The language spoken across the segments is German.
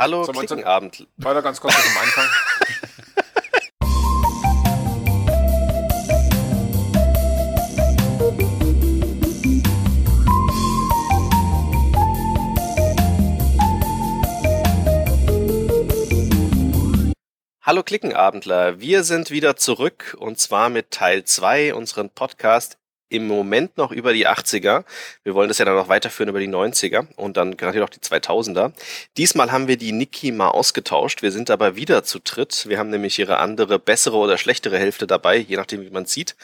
Hallo, Klickenabend. Weiter ganz kurz am Anfang. Hallo Klickenabendler, wir sind wieder zurück und zwar mit Teil 2 unseren Podcast im Moment noch über die 80er. Wir wollen das ja dann noch weiterführen über die 90er und dann garantiert auch die 2000er. Diesmal haben wir die Niki mal ausgetauscht. Wir sind aber wieder zu dritt. Wir haben nämlich ihre andere, bessere oder schlechtere Hälfte dabei, je nachdem, wie man sieht.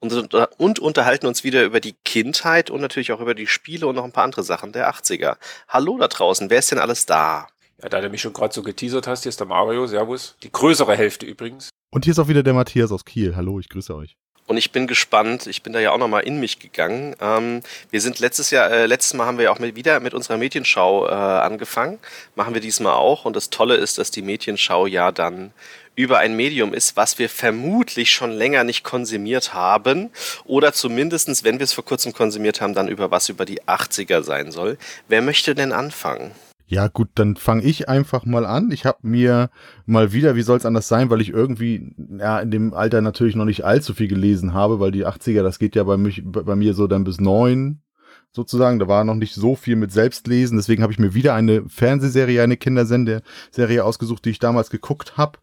Und, und unterhalten uns wieder über die Kindheit und natürlich auch über die Spiele und noch ein paar andere Sachen der 80er. Hallo da draußen, wer ist denn alles da? Ja, da du mich schon gerade so geteasert hast, hier ist der Mario, Servus. Die größere Hälfte übrigens. Und hier ist auch wieder der Matthias aus Kiel. Hallo, ich grüße euch. Und ich bin gespannt. Ich bin da ja auch nochmal in mich gegangen. Ähm, wir sind letztes Jahr, äh, letztes Mal haben wir ja auch mit, wieder mit unserer Medienschau äh, angefangen. Machen wir diesmal auch. Und das Tolle ist, dass die Medienschau ja dann über ein Medium ist, was wir vermutlich schon länger nicht konsumiert haben. Oder zumindestens, wenn wir es vor kurzem konsumiert haben, dann über was über die 80er sein soll. Wer möchte denn anfangen? Ja, gut, dann fange ich einfach mal an. Ich habe mir mal wieder, wie soll es anders sein, weil ich irgendwie ja, in dem Alter natürlich noch nicht allzu viel gelesen habe, weil die 80er, das geht ja bei, mich, bei mir so dann bis neun sozusagen. Da war noch nicht so viel mit Selbstlesen. Deswegen habe ich mir wieder eine Fernsehserie, eine Kindersendeserie ausgesucht, die ich damals geguckt habe.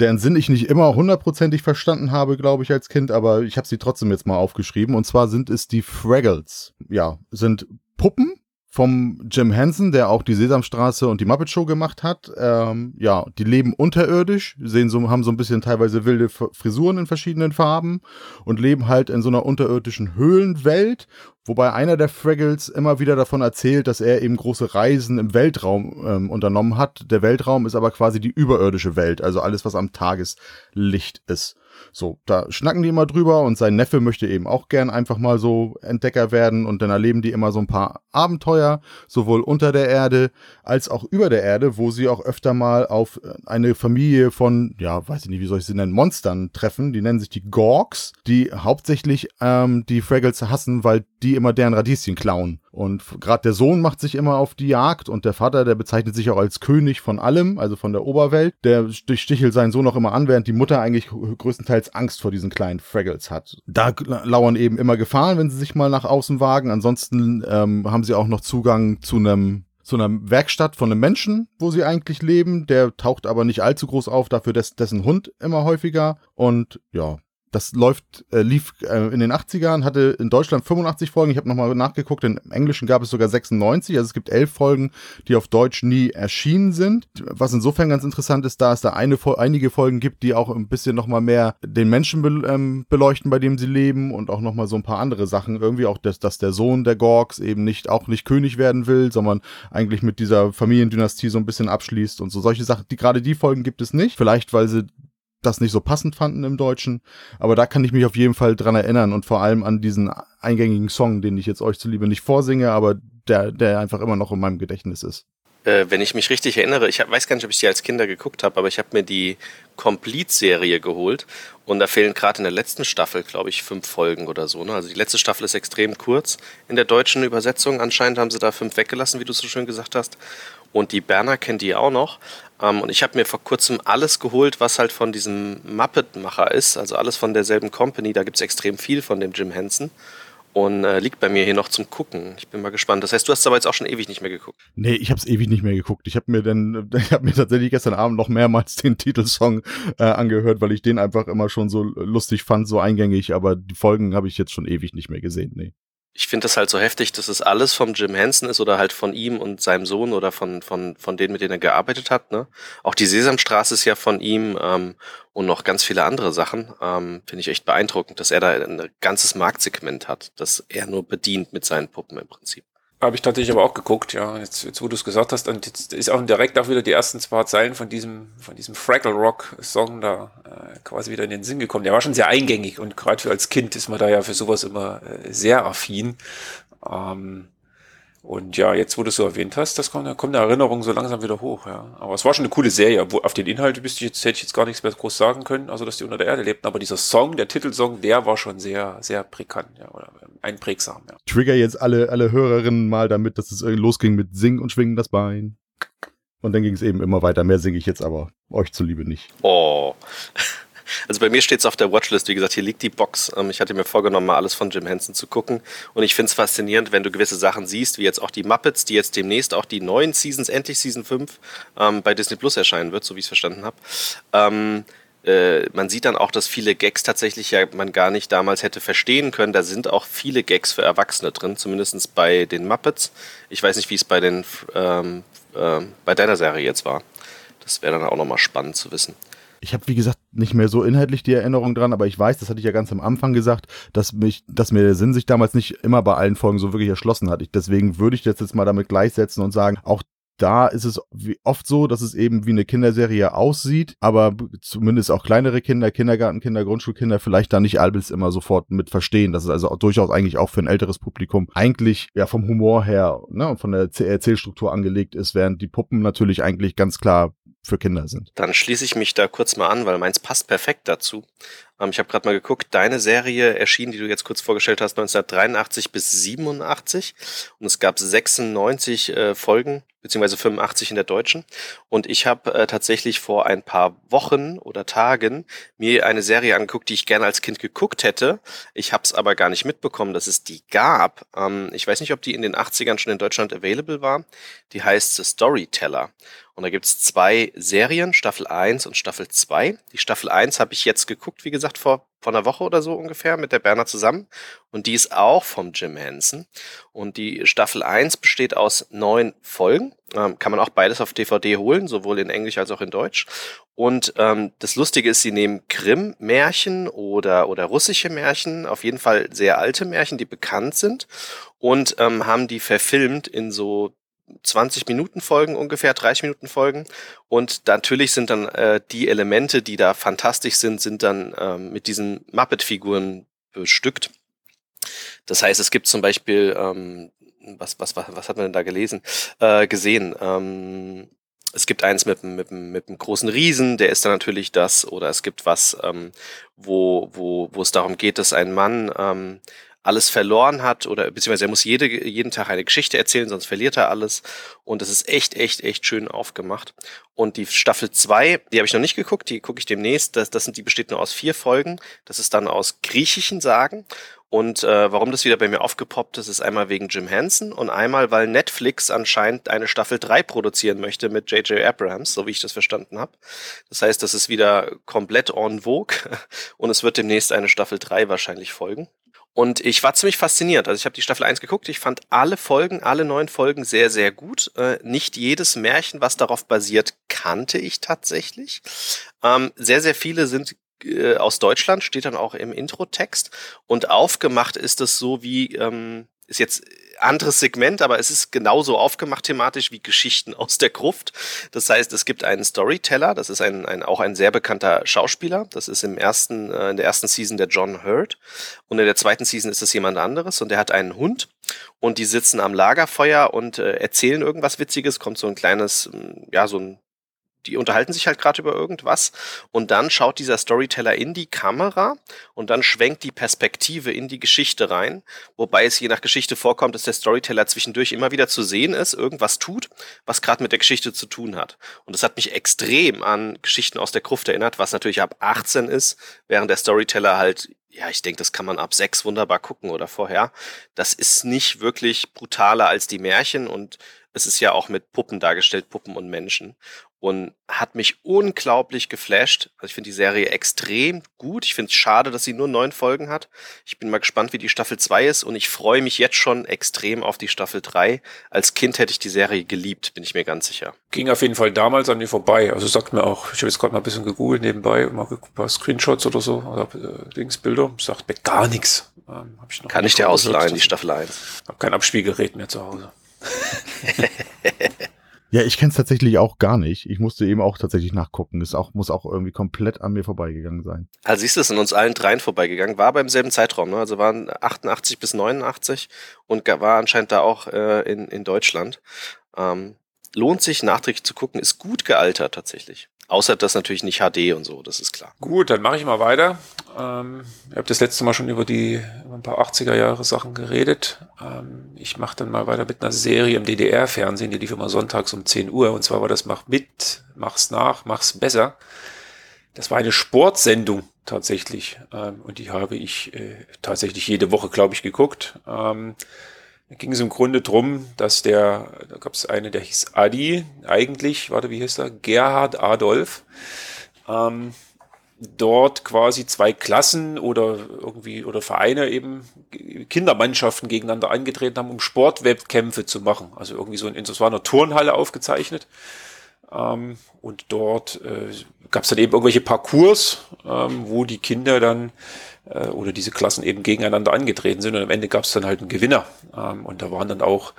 Deren Sinn ich nicht immer hundertprozentig verstanden habe, glaube ich, als Kind, aber ich habe sie trotzdem jetzt mal aufgeschrieben. Und zwar sind es die Fraggles. Ja, sind Puppen, vom Jim Henson, der auch die Sesamstraße und die Muppet Show gemacht hat. Ähm, ja, die leben unterirdisch, sehen so, haben so ein bisschen teilweise wilde Frisuren in verschiedenen Farben und leben halt in so einer unterirdischen Höhlenwelt, wobei einer der Fraggles immer wieder davon erzählt, dass er eben große Reisen im Weltraum ähm, unternommen hat. Der Weltraum ist aber quasi die überirdische Welt, also alles, was am Tageslicht ist. So, da schnacken die immer drüber und sein Neffe möchte eben auch gern einfach mal so Entdecker werden und dann erleben die immer so ein paar Abenteuer, sowohl unter der Erde als auch über der Erde, wo sie auch öfter mal auf eine Familie von, ja, weiß ich nicht, wie soll ich sie nennen, Monstern treffen. Die nennen sich die Gorks, die hauptsächlich ähm, die Fraggles hassen, weil die immer deren Radieschen klauen. Und gerade der Sohn macht sich immer auf die Jagd und der Vater, der bezeichnet sich auch als König von allem, also von der Oberwelt. Der stichelt seinen Sohn auch immer an, während die Mutter eigentlich größtenteils Angst vor diesen kleinen Fraggles hat. Da lauern eben immer Gefahren, wenn sie sich mal nach außen wagen. Ansonsten ähm, haben sie auch noch Zugang zu einem zu einer Werkstatt von einem Menschen, wo sie eigentlich leben. Der taucht aber nicht allzu groß auf, dafür des, dessen Hund immer häufiger. Und ja, das läuft, äh, lief äh, in den 80ern, hatte in Deutschland 85 Folgen. Ich habe nochmal nachgeguckt, im Englischen gab es sogar 96. Also es gibt elf Folgen, die auf Deutsch nie erschienen sind. Was insofern ganz interessant ist, da es da eine, einige Folgen gibt, die auch ein bisschen nochmal mehr den Menschen be ähm, beleuchten, bei dem sie leben und auch nochmal so ein paar andere Sachen. Irgendwie auch, dass, dass der Sohn der Gorks eben nicht, auch nicht König werden will, sondern eigentlich mit dieser Familiendynastie so ein bisschen abschließt und so solche Sachen. Die, gerade die Folgen gibt es nicht. Vielleicht, weil sie das nicht so passend fanden im Deutschen. Aber da kann ich mich auf jeden Fall dran erinnern und vor allem an diesen eingängigen Song, den ich jetzt euch zuliebe nicht vorsinge, aber der, der einfach immer noch in meinem Gedächtnis ist. Äh, wenn ich mich richtig erinnere, ich hab, weiß gar nicht, ob ich die als Kinder geguckt habe, aber ich habe mir die Complete-Serie geholt und da fehlen gerade in der letzten Staffel, glaube ich, fünf Folgen oder so. Ne? Also die letzte Staffel ist extrem kurz in der deutschen Übersetzung. Anscheinend haben sie da fünf weggelassen, wie du so schön gesagt hast. Und die Berner kennt die auch noch. Ähm, und ich habe mir vor kurzem alles geholt, was halt von diesem Muppet-Macher ist. Also alles von derselben Company. Da gibt es extrem viel von dem Jim Henson. Und äh, liegt bei mir hier noch zum Gucken. Ich bin mal gespannt. Das heißt, du hast aber jetzt auch schon ewig nicht mehr geguckt. Nee, ich habe es ewig nicht mehr geguckt. Ich habe mir dann, mir tatsächlich gestern Abend noch mehrmals den Titelsong äh, angehört, weil ich den einfach immer schon so lustig fand, so eingängig. Aber die Folgen habe ich jetzt schon ewig nicht mehr gesehen. Nee ich finde das halt so heftig, dass es alles vom Jim Henson ist oder halt von ihm und seinem Sohn oder von, von, von denen, mit denen er gearbeitet hat. Ne? Auch die Sesamstraße ist ja von ihm ähm, und noch ganz viele andere Sachen. Ähm, finde ich echt beeindruckend, dass er da ein ganzes Marktsegment hat, das er nur bedient mit seinen Puppen im Prinzip. Habe ich tatsächlich aber auch geguckt, ja. Jetzt, jetzt wo du es gesagt hast, und jetzt ist auch direkt auch wieder die ersten zwei Zeilen von diesem, von diesem Fraggle Rock Song da äh, quasi wieder in den Sinn gekommen. Der war schon sehr eingängig und gerade für als Kind ist man da ja für sowas immer äh, sehr affin. Ähm, und ja, jetzt, wo du es so erwähnt hast, das kommt, da kommt eine Erinnerung so langsam wieder hoch, ja. Aber es war schon eine coole Serie. Wo, auf den Inhalt bist du jetzt, hätte ich jetzt gar nichts mehr groß sagen können, also dass die unter der Erde lebten. Aber dieser Song, der Titelsong, der war schon sehr, sehr prägant, ja, oder einprägsam, ja. Trigger jetzt alle, alle Hörerinnen mal damit, dass es irgendwie losging mit Sing und Schwingen das Bein. Und dann ging es eben immer weiter. Mehr singe ich jetzt aber euch zuliebe nicht. Oh. Also bei mir steht es auf der Watchlist, wie gesagt, hier liegt die Box. Ähm, ich hatte mir vorgenommen, mal alles von Jim Henson zu gucken. Und ich finde es faszinierend, wenn du gewisse Sachen siehst, wie jetzt auch die Muppets, die jetzt demnächst auch die neuen Seasons, endlich Season 5, ähm, bei Disney Plus erscheinen wird, so wie ich es verstanden habe. Ähm, äh, man sieht dann auch, dass viele Gags tatsächlich ja man gar nicht damals hätte verstehen können. Da sind auch viele Gags für Erwachsene drin, zumindest bei den Muppets. Ich weiß nicht, wie es bei den ähm, äh, bei deiner Serie jetzt war. Das wäre dann auch nochmal spannend zu wissen. Ich habe, wie gesagt, nicht mehr so inhaltlich die Erinnerung dran, aber ich weiß, das hatte ich ja ganz am Anfang gesagt, dass mich, dass mir der Sinn sich damals nicht immer bei allen Folgen so wirklich erschlossen hat. Ich, deswegen würde ich das jetzt mal damit gleichsetzen und sagen, auch da ist es oft so, dass es eben wie eine Kinderserie aussieht, aber zumindest auch kleinere Kinder, Kindergartenkinder, Grundschulkinder vielleicht da nicht alles immer sofort mit verstehen. Das ist also durchaus eigentlich auch für ein älteres Publikum eigentlich ja vom Humor her ne, von der Erzählstruktur angelegt ist, während die Puppen natürlich eigentlich ganz klar für Kinder sind. Dann schließe ich mich da kurz mal an, weil meins passt perfekt dazu. Ähm, ich habe gerade mal geguckt, deine Serie erschien, die du jetzt kurz vorgestellt hast, 1983 bis 87 und es gab 96 äh, Folgen beziehungsweise 85 in der deutschen. Und ich habe äh, tatsächlich vor ein paar Wochen oder Tagen mir eine Serie angeguckt, die ich gerne als Kind geguckt hätte. Ich habe es aber gar nicht mitbekommen, dass es die gab. Ähm, ich weiß nicht, ob die in den 80ern schon in Deutschland available war. Die heißt The Storyteller. Und da gibt's zwei Serien, Staffel 1 und Staffel 2. Die Staffel 1 habe ich jetzt geguckt, wie gesagt, vor vor einer Woche oder so ungefähr mit der Berner zusammen. Und die ist auch vom Jim Henson. Und die Staffel 1 besteht aus neun Folgen. Ähm, kann man auch beides auf DVD holen, sowohl in Englisch als auch in Deutsch. Und ähm, das Lustige ist, sie nehmen Grimm-Märchen oder, oder russische Märchen, auf jeden Fall sehr alte Märchen, die bekannt sind, und ähm, haben die verfilmt in so 20 Minuten Folgen ungefähr, 30 Minuten Folgen. Und natürlich sind dann äh, die Elemente, die da fantastisch sind, sind dann ähm, mit diesen Muppet-Figuren bestückt. Das heißt, es gibt zum Beispiel, ähm, was, was, was, was hat man denn da gelesen, äh, gesehen? Ähm, es gibt eins mit, mit, mit einem großen Riesen, der ist dann natürlich das, oder es gibt was, ähm, wo, wo, wo es darum geht, dass ein Mann ähm, alles verloren hat oder beziehungsweise er muss jede, jeden Tag eine Geschichte erzählen, sonst verliert er alles. Und das ist echt, echt, echt schön aufgemacht. Und die Staffel 2, die habe ich noch nicht geguckt, die gucke ich demnächst. Das, das sind, die besteht nur aus vier Folgen. Das ist dann aus griechischen Sagen. Und äh, warum das wieder bei mir aufgepoppt ist, ist einmal wegen Jim Henson und einmal, weil Netflix anscheinend eine Staffel 3 produzieren möchte mit J.J. Abrams, so wie ich das verstanden habe. Das heißt, das ist wieder komplett en vogue und es wird demnächst eine Staffel 3 wahrscheinlich folgen. Und ich war ziemlich fasziniert. Also ich habe die Staffel 1 geguckt. Ich fand alle Folgen, alle neun Folgen sehr, sehr gut. Äh, nicht jedes Märchen, was darauf basiert, kannte ich tatsächlich. Ähm, sehr, sehr viele sind äh, aus Deutschland, steht dann auch im Intro-Text. Und aufgemacht ist es so wie, ähm, ist jetzt anderes Segment, aber es ist genauso aufgemacht thematisch wie Geschichten aus der Gruft. Das heißt, es gibt einen Storyteller, das ist ein, ein auch ein sehr bekannter Schauspieler. Das ist im ersten, äh, in der ersten Season der John Hurt. Und in der zweiten Season ist es jemand anderes und der hat einen Hund und die sitzen am Lagerfeuer und äh, erzählen irgendwas Witziges. Kommt so ein kleines, ja, so ein die unterhalten sich halt gerade über irgendwas und dann schaut dieser Storyteller in die Kamera und dann schwenkt die Perspektive in die Geschichte rein, wobei es je nach Geschichte vorkommt, dass der Storyteller zwischendurch immer wieder zu sehen ist, irgendwas tut, was gerade mit der Geschichte zu tun hat. Und das hat mich extrem an Geschichten aus der Gruft erinnert, was natürlich ab 18 ist, während der Storyteller halt ja, ich denke, das kann man ab sechs wunderbar gucken oder vorher. Das ist nicht wirklich brutaler als die Märchen und es ist ja auch mit Puppen dargestellt, Puppen und Menschen und hat mich unglaublich geflasht. Also ich finde die Serie extrem gut. Ich finde es schade, dass sie nur neun Folgen hat. Ich bin mal gespannt, wie die Staffel 2 ist und ich freue mich jetzt schon extrem auf die Staffel 3. Als Kind hätte ich die Serie geliebt, bin ich mir ganz sicher. Ging auf jeden Fall damals an mir vorbei. Also sagt mir auch, ich habe jetzt gerade mal ein bisschen gegoogelt nebenbei, mal ein paar Screenshots oder so, oder äh, Dingsbilder, sagt mir gar nichts. Ähm, ich Kann ich dir ausleihen, die Staffel 1. Hab kein Abspielgerät mehr zu Hause. Ja, ich kenne es tatsächlich auch gar nicht. Ich musste eben auch tatsächlich nachgucken. Es auch, muss auch irgendwie komplett an mir vorbeigegangen sein. Also siehst du, es in uns allen dreien vorbeigegangen. War beim selben Zeitraum, ne? Also waren 88 bis 89 und war anscheinend da auch äh, in, in Deutschland. Ähm, lohnt sich nachträglich zu gucken, ist gut gealtert tatsächlich. Außer das natürlich nicht HD und so, das ist klar. Gut, dann mache ich mal weiter. Ähm, ich habe das letzte Mal schon über die über ein paar 80er Jahre Sachen geredet. Ähm, ich mache dann mal weiter mit einer Serie im DDR-Fernsehen, die lief immer sonntags um 10 Uhr. Und zwar war das Mach mit, mach's nach, mach's besser. Das war eine Sportsendung tatsächlich. Ähm, und die habe ich äh, tatsächlich jede Woche, glaube ich, geguckt. Ähm, ging es im Grunde drum, dass der, da gab es eine, der hieß Adi, eigentlich, warte, wie hieß er? Gerhard Adolf. Ähm, dort quasi zwei Klassen oder irgendwie oder Vereine eben Kindermannschaften gegeneinander angetreten haben, um Sportwettkämpfe zu machen. Also irgendwie so in, in so einer Turnhalle aufgezeichnet. Ähm, und dort äh, gab es dann eben irgendwelche Parcours, ähm, wo die Kinder dann äh, oder diese Klassen eben gegeneinander angetreten sind und am Ende gab es dann halt einen Gewinner. Ähm, und da waren dann auch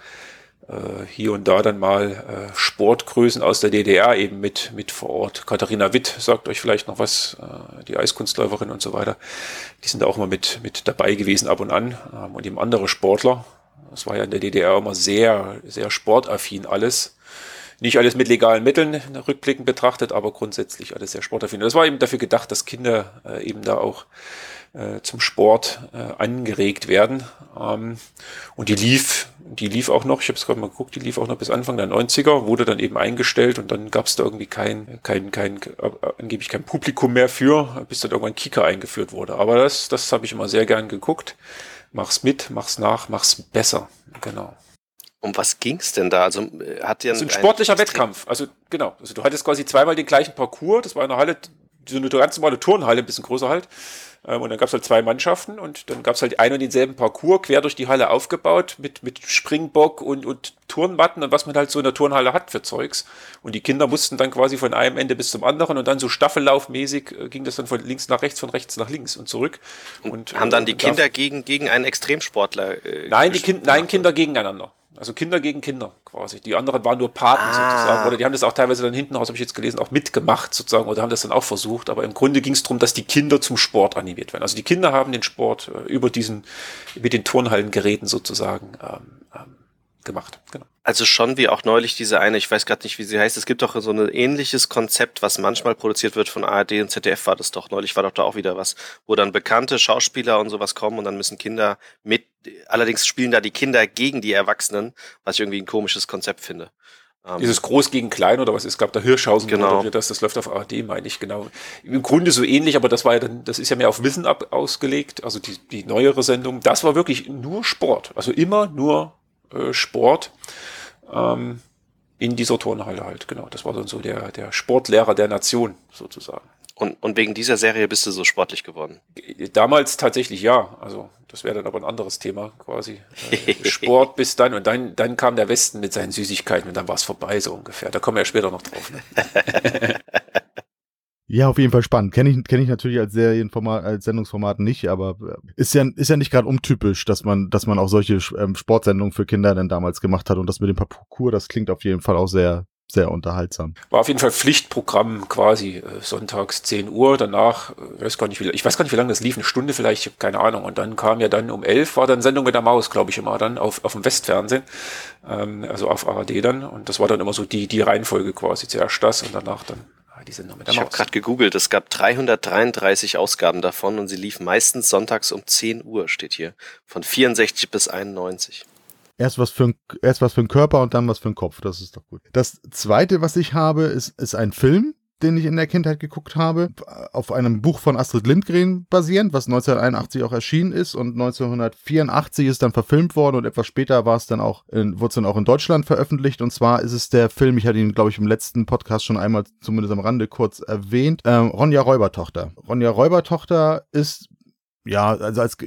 äh, hier und da dann mal äh, Sportgrößen aus der DDR eben mit, mit vor Ort. Katharina Witt sagt euch vielleicht noch was, äh, die Eiskunstläuferin und so weiter. Die sind da auch mal mit, mit dabei gewesen ab und an. Ähm, und eben andere Sportler. Das war ja in der DDR immer sehr, sehr sportaffin alles. Nicht alles mit legalen Mitteln rückblickend betrachtet, aber grundsätzlich alles sehr sportaffin. Das war eben dafür gedacht, dass Kinder äh, eben da auch äh, zum Sport äh, angeregt werden. Ähm, und die lief, die lief auch noch, ich habe es gerade mal geguckt, die lief auch noch bis Anfang der 90er, wurde dann eben eingestellt und dann gab es da irgendwie kein, kein, kein, äh, angeblich kein Publikum mehr für, bis dann irgendwann Kika eingeführt wurde. Aber das, das habe ich immer sehr gern geguckt. Mach's mit, mach's nach, mach's besser. Genau. Um was ging's denn da? Also äh, hat dir ein, ein sportlicher Wettkampf. Also genau. Also du hattest quasi zweimal den gleichen Parcours. Das war eine Halle, so eine ganz normale Turnhalle, ein bisschen größer halt. Ähm, und dann gab es halt zwei Mannschaften und dann gab es halt einen und denselben Parcours quer durch die Halle aufgebaut mit, mit Springbock und, und Turnmatten und was man halt so in der Turnhalle hat für Zeugs. Und die Kinder mussten dann quasi von einem Ende bis zum anderen und dann so staffellaufmäßig äh, ging das dann von links nach rechts, von rechts nach links und zurück. Und, und haben dann die äh, Kinder gegen, gegen einen Extremsportler äh, Nein, die kind, nein, Kinder gegeneinander. Also Kinder gegen Kinder quasi. Die anderen waren nur Paten ah. sozusagen. Oder die haben das auch teilweise dann hinten raus, habe ich jetzt gelesen, auch mitgemacht sozusagen. Oder haben das dann auch versucht. Aber im Grunde ging es darum, dass die Kinder zum Sport animiert werden. Also die Kinder haben den Sport äh, über diesen, mit den Turnhallengeräten sozusagen ähm, ähm, gemacht. Genau. Also schon wie auch neulich diese eine, ich weiß gerade nicht, wie sie heißt, es gibt doch so ein ähnliches Konzept, was manchmal produziert wird von ARD und ZDF war das doch neulich, war doch da auch wieder was, wo dann bekannte Schauspieler und sowas kommen und dann müssen Kinder mit, allerdings spielen da die Kinder gegen die Erwachsenen, was ich irgendwie ein komisches Konzept finde. Ähm, Dieses Groß gegen Klein oder was ist, gab der Hirschhausen genau. das, das läuft auf ARD, meine ich, genau. Im Grunde so ähnlich, aber das war ja dann, das ist ja mehr auf Wissen ab, ausgelegt, also die, die neuere Sendung, das war wirklich nur Sport, also immer nur Sport ähm, in dieser Turnhalle halt. Genau, das war dann so der, der Sportlehrer der Nation sozusagen. Und, und wegen dieser Serie bist du so sportlich geworden? Damals tatsächlich ja. Also das wäre dann aber ein anderes Thema quasi. Äh, Sport bis dann und dann, dann kam der Westen mit seinen Süßigkeiten und dann war es vorbei so ungefähr. Da kommen wir ja später noch drauf. Ne? Ja, auf jeden Fall spannend. Kenne ich, kenn ich natürlich als Serienformat, als Sendungsformat nicht, aber äh, ist ja, ist ja nicht gerade untypisch, dass man, dass man auch solche ähm, Sportsendungen für Kinder dann damals gemacht hat und das mit dem Parcours, das klingt auf jeden Fall auch sehr, sehr unterhaltsam. War auf jeden Fall Pflichtprogramm quasi äh, sonntags 10 Uhr, danach, äh, weiß gar nicht, wie, ich weiß gar nicht, wie lange das lief, eine Stunde vielleicht, keine Ahnung. Und dann kam ja dann um 11 war dann Sendung mit der Maus, glaube ich immer, dann auf, auf dem Westfernsehen, ähm, also auf ARD dann. Und das war dann immer so die, die Reihenfolge quasi, zuerst das und danach dann die sind noch mit der Ich habe gerade gegoogelt, es gab 333 Ausgaben davon und sie liefen meistens sonntags um 10 Uhr, steht hier. Von 64 bis 91. Erst was, für ein, erst was für einen Körper und dann was für einen Kopf, das ist doch gut. Das zweite, was ich habe, ist, ist ein Film, den ich in der Kindheit geguckt habe, auf einem Buch von Astrid Lindgren basierend, was 1981 auch erschienen ist und 1984 ist dann verfilmt worden und etwas später war es dann auch, in, wurde es dann auch in Deutschland veröffentlicht und zwar ist es der Film, ich hatte ihn glaube ich im letzten Podcast schon einmal zumindest am Rande kurz erwähnt, ähm, Ronja Räubertochter. Ronja Räubertochter ist ja, also als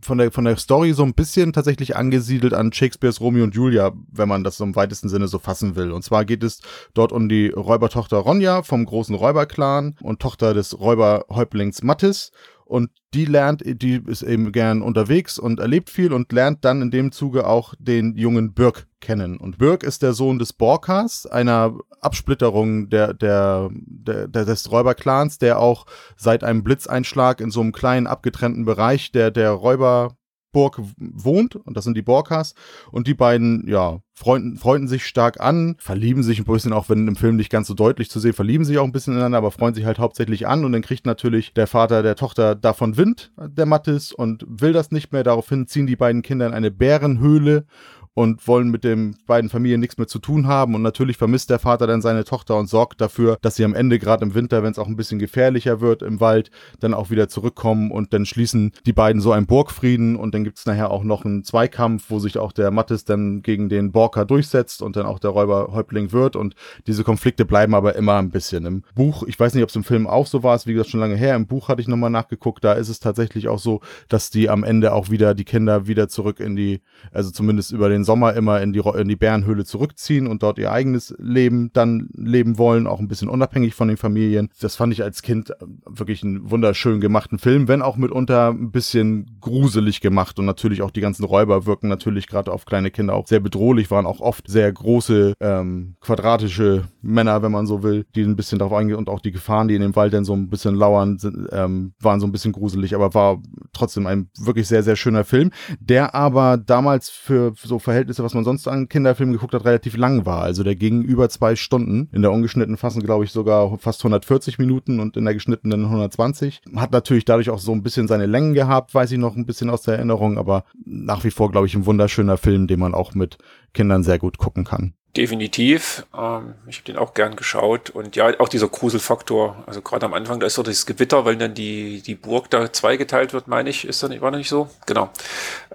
von der von der Story so ein bisschen tatsächlich angesiedelt an Shakespeares Romeo und Julia, wenn man das so im weitesten Sinne so fassen will. Und zwar geht es dort um die Räubertochter Ronja vom großen Räuberclan und Tochter des Räuberhäuptlings Mattis und die lernt, die ist eben gern unterwegs und erlebt viel und lernt dann in dem Zuge auch den jungen Birk kennen. Und Birk ist der Sohn des Borkas, einer Absplitterung der, der, der, der des Räuberclans, der auch seit einem Blitzeinschlag in so einem kleinen abgetrennten Bereich der, der Räuber Burg wohnt und das sind die Borkas und die beiden, ja, freunden, freunden sich stark an, verlieben sich ein bisschen, auch wenn im Film nicht ganz so deutlich zu sehen, verlieben sich auch ein bisschen ineinander, aber freuen sich halt hauptsächlich an und dann kriegt natürlich der Vater der Tochter davon Wind, der Mattis, und will das nicht mehr. Daraufhin ziehen die beiden Kinder in eine Bärenhöhle und wollen mit den beiden Familien nichts mehr zu tun haben. Und natürlich vermisst der Vater dann seine Tochter und sorgt dafür, dass sie am Ende, gerade im Winter, wenn es auch ein bisschen gefährlicher wird im Wald, dann auch wieder zurückkommen und dann schließen die beiden so einen Burgfrieden und dann gibt es nachher auch noch einen Zweikampf, wo sich auch der Mattis dann gegen den Borka durchsetzt und dann auch der Räuberhäuptling wird und diese Konflikte bleiben aber immer ein bisschen. Im Buch, ich weiß nicht, ob es im Film auch so war, ist wie gesagt schon lange her, im Buch hatte ich nochmal nachgeguckt, da ist es tatsächlich auch so, dass die am Ende auch wieder, die Kinder wieder zurück in die, also zumindest über den den Sommer immer in die, in die Bärenhöhle zurückziehen und dort ihr eigenes Leben dann leben wollen, auch ein bisschen unabhängig von den Familien. Das fand ich als Kind wirklich einen wunderschön gemachten Film, wenn auch mitunter ein bisschen gruselig gemacht und natürlich auch die ganzen Räuber wirken natürlich gerade auf kleine Kinder auch sehr bedrohlich, waren auch oft sehr große, ähm, quadratische Männer, wenn man so will, die ein bisschen darauf eingehen und auch die Gefahren, die in dem Wald dann so ein bisschen lauern, sind, ähm, waren so ein bisschen gruselig, aber war trotzdem ein wirklich sehr, sehr schöner Film, der aber damals für so Verhältnisse, was man sonst an Kinderfilmen geguckt hat, relativ lang war. Also der ging über zwei Stunden. In der ungeschnittenen Fassung, glaube ich, sogar fast 140 Minuten und in der geschnittenen 120. Hat natürlich dadurch auch so ein bisschen seine Längen gehabt, weiß ich noch ein bisschen aus der Erinnerung, aber nach wie vor, glaube ich, ein wunderschöner Film, den man auch mit Kindern sehr gut gucken kann. Definitiv. Ähm, ich habe den auch gern geschaut. Und ja, auch dieser Gruselfaktor. Also gerade am Anfang, da ist so das Gewitter, weil dann die, die Burg da zweigeteilt wird, meine ich. Ist da nicht, war nicht so? Genau.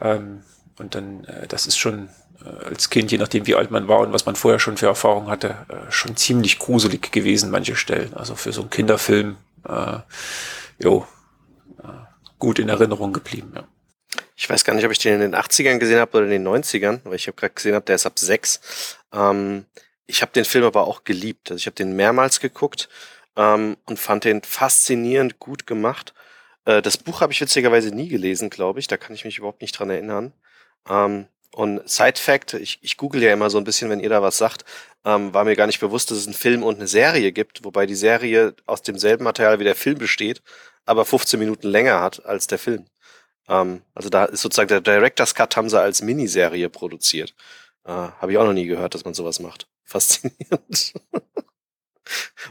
Ähm, und dann, äh, das ist schon äh, als Kind, je nachdem wie alt man war und was man vorher schon für Erfahrungen hatte, äh, schon ziemlich gruselig gewesen, manche Stellen. Also für so einen Kinderfilm, äh, jo, äh, gut in Erinnerung geblieben, ja. Ich weiß gar nicht, ob ich den in den 80ern gesehen habe oder in den 90ern, weil ich habe gerade gesehen habe, der ist ab sechs. Ähm, ich habe den Film aber auch geliebt. Also ich habe den mehrmals geguckt ähm, und fand den faszinierend gut gemacht. Äh, das Buch habe ich witzigerweise nie gelesen, glaube ich. Da kann ich mich überhaupt nicht dran erinnern. Ähm, und Side Fact, ich, ich google ja immer so ein bisschen, wenn ihr da was sagt, ähm, war mir gar nicht bewusst, dass es einen Film und eine Serie gibt, wobei die Serie aus demselben Material wie der Film besteht, aber 15 Minuten länger hat als der Film. Ähm, also da ist sozusagen der Director's Cut haben sie als Miniserie produziert. Äh, Habe ich auch noch nie gehört, dass man sowas macht. Faszinierend.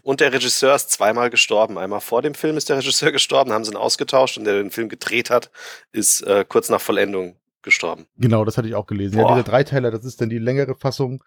Und der Regisseur ist zweimal gestorben. Einmal vor dem Film ist der Regisseur gestorben, haben sie ihn ausgetauscht und der den Film gedreht hat, ist äh, kurz nach Vollendung gestorben. Genau, das hatte ich auch gelesen. Boah. Ja, diese Dreiteiler, das ist dann die längere Fassung.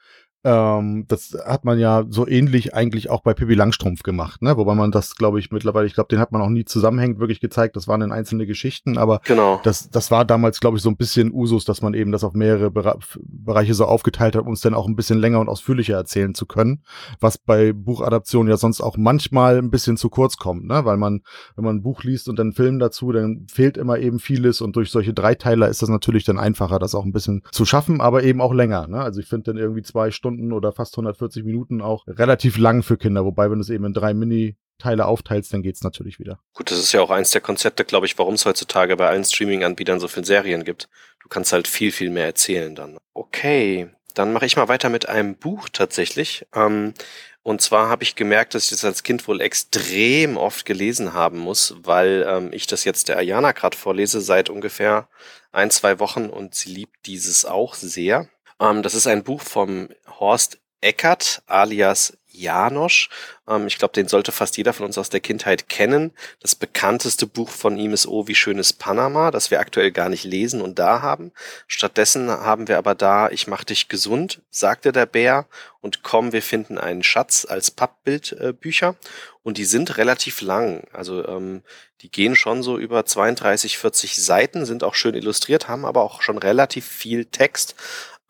Ähm, das hat man ja so ähnlich eigentlich auch bei Pippi Langstrumpf gemacht, ne? Wobei man das, glaube ich, mittlerweile, ich glaube, den hat man auch nie zusammenhängend wirklich gezeigt. Das waren dann einzelne Geschichten, aber genau. das, das war damals, glaube ich, so ein bisschen Usus, dass man eben das auf mehrere Bere Bereiche so aufgeteilt hat, um es dann auch ein bisschen länger und ausführlicher erzählen zu können. Was bei Buchadaptionen ja sonst auch manchmal ein bisschen zu kurz kommt, ne? Weil man, wenn man ein Buch liest und dann einen Film dazu, dann fehlt immer eben vieles und durch solche Dreiteiler ist das natürlich dann einfacher, das auch ein bisschen zu schaffen, aber eben auch länger, ne? Also ich finde dann irgendwie zwei Stunden oder fast 140 Minuten auch relativ lang für Kinder. Wobei, wenn du es eben in drei Mini-Teile aufteilst, dann geht es natürlich wieder. Gut, das ist ja auch eins der Konzepte, glaube ich, warum es heutzutage bei allen Streaming-Anbietern so viele Serien gibt. Du kannst halt viel, viel mehr erzählen dann. Okay, dann mache ich mal weiter mit einem Buch tatsächlich. Ähm, und zwar habe ich gemerkt, dass ich das als Kind wohl extrem oft gelesen haben muss, weil ähm, ich das jetzt der Ayana gerade vorlese seit ungefähr ein, zwei Wochen und sie liebt dieses auch sehr. Ähm, das ist ein Buch vom Horst Eckert alias Janosch. Ähm, ich glaube, den sollte fast jeder von uns aus der Kindheit kennen. Das bekannteste Buch von ihm ist Oh, wie schön ist Panama, das wir aktuell gar nicht lesen und da haben. Stattdessen haben wir aber da Ich mach dich gesund, sagte der Bär und komm, wir finden einen Schatz als Pappbildbücher. Äh, und die sind relativ lang. Also ähm, die gehen schon so über 32, 40 Seiten, sind auch schön illustriert, haben aber auch schon relativ viel Text.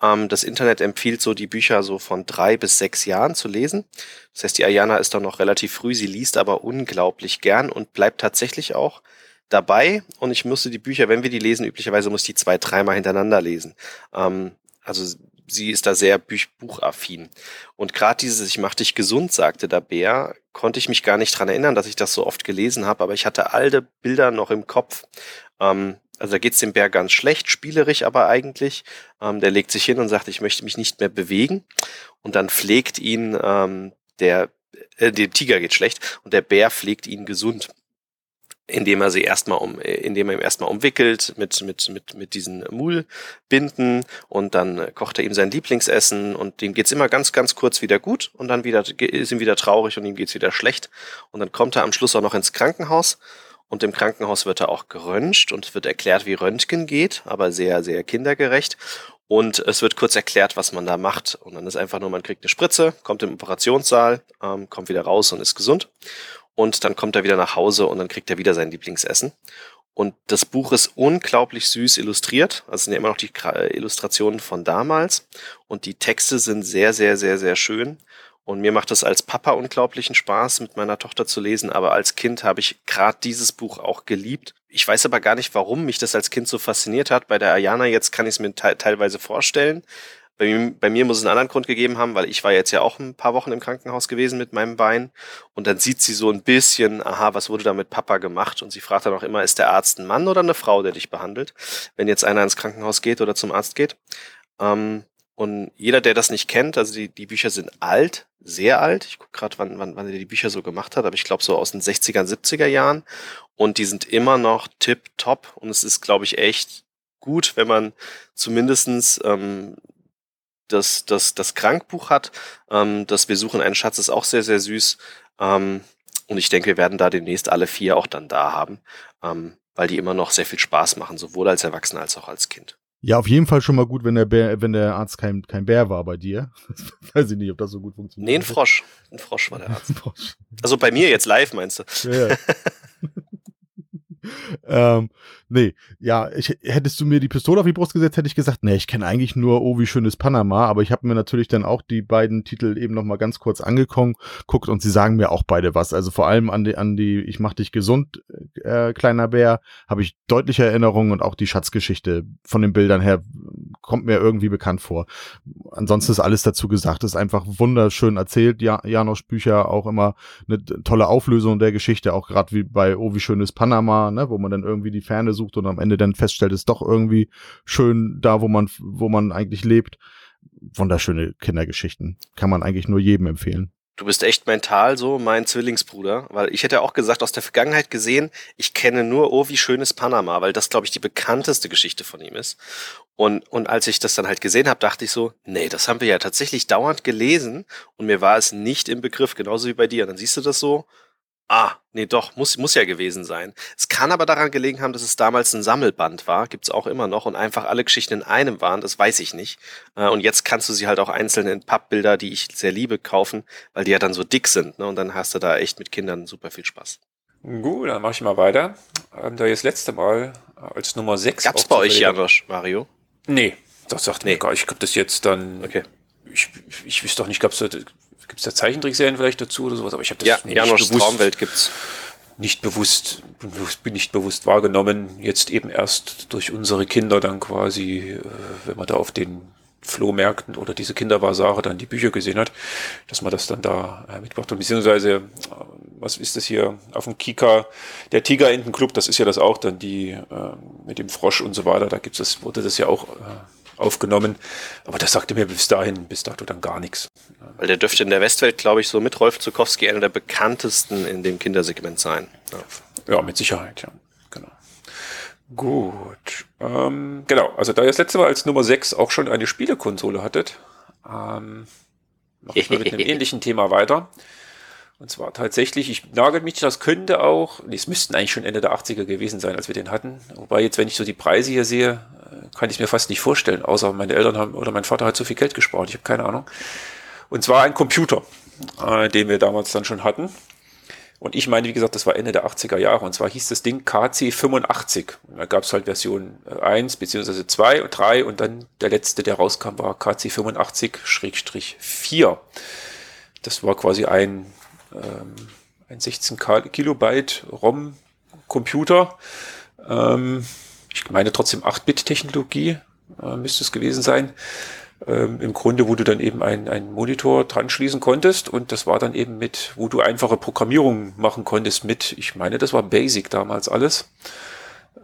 Ähm, das Internet empfiehlt so die Bücher so von drei bis sechs Jahren zu lesen. Das heißt, die Ayana ist doch noch relativ früh, sie liest aber unglaublich gern und bleibt tatsächlich auch dabei. Und ich musste die Bücher, wenn wir die lesen, üblicherweise muss ich die zwei, dreimal hintereinander lesen. Ähm, also sie ist da sehr buch buchaffin. Und gerade dieses Ich mach dich gesund, sagte der Bär, konnte ich mich gar nicht dran erinnern, dass ich das so oft gelesen habe, aber ich hatte alte Bilder noch im Kopf. Ähm, also da geht's dem Bär ganz schlecht, spielerisch aber eigentlich. Ähm, der legt sich hin und sagt, ich möchte mich nicht mehr bewegen. Und dann pflegt ihn ähm, der, äh, dem Tiger geht schlecht und der Bär pflegt ihn gesund. indem er sie erstmal um, indem er ihm erstmal umwickelt mit, mit, mit, mit diesen Muhlbinden und dann kocht er ihm sein Lieblingsessen und dem geht's immer ganz, ganz kurz wieder gut und dann wieder, ist ihm wieder traurig und ihm geht's wieder schlecht und dann kommt er am Schluss auch noch ins Krankenhaus und im Krankenhaus wird er auch geröntgt und wird erklärt, wie Röntgen geht, aber sehr, sehr kindergerecht. Und es wird kurz erklärt, was man da macht. Und dann ist einfach nur, man kriegt eine Spritze, kommt im Operationssaal, ähm, kommt wieder raus und ist gesund. Und dann kommt er wieder nach Hause und dann kriegt er wieder sein Lieblingsessen. Und das Buch ist unglaublich süß illustriert. Also sind ja immer noch die Illustrationen von damals. Und die Texte sind sehr, sehr, sehr, sehr schön. Und mir macht es als Papa unglaublichen Spaß, mit meiner Tochter zu lesen. Aber als Kind habe ich gerade dieses Buch auch geliebt. Ich weiß aber gar nicht, warum mich das als Kind so fasziniert hat. Bei der Ayana jetzt kann ich es mir te teilweise vorstellen. Bei mir, bei mir muss es einen anderen Grund gegeben haben, weil ich war jetzt ja auch ein paar Wochen im Krankenhaus gewesen mit meinem Bein. Und dann sieht sie so ein bisschen, aha, was wurde da mit Papa gemacht? Und sie fragt dann auch immer, ist der Arzt ein Mann oder eine Frau, der dich behandelt? Wenn jetzt einer ins Krankenhaus geht oder zum Arzt geht. Ähm, und jeder, der das nicht kennt, also die, die Bücher sind alt, sehr alt. Ich gucke gerade, wann, wann, wann er die Bücher so gemacht hat, aber ich glaube so aus den 60er, 70er Jahren. Und die sind immer noch tip top. Und es ist, glaube ich, echt gut, wenn man zumindestens ähm, das, das, das Krankbuch hat. Ähm, das Wir suchen einen Schatz ist auch sehr, sehr süß. Ähm, und ich denke, wir werden da demnächst alle vier auch dann da haben, ähm, weil die immer noch sehr viel Spaß machen, sowohl als Erwachsener als auch als Kind. Ja, auf jeden Fall schon mal gut, wenn der Bär, wenn der Arzt kein, kein Bär war bei dir. Weiß ich nicht, ob das so gut funktioniert. Nee, ein Frosch. Ein Frosch war der Arzt. Also bei mir jetzt live, meinst du? Ja, ja. ähm, nee, ja, ich, hättest du mir die Pistole auf die Brust gesetzt, hätte ich gesagt, nee, ich kenne eigentlich nur Oh, wie schön Panama, aber ich habe mir natürlich dann auch die beiden Titel eben nochmal ganz kurz angekommen, guckt und sie sagen mir auch beide was. Also vor allem an die, an die Ich mach dich gesund, äh, kleiner Bär, habe ich deutliche Erinnerungen und auch die Schatzgeschichte von den Bildern her kommt mir irgendwie bekannt vor. Ansonsten ist alles dazu gesagt, ist einfach wunderschön erzählt. Ja, Janosch Bücher auch immer eine tolle Auflösung der Geschichte, auch gerade wie bei Oh, wie schön Panama, ne, wo man dann irgendwie die Ferne sucht und am Ende dann feststellt, ist doch irgendwie schön da, wo man, wo man eigentlich lebt. Wunderschöne Kindergeschichten. Kann man eigentlich nur jedem empfehlen. Du bist echt mental so mein Zwillingsbruder, weil ich hätte auch gesagt, aus der Vergangenheit gesehen, ich kenne nur Oh, wie schön ist Panama, weil das, glaube ich, die bekannteste Geschichte von ihm ist. Und, und als ich das dann halt gesehen habe, dachte ich so, nee, das haben wir ja tatsächlich dauernd gelesen und mir war es nicht im Begriff, genauso wie bei dir. Und dann siehst du das so, Ah, nee, doch, muss, muss ja gewesen sein. Es kann aber daran gelegen haben, dass es damals ein Sammelband war, gibt's auch immer noch, und einfach alle Geschichten in einem waren, das weiß ich nicht. Äh, und jetzt kannst du sie halt auch einzeln in Pappbilder, die ich sehr liebe, kaufen, weil die ja dann so dick sind, ne? Und dann hast du da echt mit Kindern super viel Spaß. Gut, dann mach ich mal weiter. Ähm, da jetzt letzte Mal als Nummer 6. Gab's bei euch Janosch, Mario? Nee, das sagt nee. mir gar Ich glaube, das jetzt dann. Okay. Ich, ich wüsste doch nicht, gab's da Gibt es da Zeichentrickserien vielleicht dazu oder sowas? Aber ich habe das ja, nicht Janosch bewusst, Traumwelt gibt's. Nicht bewusst, bin nicht bewusst wahrgenommen. Jetzt eben erst durch unsere Kinder dann quasi, äh, wenn man da auf den Flohmärkten oder diese Kinderbasare dann die Bücher gesehen hat, dass man das dann da äh. Und beziehungsweise, äh, was ist das hier auf dem Kika? Der Tigerentenclub, das ist ja das auch dann die äh, mit dem Frosch und so weiter. Da gibt's das, wurde das ja auch äh, aufgenommen. Aber das sagte mir bis dahin, bis dato dann gar nichts. Weil der dürfte in der Westwelt, glaube ich, so mit Rolf Zukowski einer der bekanntesten in dem Kindersegment sein. Ja, ja mit Sicherheit, ja. Genau. Gut. Ähm, genau, also da ihr das letzte Mal als Nummer 6 auch schon eine Spielekonsole hattet, ähm, mache ich mal mit einem ähnlichen Thema weiter. Und zwar tatsächlich, ich nagel mich, das könnte auch, es müssten eigentlich schon Ende der 80er gewesen sein, als wir den hatten. Wobei jetzt, wenn ich so die Preise hier sehe, kann ich mir fast nicht vorstellen, außer meine Eltern haben oder mein Vater hat so viel Geld gespart, ich habe keine Ahnung. Und zwar ein Computer, äh, den wir damals dann schon hatten. Und ich meine, wie gesagt, das war Ende der 80er Jahre. Und zwar hieß das Ding KC85. Und da gab es halt Version 1 bzw. 2 und 3 und dann der letzte, der rauskam, war KC85-4. Das war quasi ein, ähm, ein 16 Kilobyte ROM-Computer. Ähm, ich meine trotzdem 8-Bit-Technologie äh, müsste es gewesen sein. Ähm, Im Grunde, wo du dann eben einen Monitor dran schließen konntest und das war dann eben mit, wo du einfache Programmierung machen konntest mit, ich meine, das war Basic damals alles.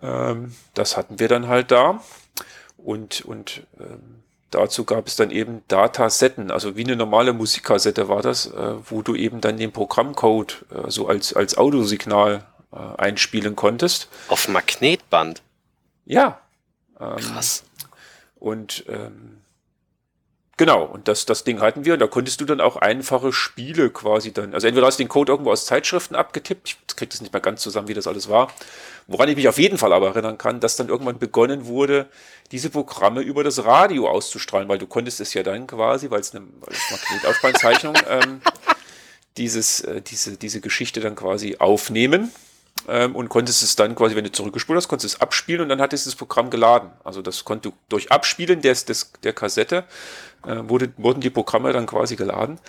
Ähm, das hatten wir dann halt da und, und ähm, dazu gab es dann eben Datasetten, also wie eine normale Musikkassette war das, äh, wo du eben dann den Programmcode äh, so als, als Audiosignal äh, einspielen konntest. Auf Magnetband? Ja. Ähm, Krass. Und ähm, genau, und das, das Ding hatten wir. Und da konntest du dann auch einfache Spiele quasi dann, also entweder hast du den Code irgendwo aus Zeitschriften abgetippt, ich krieg das nicht mehr ganz zusammen, wie das alles war, woran ich mich auf jeden Fall aber erinnern kann, dass dann irgendwann begonnen wurde, diese Programme über das Radio auszustrahlen, weil du konntest es ja dann quasi, weil es eine, weil es Magnetaufspannzeichnung, ähm, dieses, äh, diese, diese Geschichte dann quasi aufnehmen ähm, und konntest es dann quasi, wenn du zurückgespult hast, konntest du es abspielen und dann hat es das Programm geladen. Also das konnte durch Abspielen des, des, der Kassette äh, wurde, wurden die Programme dann quasi geladen.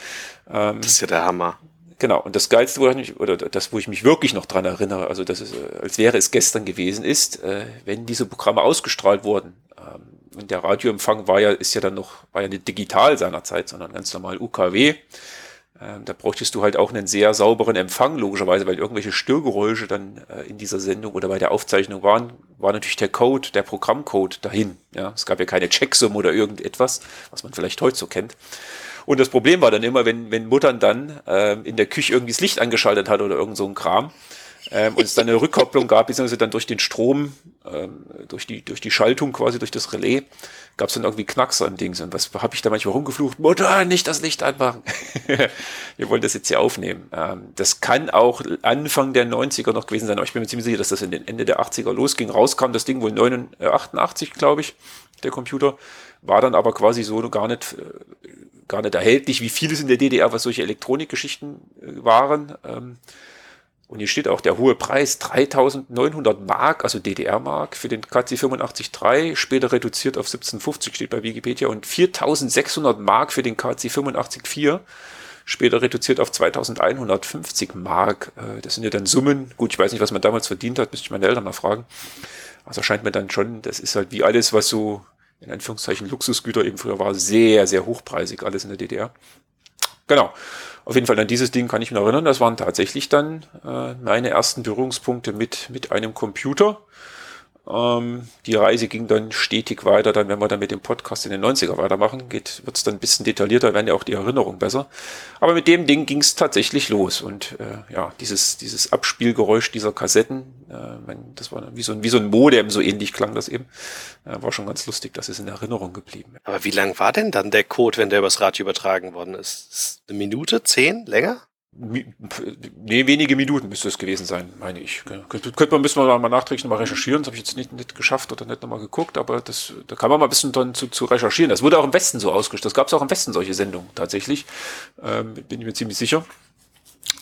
Ähm, das ist ja der Hammer. Genau, und das Geilste, wo ich mich, oder das, wo ich mich wirklich noch dran erinnere, also das ist, äh, als wäre es gestern gewesen, ist, äh, wenn diese Programme ausgestrahlt wurden. Ähm, und der Radioempfang war ja, ist ja dann noch, war ja nicht digital seinerzeit, sondern ganz normal UKW. Ähm, da bräuchtest du halt auch einen sehr sauberen Empfang, logischerweise, weil irgendwelche Störgeräusche dann äh, in dieser Sendung oder bei der Aufzeichnung waren, war natürlich der Code, der Programmcode dahin. Ja, es gab ja keine Checksum oder irgendetwas, was man vielleicht heute so kennt. Und das Problem war dann immer, wenn, wenn Muttern dann ähm, in der Küche irgendwie das Licht angeschaltet hat oder irgend so ein Kram, ähm, und es dann eine Rückkopplung gab, beziehungsweise dann durch den Strom, ähm, durch, die, durch die Schaltung quasi, durch das Relais, gab es dann irgendwie Knackser im Dings. Und was habe ich da manchmal rumgeflucht? Mutter, nicht das Licht anmachen. Wir wollen das jetzt hier aufnehmen. Ähm, das kann auch Anfang der 90er noch gewesen sein, aber ich bin mir ziemlich sicher, dass das in den Ende der 80er losging. Rauskam das Ding wohl 89, glaube ich, der Computer. War dann aber quasi so gar nicht, äh, gar nicht erhältlich, wie vieles in der DDR, was solche Elektronikgeschichten äh, waren. Ähm, und hier steht auch der hohe Preis, 3900 Mark, also DDR-Mark für den KC 85.3, später reduziert auf 1750 steht bei Wikipedia und 4600 Mark für den KC 85.4, später reduziert auf 2150 Mark. Äh, das sind ja dann Summen. Gut, ich weiß nicht, was man damals verdient hat, müsste ich meine Eltern mal fragen. Also scheint mir dann schon, das ist halt wie alles, was so in Anführungszeichen Luxusgüter eben früher war, sehr, sehr hochpreisig, alles in der DDR. Genau. Auf jeden Fall an dieses Ding kann ich mich erinnern. Das waren tatsächlich dann äh, meine ersten Berührungspunkte mit, mit einem Computer. Ähm, die Reise ging dann stetig weiter. Dann, wenn wir dann mit dem Podcast in den 90er weitermachen, wird es dann ein bisschen detaillierter, werden ja auch die Erinnerungen besser. Aber mit dem Ding ging es tatsächlich los. Und äh, ja, dieses, dieses Abspielgeräusch dieser Kassetten, äh, mein, das war wie so, ein, wie so ein Modem, so ähnlich klang das eben. Äh, war schon ganz lustig, dass es in Erinnerung geblieben ist. Aber wie lang war denn dann der Code, wenn der übers Radio übertragen worden ist eine Minute, zehn, länger? Nee, wenige Minuten müsste es gewesen sein, meine ich. Könnte, könnte man, müssen wir mal nachträglich nochmal recherchieren. Das habe ich jetzt nicht, nicht geschafft oder nicht nochmal geguckt, aber das, da kann man mal ein bisschen dann zu, zu recherchieren. Das wurde auch im Westen so ausgestellt. Das gab es auch im Westen solche Sendungen tatsächlich. Ähm, bin ich mir ziemlich sicher.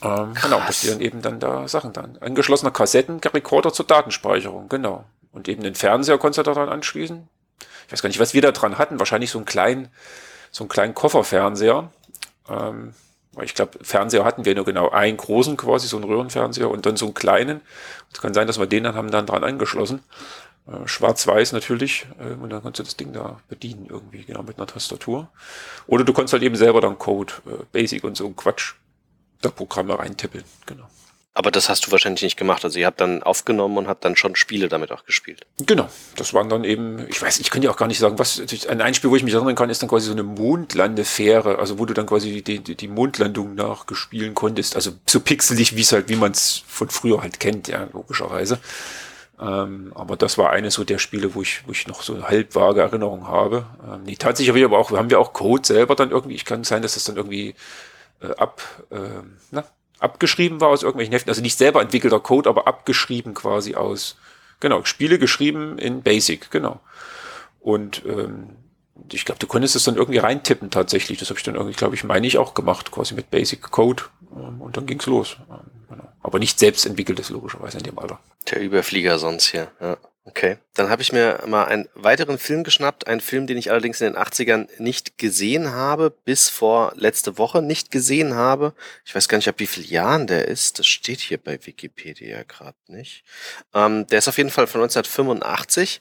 Ähm, genau, dass die dann eben dann da Sachen dann. Angeschlossener Kassettenrekorder zur Datenspeicherung, genau. Und eben den Fernseher konntest du daran anschließen. Ich weiß gar nicht, was wir da dran hatten. Wahrscheinlich so einen kleinen, so einen kleinen Kofferfernseher. Ähm, ich glaube, Fernseher hatten wir nur genau einen großen quasi, so einen Röhrenfernseher und dann so einen kleinen. Es kann sein, dass wir den dann haben dann dran angeschlossen. Äh, Schwarz-Weiß natürlich. Äh, und dann kannst du das Ding da bedienen irgendwie, genau, mit einer Tastatur. Oder du kannst halt eben selber dann Code, äh, Basic und so Quatsch, da Programme reintippeln, genau. Aber das hast du wahrscheinlich nicht gemacht. Also ihr habt dann aufgenommen und habt dann schon Spiele damit auch gespielt. Genau. Das waren dann eben, ich weiß, ich kann ja auch gar nicht sagen, was, ein, ein Spiel, wo ich mich erinnern kann, ist dann quasi so eine Mondlandefähre, also wo du dann quasi die, die, die Mondlandung nachgespielen konntest. Also so pixelig, wie es halt, wie man es von früher halt kennt, ja, logischerweise. Ähm, aber das war eines so der Spiele, wo ich, wo ich noch so eine halbvage Erinnerung habe. Ähm, nee, tatsächlich aber auch, haben wir auch Code selber dann irgendwie, ich kann sein, dass das dann irgendwie äh, ab, äh, na, abgeschrieben war aus irgendwelchen Heften, also nicht selber entwickelter Code, aber abgeschrieben quasi aus, genau, Spiele geschrieben in Basic, genau. Und ähm, ich glaube, du konntest es dann irgendwie reintippen tatsächlich. Das habe ich dann irgendwie, glaube ich, meine ich auch gemacht, quasi mit Basic Code. Ähm, und dann ging's los. Ähm, genau. Aber nicht selbst entwickeltes logischerweise in dem Alter. Der Überflieger sonst hier, ja. Okay, dann habe ich mir mal einen weiteren Film geschnappt, einen Film, den ich allerdings in den 80ern nicht gesehen habe, bis vor letzte Woche nicht gesehen habe. Ich weiß gar nicht, ab wie viel Jahren der ist. Das steht hier bei Wikipedia gerade nicht. Ähm, der ist auf jeden Fall von 1985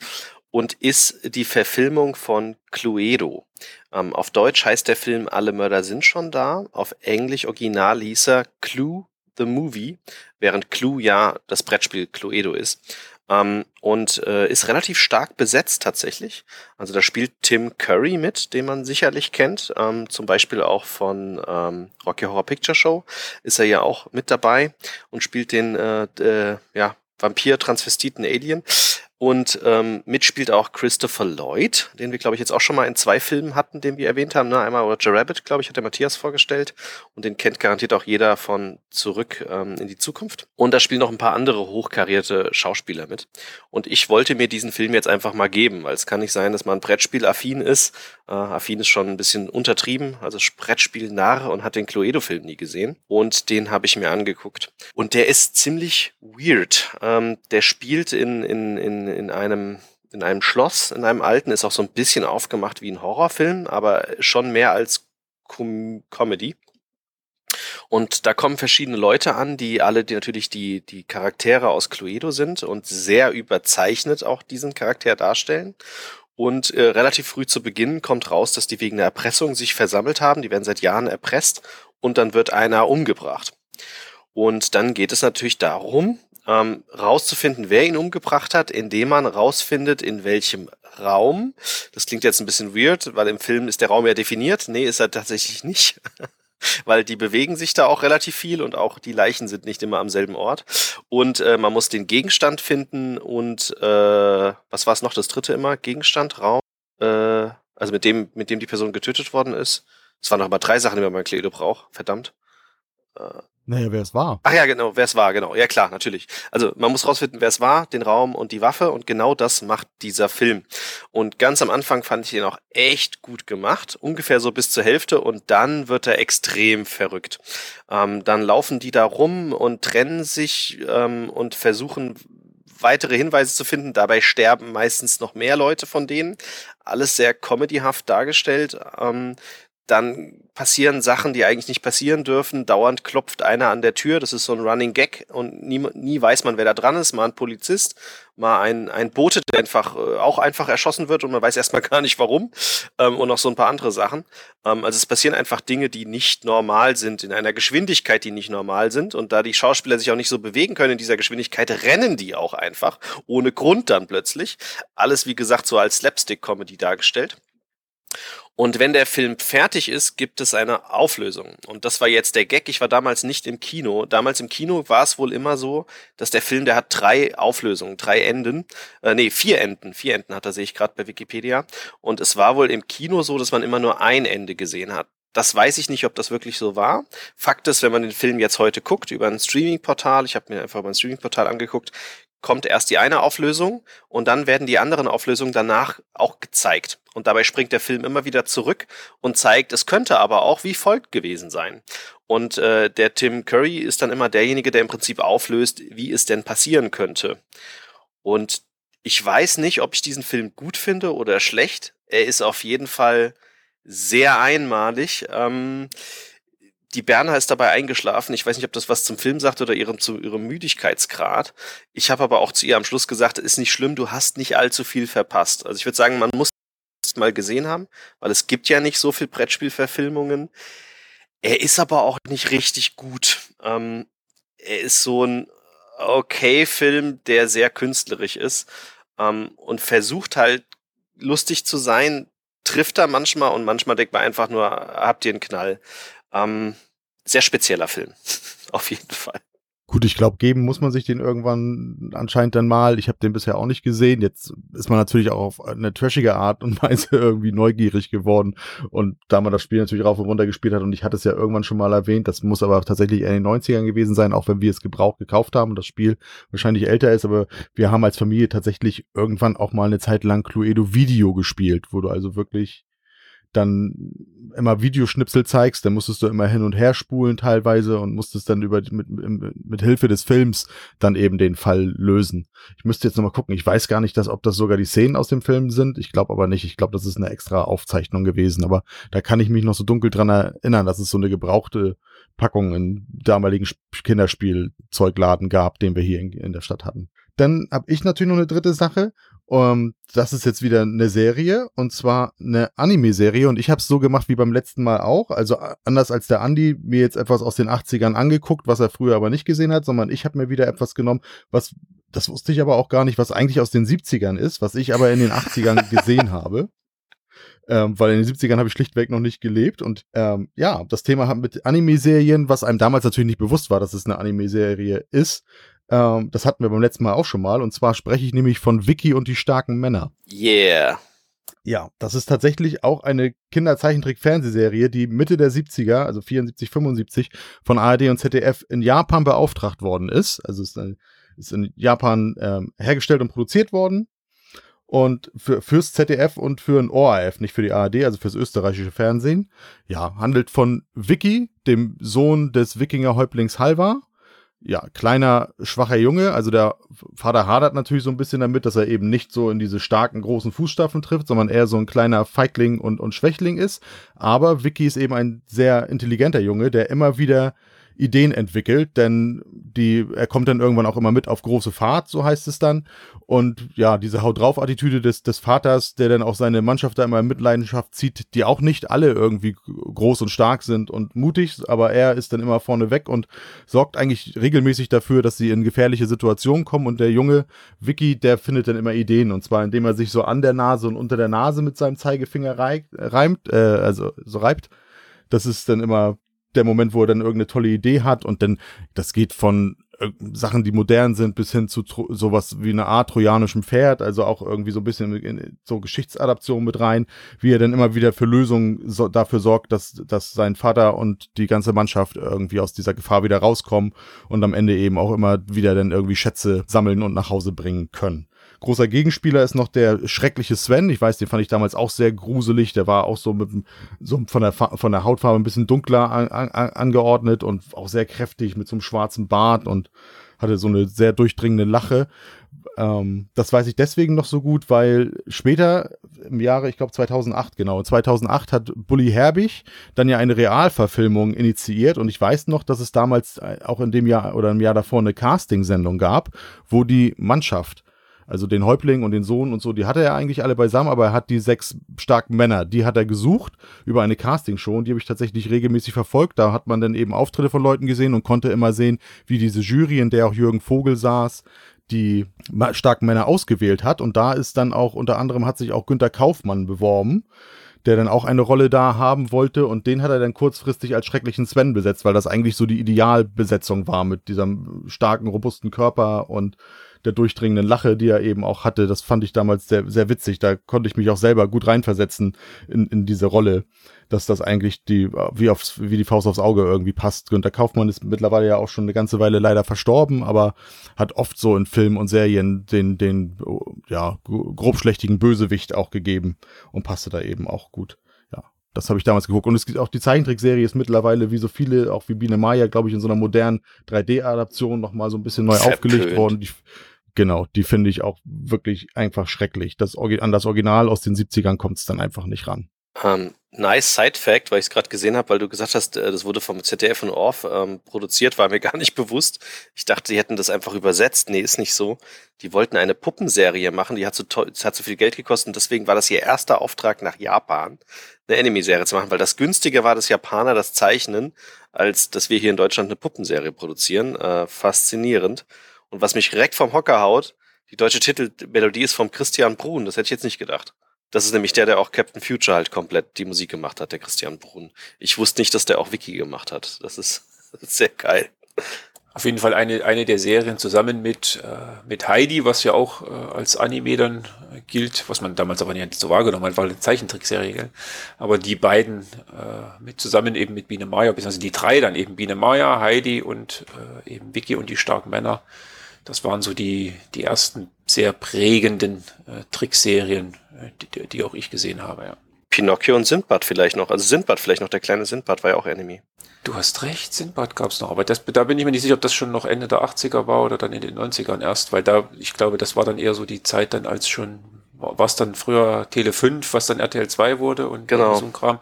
und ist die Verfilmung von Cluedo. Ähm, auf Deutsch heißt der Film Alle Mörder sind schon da. Auf Englisch original hieß er Clue the Movie, während Clue ja das Brettspiel Cluedo ist. Ähm, und äh, ist relativ stark besetzt tatsächlich. Also da spielt Tim Curry mit, den man sicherlich kennt. Ähm, zum Beispiel auch von ähm, Rocky Horror Picture Show ist er ja auch mit dabei und spielt den äh, äh, ja, Vampir-Transvestiten Alien. Und ähm, mitspielt auch Christopher Lloyd, den wir, glaube ich, jetzt auch schon mal in zwei Filmen hatten, den wir erwähnt haben. Ne? Einmal Roger Rabbit, glaube ich, hat der Matthias vorgestellt. Und den kennt garantiert auch jeder von Zurück ähm, in die Zukunft. Und da spielen noch ein paar andere hochkarierte Schauspieler mit. Und ich wollte mir diesen Film jetzt einfach mal geben, weil es kann nicht sein, dass man Brettspiel-affin ist. Äh, affin ist schon ein bisschen untertrieben, also Brettspiel narr und hat den Cluedo-Film nie gesehen. Und den habe ich mir angeguckt. Und der ist ziemlich weird. Ähm, der spielt in, in, in in einem in einem Schloss, in einem alten, ist auch so ein bisschen aufgemacht wie ein Horrorfilm, aber schon mehr als Com Comedy. Und da kommen verschiedene Leute an, die alle die natürlich die, die Charaktere aus Cluedo sind und sehr überzeichnet auch diesen Charakter darstellen. Und äh, relativ früh zu Beginn kommt raus, dass die wegen der Erpressung sich versammelt haben. Die werden seit Jahren erpresst und dann wird einer umgebracht. Und dann geht es natürlich darum, ähm, rauszufinden, wer ihn umgebracht hat, indem man rausfindet, in welchem Raum. Das klingt jetzt ein bisschen weird, weil im Film ist der Raum ja definiert. Nee, ist er tatsächlich nicht. weil die bewegen sich da auch relativ viel und auch die Leichen sind nicht immer am selben Ort. Und äh, man muss den Gegenstand finden und äh, was war es noch, das dritte immer? Gegenstand, Raum, äh, also mit dem, mit dem die Person getötet worden ist. Es waren noch mal drei Sachen, die man bei Kledo braucht. Verdammt. Naja, wer es war. Ach ja, genau, wer es war, genau. Ja klar, natürlich. Also man muss rausfinden, wer es war, den Raum und die Waffe und genau das macht dieser Film. Und ganz am Anfang fand ich den auch echt gut gemacht, ungefähr so bis zur Hälfte und dann wird er extrem verrückt. Ähm, dann laufen die da rum und trennen sich ähm, und versuchen weitere Hinweise zu finden. Dabei sterben meistens noch mehr Leute von denen. Alles sehr comedyhaft dargestellt. Ähm, dann passieren Sachen, die eigentlich nicht passieren dürfen. Dauernd klopft einer an der Tür. Das ist so ein Running Gag und nie, nie weiß man, wer da dran ist. Mal ein Polizist, mal ein, ein Bote, der einfach äh, auch einfach erschossen wird und man weiß erstmal gar nicht warum. Ähm, und noch so ein paar andere Sachen. Ähm, also es passieren einfach Dinge, die nicht normal sind, in einer Geschwindigkeit, die nicht normal sind. Und da die Schauspieler sich auch nicht so bewegen können in dieser Geschwindigkeit, rennen die auch einfach. Ohne Grund dann plötzlich. Alles, wie gesagt, so als Slapstick-Comedy dargestellt. Und wenn der Film fertig ist, gibt es eine Auflösung. Und das war jetzt der Gag. Ich war damals nicht im Kino. Damals im Kino war es wohl immer so, dass der Film, der hat drei Auflösungen, drei Enden. Äh, nee, vier Enden. Vier Enden hat er, sehe ich gerade bei Wikipedia. Und es war wohl im Kino so, dass man immer nur ein Ende gesehen hat. Das weiß ich nicht, ob das wirklich so war. Fakt ist, wenn man den Film jetzt heute guckt über ein Streaming-Portal, ich habe mir einfach mal ein Streaming-Portal angeguckt, kommt erst die eine Auflösung und dann werden die anderen Auflösungen danach auch gezeigt. Und dabei springt der Film immer wieder zurück und zeigt, es könnte aber auch wie folgt gewesen sein. Und äh, der Tim Curry ist dann immer derjenige, der im Prinzip auflöst, wie es denn passieren könnte. Und ich weiß nicht, ob ich diesen Film gut finde oder schlecht. Er ist auf jeden Fall sehr einmalig. Ähm, die Berner ist dabei eingeschlafen. Ich weiß nicht, ob das was zum Film sagt oder ihrem, zu ihrem Müdigkeitsgrad. Ich habe aber auch zu ihr am Schluss gesagt, ist nicht schlimm, du hast nicht allzu viel verpasst. Also ich würde sagen, man muss es mal gesehen haben, weil es gibt ja nicht so viel Brettspielverfilmungen. Er ist aber auch nicht richtig gut. Ähm, er ist so ein okay Film, der sehr künstlerisch ist ähm, und versucht halt lustig zu sein, trifft er manchmal und manchmal denkt man einfach nur, habt ihr einen Knall. Ähm, sehr spezieller Film, auf jeden Fall. Gut, ich glaube, geben muss man sich den irgendwann anscheinend dann mal. Ich habe den bisher auch nicht gesehen. Jetzt ist man natürlich auch auf eine trashige Art und Weise irgendwie neugierig geworden. Und da man das Spiel natürlich rauf und runter gespielt hat, und ich hatte es ja irgendwann schon mal erwähnt, das muss aber tatsächlich in den 90ern gewesen sein, auch wenn wir es gebraucht gekauft haben und das Spiel wahrscheinlich älter ist, aber wir haben als Familie tatsächlich irgendwann auch mal eine Zeit lang Cluedo Video gespielt, wo du also wirklich dann immer Videoschnipsel zeigst, dann musstest du immer hin und her spulen teilweise und musstest dann über mit, mit, Hilfe des Films dann eben den Fall lösen. Ich müsste jetzt nochmal gucken. Ich weiß gar nicht, dass, ob das sogar die Szenen aus dem Film sind. Ich glaube aber nicht. Ich glaube, das ist eine extra Aufzeichnung gewesen. Aber da kann ich mich noch so dunkel dran erinnern, dass es so eine gebrauchte Packung in damaligen Kinderspielzeugladen gab, den wir hier in, in der Stadt hatten. Dann habe ich natürlich noch eine dritte Sache. Um, ähm, das ist jetzt wieder eine Serie und zwar eine Anime-Serie und ich habe es so gemacht wie beim letzten Mal auch. Also anders als der Andi mir jetzt etwas aus den 80ern angeguckt, was er früher aber nicht gesehen hat, sondern ich habe mir wieder etwas genommen, was, das wusste ich aber auch gar nicht, was eigentlich aus den 70ern ist, was ich aber in den 80ern gesehen habe. Ähm, weil in den 70ern habe ich schlichtweg noch nicht gelebt. Und ähm, ja, das Thema hat mit Anime-Serien, was einem damals natürlich nicht bewusst war, dass es eine Anime-Serie ist, ähm, das hatten wir beim letzten Mal auch schon mal. Und zwar spreche ich nämlich von Vicky und die starken Männer. Yeah. Ja, das ist tatsächlich auch eine Kinderzeichentrick-Fernsehserie, die Mitte der 70er, also 74, 75, von ARD und ZDF in Japan beauftragt worden ist. Also ist, ist in Japan ähm, hergestellt und produziert worden. Und für, fürs ZDF und für ein ORF, nicht für die ARD, also fürs österreichische Fernsehen. Ja, handelt von Vicky, dem Sohn des Wikinger-Häuptlings Halvar ja, kleiner, schwacher Junge. Also der Vater hadert natürlich so ein bisschen damit, dass er eben nicht so in diese starken, großen Fußstapfen trifft, sondern eher so ein kleiner Feigling und, und Schwächling ist. Aber Vicky ist eben ein sehr intelligenter Junge, der immer wieder Ideen entwickelt, denn die, er kommt dann irgendwann auch immer mit auf große Fahrt, so heißt es dann. Und ja, diese Haut drauf Attitüde des, des Vaters, der dann auch seine Mannschaft da immer in Mitleidenschaft zieht, die auch nicht alle irgendwie groß und stark sind und mutig, aber er ist dann immer vorne weg und sorgt eigentlich regelmäßig dafür, dass sie in gefährliche Situationen kommen und der junge Vicky, der findet dann immer Ideen und zwar indem er sich so an der Nase und unter der Nase mit seinem Zeigefinger reimt, äh, also so reibt. Das ist dann immer der Moment, wo er dann irgendeine tolle Idee hat und dann, das geht von äh, Sachen, die modern sind, bis hin zu sowas wie eine Art trojanischem Pferd, also auch irgendwie so ein bisschen in so Geschichtsadaption mit rein, wie er dann immer wieder für Lösungen so, dafür sorgt, dass, dass sein Vater und die ganze Mannschaft irgendwie aus dieser Gefahr wieder rauskommen und am Ende eben auch immer wieder dann irgendwie Schätze sammeln und nach Hause bringen können. Großer Gegenspieler ist noch der schreckliche Sven. Ich weiß, den fand ich damals auch sehr gruselig. Der war auch so mit so von der von der Hautfarbe ein bisschen dunkler an, an, angeordnet und auch sehr kräftig mit so einem schwarzen Bart und hatte so eine sehr durchdringende Lache. Ähm, das weiß ich deswegen noch so gut, weil später im Jahre, ich glaube 2008 genau, 2008 hat Bully Herbig dann ja eine Realverfilmung initiiert und ich weiß noch, dass es damals auch in dem Jahr oder im Jahr davor eine Castingsendung gab, wo die Mannschaft also den Häuptling und den Sohn und so, die hatte er eigentlich alle beisammen, aber er hat die sechs starken Männer, die hat er gesucht über eine Castingshow und die habe ich tatsächlich regelmäßig verfolgt. Da hat man dann eben Auftritte von Leuten gesehen und konnte immer sehen, wie diese Jury, in der auch Jürgen Vogel saß, die starken Männer ausgewählt hat. Und da ist dann auch, unter anderem hat sich auch Günter Kaufmann beworben der dann auch eine Rolle da haben wollte und den hat er dann kurzfristig als schrecklichen Sven besetzt, weil das eigentlich so die Idealbesetzung war mit diesem starken, robusten Körper und der durchdringenden Lache, die er eben auch hatte. Das fand ich damals sehr, sehr witzig. Da konnte ich mich auch selber gut reinversetzen in, in diese Rolle, dass das eigentlich die, wie aufs, wie die Faust aufs Auge irgendwie passt. Günter Kaufmann ist mittlerweile ja auch schon eine ganze Weile leider verstorben, aber hat oft so in Filmen und Serien den, den, ja, grobschlächtigen Bösewicht auch gegeben und passte da eben auch gut. Das habe ich damals geguckt. Und es gibt auch die Zeichentrickserie ist mittlerweile, wie so viele, auch wie Biene Maya, glaube ich, in so einer modernen 3D-Adaption nochmal so ein bisschen neu Verpönt. aufgelegt worden. Die, Genau, die finde ich auch wirklich einfach schrecklich. Das, an das Original aus den 70ern kommt es dann einfach nicht ran. Um, ähm, nice Side Fact, weil ich es gerade gesehen habe, weil du gesagt hast, äh, das wurde vom ZDF und ORF ähm, produziert, war mir gar nicht bewusst. Ich dachte, die hätten das einfach übersetzt. Nee, ist nicht so. Die wollten eine Puppenserie machen, die hat so, hat so viel Geld gekostet und deswegen war das ihr erster Auftrag nach Japan, eine Anime-Serie zu machen, weil das günstiger war, das Japaner das zeichnen, als dass wir hier in Deutschland eine Puppenserie produzieren. Äh, faszinierend. Und was mich direkt vom Hocker haut, die deutsche Titelmelodie ist vom Christian Brun. Das hätte ich jetzt nicht gedacht. Das ist nämlich der, der auch Captain Future halt komplett die Musik gemacht hat, der Christian Brun. Ich wusste nicht, dass der auch Wiki gemacht hat. Das ist, sehr geil. Auf jeden Fall eine, eine der Serien zusammen mit, äh, mit Heidi, was ja auch äh, als Anime dann äh, gilt, was man damals aber nicht so wahrgenommen hat, war eine Zeichentrickserie. Gell? Aber die beiden äh, mit zusammen eben mit Biene Maya, beziehungsweise die drei dann eben Biene Maya, Heidi und äh, eben Vicky und die starken Männer, das waren so die, die ersten sehr prägenden äh, Trickserien, äh, die, die auch ich gesehen habe, ja. Pinocchio und Sindbad vielleicht noch. Also Sindbad vielleicht noch, der kleine Sindbad war ja auch Anime. Du hast recht, Sindbad gab's noch, aber das, da bin ich mir nicht sicher, ob das schon noch Ende der 80er war oder dann in den 90ern erst, weil da, ich glaube, das war dann eher so die Zeit dann, als schon war es dann früher Tele 5, was dann RTL 2 wurde und Genau. so ein Kram.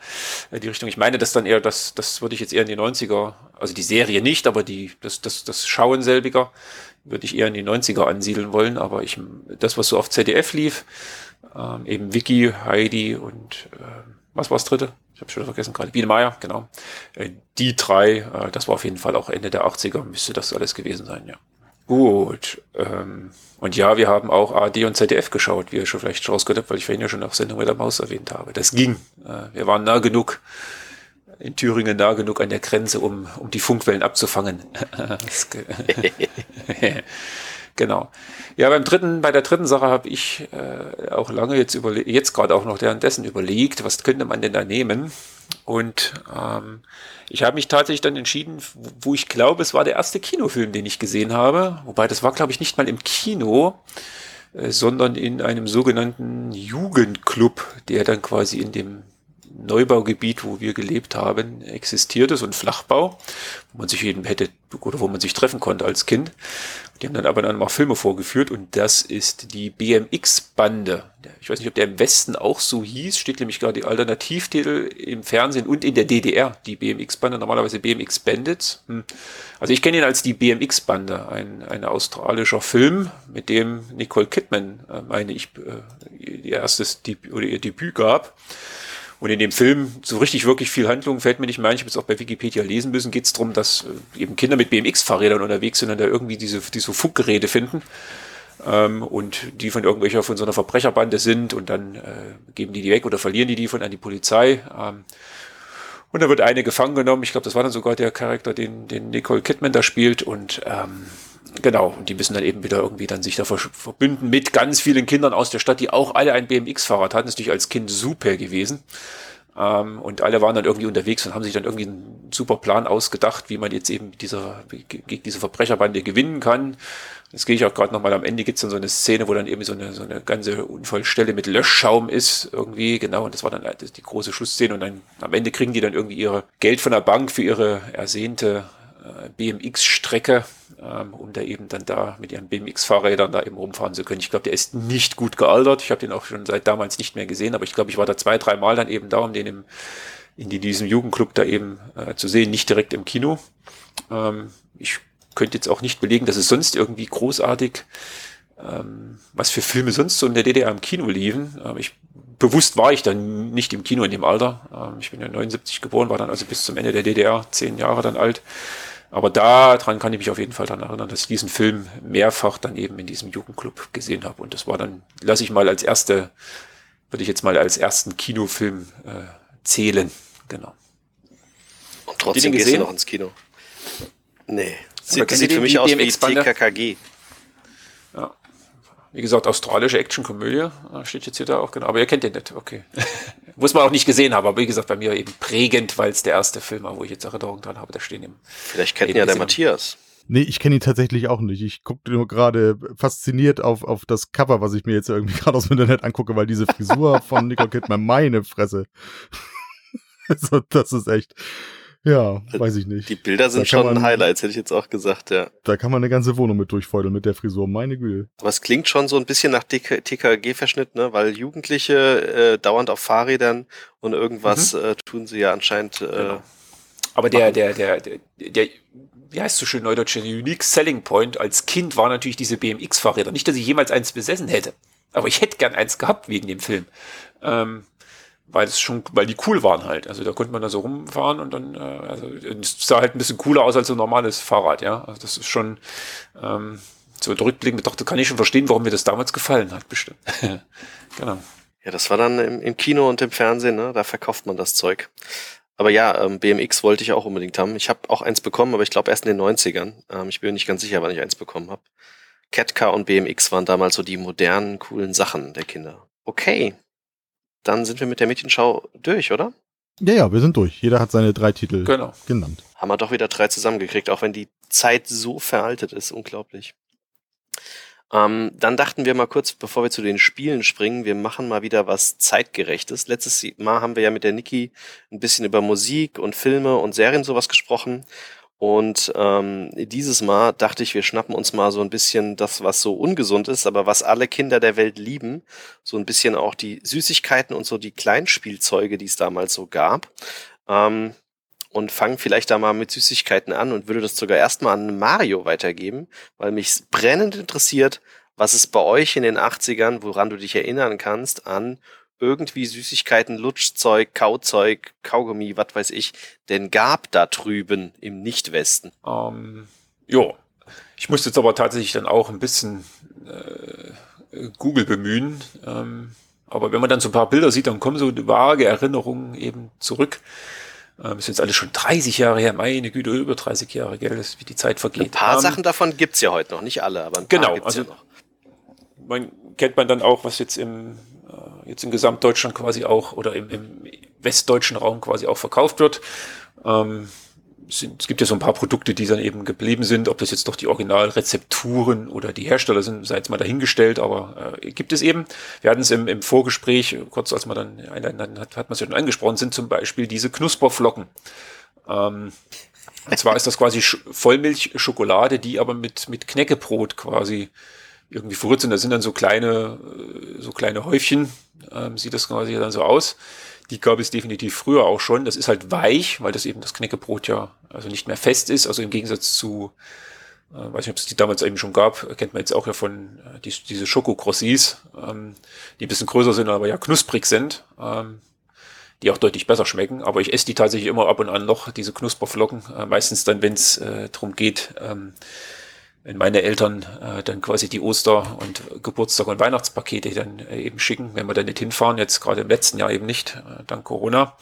Die Richtung. Ich meine, das dann eher, das, das würde ich jetzt eher in die 90er, also die Serie nicht, aber die, das, das, das Schauen selbiger würde ich eher in die 90er ansiedeln wollen, aber ich, das, was so auf ZDF lief, ähm, eben Vicky, Heidi und ähm, was war das dritte? Ich habe schon vergessen gerade. Biene Meier, genau. Äh, die drei, äh, das war auf jeden Fall auch Ende der 80er, müsste das alles gewesen sein, ja. Gut. Ähm, und ja, wir haben auch ARD und ZDF geschaut, wie ihr schon vielleicht rausgehört habt, weil ich vorhin ja schon auf Sendung mit der Maus erwähnt habe. Das ging. Äh, wir waren nah genug, in Thüringen nah genug an der Grenze, um, um die Funkwellen abzufangen. Genau. Ja, beim dritten, bei der dritten Sache habe ich äh, auch lange jetzt überle jetzt gerade auch noch währenddessen überlegt, was könnte man denn da nehmen? Und ähm, ich habe mich tatsächlich dann entschieden, wo ich glaube, es war der erste Kinofilm, den ich gesehen habe. Wobei das war, glaube ich, nicht mal im Kino, äh, sondern in einem sogenannten Jugendclub, der dann quasi in dem Neubaugebiet, wo wir gelebt haben, existierte, so ein Flachbau, wo man sich eben hätte oder wo man sich treffen konnte als Kind. Die haben dann aber dann mal Filme vorgeführt und das ist die BMX-Bande. Ich weiß nicht, ob der im Westen auch so hieß, steht nämlich gerade die Alternativtitel im Fernsehen und in der DDR, die BMX-Bande, normalerweise BMX Bandits. Hm. Also ich kenne ihn als die BMX-Bande, ein, ein australischer Film, mit dem Nicole Kidman, äh, meine ich, äh, ihr erstes Debüt, oder ihr Debüt gab. Und in dem Film, so richtig wirklich viel Handlung fällt mir nicht mehr ein. Ich habe es auch bei Wikipedia lesen müssen. Geht es darum, dass äh, eben Kinder mit BMX-Fahrrädern unterwegs sind und da irgendwie diese, diese Funkgeräte finden. Ähm, und die von irgendwelcher, von so einer Verbrecherbande sind und dann äh, geben die die weg oder verlieren die die von an die Polizei. Ähm, und da wird eine gefangen genommen. Ich glaube, das war dann sogar der Charakter, den, den Nicole Kidman da spielt. Und ähm, genau, und die müssen dann eben wieder irgendwie dann sich da ver verbünden mit ganz vielen Kindern aus der Stadt, die auch alle ein BMX-Fahrrad hatten. Das ist natürlich als Kind super gewesen. Ähm, und alle waren dann irgendwie unterwegs und haben sich dann irgendwie einen super Plan ausgedacht, wie man jetzt eben dieser, gegen diese Verbrecherbande gewinnen kann. Das gehe ich auch gerade nochmal am Ende gibt's dann so eine Szene, wo dann eben so eine, so eine ganze Unfallstelle mit Löschschaum ist, irgendwie, genau, und das war dann das die große Schlussszene und dann am Ende kriegen die dann irgendwie ihre Geld von der Bank für ihre ersehnte äh, BMX-Strecke, ähm, um da eben dann da mit ihren BMX-Fahrrädern da eben rumfahren zu können. Ich glaube, der ist nicht gut gealtert. Ich habe den auch schon seit damals nicht mehr gesehen, aber ich glaube, ich war da zwei, drei Mal dann eben da, um den im, in diesem Jugendclub da eben äh, zu sehen, nicht direkt im Kino. Ähm, ich könnte jetzt auch nicht belegen, dass es sonst irgendwie großartig, ähm, was für Filme sonst so in der DDR im Kino liefen. Aber ich, bewusst war ich dann nicht im Kino in dem Alter. Ähm, ich bin ja 79 geboren, war dann also bis zum Ende der DDR zehn Jahre dann alt. Aber daran kann ich mich auf jeden Fall daran erinnern, dass ich diesen Film mehrfach dann eben in diesem Jugendclub gesehen habe. Und das war dann, lasse ich mal als erste, würde ich jetzt mal als ersten Kinofilm äh, zählen. Genau. Und trotzdem gehst du noch ins Kino. Nee. Aber Sieht, für mich aus wie? TKKG. Wie gesagt, australische Actionkomödie, äh, steht jetzt hier da auch genau. Aber ihr kennt den nicht, okay. Muss man auch nicht gesehen haben, aber wie gesagt, bei mir eben prägend, weil es der erste Film war, wo ich jetzt Erinnerung dran habe. Da stehen im Vielleicht kennt ihn Eben ja der. Matthias. Nee, ich kenne ihn tatsächlich auch nicht. Ich gucke nur gerade fasziniert auf, auf das Cover, was ich mir jetzt irgendwie gerade aus dem Internet angucke, weil diese Frisur von Nicole Kidman, meine Fresse. also, das ist echt, ja, weiß ich nicht. Die Bilder sind schon man- Highlights, hätte ich jetzt auch gesagt, ja. Da kann man eine ganze Wohnung mit durchfeudeln mit der Frisur, meine Güte. Aber es klingt schon so ein bisschen nach TKG-Verschnitt, ne? Weil Jugendliche äh, dauernd auf Fahrrädern und irgendwas äh, tun sie ja anscheinend. Äh, Genau. Aber der, der, der, der, der, wie heißt so schön neudeutsch, der Unique Selling Point als Kind war natürlich diese BMX-Fahrräder. Nicht, dass ich jemals eins besessen hätte. Aber ich hätte gern eins gehabt wegen dem Film. Ähm, weil es schon, weil die cool waren halt. Also da konnte man da so rumfahren und dann, äh, also es sah halt ein bisschen cooler aus als so ein normales Fahrrad, ja. Also das ist schon ähm, so rückblickend betrachtet, kann ich schon verstehen, warum mir das damals gefallen hat, bestimmt. genau. Ja, das war dann im, im Kino und im Fernsehen, ne? Da verkauft man das Zeug. Aber ja, ähm, BMX wollte ich auch unbedingt haben. Ich habe auch eins bekommen, aber ich glaube erst in den 90ern. Ähm, ich bin mir nicht ganz sicher, wann ich eins bekommen habe. Catcar und BMX waren damals so die modernen, coolen Sachen der Kinder. Okay. Dann sind wir mit der Mädchenschau durch, oder? Ja, ja, wir sind durch. Jeder hat seine drei Titel Genau. genannt. Haben wir doch wieder drei zusammengekriegt, auch wenn die Zeit so veraltet ist. Unglaublich. Ähm, dann dachten wir mal kurz, bevor wir zu den Spielen springen, wir machen mal wieder was zeitgerechtes. Letztes Mal haben wir ja mit der Niki ein bisschen über Musik und Filme und Serien sowas gesprochen. Und ähm, dieses Mal dachte ich, wir schnappen uns mal so ein bisschen das, was so ungesund ist, aber was alle Kinder der Welt lieben. So ein bisschen auch die Süßigkeiten und so die Kleinspielzeuge, die es damals so gab. Ähm, und fangen vielleicht da mal mit Süßigkeiten an und würde das sogar erstmal an Mario weitergeben, weil mich brennend interessiert, was es bei euch in den 80ern, woran du dich erinnern kannst, an irgendwie Süßigkeiten, Lutschzeug, Kauzeug, Kaugummi, was weiß ich, denn gab da drüben im Nicht-Westen? Ähm, ja, ich musste jetzt aber tatsächlich dann auch ein bisschen äh, Google bemühen. Ähm, aber wenn man dann so ein paar Bilder sieht, dann kommen so vage Erinnerungen eben zurück. Ähm, ist jetzt alles schon 30 Jahre her, meine Güte, über 30 Jahre, gell, das, wie die Zeit vergeht. Ein paar ähm, Sachen davon gibt's ja heute noch, nicht alle, aber ein paar genau, gibt's also, ja noch. Man kennt man dann auch, was jetzt im äh, jetzt in Gesamtdeutschland quasi auch oder im, im westdeutschen Raum quasi auch verkauft wird. Ähm, sind, es gibt ja so ein paar Produkte, die dann eben geblieben sind. Ob das jetzt doch die Originalrezepturen oder die Hersteller sind, sei jetzt mal dahingestellt, aber äh, gibt es eben. Wir hatten es im, im Vorgespräch, kurz als man dann einen hat, hat man es ja schon angesprochen, sind zum Beispiel diese Knusperflocken. Ähm, und zwar ist das quasi Vollmilchschokolade, die aber mit, mit Knäckebrot quasi irgendwie verrückt sind. Da sind dann so kleine, äh, so kleine Häufchen, ähm, sieht das quasi dann so aus. Die gab es definitiv früher auch schon. Das ist halt weich, weil das eben das Knäckebrot ja also nicht mehr fest ist. Also im Gegensatz zu, äh, weiß nicht, ob es die damals eben schon gab, kennt man jetzt auch ja von äh, die, diese Schokokrossis, ähm, die ein bisschen größer sind, aber ja knusprig sind. Ähm, die auch deutlich besser schmecken, aber ich esse die tatsächlich immer ab und an noch, diese Knusperflocken, äh, meistens dann, wenn es äh, darum geht, ähm, wenn meine Eltern äh, dann quasi die Oster- und Geburtstag- und Weihnachtspakete dann äh, eben schicken, wenn wir dann nicht hinfahren, jetzt gerade im letzten Jahr eben nicht, äh, dank Corona,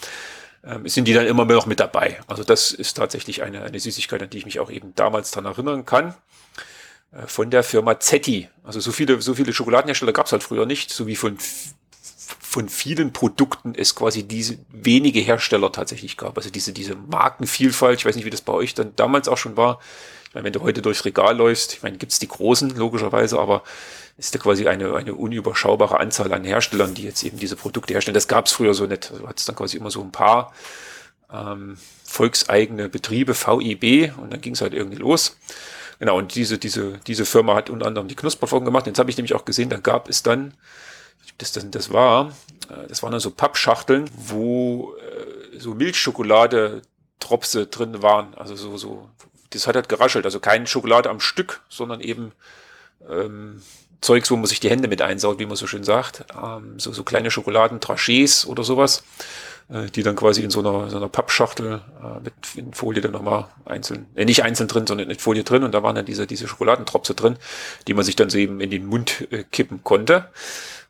äh, sind die dann immer noch mit dabei. Also das ist tatsächlich eine, eine Süßigkeit, an die ich mich auch eben damals dran erinnern kann. Äh, von der Firma Zetti. Also so viele, so viele Schokoladenhersteller gab es halt früher nicht, so wie von von vielen Produkten es quasi diese wenige Hersteller tatsächlich gab. Also diese, diese Markenvielfalt, ich weiß nicht, wie das bei euch dann damals auch schon war, ich wenn du heute durchs Regal läufst, ich meine, gibt's die großen, logischerweise, aber ist da quasi eine, eine unüberschaubare Anzahl an Herstellern, die jetzt eben diese Produkte herstellen. Das gab's früher so nicht. Also hat dann quasi immer so ein paar ähm, volkseigene Betriebe, VIB, und dann ging's halt irgendwie los. Genau, und diese, diese, diese Firma hat unter anderem die Knusperform gemacht. Jetzt habe ich nämlich auch gesehen, da gab es dann, das, das, das war, äh, das waren dann so Pappschachteln, wo äh, so Milchschokolade Tropse drin waren, also so, so das hat halt geraschelt. Also kein Schokolade am Stück, sondern eben ähm, Zeugs, wo man sich die Hände mit einsaut, wie man so schön sagt. Ähm, so, so kleine Schokoladen, Trachés oder sowas, äh, die dann quasi in so einer, so einer Pappschachtel äh, mit in Folie dann nochmal einzeln, äh, nicht einzeln drin, sondern mit Folie drin und da waren dann diese, diese Schokoladentropse drin, die man sich dann so eben in den Mund äh, kippen konnte.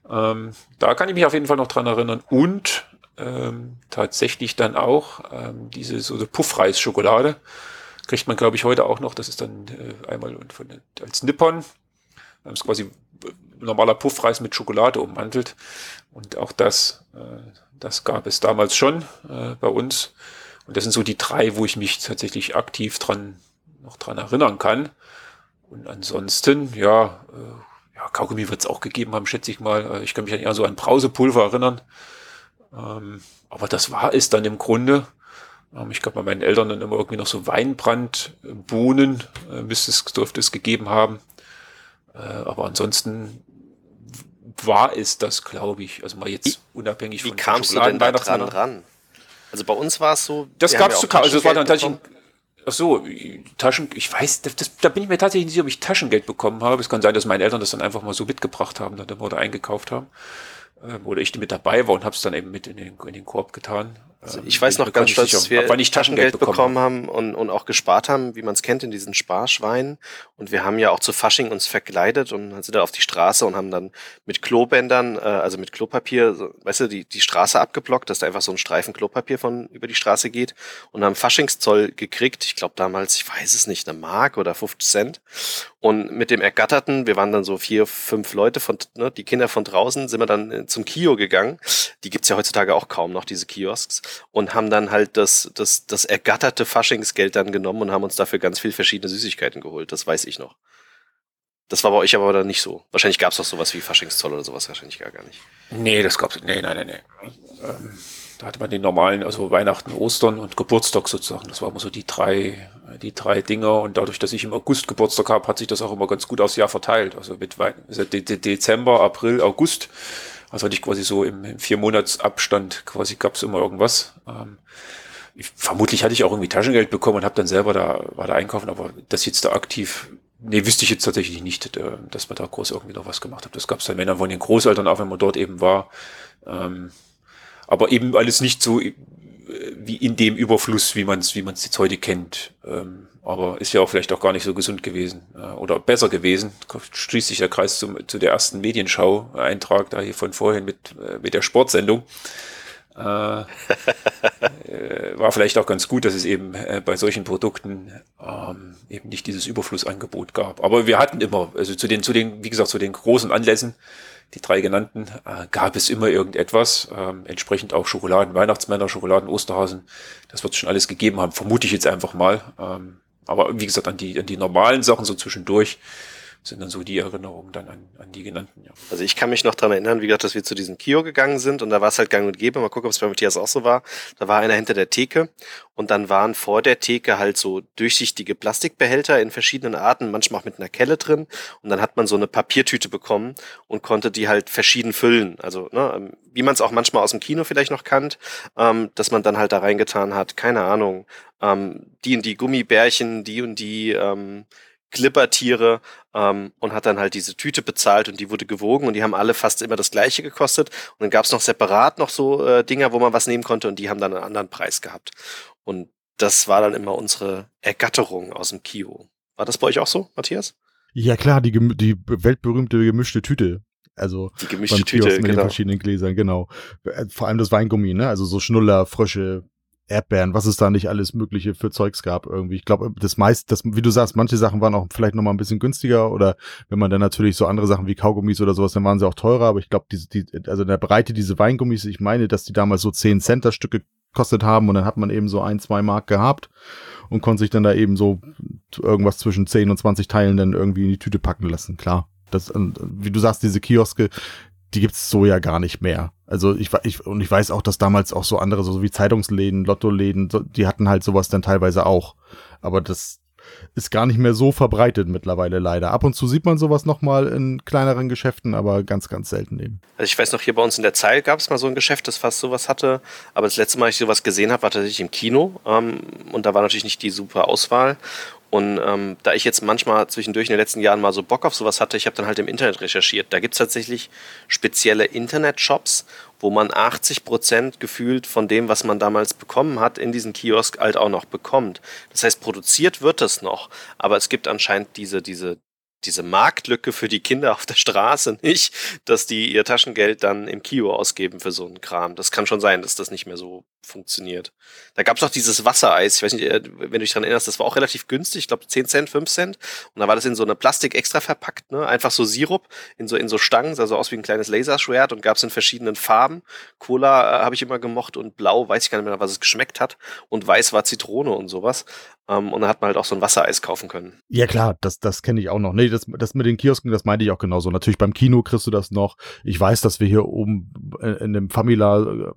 Ähm, da kann ich mich auf jeden Fall noch dran erinnern. Und ähm, tatsächlich dann auch ähm, diese so eine Puffreis-Schokolade. Kriegt man, glaube ich, heute auch noch. Das ist dann äh, einmal von, als Nippon. Das ist quasi äh, normaler Puffreis mit Schokolade ummantelt. Und auch das, äh, das gab es damals schon äh, bei uns. Und das sind so die drei, wo ich mich tatsächlich aktiv dran, noch dran erinnern kann. Und ansonsten, ja, äh, ja Kaugummi wird es auch gegeben haben, schätze ich mal. Äh, ich kann mich eher so an Brausepulver erinnern. Ähm, aber das war es dann im Grunde. Ähm, ich glaube, bei meinen Eltern dann immer irgendwie noch so Weinbrandbohnen, äh, müsste es, dürfte es gegeben haben. Äh, aber ansonsten war es das, glaube ich. Also mal jetzt wie, unabhängig wie von Wie kamst du denn da dran ran? Also bei uns war es so. Das gab es ja zu kaufen. Also es war dann tatsächlich. Ach so, Taschen, ich weiß, das, das, da bin ich mir tatsächlich nicht sicher, ob ich Taschengeld bekommen habe. Es kann sein, dass meine Eltern das dann einfach mal so mitgebracht haben, dann wurde eingekauft haben. Ähm, oder ich mit dabei war und habe es dann eben mit in den, in den Korb getan. Also ich weiß noch ganz stolz, dass wir Taschengeld, Taschengeld bekommen haben und, und auch gespart haben, wie man es kennt in diesen Sparschweinen. Und wir haben ja auch zu Fasching uns verkleidet und dann sind wir auf die Straße und haben dann mit Klobändern, äh, also mit Klopapier, so, weißt du, die, die Straße abgeblockt, dass da einfach so ein Streifen Klopapier von über die Straße geht und haben Faschingszoll gekriegt. Ich glaube damals, ich weiß es nicht, eine Mark oder 50 Cent. Und mit dem Ergatterten, wir waren dann so vier, fünf Leute von, ne, die Kinder von draußen, sind wir dann äh, zum Kio gegangen. Die gibt's ja heutzutage auch kaum noch, diese Kiosks und haben dann halt das, das, das ergatterte Faschingsgeld dann genommen und haben uns dafür ganz viel verschiedene Süßigkeiten geholt. Das weiß ich noch. Das war bei euch aber dann nicht so. Wahrscheinlich gab es doch sowas wie Faschingszoll oder sowas wahrscheinlich gar, gar nicht. Nee, das gab's. Nee, nein, nein, nee. Ähm, Da hatte man den normalen, also Weihnachten, Ostern und Geburtstag sozusagen. Das waren immer so die drei, die drei Dinger. Und dadurch, dass ich im August Geburtstag habe, hat sich das auch immer ganz gut aufs Jahr verteilt. Also mit Wein also De De Dezember, April, August. Also hatte ich quasi so im, im vier Monats Abstand quasi gab es immer irgendwas. Ähm, ich, vermutlich hatte ich auch irgendwie Taschengeld bekommen und habe dann selber da war da einkaufen, aber das jetzt da aktiv Nee, wüsste ich jetzt tatsächlich nicht, äh, dass man da groß irgendwie noch was gemacht hat. Das gab es dann, wenn dann von den Großeltern, auch wenn man dort eben war. Ähm, aber eben alles nicht so äh, wie in dem Überfluss, wie man es wie man's jetzt heute kennt. Ähm, aber ist ja auch vielleicht auch gar nicht so gesund gewesen äh, oder besser gewesen. Schließt sich der Kreis zum, zu der ersten Medienschau-Eintrag da hier von vorhin mit, äh, mit der Sportsendung. Äh, äh, war vielleicht auch ganz gut, dass es eben äh, bei solchen Produkten ähm, eben nicht dieses Überflussangebot gab. Aber wir hatten immer, also zu den, zu den, wie gesagt, zu den großen Anlässen, die drei genannten, äh, gab es immer irgendetwas. Ähm, entsprechend auch Schokoladen, Weihnachtsmänner, Schokoladen, Osterhasen. Das wird schon alles gegeben haben, vermute ich jetzt einfach mal. Ähm, aber wie gesagt, an die, an die normalen Sachen so zwischendurch sind dann so die Erinnerungen dann an, an die genannten. Ja. Also ich kann mich noch daran erinnern, wie gesagt, dass wir zu diesem Kio gegangen sind und da war es halt gang und gäbe. Mal gucken, ob es bei Matthias auch so war. Da war einer hinter der Theke und dann waren vor der Theke halt so durchsichtige Plastikbehälter in verschiedenen Arten, manchmal auch mit einer Kelle drin. Und dann hat man so eine Papiertüte bekommen und konnte die halt verschieden füllen. Also ne, ähm, wie man es auch manchmal aus dem Kino vielleicht noch kannt, ähm, dass man dann halt da reingetan hat, keine Ahnung, ähm, die und die Gummibärchen, die und die ähm, Glippertiere ähm, und hat dann halt diese Tüte bezahlt und die wurde gewogen und die haben alle fast immer das gleiche gekostet. Und dann gab es noch separat noch so äh, Dinger, wo man was nehmen konnte und die haben dann einen anderen Preis gehabt. Und das war dann immer unsere Ergatterung aus dem Kio. War das bei euch auch so, Matthias? Ja klar, die, die weltberühmte gemischte Tüte. Also die gemischte Tüte mit genau. den verschiedenen Gläsern, genau. Äh, vor allem das Weingummi, ne? Also so Schnuller, Frösche, Erdbeeren, was es da nicht alles Mögliche für Zeugs gab irgendwie. Ich glaube, das meist, das, wie du sagst, manche Sachen waren auch vielleicht nochmal ein bisschen günstiger oder wenn man dann natürlich so andere Sachen wie Kaugummis oder sowas, dann waren sie auch teurer, aber ich glaube, diese, die, also in der Breite diese Weingummis, ich meine, dass die damals so 10 Cent das Stück gekostet haben und dann hat man eben so ein, zwei Mark gehabt und konnte sich dann da eben so irgendwas zwischen 10 und 20 Teilen dann irgendwie in die Tüte packen lassen, klar. Das, wie du sagst, diese Kioske, die gibt's so ja gar nicht mehr. Also ich, ich und ich weiß auch, dass damals auch so andere, so wie Zeitungsläden, Lottoläden, die hatten halt sowas dann teilweise auch. Aber das ist gar nicht mehr so verbreitet mittlerweile leider. Ab und zu sieht man sowas nochmal in kleineren Geschäften, aber ganz, ganz selten eben. Also ich weiß noch, hier bei uns in der Zeil gab es mal so ein Geschäft, das fast sowas hatte. Aber das letzte Mal, ich sowas gesehen habe, war tatsächlich im Kino. Ähm, und da war natürlich nicht die super Auswahl. Und ähm, da ich jetzt manchmal zwischendurch in den letzten Jahren mal so Bock auf sowas hatte, ich habe dann halt im Internet recherchiert. Da gibt's tatsächlich spezielle Internet-Shops, wo man 80 Prozent gefühlt von dem, was man damals bekommen hat, in diesen Kiosk halt auch noch bekommt. Das heißt, produziert wird es noch, aber es gibt anscheinend diese, diese diese Marktlücke für die Kinder auf der Straße nicht, dass die ihr Taschengeld dann im Kio ausgeben für so einen Kram. Das kann schon sein, dass das nicht mehr so funktioniert. Da gab es auch dieses Wassereis, ich weiß nicht, äh, wenn du dich daran erinnerst, das war auch relativ günstig, ich glaube 10 Cent, 5 Cent. Und da war das in so eine Plastik extra verpackt, ne? Einfach so Sirup in so, in so Stangen, sah so aus wie ein kleines Laserschwert und gab es in verschiedenen Farben. Cola äh, habe ich immer gemocht und blau, weiß ich gar nicht mehr, was es geschmeckt hat. Und weiß war Zitrone und sowas. Ähm, und dann hat man halt auch so ein Wassereis kaufen können. Ja klar, das, das kenne ich auch noch. Nee, das, das mit den Kiosken, das meinte ich auch genauso. Natürlich beim Kino kriegst du das noch. Ich weiß, dass wir hier oben in dem Famila äh,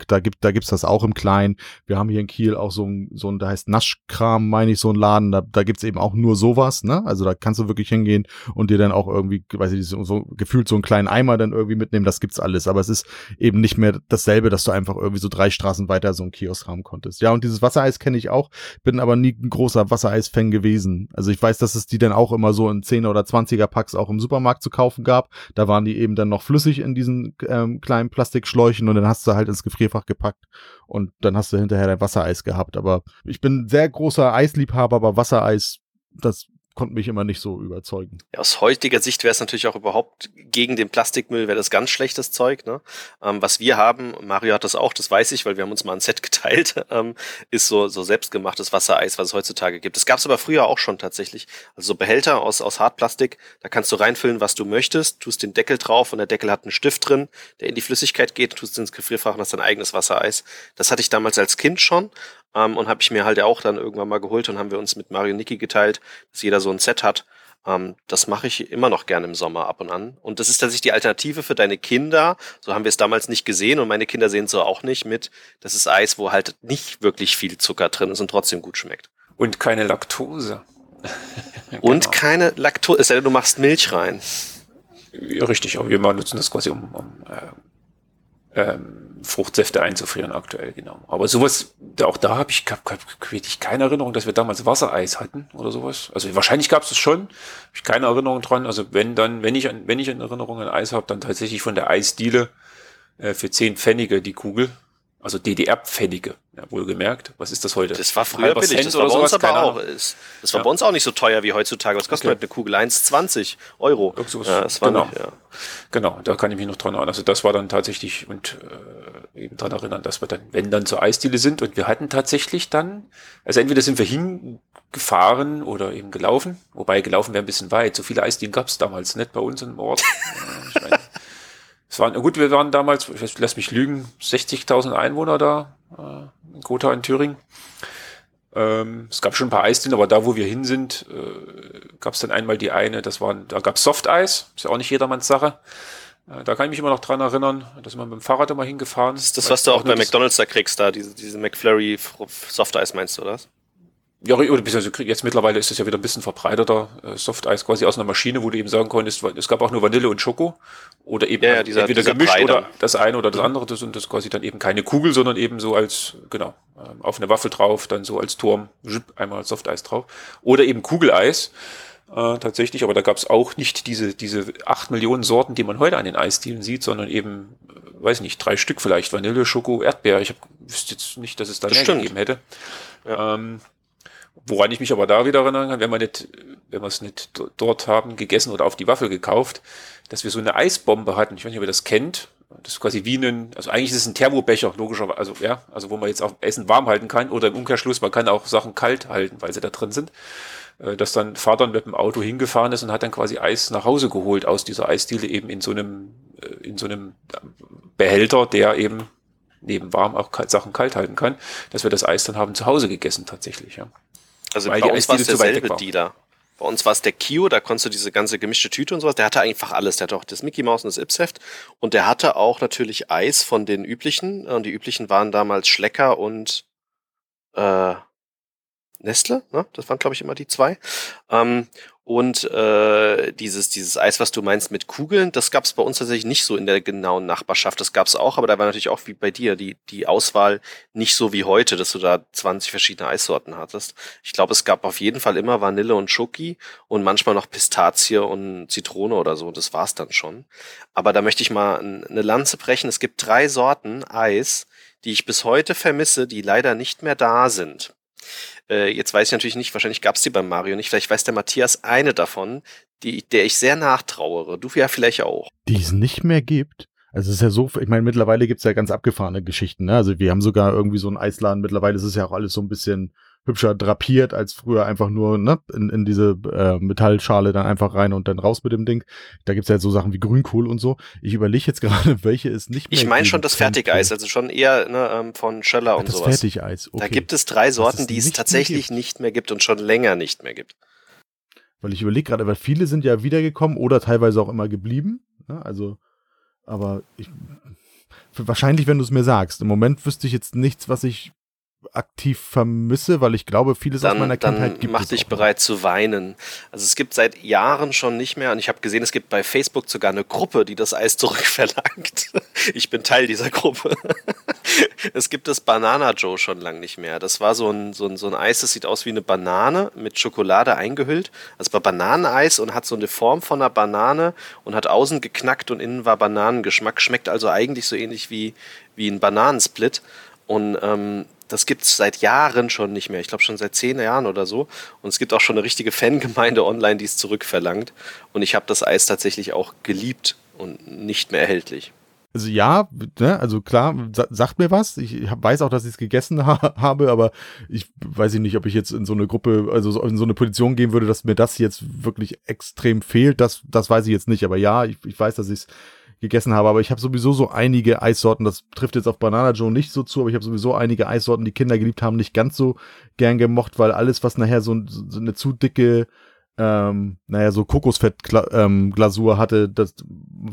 Großsupermarkt, da gibt da gibt's das auch im Kleinen. Wir haben hier in Kiel auch so ein, so ein da heißt Naschkram, meine ich, so ein Laden. Da, da gibt's eben auch nur sowas, ne? Also da kannst du wirklich hingehen und dir dann auch irgendwie, weiß ich, so, so gefühlt so einen kleinen Eimer dann irgendwie mitnehmen. Das gibt's alles. Aber es ist eben nicht mehr dasselbe, dass du einfach irgendwie so drei Straßen weiter so ein Kiosk haben konntest. Ja, und dieses Wassereis kenne ich auch bin aber nie ein großer Wassereis-Fan gewesen. Also ich weiß, dass es die dann auch immer so in 10er oder 20er Packs auch im Supermarkt zu kaufen gab. Da waren die eben dann noch flüssig in diesen ähm, kleinen Plastikschläuchen und dann hast du halt ins Gefrierfach gepackt und dann hast du hinterher dein Wassereis gehabt. Aber ich bin sehr großer Eisliebhaber, aber Wassereis, das konnte mich immer nicht so überzeugen. Ja, aus heutiger Sicht wäre es natürlich auch überhaupt gegen den Plastikmüll, wäre das ganz schlechtes Zeug. Ne? Ähm, was wir haben, Mario hat das auch, das weiß ich, weil wir haben uns mal ein Set geteilt, ähm, ist so, so selbstgemachtes Wassereis, was es heutzutage gibt. Das gab es aber früher auch schon tatsächlich. Also so Behälter aus, aus Hartplastik, da kannst du reinfüllen, was du möchtest, tust den Deckel drauf und der Deckel hat einen Stift drin, der in die Flüssigkeit geht, tust ins Gefrierfach und hast dein eigenes Wassereis. Das hatte ich damals als Kind schon ähm, und habe ich mir halt auch dann irgendwann mal geholt und haben wir uns mit Mario Niki geteilt, dass jeder so ein Set hat. Ähm, das mache ich immer noch gerne im Sommer ab und an. Und das ist tatsächlich die Alternative für deine Kinder. So haben wir es damals nicht gesehen und meine Kinder sehen es so auch nicht mit. Das ist Eis, wo halt nicht wirklich viel Zucker drin ist und trotzdem gut schmeckt. Und keine Laktose. Und genau. keine Laktose, es sei denn, du machst Milch rein. Ja, richtig, aber wir nutzen das quasi, um, um äh, ähm, Fruchtsäfte einzufrieren aktuell, genau. Aber sowas, auch da habe ich, hab, hab, ich keine Erinnerung, dass wir damals Wassereis hatten oder sowas. Also wahrscheinlich gab es es schon, habe ich keine Erinnerung dran. Also wenn dann, wenn ich, wenn ich in Erinnerung an Eis habe, dann tatsächlich von der Eisdiele äh, für 10 Pfennige die Kugel. Also DDR-Pfennige, ja, wohlgemerkt. Was ist das heute? Das war früher billig, Cent das war bei uns aber auch. Ist, das war ja. bei uns auch nicht so teuer wie heutzutage. Was kostet okay. heute eine Kugel? 1,20 Euro. Ja, das war genau. Nicht, ja. genau, da kann ich mich noch dran erinnern. Also das war dann tatsächlich und äh, eben dran erinnern, dass wir dann, wenn dann zur Eisdiele sind und wir hatten tatsächlich dann, also entweder sind wir hingefahren oder eben gelaufen, wobei gelaufen wäre ein bisschen weit. So viele Eisdielen gab es damals nicht bei uns im Ort. ich meine, es waren, gut, wir waren damals, ich lass mich lügen, 60.000 Einwohner da, äh, in Gotha in Thüringen. Ähm, es gab schon ein paar Eisdielen, aber da, wo wir hin sind, äh, gab es dann einmal die eine, das waren, da gab es Softeis, ist ja auch nicht jedermanns Sache. Äh, da kann ich mich immer noch dran erinnern, dass man mit dem Fahrrad immer hingefahren ist. Das, was du auch bei McDonalds da kriegst, da, diese, diese McFlurry Softeis meinst du, oder? Ja, oder beziehungsweise jetzt mittlerweile ist es ja wieder ein bisschen verbreiterter, äh, Softeis quasi aus einer Maschine, wo du eben sagen konntest, es gab auch nur Vanille und Schoko oder eben ja, ja, dieser, entweder dieser gemischt Breiter. oder das eine oder das andere, das und das quasi dann eben keine Kugel, sondern eben so als, genau, ähm, auf eine Waffel drauf, dann so als Turm, einmal Softeis drauf. Oder eben Kugeleis, äh, tatsächlich, aber da gab es auch nicht diese, diese acht Millionen Sorten, die man heute an den Eisdielen sieht, sondern eben, äh, weiß nicht, drei Stück vielleicht, Vanille, Schoko, Erdbeer. Ich hab, wüsste jetzt nicht, dass es da das mehr stimmt. gegeben hätte. Ja. Ähm, Woran ich mich aber da wieder erinnern kann, wenn wir nicht, wenn wir es nicht dort haben, gegessen oder auf die Waffel gekauft, dass wir so eine Eisbombe hatten. Ich weiß nicht, ob ihr das kennt. Das ist quasi wie ein, also eigentlich ist es ein Thermobecher, logischerweise, also ja, also wo man jetzt auch Essen warm halten kann oder im Umkehrschluss, man kann auch Sachen kalt halten, weil sie da drin sind. Äh, dass dann Vater mit dem Auto hingefahren ist und hat dann quasi Eis nach Hause geholt aus dieser Eisdiele eben in so einem, äh, in so einem Behälter, der eben neben warm auch Sachen kalt halten kann, dass wir das Eis dann haben zu Hause gegessen tatsächlich, ja. Also Weil bei uns war es derselbe Dealer. Bei uns war es der Kio, da konntest du diese ganze gemischte Tüte und sowas. Der hatte einfach alles. Der hatte auch das Mickey Mouse und das Ips-Heft. Und der hatte auch natürlich Eis von den üblichen. Und die üblichen waren damals Schlecker und äh, Nestle. Ne? Das waren, glaube ich, immer die zwei. Ähm, und äh, dieses, dieses Eis, was du meinst mit Kugeln, das gab es bei uns tatsächlich nicht so in der genauen Nachbarschaft. Das gab es auch, aber da war natürlich auch wie bei dir die, die Auswahl nicht so wie heute, dass du da 20 verschiedene Eissorten hattest. Ich glaube, es gab auf jeden Fall immer Vanille und Schoki und manchmal noch Pistazie und Zitrone oder so. Das war's dann schon. Aber da möchte ich mal eine Lanze brechen. Es gibt drei Sorten Eis, die ich bis heute vermisse, die leider nicht mehr da sind. Äh, jetzt weiß ich natürlich nicht, wahrscheinlich gab es die beim Mario nicht. Vielleicht weiß der Matthias eine davon, die, der ich sehr nachtrauere. Du ja vielleicht auch. Die es nicht mehr gibt? Also es ist ja so, ich meine, mittlerweile gibt's ja ganz abgefahrene Geschichten. Ne? Also wir haben sogar irgendwie so einen Eisladen. Mittlerweile ist es ja auch alles so ein bisschen hübscher drapiert als früher einfach nur ne, in, in diese äh, Metallschale dann einfach rein und dann raus mit dem Ding. Da gibt's ja so Sachen wie Grünkohl und so. Ich überlege jetzt gerade, welche es nicht mehr Ich meine schon das Fertigeis, also schon eher ne, ähm, von Schöller und das sowas. Das Fertigeis, okay. Da gibt es drei Sorten, die es tatsächlich mehr nicht mehr gibt und schon länger nicht mehr gibt. Weil ich überlege gerade, weil viele sind ja wiedergekommen oder teilweise auch immer geblieben. Ne? Also, aber ich, wahrscheinlich, wenn du es mir sagst. Im Moment wüsste ich jetzt nichts, was ich aktiv vermisse, weil ich glaube, vieles dann, aus meiner Kindheit dann gibt mach dich bereit zu weinen. Also es gibt seit Jahren schon nicht mehr und ich habe gesehen, es gibt bei Facebook sogar eine Gruppe, die das Eis zurückverlangt. Ich bin Teil dieser Gruppe. Es gibt das Banana Joe schon lang nicht mehr. Das war so ein, so ein, so ein Eis, das sieht aus wie eine Banane mit Schokolade eingehüllt. Also war Bananeneis und hat so eine Form von einer Banane und hat außen geknackt und innen war Bananengeschmack. Schmeckt also eigentlich so ähnlich wie, wie ein Bananensplit. Und ähm, das gibt's seit Jahren schon nicht mehr. Ich glaube schon seit zehn Jahren oder so. Und es gibt auch schon eine richtige Fangemeinde online, die es zurückverlangt. Und ich habe das Eis tatsächlich auch geliebt und nicht mehr erhältlich. Also ja, ne, also klar, sagt mir was. Ich weiß auch, dass ich es gegessen ha habe, aber ich weiß nicht, ob ich jetzt in so eine Gruppe, also in so eine Position gehen würde, dass mir das jetzt wirklich extrem fehlt. Das, das weiß ich jetzt nicht. Aber ja, ich, ich weiß, dass ich es gegessen habe. Aber ich habe sowieso so einige Eissorten, das trifft jetzt auf Banana Joe nicht so zu, aber ich habe sowieso einige Eissorten, die Kinder geliebt haben, nicht ganz so gern gemocht, weil alles, was nachher so, so eine zu dicke ähm, naja, so Kokosfett-Glasur ähm, hatte, das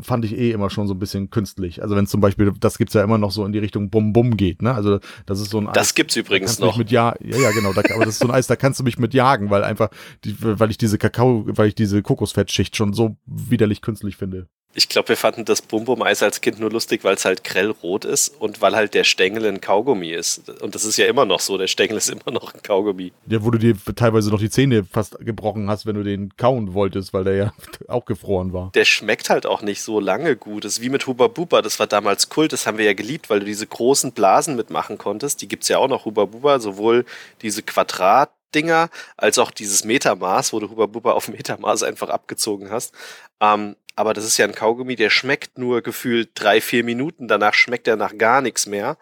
fand ich eh immer schon so ein bisschen künstlich. Also wenn zum Beispiel, das gibt's ja immer noch so in die Richtung Bum-Bum geht, ne? Also das ist so ein Eis. Das gibt's übrigens noch. Mit ja, ja, ja, genau. Da, aber das ist so ein Eis, da kannst du mich mit jagen, weil einfach, die, weil ich diese Kakao, weil ich diese Kokosfettschicht schon so widerlich künstlich finde. Ich glaube, wir fanden das Bum-Bum-Eis als Kind nur lustig, weil es halt grellrot ist und weil halt der Stängel ein Kaugummi ist. Und das ist ja immer noch so, der Stängel ist immer noch ein Kaugummi. Ja, wo du dir teilweise noch die Zähne fast gebrochen hast, wenn du den kauen wolltest, weil der ja auch gefroren war. Der schmeckt halt auch nicht so lange gut. Das ist wie mit Huba Buba, das war damals Kult, das haben wir ja geliebt, weil du diese großen Blasen mitmachen konntest. Die gibt es ja auch noch, Huba Buba, sowohl diese Quadrat- Dinger, als auch dieses Metamaß, wo du Huba Buba auf Metamaß einfach abgezogen hast. Ähm, aber das ist ja ein Kaugummi, der schmeckt nur gefühlt drei, vier Minuten, danach schmeckt er nach gar nichts mehr.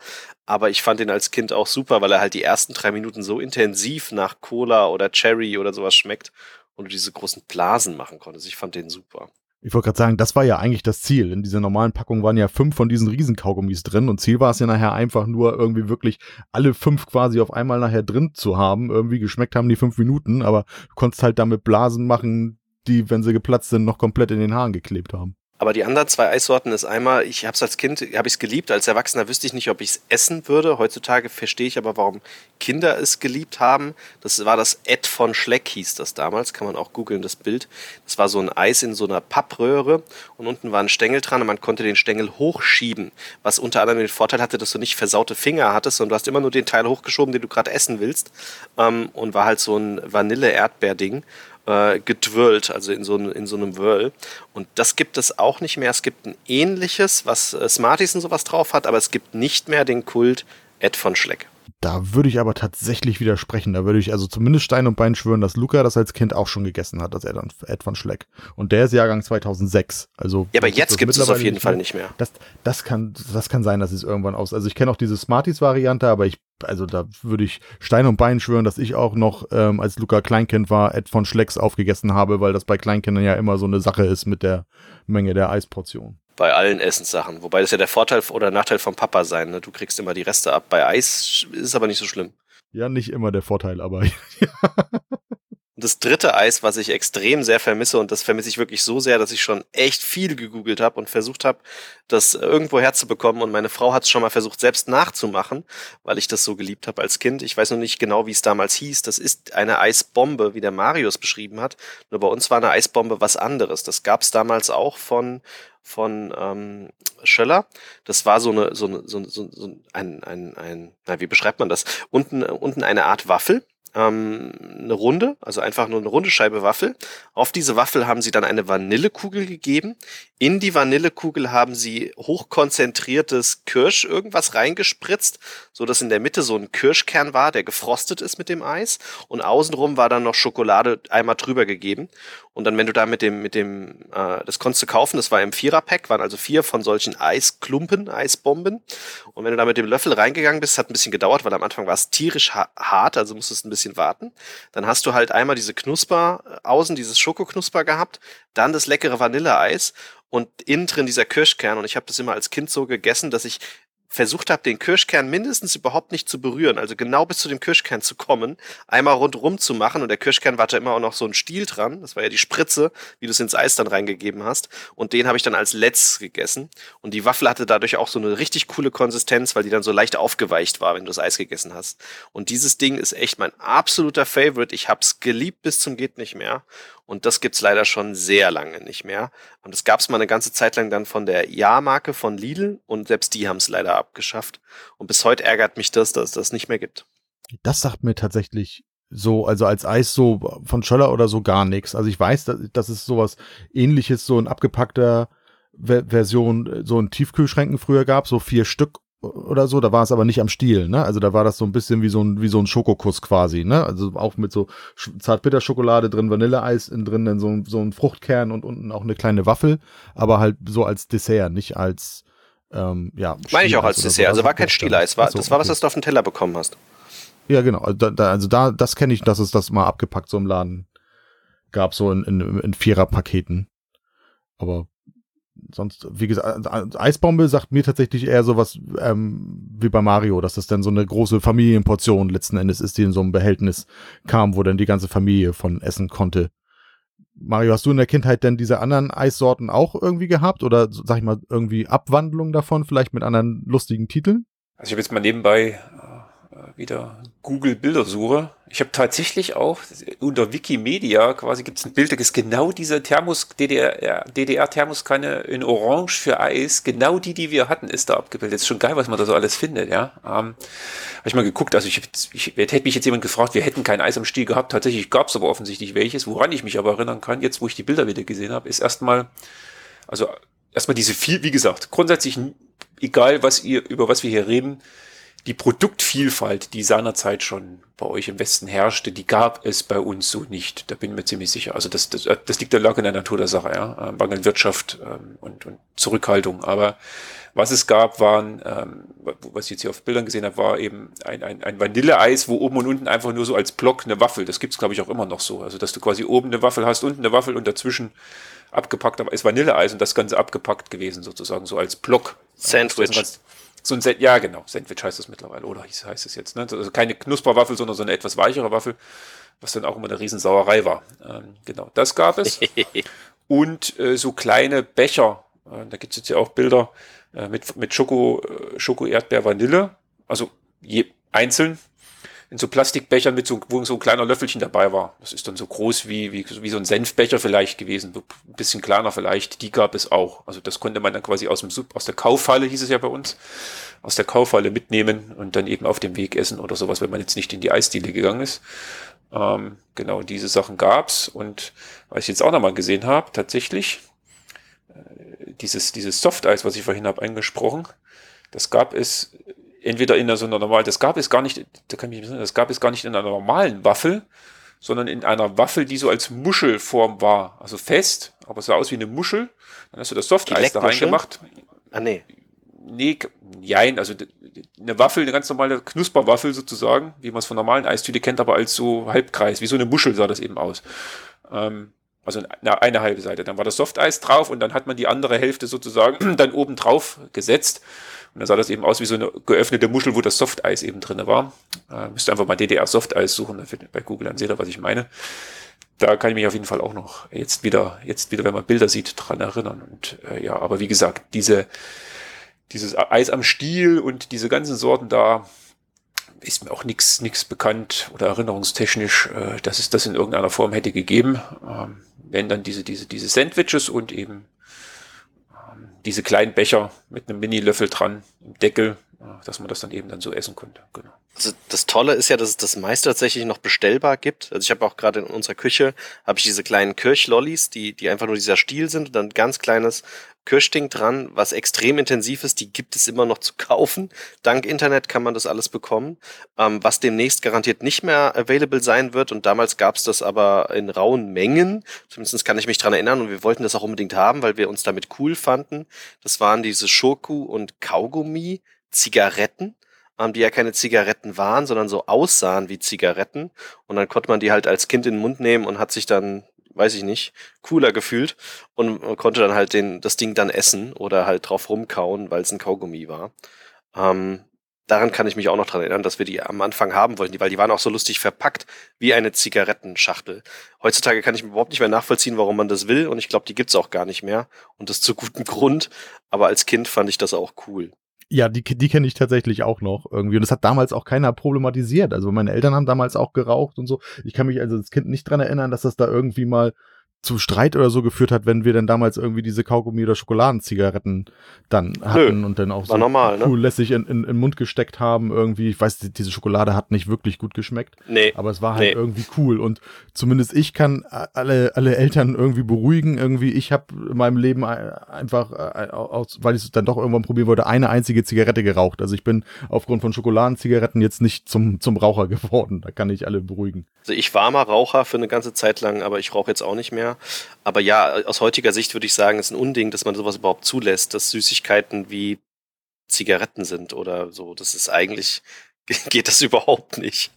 Aber ich fand ihn als Kind auch super, weil er halt die ersten drei Minuten so intensiv nach Cola oder Cherry oder sowas schmeckt und du diese großen Blasen machen konntest. Ich fand den super. Ich wollte gerade sagen, das war ja eigentlich das Ziel. In dieser normalen Packung waren ja fünf von diesen Riesenkaugummis drin und Ziel war es ja nachher einfach nur irgendwie wirklich alle fünf quasi auf einmal nachher drin zu haben. Irgendwie geschmeckt haben die fünf Minuten, aber du konntest halt damit Blasen machen, die, wenn sie geplatzt sind, noch komplett in den Haaren geklebt haben. Aber die anderen zwei Eissorten ist einmal, ich habe es als Kind, habe ich es geliebt, als Erwachsener wüsste ich nicht, ob ich es essen würde. Heutzutage verstehe ich aber, warum Kinder es geliebt haben. Das war das Ed von Schleck, hieß das damals, kann man auch googeln, das Bild. Das war so ein Eis in so einer Pappröhre und unten war ein Stängel dran und man konnte den Stängel hochschieben, was unter anderem den Vorteil hatte, dass du nicht versaute Finger hattest, sondern du hast immer nur den Teil hochgeschoben, den du gerade essen willst ähm, und war halt so ein Vanille-Erdbeer-Ding äh, gedwirlt, also in so, in so einem Whirl. Und das gibt es auch nicht mehr. Es gibt ein ähnliches, was äh, Smarties und sowas drauf hat, aber es gibt nicht mehr den Kult Ed von Schleck. Da würde ich aber tatsächlich widersprechen. Da würde ich also zumindest Stein und Bein schwören, dass Luca das als Kind auch schon gegessen hat, das Ed von Schleck. Und der ist Jahrgang 2006. Also ja, aber jetzt gibt es es auf jeden Fall nicht mehr. Das, das, kann, das kann sein, dass es irgendwann aus. Also ich kenne auch diese Smarties-Variante, aber ich, also da würde ich Stein und Bein schwören, dass ich auch noch, ähm, als Luca Kleinkind war, Ed von Schlecks aufgegessen habe, weil das bei Kleinkindern ja immer so eine Sache ist mit der Menge der Eisportion bei allen Essenssachen. Wobei das ja der Vorteil oder Nachteil vom Papa sein. Ne? Du kriegst immer die Reste ab. Bei Eis ist es aber nicht so schlimm. Ja, nicht immer der Vorteil, aber. Und das dritte Eis, was ich extrem sehr vermisse, und das vermisse ich wirklich so sehr, dass ich schon echt viel gegoogelt habe und versucht habe, das irgendwo herzubekommen. Und meine Frau hat es schon mal versucht, selbst nachzumachen, weil ich das so geliebt habe als Kind. Ich weiß noch nicht genau, wie es damals hieß. Das ist eine Eisbombe, wie der Marius beschrieben hat. Nur bei uns war eine Eisbombe was anderes. Das gab es damals auch von von ähm, Schöller. Das war so eine, so eine, so, so, so ein, ein, ein, na, wie beschreibt man das? Unten, unten eine Art Waffel ähm, eine Runde, also einfach nur eine runde Scheibe Waffel. Auf diese Waffel haben sie dann eine Vanillekugel gegeben. In die Vanillekugel haben sie hochkonzentriertes Kirsch irgendwas reingespritzt, so dass in der Mitte so ein Kirschkern war, der gefrostet ist mit dem Eis. Und außenrum war dann noch Schokolade einmal drüber gegeben. Und dann, wenn du da mit dem, mit dem, äh, das konntest du kaufen, das war im Vierer-Pack, waren also vier von solchen Eisklumpen, Eisbomben. Und wenn du da mit dem Löffel reingegangen bist, hat ein bisschen gedauert, weil am Anfang war es tierisch hart, also musstest ein bisschen warten. Dann hast du halt einmal diese Knusper, äh, außen dieses Schokoknusper gehabt, dann das leckere Vanilleeis und innen drin dieser Kirschkern. Und ich habe das immer als Kind so gegessen, dass ich versucht habe, den Kirschkern mindestens überhaupt nicht zu berühren, also genau bis zu dem Kirschkern zu kommen, einmal rundrum zu machen. Und der Kirschkern war da immer auch noch so ein Stiel dran, das war ja die Spritze, wie du es ins Eis dann reingegeben hast. Und den habe ich dann als letztes gegessen. Und die Waffel hatte dadurch auch so eine richtig coole Konsistenz, weil die dann so leicht aufgeweicht war, wenn du das Eis gegessen hast. Und dieses Ding ist echt mein absoluter Favorite, ich hab's geliebt bis zum geht nicht mehr und das gibt's leider schon sehr lange nicht mehr. Und das gab's mal eine ganze Zeit lang dann von der Ja-Marke von Lidl und selbst die haben's leider abgeschafft. Und bis heute ärgert mich das, dass es das nicht mehr gibt. Das sagt mir tatsächlich so, also als Eis so von Schöller oder so gar nichts. Also ich weiß, dass, dass es sowas ähnliches, so ein abgepackter Version, so in Tiefkühlschränken früher gab, so vier Stück oder so, da war es aber nicht am Stiel, ne? Also da war das so ein bisschen wie so ein, wie so ein Schokokuss quasi, ne? Also auch mit so Zartbitterschokolade drin, Vanilleeis in drin, dann so, so ein Fruchtkern und unten auch eine kleine Waffel, aber halt so als Dessert, nicht als, ähm, ja. Meine ich auch als Dessert, so. also war kein Stieleis, war, so, das war was, was du auf den Teller bekommen hast. Ja, genau, also da, da, also da das kenne ich, dass es das mal abgepackt so im Laden gab, so in, in, in Vierer-Paketen. Aber sonst, wie gesagt, Eisbombe sagt mir tatsächlich eher sowas ähm, wie bei Mario, dass das dann so eine große Familienportion letzten Endes ist, die in so einem Behältnis kam, wo dann die ganze Familie von essen konnte. Mario, hast du in der Kindheit denn diese anderen Eissorten auch irgendwie gehabt oder sag ich mal irgendwie Abwandlungen davon, vielleicht mit anderen lustigen Titeln? Also ich habe jetzt mal nebenbei wieder Google Bildersuche. Ich habe tatsächlich auch unter Wikimedia quasi gibt es ein Bild, das ist genau diese Thermos DDR DDR in Orange für Eis, genau die, die wir hatten, ist da abgebildet. Ist schon geil, was man da so alles findet, ja. Ähm, habe ich mal geguckt, also ich, ich, hätte mich jetzt jemand gefragt, wir hätten kein Eis am Stiel gehabt. Tatsächlich gab es aber offensichtlich welches. Woran ich mich aber erinnern kann, jetzt wo ich die Bilder wieder gesehen habe, ist erstmal, also erstmal diese viel, wie gesagt, grundsätzlich egal, was ihr über was wir hier reden die Produktvielfalt, die seinerzeit schon bei euch im Westen herrschte, die gab es bei uns so nicht. Da bin ich mir ziemlich sicher. Also das, das, das liegt der Lage in der Natur der Sache, ja. Ähm, Mangelwirtschaft ähm, und, und Zurückhaltung. Aber was es gab, waren, ähm, was ich jetzt hier auf Bildern gesehen habe, war eben ein, ein, ein Vanilleeis, wo oben und unten einfach nur so als Block eine Waffel, das gibt's glaube ich auch immer noch so. Also dass du quasi oben eine Waffel hast, unten eine Waffel und dazwischen abgepackt, aber ist Vanilleeis und das Ganze abgepackt gewesen sozusagen, so als Block. Sandwich. So ein Sand ja, genau. Sandwich heißt es mittlerweile, oder heißt es jetzt. Ne? Also keine Knusperwaffel, sondern so eine etwas weichere Waffel, was dann auch immer eine Riesensauerei war. Ähm, genau, das gab es. Und äh, so kleine Becher, äh, da gibt es jetzt ja auch Bilder äh, mit, mit Schoko, äh, Schoko, Erdbeer, Vanille. Also je, einzeln in so Plastikbechern mit so, wo so ein kleiner Löffelchen dabei war. Das ist dann so groß wie, wie, wie so ein Senfbecher vielleicht gewesen, ein bisschen kleiner vielleicht. Die gab es auch. Also das konnte man dann quasi aus dem aus der Kaufhalle, hieß es ja bei uns, aus der Kaufhalle mitnehmen und dann eben auf dem Weg essen oder sowas, wenn man jetzt nicht in die Eisdiele gegangen ist. Ähm, genau, diese Sachen gab's und was ich jetzt auch nochmal gesehen habe, tatsächlich, äh, dieses, dieses Softeis, was ich vorhin habe angesprochen, das gab es entweder in so einer normalen, das gab es gar nicht, da kann ich mich nicht das gab es gar nicht in einer normalen Waffel, sondern in einer Waffel, die so als Muschelform war. Also fest, aber sah aus wie eine Muschel. Dann hast du das Softeis da reingemacht. Ah, nee. Nee, jein, also eine Waffel, eine ganz normale Knusperwaffel sozusagen, wie man es von normalen Eistüte kennt, aber als so Halbkreis, wie so eine Muschel sah das eben aus. Ähm, also eine, eine halbe Seite. Dann war das Softeis drauf und dann hat man die andere Hälfte sozusagen dann oben drauf gesetzt. Und dann sah das eben aus wie so eine geöffnete Muschel, wo das Softeis eben drin war. Äh, müsst einfach mal DDR Softeis suchen, bei Google, dann seht ihr, was ich meine. Da kann ich mich auf jeden Fall auch noch jetzt wieder, jetzt wieder, wenn man Bilder sieht, dran erinnern. Und äh, ja, aber wie gesagt, diese, dieses Eis am Stiel und diese ganzen Sorten da, ist mir auch nichts nichts bekannt oder erinnerungstechnisch, äh, dass es das in irgendeiner Form hätte gegeben. Ähm, wenn dann diese, diese, diese Sandwiches und eben diese kleinen Becher mit einem Mini-Löffel dran, im Deckel, dass man das dann eben dann so essen konnte. Genau. Also das Tolle ist ja, dass es das meiste tatsächlich noch bestellbar gibt. Also ich habe auch gerade in unserer Küche habe ich diese kleinen Kirchlollis, die die einfach nur dieser Stiel sind und dann ganz kleines Kirschding dran, was extrem intensiv ist. Die gibt es immer noch zu kaufen. Dank Internet kann man das alles bekommen, ähm, was demnächst garantiert nicht mehr available sein wird. Und damals gab es das aber in rauen Mengen. Zumindest kann ich mich dran erinnern und wir wollten das auch unbedingt haben, weil wir uns damit cool fanden. Das waren diese Schoku und Kaugummi Zigaretten ähm, die ja keine Zigaretten waren, sondern so aussahen wie Zigaretten. Und dann konnte man die halt als Kind in den Mund nehmen und hat sich dann, weiß ich nicht, cooler gefühlt und konnte dann halt den, das Ding dann essen oder halt drauf rumkauen, weil es ein Kaugummi war. Ähm, daran kann ich mich auch noch dran erinnern, dass wir die am Anfang haben wollten, weil die waren auch so lustig verpackt wie eine Zigarettenschachtel. Heutzutage kann ich überhaupt nicht mehr nachvollziehen, warum man das will und ich glaube, die gibt's auch gar nicht mehr und das zu gutem Grund. Aber als Kind fand ich das auch cool. Ja, die, die kenne ich tatsächlich auch noch irgendwie. Und das hat damals auch keiner problematisiert. Also meine Eltern haben damals auch geraucht und so. Ich kann mich also als Kind nicht dran erinnern, dass das da irgendwie mal zu Streit oder so geführt hat, wenn wir dann damals irgendwie diese Kaugummi- oder Schokoladenzigaretten dann hatten Nö, und dann auch so normal, cool ne? lässig in, in, in den Mund gesteckt haben irgendwie. Ich weiß, diese Schokolade hat nicht wirklich gut geschmeckt. Nee. Aber es war halt nee. irgendwie cool und zumindest ich kann alle, alle Eltern irgendwie beruhigen. Irgendwie, ich habe in meinem Leben einfach, äh, weil ich es dann doch irgendwann probieren wollte, eine einzige Zigarette geraucht. Also ich bin aufgrund von Schokoladenzigaretten jetzt nicht zum, zum Raucher geworden. Da kann ich alle beruhigen. Also ich war mal Raucher für eine ganze Zeit lang, aber ich rauche jetzt auch nicht mehr. Aber ja, aus heutiger Sicht würde ich sagen, es ist ein Unding, dass man sowas überhaupt zulässt, dass Süßigkeiten wie Zigaretten sind oder so. Das ist eigentlich, geht das überhaupt nicht.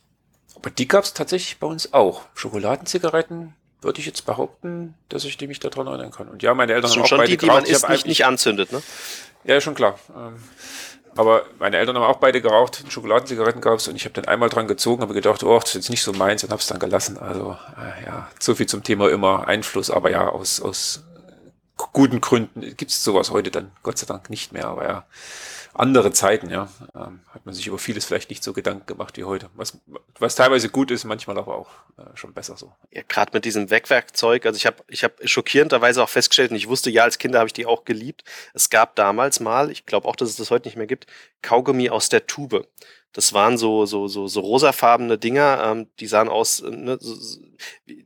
Aber die gab es tatsächlich bei uns auch. Schokoladenzigaretten würde ich jetzt behaupten, dass ich mich daran erinnern kann. Und ja, meine Eltern haben auch schon beide die, die man isst, nicht, nicht anzündet, ne? Ja, schon klar. Ähm, Aber meine Eltern haben auch beide geraucht, Schokoladenzigaretten gab es und ich habe dann einmal dran gezogen, habe gedacht, oh, das ist jetzt nicht so meins und habe es dann gelassen. Also äh, ja, so viel zum Thema immer Einfluss, aber ja, aus, aus guten Gründen gibt es sowas heute dann Gott sei Dank nicht mehr. Aber ja, andere Zeiten, ja. Ähm, hat man sich über vieles vielleicht nicht so Gedanken gemacht wie heute. Was, was teilweise gut ist, manchmal aber auch äh, schon besser so. Ja, gerade mit diesem Wegwerkzeug, also ich habe ich hab schockierenderweise auch festgestellt, und ich wusste, ja, als Kinder habe ich die auch geliebt. Es gab damals mal, ich glaube auch, dass es das heute nicht mehr gibt, Kaugummi aus der Tube. Das waren so, so, so, so rosafarbene Dinger, ähm, die sahen aus, äh, ne, so,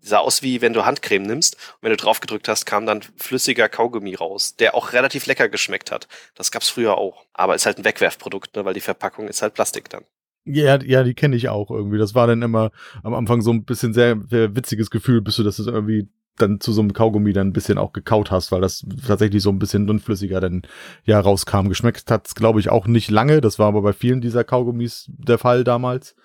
sah aus wie wenn du Handcreme nimmst und wenn du drauf gedrückt hast, kam dann flüssiger Kaugummi raus, der auch relativ lecker geschmeckt hat. Das gab's früher auch. Aber ist halt ein Wegwerfprodukt, ne, weil die Verpackung ist halt Plastik dann. Ja, ja, die kenne ich auch irgendwie. Das war dann immer am Anfang so ein bisschen sehr, sehr witziges Gefühl, bis du das irgendwie dann zu so einem Kaugummi dann ein bisschen auch gekaut hast, weil das tatsächlich so ein bisschen dünnflüssiger dann ja rauskam. Geschmeckt hat's glaube ich auch nicht lange, das war aber bei vielen dieser Kaugummis der Fall damals.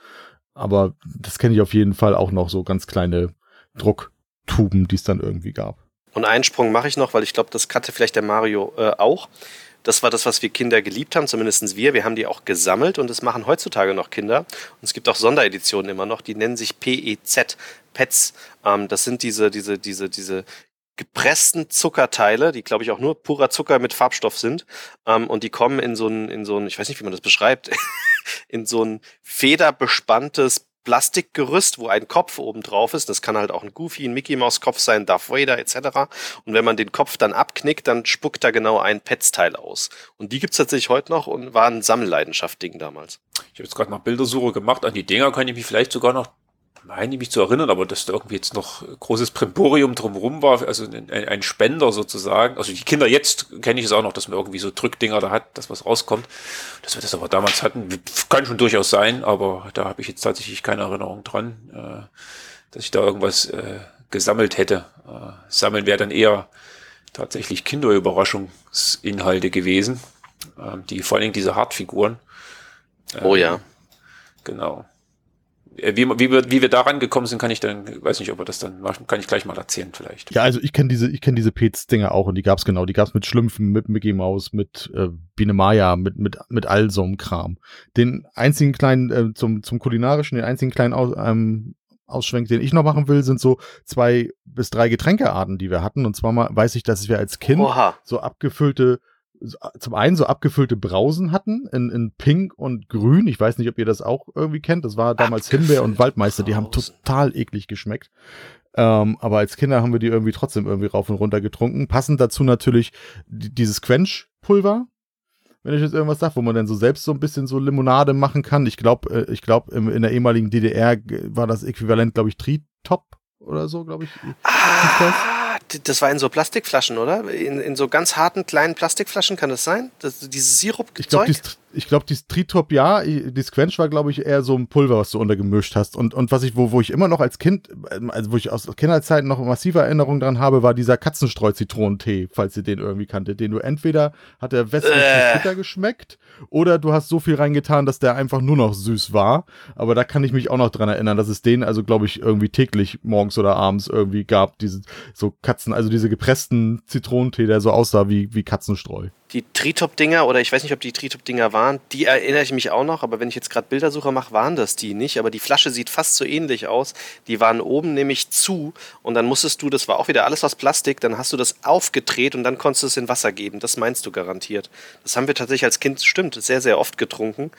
Aber das kenne ich auf jeden Fall auch noch so ganz kleine Drucktuben, die es dann irgendwie gab. Und einen Sprung mache ich noch, weil ich glaube, das kannte vielleicht der Mario äh, auch. Das war das, was wir Kinder geliebt haben, zumindest wir. Wir haben die auch gesammelt und das machen heutzutage noch Kinder. Und es gibt auch Sondereditionen immer noch, die nennen sich PEZ, Pets. Ähm, das sind diese, diese, diese, diese gepressten Zuckerteile, die glaube ich auch nur purer Zucker mit Farbstoff sind. Ähm, und die kommen in so ein, in so ein, ich weiß nicht, wie man das beschreibt, in so ein federbespanntes Plastikgerüst, wo ein Kopf oben drauf ist. Das kann halt auch ein Goofy, ein Mickey Mouse Kopf sein, Darth Vader etc. Und wenn man den Kopf dann abknickt, dann spuckt da genau ein Petsteil aus. Und die gibt's tatsächlich heute noch und waren Sammelleidenschaft-Ding damals. Ich habe jetzt gerade noch Bildersuche gemacht. An die Dinger kann ich mich vielleicht sogar noch meine ich mich zu erinnern, aber dass da irgendwie jetzt noch großes Primborium drumherum war, also ein, ein, Spender sozusagen. Also die Kinder jetzt kenne ich es auch noch, dass man irgendwie so Drückdinger da hat, dass was rauskommt. Dass wir das aber damals hatten, kann schon durchaus sein, aber da habe ich jetzt tatsächlich keine Erinnerung dran, äh, dass ich da irgendwas äh, gesammelt hätte. Äh, sammeln wäre dann eher tatsächlich Kinderüberraschungsinhalte gewesen, äh, die vor allen Dingen diese Hartfiguren. oh ja. Ähm, genau. Äh, wie, wie, wir, wie wir daran gekommen sind, kann ich dann, weiß nicht, ob wir das dann machen, kann ich gleich mal erzählen vielleicht. Ja, also ich kenne diese, ich kenne diese Pets-Dinger auch und die gab's genau. Die gab's mit Schlümpfen, mit Mickey Mouse, mit äh, Biene Maya, mit, mit, mit all so einem Kram. Den einzigen kleinen, äh, zum, zum kulinarischen, den einzigen kleinen Aus, ähm, Ausschwenk, den ich noch machen will, sind so zwei bis drei Getränkearten, die wir hatten. Und zwar mal weiß ich, dass wir als Kind Oha. so abgefüllte zum einen so abgefüllte Brausen hatten in, in Pink und Grün. Ich weiß nicht, ob ihr das auch irgendwie kennt. Das war damals Abgefüllt Himbeer und Waldmeister. Die haben total eklig geschmeckt. Ähm, aber als Kinder haben wir die irgendwie trotzdem irgendwie rauf und runter getrunken. Passend dazu natürlich dieses Quench-Pulver. Wenn ich jetzt irgendwas sage, wo man dann so selbst so ein bisschen so Limonade machen kann. Ich glaube, äh, ich glaube, in der ehemaligen DDR war das Äquivalent, glaube ich, Tritop oder so, glaube ich. Ah das war in so Plastikflaschen, oder? In, in so ganz harten kleinen Plastikflaschen kann das sein? Das, dieses Sirup-Zeug? Ich glaube, ich glaube, dieses Tritop ja, die Squench war, glaube ich, eher so ein Pulver, was du untergemischt hast. Und, und was ich, wo, wo ich immer noch als Kind, also wo ich aus Kinderzeiten noch massive Erinnerungen dran habe, war dieser Katzenstreu-Zitronentee, falls ihr den irgendwie kanntet. Den du entweder hat der wässrig äh. bitter geschmeckt oder du hast so viel reingetan, dass der einfach nur noch süß war. Aber da kann ich mich auch noch dran erinnern, dass es den also, glaube ich, irgendwie täglich morgens oder abends irgendwie gab, diese so Katzen, also diese gepressten Zitronentee, der so aussah wie, wie Katzenstreu die Tritop-Dinger, oder ich weiß nicht, ob die Tritop-Dinger waren, die erinnere ich mich auch noch, aber wenn ich jetzt gerade Bildersuche mache, waren das die nicht. Aber die Flasche sieht fast so ähnlich aus. Die waren oben nämlich zu und dann musstest du, das war auch wieder alles aus Plastik, dann hast du das aufgedreht und dann konntest du es in Wasser geben. Das meinst du garantiert. Das haben wir tatsächlich als Kind, stimmt, sehr, sehr oft getrunken.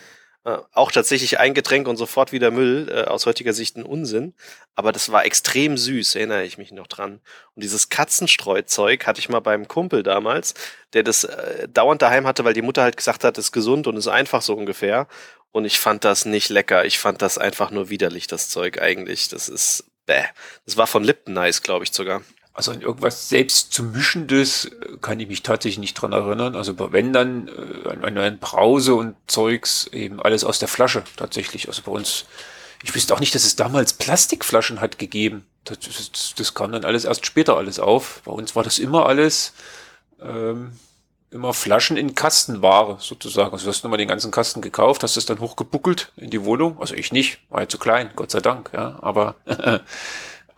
Äh, auch tatsächlich ein Getränk und sofort wieder Müll, äh, aus heutiger Sicht ein Unsinn. Aber das war extrem süß, erinnere ich mich noch dran. Und dieses Katzenstreuzeug hatte ich mal beim Kumpel damals, der das äh, dauernd daheim hatte, weil die Mutter halt gesagt hat, ist gesund und ist einfach so ungefähr. Und ich fand das nicht lecker. Ich fand das einfach nur widerlich, das Zeug eigentlich. Das ist bäh. Das war von Lipton Nice, glaube ich sogar. Also irgendwas selbst zu mischendes äh, kann ich mich tatsächlich nicht dran erinnern. Also wenn dann äh, an, an Brause und Zeugs eben alles aus der Flasche tatsächlich. Also bei uns, ich wüsste auch nicht, dass es damals Plastikflaschen hat gegeben. Das, das, das kam dann alles erst später alles auf. Bei uns war das immer alles ähm, immer Flaschen in Kastenware sozusagen. Also du hast nochmal den ganzen Kasten gekauft, hast es dann hochgebuckelt in die Wohnung. Also ich nicht, war ja zu klein, Gott sei Dank, ja. Aber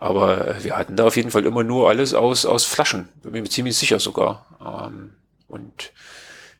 Aber wir hatten da auf jeden Fall immer nur alles aus, aus Flaschen. Bin mir ziemlich sicher sogar. Ähm, und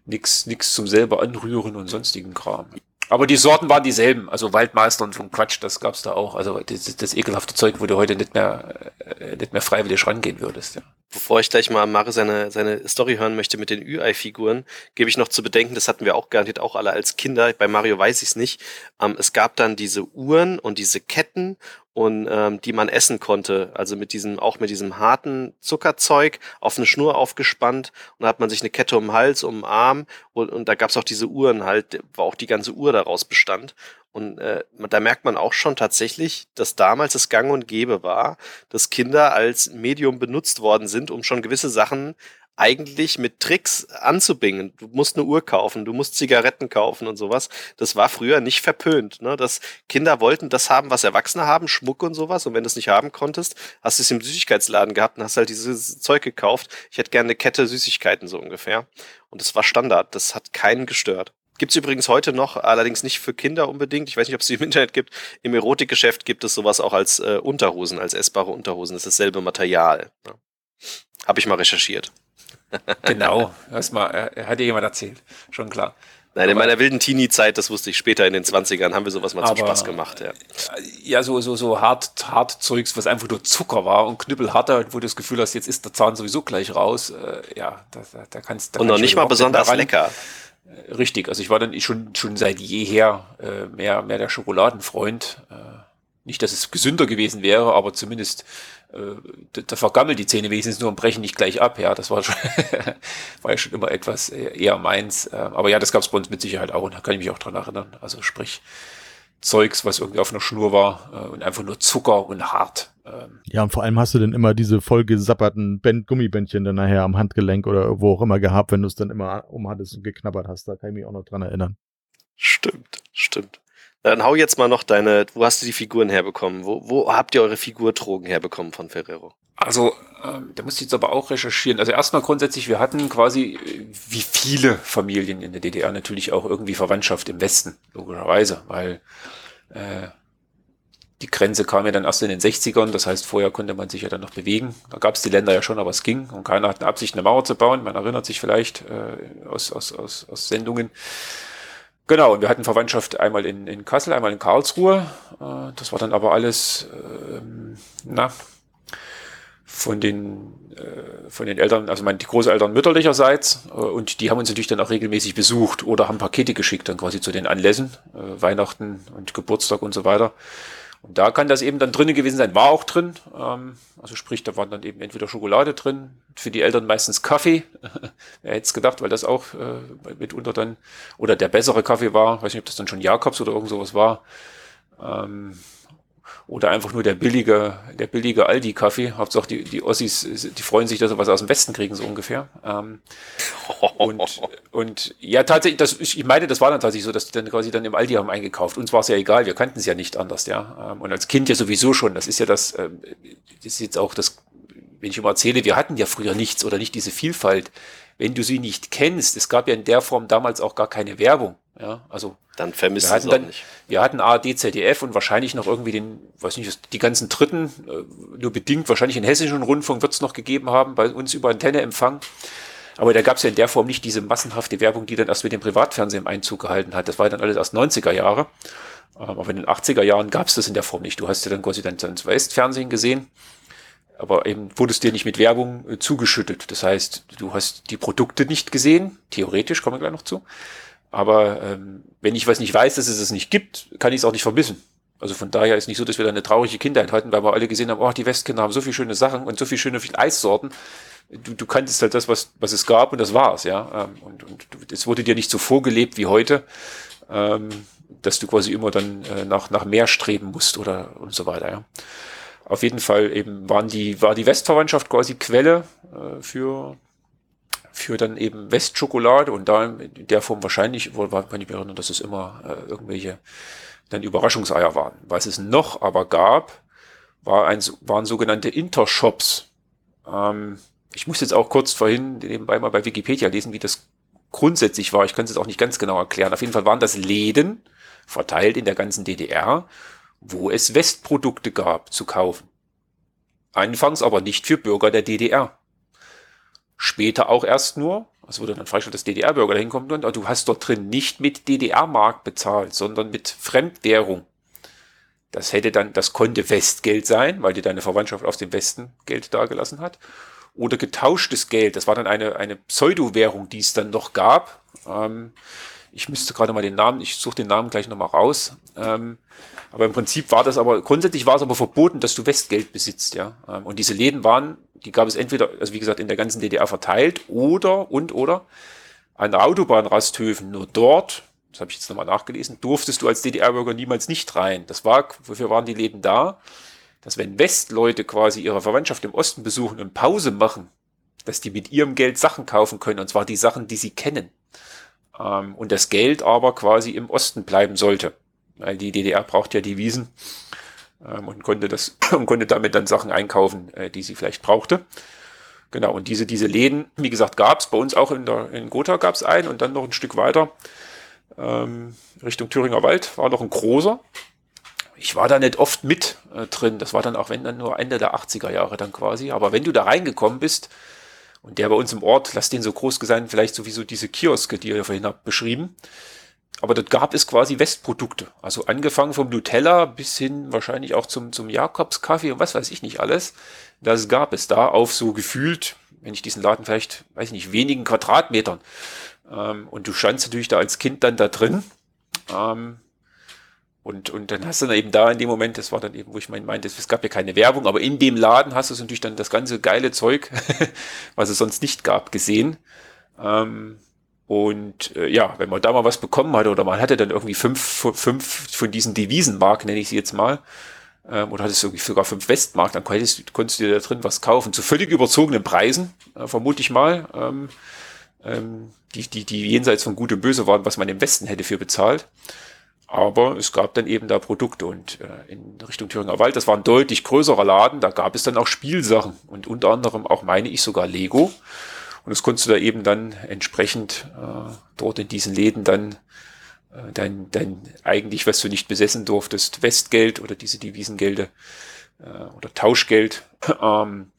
nix, nix zum selber anrühren und sonstigen Kram. Aber die Sorten waren dieselben, also Waldmeister und so ein Quatsch, das gab's da auch. Also das, das ekelhafte Zeug, wo du heute nicht mehr, äh, nicht mehr freiwillig rangehen würdest. Ja. Bevor ich gleich mal Mare seine, seine Story hören möchte mit den Ü-Ei-Figuren, gebe ich noch zu bedenken, das hatten wir auch garantiert auch alle als Kinder, bei Mario weiß ich es nicht. Ähm, es gab dann diese Uhren und diese Ketten und ähm, die man essen konnte. Also mit diesem, auch mit diesem harten Zuckerzeug auf eine Schnur aufgespannt und da hat man sich eine Kette um den Hals, um den Arm und, und da gab's auch diese Uhren halt, wo auch die ganze Uhr daraus bestand. Und äh, da merkt man auch schon tatsächlich, dass damals es gang und gäbe war, dass Kinder als Medium benutzt worden sind, um schon gewisse Sachen eigentlich mit Tricks anzubingen. Du musst eine Uhr kaufen, du musst Zigaretten kaufen und sowas. Das war früher nicht verpönt. Ne? Dass Kinder wollten das haben, was Erwachsene haben, Schmuck und sowas. Und wenn du es nicht haben konntest, hast du es im Süßigkeitsladen gehabt und hast halt dieses Zeug gekauft. Ich hätte gerne eine Kette Süßigkeiten so ungefähr. Und das war Standard. Das hat keinen gestört. Gibt's übrigens heute noch, allerdings nicht für Kinder unbedingt. Ich weiß nicht, ob es sie im Internet gibt. Im Erotikgeschäft gibt es sowas auch als äh, Unterhosen, als essbare Unterhosen. Das ist dasselbe Material. Ne? Habe ich mal recherchiert. genau, erstmal, äh, hat dir jemand erzählt, schon klar. Nein, in meiner wilden Teenie-Zeit, das wusste ich später in den 20ern, haben wir sowas mal aber, zum Spaß gemacht, ja. Ja, so, so, so hart, hart Zeugs, was einfach nur Zucker war und knüppelharter, wo du das Gefühl hast, jetzt ist der Zahn sowieso gleich raus. Äh, ja, da, da, da kannst du. Und noch nicht mal besonders daran, lecker. Äh, richtig, also ich war dann schon, schon seit jeher äh, mehr, mehr der Schokoladenfreund. Äh, nicht, dass es gesünder gewesen wäre, aber zumindest äh, da vergammelt die Zähne wenigstens nur und brechen nicht gleich ab. Ja, das war schon, war ja schon immer etwas eher meins. Äh, aber ja, das gab es bei uns mit Sicherheit auch und da kann ich mich auch dran erinnern. Also sprich, Zeugs, was irgendwie auf einer Schnur war äh, und einfach nur Zucker und hart. Ähm. Ja, und vor allem hast du dann immer diese vollgesapperten Bänd Gummibändchen dann nachher am Handgelenk oder wo auch immer gehabt, wenn du es dann immer umhattest und geknabbert hast. Da kann ich mich auch noch dran erinnern. Stimmt, stimmt. Dann hau jetzt mal noch deine, wo hast du die Figuren herbekommen? Wo, wo habt ihr eure Figurtrogen herbekommen von Ferrero? Also, ähm, da muss ich jetzt aber auch recherchieren. Also erstmal grundsätzlich, wir hatten quasi, äh, wie viele Familien in der DDR natürlich auch irgendwie Verwandtschaft im Westen, logischerweise, weil äh, die Grenze kam ja dann erst in den 60ern, das heißt, vorher konnte man sich ja dann noch bewegen. Da gab es die Länder ja schon, aber es ging und keiner hat eine Absicht, eine Mauer zu bauen. Man erinnert sich vielleicht äh, aus, aus, aus, aus Sendungen. Genau, und wir hatten Verwandtschaft einmal in, in Kassel, einmal in Karlsruhe. Äh, das war dann aber alles, ähm, na, von den, äh, von den Eltern, also meine, die Großeltern mütterlicherseits, äh, und die haben uns natürlich dann auch regelmäßig besucht oder haben Pakete geschickt, dann quasi zu den Anlässen, äh, Weihnachten und Geburtstag und so weiter. Und da kann das eben dann drinnen gewesen sein, war auch drin. Ähm, also sprich, da waren dann eben entweder Schokolade drin, für die Eltern meistens Kaffee. Wer hätte es gedacht, weil das auch äh, mitunter dann, oder der bessere Kaffee war, weiß nicht, ob das dann schon Jakobs oder irgend sowas war. Ähm, oder einfach nur der billige, der billige Aldi-Kaffee. Hauptsache die, die Ossis, die freuen sich, dass sie was aus dem Westen kriegen, so ungefähr. Ähm, und, und ja, tatsächlich, das, ich meine, das war dann tatsächlich so, dass die dann quasi dann im Aldi haben eingekauft. Uns war es ja egal, wir kannten es ja nicht anders, ja. Ähm, und als Kind ja sowieso schon. Das ist ja das, ähm, das ist jetzt auch das, wenn ich immer erzähle, wir hatten ja früher nichts oder nicht diese Vielfalt. Wenn du sie nicht kennst, es gab ja in der Form damals auch gar keine Werbung. Ja, also dann vermisst wir hatten dann, nicht. Wir hatten ARD, ZDF und wahrscheinlich noch irgendwie den, weiß nicht, die ganzen Dritten, äh, nur bedingt, wahrscheinlich den hessischen Rundfunk wird es noch gegeben haben, bei uns über Antenne empfangen. Aber da gab es ja in der Form nicht diese massenhafte Werbung, die dann erst mit dem Privatfernsehen Einzug gehalten hat. Das war dann alles erst 90er Jahre. Ähm, aber in den 80er Jahren gab es das in der Form nicht. Du hast ja dann quasi dann ins Westfernsehen gesehen, aber eben wurdest dir nicht mit Werbung äh, zugeschüttet. Das heißt, du hast die Produkte nicht gesehen, theoretisch, kommen wir gleich noch zu. Aber ähm, wenn ich was nicht weiß, dass es es nicht gibt, kann ich es auch nicht vermissen. Also von daher ist nicht so, dass wir da eine traurige Kindheit hatten, weil wir alle gesehen haben, oh, die Westkinder haben so viele schöne Sachen und so viele schöne Eissorten. Du, du kanntest halt das, was, was es gab und das war's, ja. Ähm, und, und es wurde dir nicht so vorgelebt wie heute, ähm, dass du quasi immer dann äh, nach, nach mehr streben musst oder und so weiter, ja. Auf jeden Fall eben waren die, war die Westverwandtschaft quasi Quelle äh, für für dann eben Westschokolade und da in der Form wahrscheinlich, wohl war, kann ich mich erinnern, dass es immer äh, irgendwelche dann Überraschungseier waren. Was es noch aber gab, war ein, waren sogenannte Intershops. Ähm, ich muss jetzt auch kurz vorhin nebenbei mal bei Wikipedia lesen, wie das grundsätzlich war. Ich kann es jetzt auch nicht ganz genau erklären. Auf jeden Fall waren das Läden, verteilt in der ganzen DDR, wo es Westprodukte gab zu kaufen. Anfangs aber nicht für Bürger der DDR. Später auch erst nur, es wurde dann freigestellt, dass DDR-Bürger dahin kommen und du hast dort drin nicht mit DDR-Mark bezahlt, sondern mit Fremdwährung. Das hätte dann, das konnte Westgeld sein, weil dir deine Verwandtschaft aus dem Westen Geld dagelassen hat. Oder getauschtes Geld. Das war dann eine, eine Pseudo-Währung, die es dann noch gab. Ähm, ich müsste gerade mal den Namen, ich suche den Namen gleich nochmal raus. Ähm, aber im Prinzip war das aber, grundsätzlich war es aber verboten, dass du Westgeld besitzt, ja. Ähm, und diese Läden waren, die gab es entweder, also wie gesagt, in der ganzen DDR verteilt oder, und, oder an Autobahnrasthöfen. Nur dort das habe ich jetzt nochmal nachgelesen, durftest du als DDR-Bürger niemals nicht rein. Das war, wofür waren die Läden da? Dass wenn Westleute quasi ihre Verwandtschaft im Osten besuchen und Pause machen, dass die mit ihrem Geld Sachen kaufen können, und zwar die Sachen, die sie kennen. Ähm, und das Geld aber quasi im Osten bleiben sollte. Weil die DDR braucht ja Devisen ähm, und konnte das und konnte damit dann Sachen einkaufen, äh, die sie vielleicht brauchte. Genau, und diese, diese Läden, wie gesagt, gab es bei uns auch in, der, in Gotha gab es einen und dann noch ein Stück weiter ähm, Richtung Thüringer Wald, war noch ein großer. Ich war da nicht oft mit äh, drin. Das war dann auch, wenn dann nur Ende der 80er Jahre dann quasi. Aber wenn du da reingekommen bist, und der bei uns im Ort, lass den so groß sein, vielleicht sowieso diese Kioske, die ihr vorhin habt beschrieben. Aber dort gab es quasi Westprodukte. Also angefangen vom Nutella bis hin wahrscheinlich auch zum, zum Jakobskaffee und was weiß ich nicht alles. Das gab es da auf so gefühlt, wenn ich diesen Laden vielleicht, weiß ich nicht, wenigen Quadratmetern. Ähm, und du standst natürlich da als Kind dann da drin. Ähm, und, und dann hast du dann eben da in dem Moment, das war dann eben, wo ich mein, meinte, es gab ja keine Werbung, aber in dem Laden hast du natürlich dann das ganze geile Zeug, was es sonst nicht gab, gesehen. Ähm, und äh, ja, wenn man da mal was bekommen hatte oder man hatte dann irgendwie fünf, fünf von diesen Devisenmark, nenne ich sie jetzt mal, ähm, oder hattest irgendwie sogar fünf Westmark, dann konntest, konntest du dir da drin was kaufen, zu völlig überzogenen Preisen, äh, vermute ich mal. Ähm, ähm, die, die, die jenseits von Gut und Böse waren, was man im Westen hätte für bezahlt. Aber es gab dann eben da Produkte und äh, in Richtung Thüringer Wald, das war ein deutlich größerer Laden, da gab es dann auch Spielsachen und unter anderem auch, meine ich, sogar Lego. Und das konntest du da eben dann entsprechend äh, dort in diesen Läden dann äh, dein, dein eigentlich, was du nicht besessen durftest, Westgeld oder diese Devisengelde äh, oder Tauschgeld, ähm,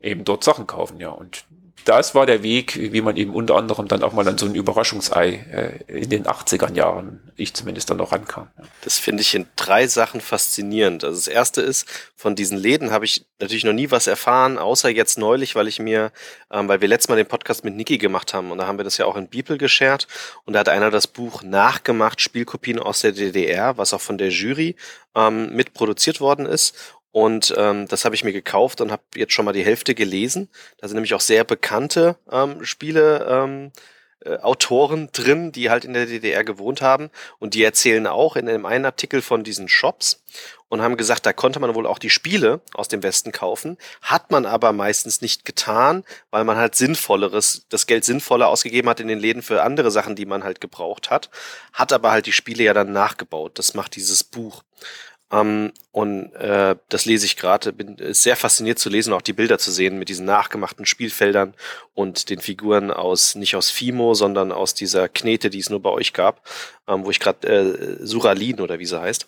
eben dort Sachen kaufen, ja. Und das war der Weg, wie man eben unter anderem dann auch mal an so ein Überraschungsei äh, in den 80er Jahren, ich zumindest dann noch rankam. Das finde ich in drei Sachen faszinierend. Also das erste ist, von diesen Läden habe ich natürlich noch nie was erfahren, außer jetzt neulich, weil ich mir, ähm, weil wir letztes Mal den Podcast mit Niki gemacht haben und da haben wir das ja auch in Bibel geshared und da hat einer das Buch nachgemacht, Spielkopien aus der DDR, was auch von der Jury ähm, mitproduziert worden ist und ähm, das habe ich mir gekauft und habe jetzt schon mal die Hälfte gelesen. Da sind nämlich auch sehr bekannte ähm, Spiele. Ähm, äh, Autoren drin, die halt in der DDR gewohnt haben und die erzählen auch in einem einen Artikel von diesen Shops und haben gesagt, da konnte man wohl auch die Spiele aus dem Westen kaufen, hat man aber meistens nicht getan, weil man halt sinnvolleres, das Geld sinnvoller ausgegeben hat in den Läden für andere Sachen, die man halt gebraucht hat, hat aber halt die Spiele ja dann nachgebaut. Das macht dieses Buch. Ähm, und äh, das lese ich gerade, bin sehr fasziniert zu lesen, auch die Bilder zu sehen mit diesen nachgemachten Spielfeldern und den Figuren aus, nicht aus Fimo, sondern aus dieser Knete, die es nur bei euch gab, ähm, wo ich gerade äh, Suralin oder wie sie heißt.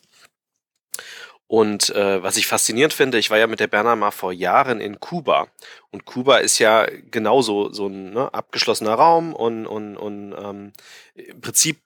Und äh, was ich faszinierend finde, ich war ja mit der Berner mal vor Jahren in Kuba. Und Kuba ist ja genauso so ein ne, abgeschlossener Raum und, und, und ähm, im Prinzip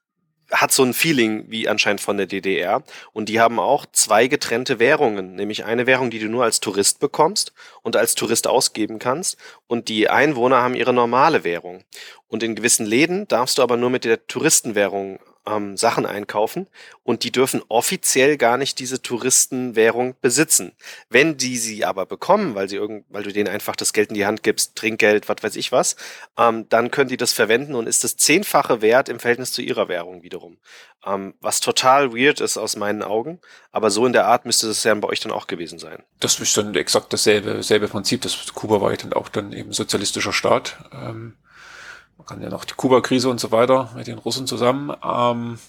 hat so ein Feeling wie anscheinend von der DDR. Und die haben auch zwei getrennte Währungen, nämlich eine Währung, die du nur als Tourist bekommst und als Tourist ausgeben kannst. Und die Einwohner haben ihre normale Währung. Und in gewissen Läden darfst du aber nur mit der Touristenwährung ähm, Sachen einkaufen und die dürfen offiziell gar nicht diese Touristenwährung besitzen. Wenn die sie aber bekommen, weil sie irgend, weil du denen einfach das Geld in die Hand gibst, Trinkgeld, was weiß ich was, ähm, dann können die das verwenden und ist das zehnfache Wert im Verhältnis zu ihrer Währung wiederum. Ähm, was total weird ist aus meinen Augen, aber so in der Art müsste das ja bei euch dann auch gewesen sein. Das ist dann exakt dasselbe, selbe Prinzip. Das Kuba war ja dann auch dann eben sozialistischer Staat. Ähm man kann ja noch die Kuba-Krise und so weiter mit den Russen zusammen. Ähm,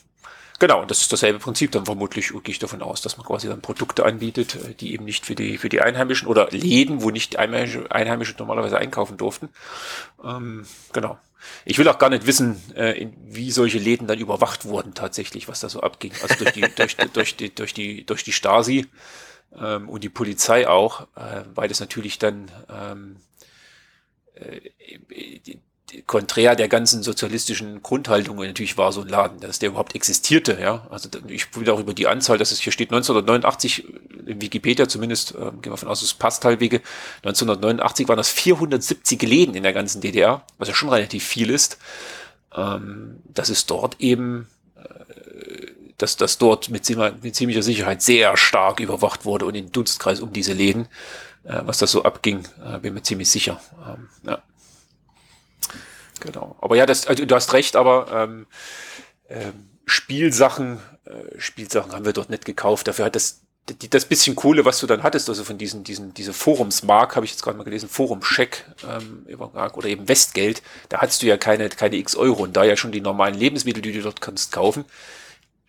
genau, das ist dasselbe Prinzip. Dann vermutlich gehe ich davon aus, dass man quasi dann Produkte anbietet, äh, die eben nicht für die, für die Einheimischen oder Läden, wo nicht Einheimische, Einheimische normalerweise einkaufen durften. Ähm, genau. Ich will auch gar nicht wissen, äh, wie solche Läden dann überwacht wurden tatsächlich, was da so abging. Also durch die, durch, durch die, durch die, durch die Stasi ähm, und die Polizei auch, äh, weil das natürlich dann ähm, äh, konträr der ganzen sozialistischen Grundhaltungen natürlich war so ein Laden, dass der überhaupt existierte, ja. Also ich will auch über die Anzahl, dass es hier steht 1989 in Wikipedia zumindest, äh, gehen wir von aus, es passt halbwege, 1989 waren das 470 Läden in der ganzen DDR, was ja schon relativ viel ist. Ähm, dass es dort eben, äh, dass das dort mit, mit ziemlicher Sicherheit sehr stark überwacht wurde und in Dunstkreis um diese Läden, äh, was das so abging, äh, bin mir ziemlich sicher. Ähm, ja. Genau. Aber ja, das, also du hast recht, aber ähm, ähm, Spielsachen, äh, Spielsachen haben wir dort nicht gekauft. Dafür hat das die, das bisschen Kohle, was du dann hattest, also von diesen, diesen, diese Forumsmark, habe ich jetzt gerade mal gelesen, Forum-Check ähm, oder eben Westgeld, da hattest du ja keine, keine x Euro und da ja schon die normalen Lebensmittel, die du dort kannst kaufen,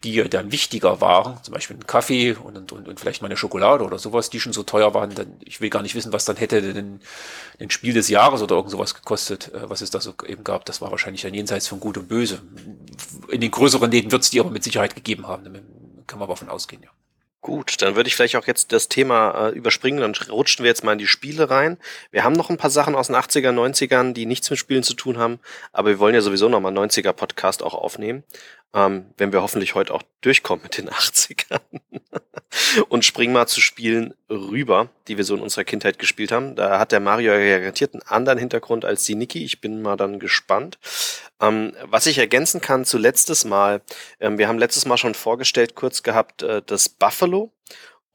die dann wichtiger waren, zum Beispiel ein Kaffee und, und, und vielleicht mal eine Schokolade oder sowas, die schon so teuer waren, dann, ich will gar nicht wissen, was dann hätte denn ein Spiel des Jahres oder irgend sowas gekostet, äh, was es da so eben gab. Das war wahrscheinlich dann jenseits von Gut und Böse. In den größeren Läden wird es die aber mit Sicherheit gegeben haben, kann man davon ausgehen, ja. Gut, dann würde ich vielleicht auch jetzt das Thema äh, überspringen, dann rutschen wir jetzt mal in die Spiele rein. Wir haben noch ein paar Sachen aus den 80er, 90ern, die nichts mit Spielen zu tun haben, aber wir wollen ja sowieso nochmal 90er Podcast auch aufnehmen ähm, wenn wir hoffentlich heute auch durchkommen mit den 80ern. und springen mal zu Spielen rüber, die wir so in unserer Kindheit gespielt haben. Da hat der Mario ja garantiert einen anderen Hintergrund als die Niki. Ich bin mal dann gespannt. Ähm, was ich ergänzen kann zu letztes Mal, ähm, wir haben letztes Mal schon vorgestellt, kurz gehabt, äh, das Buffalo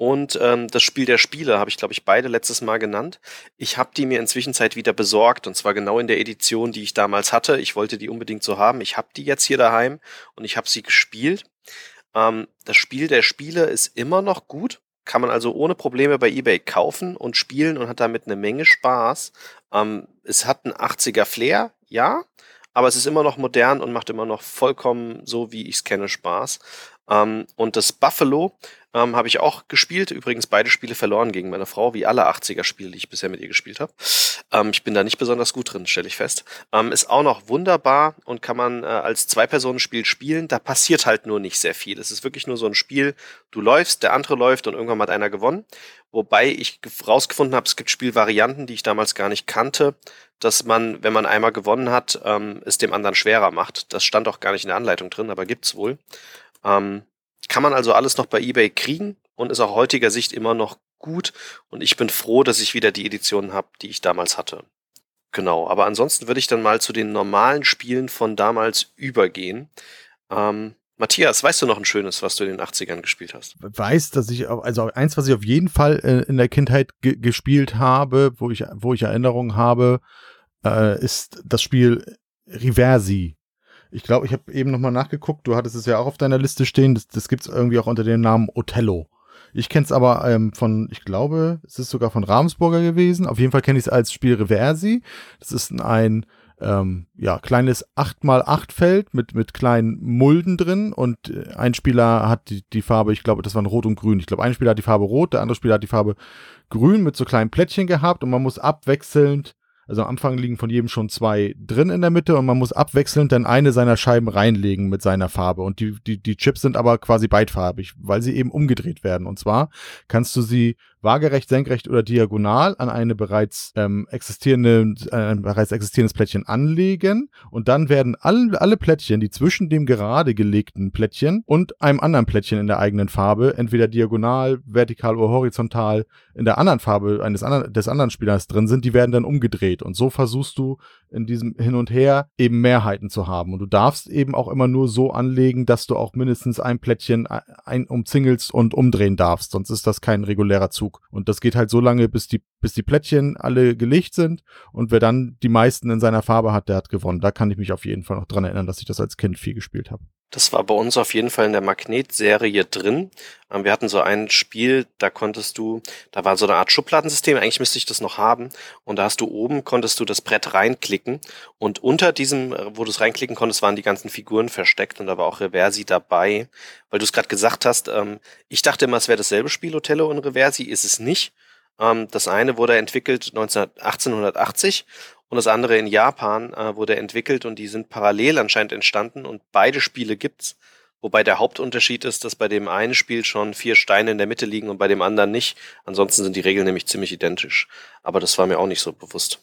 und ähm, das Spiel der Spiele habe ich, glaube ich, beide letztes Mal genannt. Ich habe die mir inzwischen wieder besorgt und zwar genau in der Edition, die ich damals hatte. Ich wollte die unbedingt so haben. Ich habe die jetzt hier daheim und ich habe sie gespielt. Ähm, das Spiel der Spiele ist immer noch gut. Kann man also ohne Probleme bei eBay kaufen und spielen und hat damit eine Menge Spaß. Ähm, es hat einen 80er Flair, ja, aber es ist immer noch modern und macht immer noch vollkommen so, wie ich es kenne, Spaß. Ähm, und das Buffalo ähm, habe ich auch gespielt. Übrigens beide Spiele verloren gegen meine Frau, wie alle 80er-Spiele, die ich bisher mit ihr gespielt habe. Ähm, ich bin da nicht besonders gut drin, stelle ich fest. Ähm, ist auch noch wunderbar und kann man äh, als Zwei-Personen-Spiel spielen. Da passiert halt nur nicht sehr viel. Es ist wirklich nur so ein Spiel, du läufst, der andere läuft und irgendwann hat einer gewonnen. Wobei ich rausgefunden habe, es gibt Spielvarianten, die ich damals gar nicht kannte, dass man, wenn man einmal gewonnen hat, ähm, es dem anderen schwerer macht. Das stand auch gar nicht in der Anleitung drin, aber gibt's wohl. Ähm, kann man also alles noch bei eBay kriegen und ist auch heutiger Sicht immer noch gut. Und ich bin froh, dass ich wieder die Editionen habe, die ich damals hatte. Genau, aber ansonsten würde ich dann mal zu den normalen Spielen von damals übergehen. Ähm, Matthias, weißt du noch ein schönes, was du in den 80ern gespielt hast? Weiß, dass ich, also eins, was ich auf jeden Fall in der Kindheit gespielt habe, wo ich, wo ich Erinnerungen habe, äh, ist das Spiel Reversi. Ich glaube, ich habe eben nochmal nachgeguckt, du hattest es ja auch auf deiner Liste stehen, das, das gibt es irgendwie auch unter dem Namen Othello. Ich kenne es aber ähm, von, ich glaube, es ist sogar von Ravensburger gewesen. Auf jeden Fall kenne ich es als Spiel Reversi. Das ist ein ähm, ja, kleines 8x8-Feld mit, mit kleinen Mulden drin und äh, ein Spieler hat die, die Farbe, ich glaube, das waren Rot und Grün. Ich glaube, ein Spieler hat die Farbe Rot, der andere Spieler hat die Farbe Grün mit so kleinen Plättchen gehabt und man muss abwechselnd also am Anfang liegen von jedem schon zwei drin in der Mitte und man muss abwechselnd dann eine seiner Scheiben reinlegen mit seiner Farbe. Und die, die, die Chips sind aber quasi beidfarbig, weil sie eben umgedreht werden. Und zwar kannst du sie waagerecht, senkrecht oder diagonal an eine bereits ähm, existierende, äh, ein bereits existierendes Plättchen anlegen. Und dann werden alle, alle Plättchen, die zwischen dem gerade gelegten Plättchen und einem anderen Plättchen in der eigenen Farbe, entweder diagonal, vertikal oder horizontal in der anderen Farbe eines anderen, des anderen Spielers drin sind, die werden dann umgedreht. Und so versuchst du in diesem Hin und Her eben Mehrheiten zu haben. Und du darfst eben auch immer nur so anlegen, dass du auch mindestens ein Plättchen ein umzingelst und umdrehen darfst, sonst ist das kein regulärer Zug. Zug. Und das geht halt so lange, bis die, bis die Plättchen alle gelegt sind. Und wer dann die meisten in seiner Farbe hat, der hat gewonnen. Da kann ich mich auf jeden Fall noch dran erinnern, dass ich das als Kind viel gespielt habe. Das war bei uns auf jeden Fall in der Magnetserie drin. Ähm, wir hatten so ein Spiel, da konntest du, da war so eine Art Schubladensystem, eigentlich müsste ich das noch haben. Und da hast du oben, konntest du das Brett reinklicken. Und unter diesem, äh, wo du es reinklicken konntest, waren die ganzen Figuren versteckt und da war auch Reversi dabei. Weil du es gerade gesagt hast, ähm, ich dachte immer, es wäre dasselbe Spiel, Othello und Reversi, ist es nicht. Ähm, das eine wurde entwickelt 19, 1880 und das andere in Japan äh, wurde entwickelt und die sind parallel anscheinend entstanden und beide Spiele gibt's. Wobei der Hauptunterschied ist, dass bei dem einen Spiel schon vier Steine in der Mitte liegen und bei dem anderen nicht. Ansonsten sind die Regeln nämlich ziemlich identisch. Aber das war mir auch nicht so bewusst.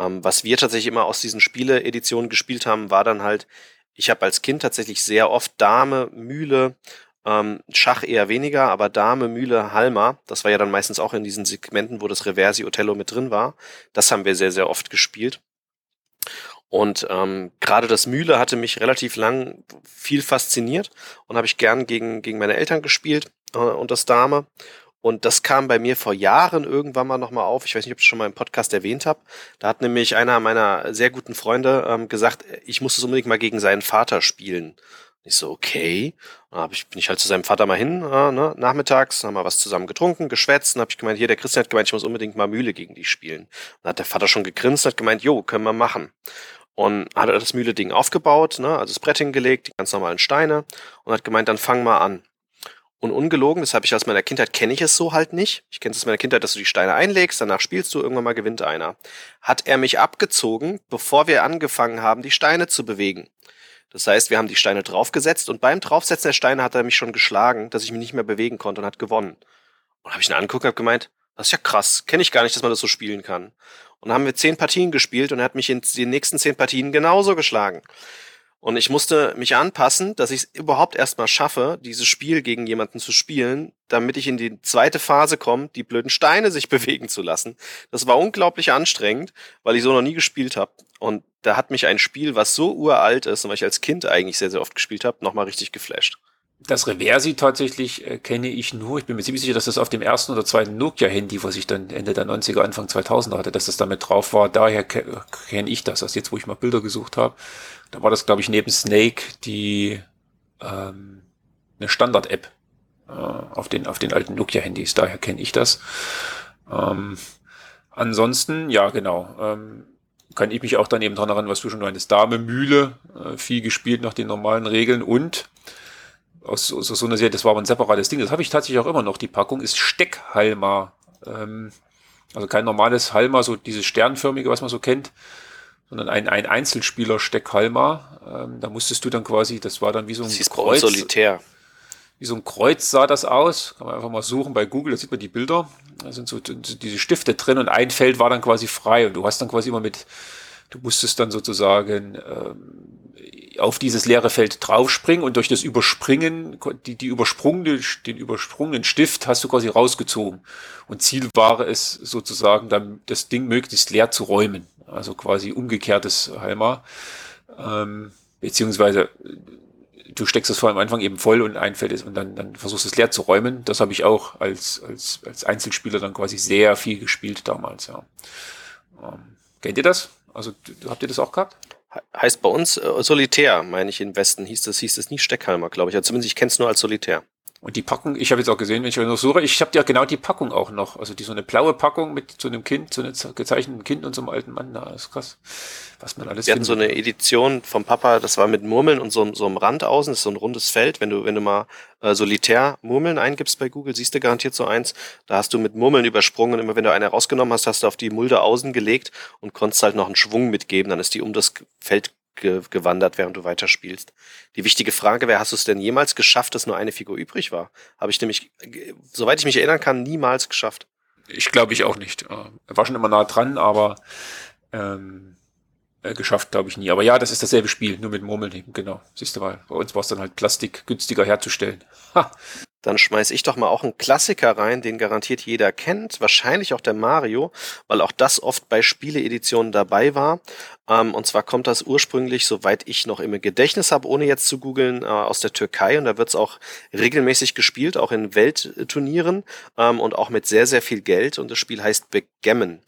Ähm, was wir tatsächlich immer aus diesen Spiele-Editionen gespielt haben, war dann halt, ich habe als Kind tatsächlich sehr oft Dame, Mühle, ähm, Schach eher weniger, aber Dame, Mühle, Halma, das war ja dann meistens auch in diesen Segmenten, wo das Reversi Othello mit drin war. Das haben wir sehr, sehr oft gespielt. Und ähm, gerade das Mühle hatte mich relativ lang viel fasziniert und habe ich gern gegen, gegen meine Eltern gespielt äh, und das Dame. Und das kam bei mir vor Jahren irgendwann mal nochmal auf. Ich weiß nicht, ob ich es schon mal im Podcast erwähnt habe. Da hat nämlich einer meiner sehr guten Freunde ähm, gesagt, ich muss es unbedingt mal gegen seinen Vater spielen. Ich so, okay. Dann hab ich, bin ich halt zu seinem Vater mal hin, äh, ne, nachmittags, haben wir was zusammen getrunken, geschwätzt, und habe ich gemeint, hier, der Christian hat gemeint, ich muss unbedingt mal Mühle gegen die spielen. Dann hat der Vater schon gegrinst und hat gemeint, jo, können wir machen. Und hat er das Mühle-Ding aufgebaut, ne, also das Brett hingelegt, die ganz normalen Steine, und hat gemeint, dann fang mal an. Und ungelogen, das habe ich aus meiner Kindheit, kenne ich es so halt nicht. Ich kenne es aus meiner Kindheit, dass du die Steine einlegst, danach spielst du, irgendwann mal gewinnt einer. Hat er mich abgezogen, bevor wir angefangen haben, die Steine zu bewegen. Das heißt, wir haben die Steine draufgesetzt und beim Draufsetzen der Steine hat er mich schon geschlagen, dass ich mich nicht mehr bewegen konnte und hat gewonnen. Und habe ich ihn angeguckt und habe gemeint, das ist ja krass, kenne ich gar nicht, dass man das so spielen kann. Und dann haben wir zehn Partien gespielt und er hat mich in den nächsten zehn Partien genauso geschlagen. Und ich musste mich anpassen, dass ich es überhaupt erstmal schaffe, dieses Spiel gegen jemanden zu spielen, damit ich in die zweite Phase komme, die blöden Steine sich bewegen zu lassen. Das war unglaublich anstrengend, weil ich so noch nie gespielt habe. Und da hat mich ein Spiel, was so uralt ist und was ich als Kind eigentlich sehr, sehr oft gespielt habe, nochmal richtig geflasht. Das Reversi tatsächlich äh, kenne ich nur. Ich bin mir ziemlich sicher, dass das auf dem ersten oder zweiten Nokia-Handy, was ich dann Ende der 90er, Anfang 2000er hatte, dass das damit drauf war. Daher ke kenne ich das, also jetzt, wo ich mal Bilder gesucht habe. Da war das, glaube ich, neben Snake die ähm, eine Standard-App äh, auf den auf den alten Nokia-Handys. Daher kenne ich das. Ähm, ansonsten, ja, genau. Ähm, kann ich mich auch dann eben dran erinnern, was du schon meinst. Dame, Mühle, äh, viel gespielt nach den normalen Regeln und aus, aus so einer Serie, das war aber ein separates Ding, das habe ich tatsächlich auch immer noch, die Packung ist Steckhalma. Ähm, also kein normales Halma, so dieses sternförmige, was man so kennt, sondern ein, ein Einzelspieler-Steckhalma. Ähm, da musstest du dann quasi, das war dann wie so ein das Kreuz. Solitär. Wie so ein Kreuz sah das aus. Kann man einfach mal suchen bei Google, da sieht man die Bilder. Da sind so, so diese Stifte drin und ein Feld war dann quasi frei und du hast dann quasi immer mit, du musstest dann sozusagen ähm, auf dieses leere Feld draufspringen und durch das Überspringen, die, die übersprungene, den übersprungenen Stift hast du quasi rausgezogen. Und Ziel war es sozusagen, dann das Ding möglichst leer zu räumen. Also quasi umgekehrtes Halma. Ähm, beziehungsweise du steckst es vor am Anfang eben voll und ein Feld und dann, dann versuchst es leer zu räumen. Das habe ich auch als, als, als Einzelspieler dann quasi sehr viel gespielt damals, ja. Ähm, kennt ihr das? Also habt ihr das auch gehabt? Heißt bei uns äh, Solitär, meine ich, im Westen hieß das, hieß das nie Steckheimer, glaube ich. Also zumindest ich kenne es nur als Solitär. Und die Packung, ich habe jetzt auch gesehen, wenn ich noch suche, ich habe ja genau die Packung auch noch. Also die so eine blaue Packung mit so einem Kind, so einem gezeichneten Kind und so einem alten Mann. Na, das ist krass. Was man alles Wir hatten so eine Edition vom Papa, das war mit Murmeln und so, so einem Rand außen, das ist so ein rundes Feld. Wenn du, wenn du mal äh, Solitär Murmeln eingibst bei Google, siehst du garantiert so eins. Da hast du mit Murmeln übersprungen. Immer wenn du eine rausgenommen hast, hast du auf die Mulde außen gelegt und konntest halt noch einen Schwung mitgeben. Dann ist die um das Feld ge gewandert, während du weiterspielst. Die wichtige Frage wäre, hast du es denn jemals geschafft, dass nur eine Figur übrig war? Habe ich nämlich, soweit ich mich erinnern kann, niemals geschafft. Ich glaube ich auch nicht. Er war schon immer nah dran, aber ähm, äh, geschafft glaube ich nie. Aber ja, das ist dasselbe Spiel, nur mit Murmeln genau. Siehst du mal, bei uns war es dann halt Plastik günstiger herzustellen. Ha. Dann schmeiß ich doch mal auch einen Klassiker rein, den garantiert jeder kennt, wahrscheinlich auch der Mario, weil auch das oft bei Spieleeditionen dabei war. Ähm, und zwar kommt das ursprünglich, soweit ich noch im Gedächtnis habe, ohne jetzt zu googeln, äh, aus der Türkei. Und da wird es auch regelmäßig gespielt, auch in Weltturnieren ähm, und auch mit sehr, sehr viel Geld. Und das Spiel heißt Backgammon.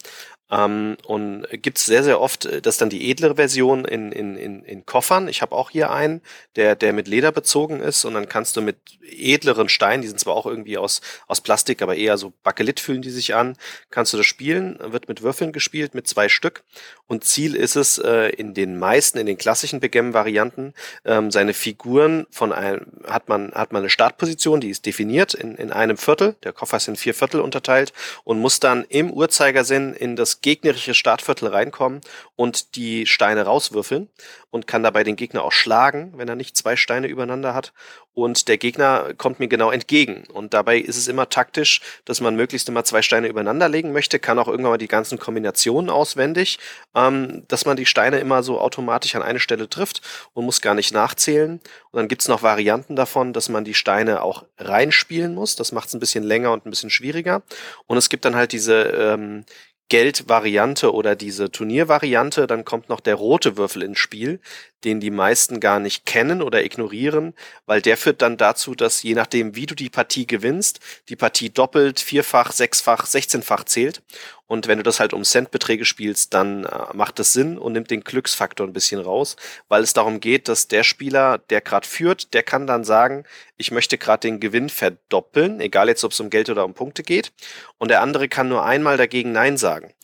Ähm, und gibt's sehr, sehr oft, äh, das ist dann die edlere Version in, in, in, in Koffern. Ich habe auch hier einen, der, der mit Leder bezogen ist. Und dann kannst du mit edleren Steinen, die sind zwar auch irgendwie aus, aus Plastik, aber eher so Bakelit fühlen die sich an, kannst du das spielen, wird mit Würfeln gespielt, mit zwei Stück. Und Ziel ist es, äh, in den meisten, in den klassischen Backgammon-Varianten, ähm, seine Figuren von einem, hat man, hat man eine Startposition, die ist definiert in, in einem Viertel, der Koffer ist in vier Viertel unterteilt und muss dann im Uhrzeigersinn in das gegnerische Startviertel reinkommen und die Steine rauswürfeln und kann dabei den Gegner auch schlagen, wenn er nicht zwei Steine übereinander hat. Und der Gegner kommt mir genau entgegen. Und dabei ist es immer taktisch, dass man möglichst immer zwei Steine übereinander legen möchte, kann auch irgendwann mal die ganzen Kombinationen auswendig, ähm, dass man die Steine immer so automatisch an eine Stelle trifft und muss gar nicht nachzählen. Und dann gibt's noch Varianten davon, dass man die Steine auch reinspielen muss. Das macht es ein bisschen länger und ein bisschen schwieriger. Und es gibt dann halt diese ähm, Geldvariante oder diese Turniervariante, dann kommt noch der rote Würfel ins Spiel, den die meisten gar nicht kennen oder ignorieren, weil der führt dann dazu, dass je nachdem, wie du die Partie gewinnst, die Partie doppelt, vierfach, sechsfach, sechzehnfach zählt. Und wenn du das halt um Centbeträge spielst, dann äh, macht das Sinn und nimmt den Glücksfaktor ein bisschen raus, weil es darum geht, dass der Spieler, der gerade führt, der kann dann sagen, ich möchte gerade den Gewinn verdoppeln, egal jetzt ob es um Geld oder um Punkte geht. Und der andere kann nur einmal dagegen Nein sagen.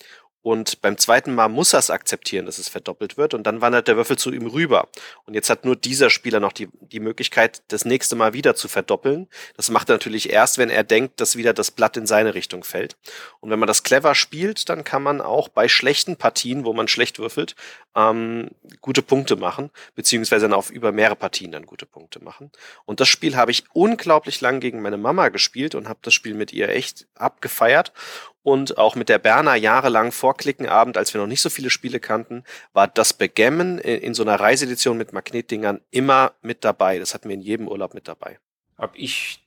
Und beim zweiten Mal muss er es akzeptieren, dass es verdoppelt wird. Und dann wandert der Würfel zu ihm rüber. Und jetzt hat nur dieser Spieler noch die, die Möglichkeit, das nächste Mal wieder zu verdoppeln. Das macht er natürlich erst, wenn er denkt, dass wieder das Blatt in seine Richtung fällt. Und wenn man das clever spielt, dann kann man auch bei schlechten Partien, wo man schlecht würfelt, ähm, gute Punkte machen. Beziehungsweise dann auf über mehrere Partien dann gute Punkte machen. Und das Spiel habe ich unglaublich lang gegen meine Mama gespielt und habe das Spiel mit ihr echt abgefeiert und auch mit der Berner jahrelang vor Klickenabend, als wir noch nicht so viele Spiele kannten, war das Begemmen in, in so einer Reisedition mit Magnetdingern immer mit dabei. Das hatten wir in jedem Urlaub mit dabei. Hab ich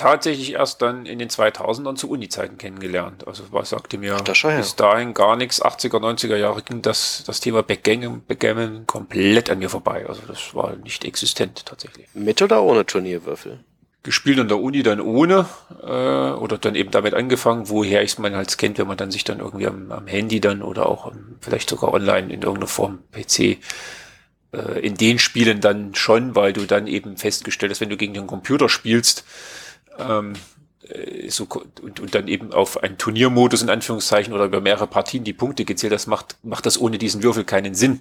tatsächlich erst dann in den 2000ern zu Uni-Zeiten kennengelernt. Also was sagte mir bis dahin gar nichts. 80er, 90er Jahre ging das, das Thema Backgammon komplett an mir vorbei. Also das war nicht existent tatsächlich. Mit oder ohne Turnierwürfel? Gespielt an der Uni dann ohne äh, oder dann eben damit angefangen, woher ich es man halt kennt, wenn man dann sich dann irgendwie am, am Handy dann oder auch vielleicht sogar online in irgendeiner Form PC äh, in den Spielen dann schon, weil du dann eben festgestellt hast, wenn du gegen den Computer spielst, ähm, äh, so, und, und dann eben auf einen Turniermodus in Anführungszeichen oder über mehrere Partien die Punkte gezählt, das macht, macht das ohne diesen Würfel keinen Sinn,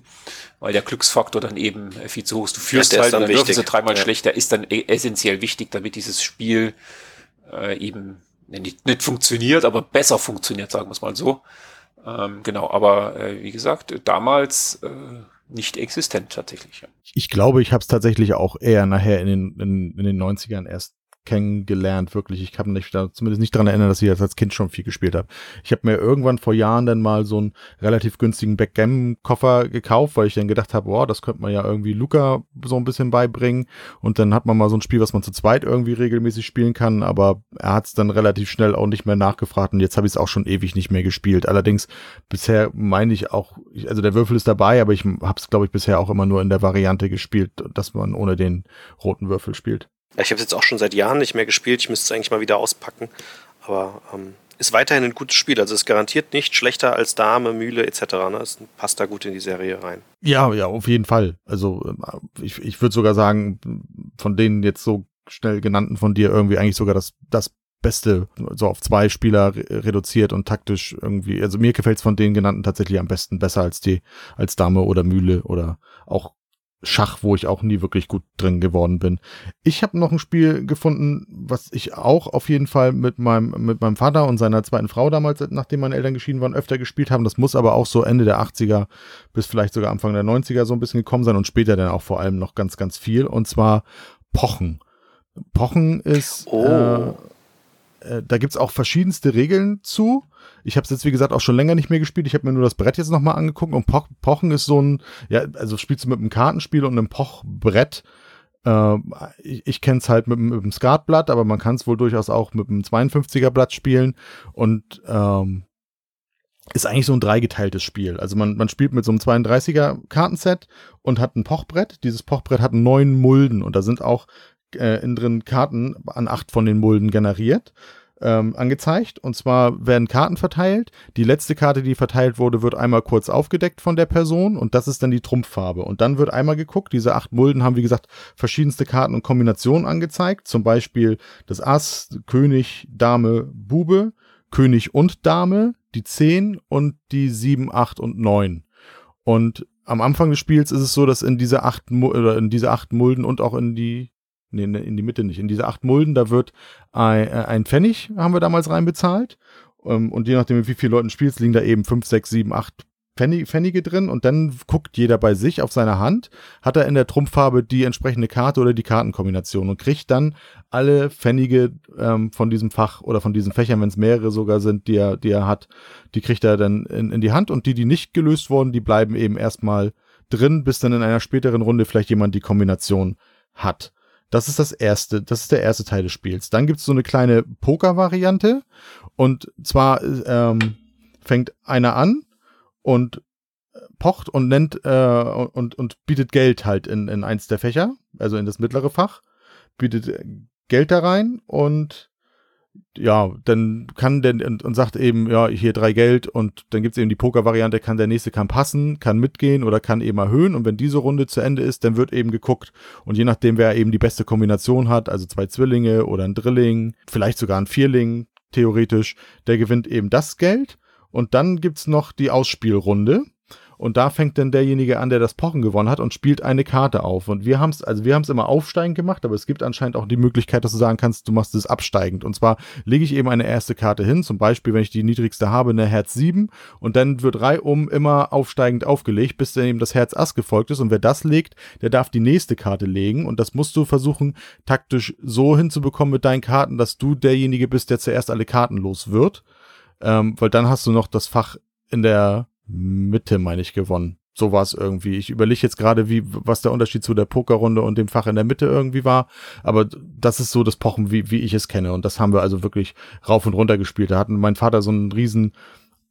weil der Glücksfaktor dann eben viel zu hoch ist. Du führst ja, halt und dann würfelst du dreimal ja. schlecht, der ist dann e-, essentiell wichtig, damit dieses Spiel äh, eben nicht, nicht funktioniert, aber besser funktioniert, sagen wir es mal so. Ähm, genau, aber äh, wie gesagt, damals äh, nicht existent tatsächlich. Ja. Ich glaube, ich habe es tatsächlich auch eher nachher in den, in, in den 90ern erst kennengelernt, wirklich. Ich kann mich da zumindest nicht dran erinnern, dass ich das als Kind schon viel gespielt habe. Ich habe mir irgendwann vor Jahren dann mal so einen relativ günstigen Backgammon-Koffer gekauft, weil ich dann gedacht habe, boah, das könnte man ja irgendwie Luca so ein bisschen beibringen. Und dann hat man mal so ein Spiel, was man zu zweit irgendwie regelmäßig spielen kann, aber er hat es dann relativ schnell auch nicht mehr nachgefragt und jetzt habe ich es auch schon ewig nicht mehr gespielt. Allerdings bisher meine ich auch, also der Würfel ist dabei, aber ich habe es, glaube ich, bisher auch immer nur in der Variante gespielt, dass man ohne den roten Würfel spielt. Ich habe es jetzt auch schon seit Jahren nicht mehr gespielt. Ich müsste es eigentlich mal wieder auspacken. Aber ähm, ist weiterhin ein gutes Spiel. Also ist garantiert nicht schlechter als Dame, Mühle etc. Ne? Es passt da gut in die Serie rein. Ja, ja, auf jeden Fall. Also äh, ich, ich würde sogar sagen, von denen jetzt so schnell genannten von dir irgendwie eigentlich sogar das, das Beste, so auf zwei Spieler reduziert und taktisch irgendwie. Also mir gefällt es von den genannten tatsächlich am besten besser als die, als Dame oder Mühle oder auch Schach, wo ich auch nie wirklich gut drin geworden bin. Ich habe noch ein Spiel gefunden, was ich auch auf jeden Fall mit meinem, mit meinem Vater und seiner zweiten Frau damals, nachdem meine Eltern geschieden waren, öfter gespielt haben. Das muss aber auch so Ende der 80er bis vielleicht sogar Anfang der 90er so ein bisschen gekommen sein und später dann auch vor allem noch ganz, ganz viel. Und zwar Pochen. Pochen ist, oh. äh, äh, da gibt's auch verschiedenste Regeln zu. Ich habe es jetzt, wie gesagt, auch schon länger nicht mehr gespielt. Ich habe mir nur das Brett jetzt nochmal angeguckt und po Pochen ist so ein, ja, also spielst du mit einem Kartenspiel und einem Pochbrett. Äh, ich ich kenne es halt mit, mit dem Skatblatt, aber man kann es wohl durchaus auch mit einem 52er Blatt spielen und ähm, ist eigentlich so ein dreigeteiltes Spiel. Also man, man spielt mit so einem 32er Kartenset und hat ein Pochbrett. Dieses Pochbrett hat neun Mulden und da sind auch äh, innen drin Karten an acht von den Mulden generiert ähm, angezeigt. Und zwar werden Karten verteilt. Die letzte Karte, die verteilt wurde, wird einmal kurz aufgedeckt von der Person und das ist dann die Trumpffarbe. Und dann wird einmal geguckt. Diese acht Mulden haben, wie gesagt, verschiedenste Karten und Kombinationen angezeigt. Zum Beispiel das Ass, König, Dame, Bube, König und Dame, die 10 und die 7, 8 und 9. Und am Anfang des Spiels ist es so, dass in diese acht, in diese acht Mulden und auch in die nee, in die Mitte nicht, in diese acht Mulden, da wird ein, äh, ein Pfennig, haben wir damals reinbezahlt. Ähm, und je nachdem, wie viele Leuten spielst, liegen da eben 5, 6, 7, 8 Pfennige drin und dann guckt jeder bei sich auf seine Hand, hat er in der Trumpffarbe die entsprechende Karte oder die Kartenkombination und kriegt dann alle Pfennige ähm, von diesem Fach oder von diesen Fächern, wenn es mehrere sogar sind, die er, die er hat, die kriegt er dann in, in die Hand und die, die nicht gelöst wurden, die bleiben eben erstmal drin, bis dann in einer späteren Runde vielleicht jemand die Kombination hat. Das ist das erste, das ist der erste Teil des Spiels. Dann gibt es so eine kleine Poker-Variante und zwar ähm, fängt einer an und pocht und nennt äh, und, und bietet Geld halt in, in eins der Fächer, also in das mittlere Fach, bietet Geld da rein und ja, dann kann der und, und sagt eben, ja, hier drei Geld und dann gibt es eben die Poker-Variante, kann der nächste kann passen, kann mitgehen oder kann eben erhöhen. Und wenn diese Runde zu Ende ist, dann wird eben geguckt. Und je nachdem, wer eben die beste Kombination hat, also zwei Zwillinge oder ein Drilling, vielleicht sogar ein Vierling, theoretisch, der gewinnt eben das Geld. Und dann gibt's noch die Ausspielrunde. Und da fängt dann derjenige an, der das Pochen gewonnen hat und spielt eine Karte auf. Und wir haben es, also wir haben es immer aufsteigend gemacht, aber es gibt anscheinend auch die Möglichkeit, dass du sagen kannst, du machst es absteigend. Und zwar lege ich eben eine erste Karte hin, zum Beispiel, wenn ich die niedrigste habe, eine Herz 7 und dann wird reihum immer aufsteigend aufgelegt, bis dann eben das Herz Ass gefolgt ist. Und wer das legt, der darf die nächste Karte legen. Und das musst du versuchen, taktisch so hinzubekommen mit deinen Karten, dass du derjenige bist, der zuerst alle Karten los wird. Ähm, weil dann hast du noch das Fach in der Mitte, meine ich, gewonnen. So war es irgendwie. Ich überlege jetzt gerade, wie, was der Unterschied zu der Pokerrunde und dem Fach in der Mitte irgendwie war. Aber das ist so das Pochen, wie, wie ich es kenne. Und das haben wir also wirklich rauf und runter gespielt. Da hatten mein Vater so einen riesen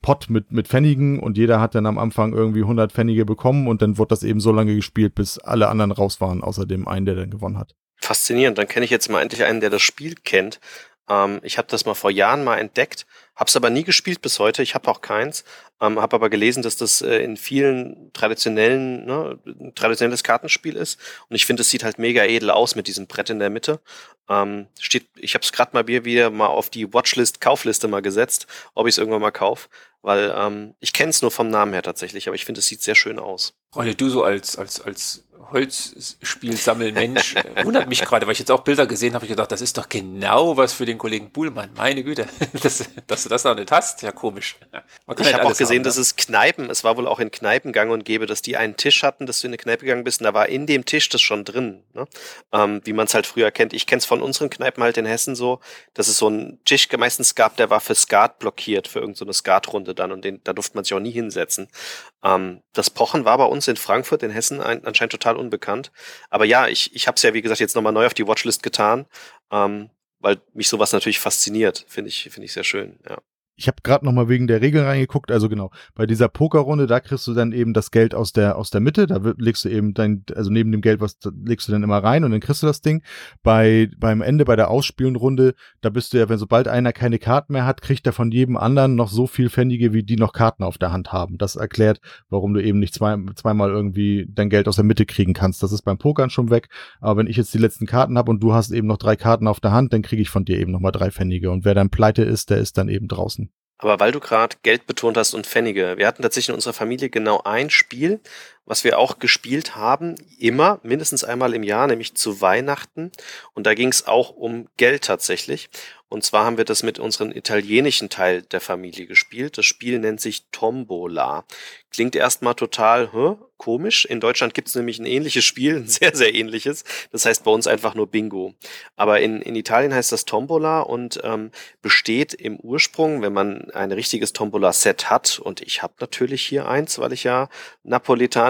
Pot mit, mit Pfennigen und jeder hat dann am Anfang irgendwie 100 Pfennige bekommen und dann wurde das eben so lange gespielt, bis alle anderen raus waren, außer dem einen, der dann gewonnen hat. Faszinierend. Dann kenne ich jetzt mal endlich einen, der das Spiel kennt. Ähm, ich habe das mal vor Jahren mal entdeckt, habe es aber nie gespielt bis heute. Ich habe auch keins, ähm, habe aber gelesen, dass das äh, in vielen traditionellen, ne, traditionelles Kartenspiel ist. Und ich finde, es sieht halt mega edel aus mit diesem Brett in der Mitte. Ähm, steht, ich habe es gerade mal wieder mal auf die Watchlist, Kaufliste mal gesetzt, ob ich es irgendwann mal kaufe. Weil ähm, ich kenne es nur vom Namen her tatsächlich, aber ich finde, es sieht sehr schön aus. Rolle, du so als, als, als Holzspielsammelmensch äh, wundert mich gerade, weil ich jetzt auch Bilder gesehen habe, ich gedacht, das ist doch genau was für den Kollegen Buhlmann. Meine Güte, das, dass du das noch nicht hast, ja komisch. ich halt habe auch gesehen, haben, dass ne? es Kneipen, es war wohl auch in Kneipen gang und gäbe, dass die einen Tisch hatten, dass du in eine Kneipe gegangen bist und da war in dem Tisch das schon drin. Ne? Ähm, wie man es halt früher kennt. Ich kenne es von unseren Kneipen halt in Hessen so, dass es so einen Tisch meistens gab, der war für Skat blockiert, für irgendeine so Skatrunde dann und den, da durfte man sich auch nie hinsetzen. Ähm, das Pochen war bei uns in Frankfurt, in Hessen ein, anscheinend total unbekannt. Aber ja, ich, ich habe es ja, wie gesagt, jetzt nochmal neu auf die Watchlist getan, ähm, weil mich sowas natürlich fasziniert. Finde ich, finde ich sehr schön, ja ich habe gerade noch mal wegen der Regeln reingeguckt. Also genau, bei dieser Pokerrunde, da kriegst du dann eben das Geld aus der aus der Mitte. Da legst du eben dein, also neben dem Geld, was legst du dann immer rein und dann kriegst du das Ding. Bei beim Ende bei der Ausspielenrunde, da bist du ja, wenn sobald einer keine Karten mehr hat, kriegt er von jedem anderen noch so viel Pfennige, wie die noch Karten auf der Hand haben. Das erklärt, warum du eben nicht zwei, zweimal irgendwie dein Geld aus der Mitte kriegen kannst. Das ist beim Pokern schon weg. Aber wenn ich jetzt die letzten Karten habe und du hast eben noch drei Karten auf der Hand, dann kriege ich von dir eben noch mal drei Pfennige. Und wer dann pleite ist, der ist dann eben draußen. Aber weil du gerade Geld betont hast und Pfennige, wir hatten tatsächlich in unserer Familie genau ein Spiel, was wir auch gespielt haben, immer, mindestens einmal im Jahr, nämlich zu Weihnachten. Und da ging es auch um Geld tatsächlich. Und zwar haben wir das mit unserem italienischen Teil der Familie gespielt. Das Spiel nennt sich Tombola. Klingt erstmal total hä, komisch. In Deutschland gibt es nämlich ein ähnliches Spiel, ein sehr, sehr ähnliches. Das heißt bei uns einfach nur Bingo. Aber in, in Italien heißt das Tombola und ähm, besteht im Ursprung, wenn man ein richtiges Tombola-Set hat, und ich habe natürlich hier eins, weil ich ja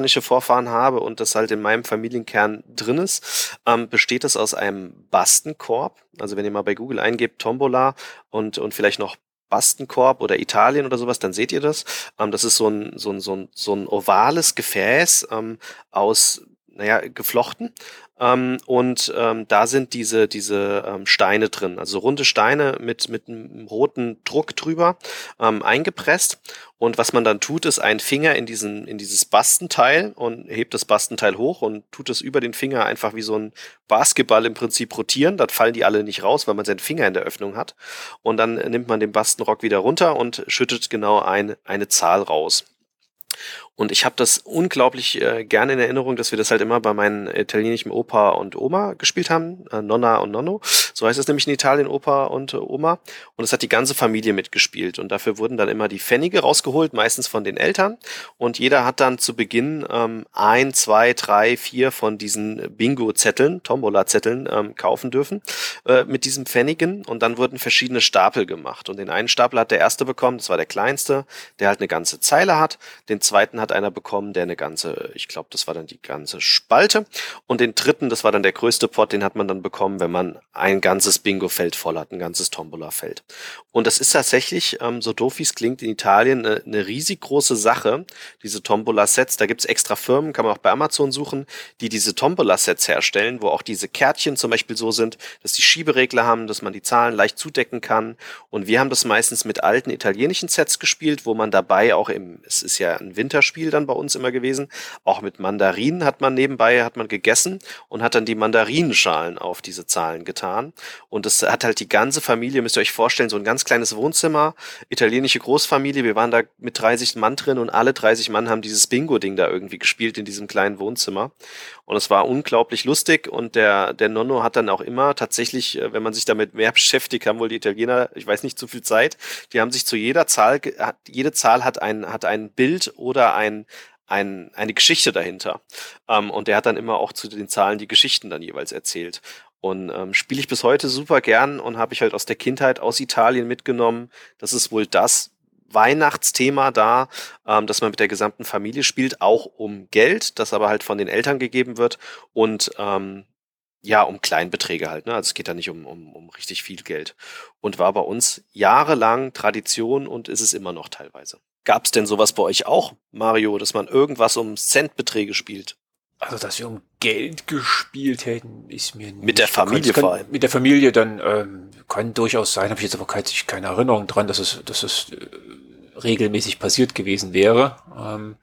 napolitanische Vorfahren habe und das halt in meinem Familienkern drin ist, ähm, besteht es aus einem Bastenkorb. Also wenn ihr mal bei Google eingebt Tombola und, und vielleicht noch Bastenkorb oder Italien oder sowas, dann seht ihr das. Ähm, das ist so ein, so ein, so ein, so ein ovales Gefäß ähm, aus naja, geflochten. Ähm, und ähm, da sind diese, diese ähm, Steine drin, also runde Steine mit, mit einem roten Druck drüber ähm, eingepresst. Und was man dann tut, ist einen Finger in, diesen, in dieses Bastenteil und hebt das Bastenteil hoch und tut es über den Finger einfach wie so ein Basketball im Prinzip rotieren. Dann fallen die alle nicht raus, weil man seinen Finger in der Öffnung hat. Und dann nimmt man den Bastenrock wieder runter und schüttet genau ein, eine Zahl raus. Und ich habe das unglaublich äh, gerne in Erinnerung, dass wir das halt immer bei meinen italienischen Opa und Oma gespielt haben. Äh, Nonna und Nonno. So heißt es nämlich in Italien, Opa und äh, Oma. Und es hat die ganze Familie mitgespielt. Und dafür wurden dann immer die Pfennige rausgeholt, meistens von den Eltern. Und jeder hat dann zu Beginn ähm, ein, zwei, drei, vier von diesen Bingo-Zetteln, Tombola-Zetteln ähm, kaufen dürfen äh, mit diesen Pfennigen. Und dann wurden verschiedene Stapel gemacht. Und den einen Stapel hat der erste bekommen, das war der kleinste, der halt eine ganze Zeile hat. Den zweiten hat hat einer bekommen, der eine ganze, ich glaube, das war dann die ganze Spalte. Und den dritten, das war dann der größte Pot, den hat man dann bekommen, wenn man ein ganzes Bingo-Feld voll hat, ein ganzes Tombola-Feld. Und das ist tatsächlich, ähm, so doof wie es klingt, in Italien eine, eine riesig große Sache, diese Tombola-Sets. Da gibt's extra Firmen, kann man auch bei Amazon suchen, die diese Tombola-Sets herstellen, wo auch diese Kärtchen zum Beispiel so sind, dass die Schieberegler haben, dass man die Zahlen leicht zudecken kann. Und wir haben das meistens mit alten italienischen Sets gespielt, wo man dabei auch im, es ist ja ein Winterspiel, Spiel dann bei uns immer gewesen. Auch mit Mandarinen hat man nebenbei, hat man gegessen und hat dann die Mandarinenschalen auf diese Zahlen getan. Und das hat halt die ganze Familie, müsst ihr euch vorstellen, so ein ganz kleines Wohnzimmer, italienische Großfamilie. Wir waren da mit 30 Mann drin und alle 30 Mann haben dieses Bingo-Ding da irgendwie gespielt in diesem kleinen Wohnzimmer. Und es war unglaublich lustig und der, der Nonno hat dann auch immer tatsächlich, äh, wenn man sich damit mehr beschäftigt, haben wohl die Italiener, ich weiß nicht, zu viel Zeit, die haben sich zu jeder Zahl, jede Zahl hat ein, hat ein Bild oder ein ein, ein, eine Geschichte dahinter. Ähm, und der hat dann immer auch zu den Zahlen die Geschichten dann jeweils erzählt. Und ähm, spiele ich bis heute super gern und habe ich halt aus der Kindheit aus Italien mitgenommen. Das ist wohl das Weihnachtsthema da, ähm, dass man mit der gesamten Familie spielt, auch um Geld, das aber halt von den Eltern gegeben wird und ähm, ja, um Kleinbeträge halt. Ne? Also es geht da nicht um, um, um richtig viel Geld. Und war bei uns jahrelang Tradition und ist es immer noch teilweise. Gab es denn sowas bei euch auch, Mario, dass man irgendwas um Centbeträge spielt? Also, dass wir um Geld gespielt hätten, ist mir nicht. Mit der Familie kann, vor allem. Mit der Familie dann ähm, kann durchaus sein, habe ich jetzt aber keine, keine Erinnerung dran, dass es, dass es äh, regelmäßig passiert gewesen wäre. Ähm,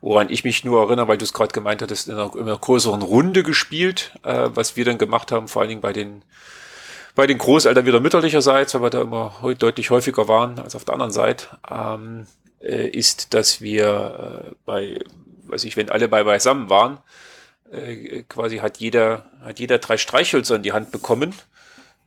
woran ich mich nur erinnere, weil du es gerade gemeint hattest, in einer, in einer größeren Runde gespielt, äh, was wir dann gemacht haben, vor allen Dingen bei den bei den Großeltern wieder mütterlicherseits, weil wir da immer deutlich häufiger waren als auf der anderen Seite. Ähm, äh, ist, dass wir äh, bei, weiß ich, wenn alle bei beisammen waren, äh, quasi hat jeder, hat jeder drei Streichhölzer in die Hand bekommen.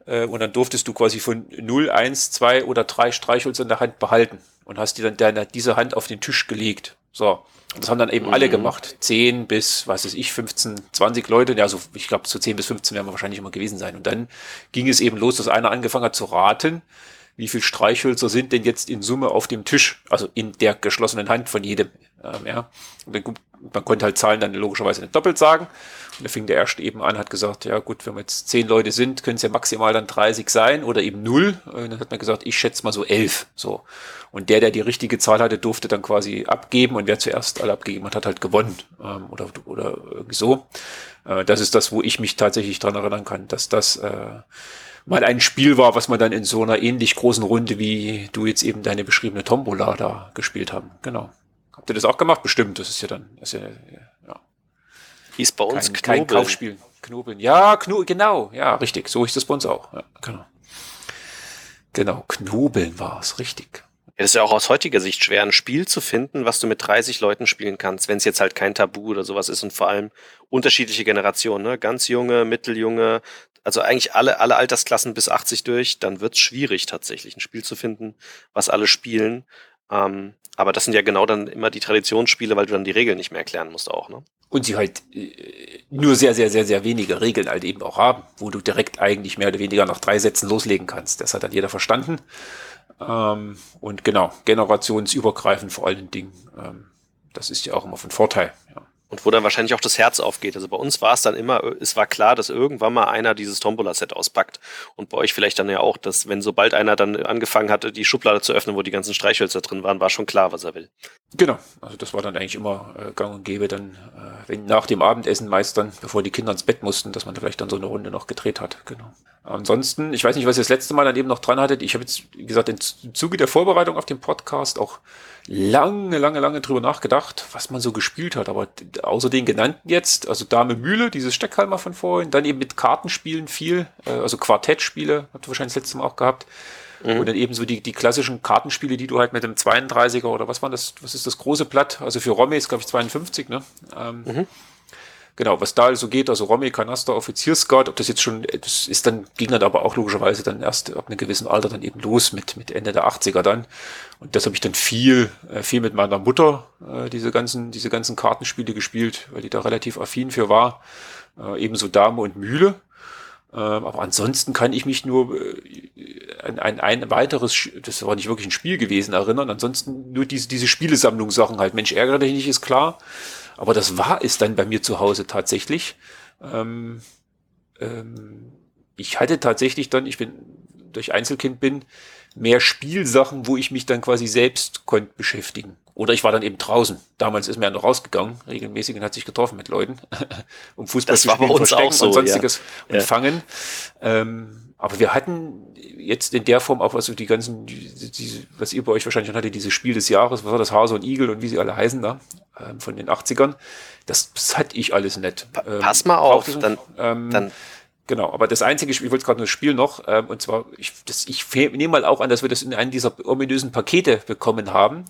Äh, und dann durftest du quasi von 0, 1, 2 oder drei Streichhölzer in der Hand behalten und hast dir dann deine, diese Hand auf den Tisch gelegt. So. Und das haben dann eben mhm. alle gemacht. 10 bis, was weiß ich, 15, 20 Leute. Ja, so, ich glaube, so 10 bis 15 werden wir wahrscheinlich immer gewesen sein. Und dann ging es eben los, dass einer angefangen hat zu raten, wie viel Streichhölzer sind denn jetzt in Summe auf dem Tisch, also in der geschlossenen Hand von jedem. Ähm, ja. Und dann, man konnte halt Zahlen dann logischerweise nicht doppelt sagen. Und da fing der erste eben an, hat gesagt, ja gut, wenn wir jetzt zehn Leute sind, können es ja maximal dann 30 sein oder eben null. Und dann hat man gesagt, ich schätze mal so elf. So. Und der, der die richtige Zahl hatte, durfte dann quasi abgeben und wer zuerst alle abgegeben hat, hat halt gewonnen. Ähm, oder, oder irgendwie so. Äh, das ist das, wo ich mich tatsächlich dran erinnern kann, dass das äh, mal ein Spiel war, was man dann in so einer ähnlich großen Runde, wie du jetzt eben deine beschriebene Tombola da gespielt haben. Genau. Habt ihr das auch gemacht? Bestimmt. Das ist ja dann, ist ja, ja. Hieß bei uns kein, Knobeln. Kein Kaufspiel. Knobeln. Ja, Kno genau. Ja, richtig. So ist das bei uns auch. Ja, genau. Genau, Knobeln war es, richtig. Es ist ja auch aus heutiger Sicht schwer, ein Spiel zu finden, was du mit 30 Leuten spielen kannst, wenn es jetzt halt kein Tabu oder sowas ist und vor allem unterschiedliche Generationen, ne? ganz junge, mitteljunge, also eigentlich alle, alle Altersklassen bis 80 durch, dann wird es schwierig tatsächlich ein Spiel zu finden, was alle spielen. Ähm, aber das sind ja genau dann immer die Traditionsspiele, weil du dann die Regeln nicht mehr erklären musst auch, ne? Und sie halt äh, nur sehr, sehr, sehr, sehr wenige Regeln halt eben auch haben, wo du direkt eigentlich mehr oder weniger nach drei Sätzen loslegen kannst. Das hat dann jeder verstanden. Ähm, und genau, generationsübergreifend vor allen Dingen. Ähm, das ist ja auch immer von Vorteil. Ja. Und wo dann wahrscheinlich auch das Herz aufgeht. Also bei uns war es dann immer, es war klar, dass irgendwann mal einer dieses Tombola-Set auspackt. Und bei euch vielleicht dann ja auch, dass wenn sobald einer dann angefangen hatte, die Schublade zu öffnen, wo die ganzen Streichhölzer drin waren, war schon klar, was er will. Genau. Also das war dann eigentlich immer äh, gang und gäbe dann, äh, wenn nach dem Abendessen meist dann, bevor die Kinder ins Bett mussten, dass man vielleicht dann so eine Runde noch gedreht hat. Genau. Ansonsten, ich weiß nicht, was ihr das letzte Mal dann eben noch dran hattet. Ich habe jetzt, wie gesagt, im Zuge der Vorbereitung auf den Podcast auch lange, lange, lange drüber nachgedacht, was man so gespielt hat. Aber außer den genannten jetzt, also Dame Mühle, dieses Steckhalmer von vorhin, dann eben mit Kartenspielen viel, äh, also Quartettspiele, habt ihr wahrscheinlich das letzte Mal auch gehabt. Mhm. Und dann eben so die, die klassischen Kartenspiele, die du halt mit dem 32er oder was war das, was ist das große Blatt? Also für Romy ist, glaube ich, 52, ne? Ähm, mhm. Genau, was da also geht, also Romy, Kanaster, Offiziersguard, ob das jetzt schon, das ist dann, ging dann aber auch logischerweise dann erst ab einem gewissen Alter dann eben los mit, mit Ende der 80er dann. Und das habe ich dann viel, äh, viel mit meiner Mutter, äh, diese ganzen, diese ganzen Kartenspiele gespielt, weil die da relativ affin für war. Äh, ebenso Dame und Mühle. Ähm, aber ansonsten kann ich mich nur äh, an ein, ein weiteres, das war nicht wirklich ein Spiel gewesen, erinnern. Ansonsten nur diese, diese Spielesammlungssachen halt. Mensch, ärgere dich nicht, ist klar. Aber das war es dann bei mir zu Hause tatsächlich. Ähm, ähm, ich hatte tatsächlich dann, ich bin durch Einzelkind bin, mehr Spielsachen, wo ich mich dann quasi selbst konnte beschäftigen. Oder ich war dann eben draußen. Damals ist mir ja noch rausgegangen, regelmäßig und hat sich getroffen mit Leuten, um Fußball das zu spielen, Verstecken so, und sonstiges ja. und ja. Fangen. Ähm, aber wir hatten jetzt in der Form auch, also die ganzen, die, die, was ihr bei euch wahrscheinlich schon hattet, dieses Spiel des Jahres, was war das, Hase und Igel und wie sie alle heißen da, ähm, von den 80ern, das, das hatte ich alles nicht. Ähm, Pass mal auf, dann, ähm, dann Genau, aber das einzige Spiel, ich wollte gerade nur das Spiel noch, ähm, und zwar, ich, das, ich nehme mal auch an, dass wir das in einem dieser ominösen Pakete bekommen haben.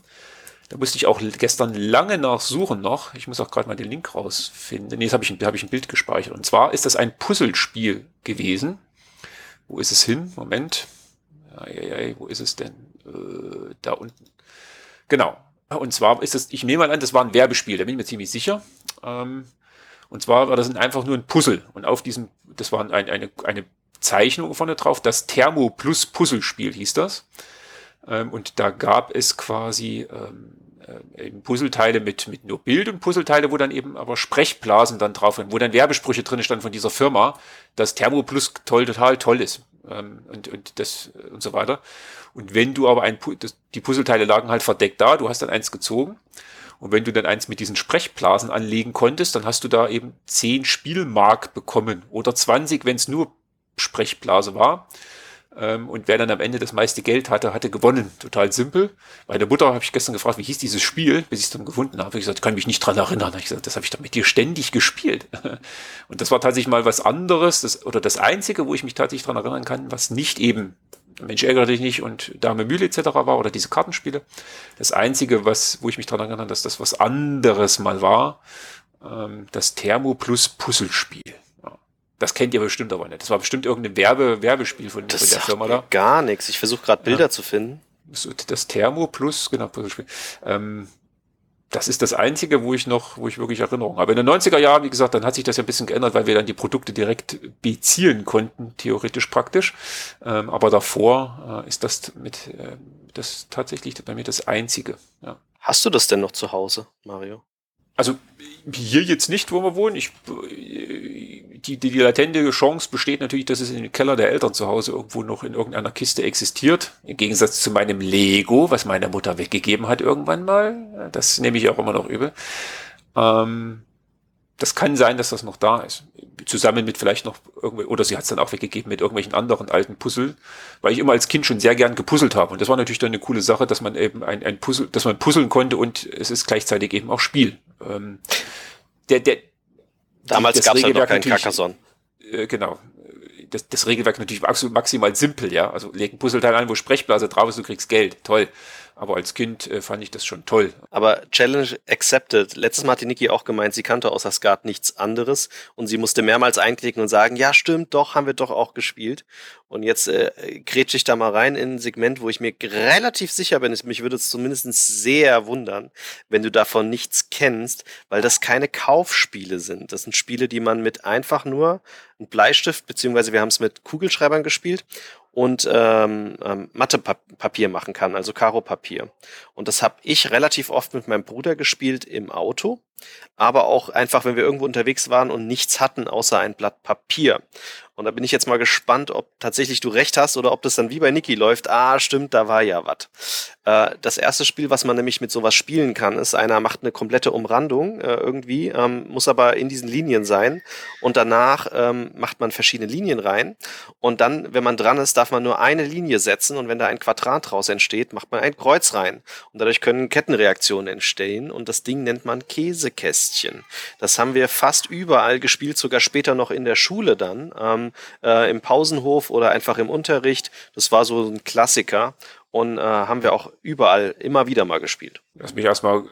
Da musste ich auch gestern lange nachsuchen noch. Ich muss auch gerade mal den Link rausfinden. Nee, jetzt habe ich, hab ich ein Bild gespeichert. Und zwar ist das ein Puzzlespiel gewesen. Wo ist es hin? Moment. Ja, wo ist es denn? Äh, da unten. Genau. Und zwar ist es, ich nehme mal an, das war ein Werbespiel, da bin ich mir ziemlich sicher. Ähm, und zwar war das einfach nur ein Puzzle. Und auf diesem, das war ein, eine, eine Zeichnung vorne drauf, das Thermo Plus Puzzlespiel hieß das. Ähm, und da gab es quasi ähm, äh, eben Puzzleteile mit, mit nur Bild und Puzzleteile, wo dann eben aber Sprechblasen dann drauf sind, wo dann Werbesprüche drin standen von dieser Firma, dass Thermo Plus toll, total toll ist. Ähm, und, und das und so weiter. Und wenn du aber ein, das, die Puzzleteile lagen halt verdeckt da, du hast dann eins gezogen. Und wenn du dann eins mit diesen Sprechblasen anlegen konntest, dann hast du da eben 10 Spielmark bekommen oder 20, wenn es nur Sprechblase war. Ähm, und wer dann am Ende das meiste Geld hatte, hatte gewonnen. Total simpel. Meine Mutter habe ich gestern gefragt, wie hieß dieses Spiel, bis ich es dann gefunden habe. Ich gesagt, kann mich nicht dran erinnern. Ich gesagt, das habe ich doch mit dir ständig gespielt. Und das war tatsächlich mal was anderes, das, oder das einzige, wo ich mich tatsächlich dran erinnern kann, was nicht eben Mensch ärgere dich nicht und Dame Mühle etc. war oder diese Kartenspiele. Das einzige, was, wo ich mich dran erinnern, dass das was anderes mal war, ähm, das Thermo Plus Puzzlespiel. Das kennt ihr bestimmt aber nicht. Das war bestimmt irgendein Werbe, Werbespiel von, das von der Firma da. Gar nichts. Ich versuche gerade Bilder ja. zu finden. Das Thermo Plus, genau. Ähm, das ist das Einzige, wo ich noch, wo ich wirklich Erinnerungen habe. In den 90er Jahren, wie gesagt, dann hat sich das ja ein bisschen geändert, weil wir dann die Produkte direkt beziehen konnten, theoretisch praktisch. Ähm, aber davor äh, ist das mit, äh, das tatsächlich bei mir das Einzige. Ja. Hast du das denn noch zu Hause, Mario? Also hier jetzt nicht, wo wir wohnen. Ich, die, die, die latente Chance besteht natürlich, dass es in den Keller der Eltern zu Hause irgendwo noch in irgendeiner Kiste existiert. Im Gegensatz zu meinem Lego, was meine Mutter weggegeben hat irgendwann mal. Das nehme ich auch immer noch übel. Ähm, das kann sein, dass das noch da ist. Zusammen mit vielleicht noch irgendwie, oder sie hat es dann auch weggegeben mit irgendwelchen anderen alten Puzzle, weil ich immer als Kind schon sehr gern gepuzzelt habe. Und das war natürlich dann eine coole Sache, dass man eben ein, ein Puzzle, dass man puzzeln konnte und es ist gleichzeitig eben auch Spiel. Ähm, der, der, Damals gab es halt noch keinen Carcassonne. Äh, genau. Das, das Regelwerk natürlich maximal simpel, ja. Also leg ein Puzzleteil ein, wo Sprechblase drauf ist, du kriegst Geld. Toll. Aber als Kind äh, fand ich das schon toll. Aber Challenge accepted. Letztes Mal hat die Niki auch gemeint, sie kannte außer Skat nichts anderes und sie musste mehrmals einklicken und sagen, ja stimmt, doch, haben wir doch auch gespielt. Und jetzt äh, grätsche ich da mal rein in ein Segment, wo ich mir relativ sicher bin, mich würde es zumindest sehr wundern, wenn du davon nichts kennst, weil das keine Kaufspiele sind. Das sind Spiele, die man mit einfach nur einem Bleistift, beziehungsweise wir haben es mit Kugelschreibern gespielt und ähm, ähm, Mathepapier machen kann, also Karo-Papier. Und das habe ich relativ oft mit meinem Bruder gespielt im Auto, aber auch einfach, wenn wir irgendwo unterwegs waren und nichts hatten außer ein Blatt Papier. Und da bin ich jetzt mal gespannt, ob tatsächlich du recht hast oder ob das dann wie bei Niki läuft. Ah, stimmt, da war ja was. Äh, das erste Spiel, was man nämlich mit sowas spielen kann, ist, einer macht eine komplette Umrandung äh, irgendwie, ähm, muss aber in diesen Linien sein. Und danach ähm, macht man verschiedene Linien rein. Und dann, wenn man dran ist, darf man nur eine Linie setzen. Und wenn da ein Quadrat draus entsteht, macht man ein Kreuz rein. Und dadurch können Kettenreaktionen entstehen. Und das Ding nennt man Käse Käsekästchen. Das haben wir fast überall gespielt, sogar später noch in der Schule dann, ähm, äh, im Pausenhof oder einfach im Unterricht. Das war so ein Klassiker und äh, haben wir auch überall immer wieder mal gespielt. Lass mich erstmal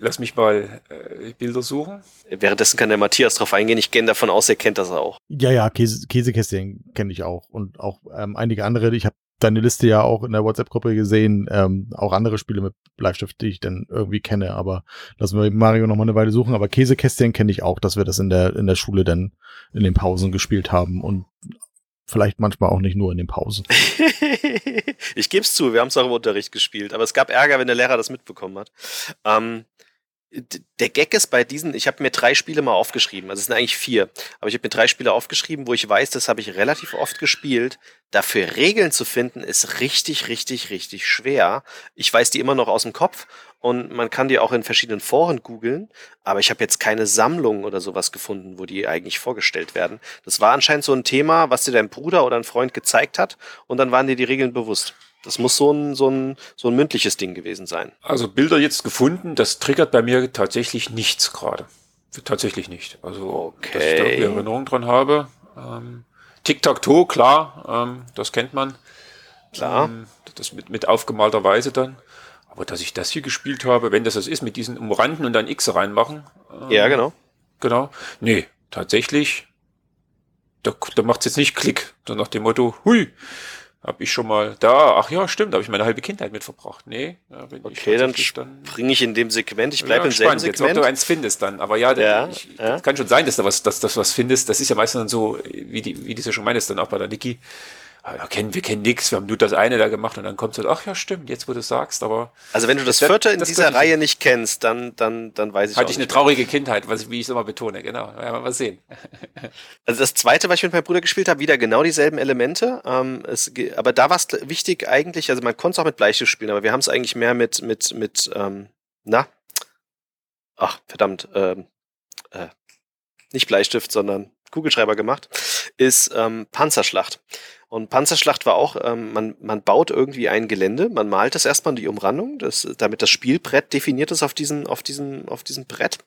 lass mich mal äh, Bilder suchen. Währenddessen kann der Matthias drauf eingehen. Ich gehe davon aus, er kennt das auch. Ja, ja, Käse, Käsekästchen kenne ich auch. Und auch ähm, einige andere. Ich habe deine Liste ja auch in der WhatsApp-Gruppe gesehen. Ähm, auch andere Spiele mit Bleistift, die ich dann irgendwie kenne. Aber lassen wir Mario noch mal eine Weile suchen. Aber Käsekästchen kenne ich auch, dass wir das in der, in der Schule dann in den Pausen gespielt haben. Und vielleicht manchmal auch nicht nur in den Pausen. ich gebe es zu, wir haben es auch im Unterricht gespielt, aber es gab Ärger, wenn der Lehrer das mitbekommen hat. Ähm, der Gag ist bei diesen, ich habe mir drei Spiele mal aufgeschrieben, also es sind eigentlich vier, aber ich habe mir drei Spiele aufgeschrieben, wo ich weiß, das habe ich relativ oft gespielt. Dafür Regeln zu finden, ist richtig, richtig, richtig schwer. Ich weiß die immer noch aus dem Kopf und man kann die auch in verschiedenen Foren googeln, aber ich habe jetzt keine Sammlung oder sowas gefunden, wo die eigentlich vorgestellt werden. Das war anscheinend so ein Thema, was dir dein Bruder oder ein Freund gezeigt hat und dann waren dir die Regeln bewusst. Das muss so ein, so, ein, so ein mündliches Ding gewesen sein. Also Bilder jetzt gefunden, das triggert bei mir tatsächlich nichts gerade. Tatsächlich nicht. Also, okay. dass ich da irgendwie Erinnerung dran habe. Ähm, Tic-Tac-Toe, klar, ähm, das kennt man. Klar. Ähm, das mit, mit aufgemalter Weise dann. Aber dass ich das hier gespielt habe, wenn das das ist, mit diesen Umranden und dann X reinmachen. Ähm, ja, genau. Genau. Nee, tatsächlich, da, da macht es jetzt nicht Klick. So nach dem Motto, hui, habe ich schon mal da, ach ja, stimmt, da habe ich meine halbe Kindheit mit verbracht. Nee, da bin okay, dann, dann bringe ich in dem Segment, ich bleibe ja, im selben Segment. Jetzt, ob du eins findest dann, aber ja, ja, ich, ja. kann schon sein, dass du was, dass, dass was findest. Das ist ja meistens dann so, wie die, wie du ja schon meinst, dann auch bei der Niki wir kennen, wir kennen nichts, wir haben nur das eine da gemacht und dann kommt so, ach ja, stimmt, jetzt wo du sagst, aber. Also wenn du das, das vierte in das dieser Reihe nicht kennst, dann, dann, dann weiß ich Hatte ich eine traurige Kindheit, was, wie ich es immer betone, genau. Ja, mal sehen. Also das zweite, was ich mit meinem Bruder gespielt habe, wieder genau dieselben Elemente. Ähm, es, aber da war es wichtig eigentlich, also man konnte es auch mit Bleistift spielen, aber wir haben es eigentlich mehr mit, mit, mit, ähm, na, ach, verdammt, ähm, äh, nicht Bleistift, sondern Kugelschreiber gemacht, ist ähm, Panzerschlacht. Und Panzerschlacht war auch, ähm, man, man baut irgendwie ein Gelände, man malt das erstmal die Umrandung, das, damit das Spielbrett definiert ist auf diesem, auf diesem, auf diesem Brett.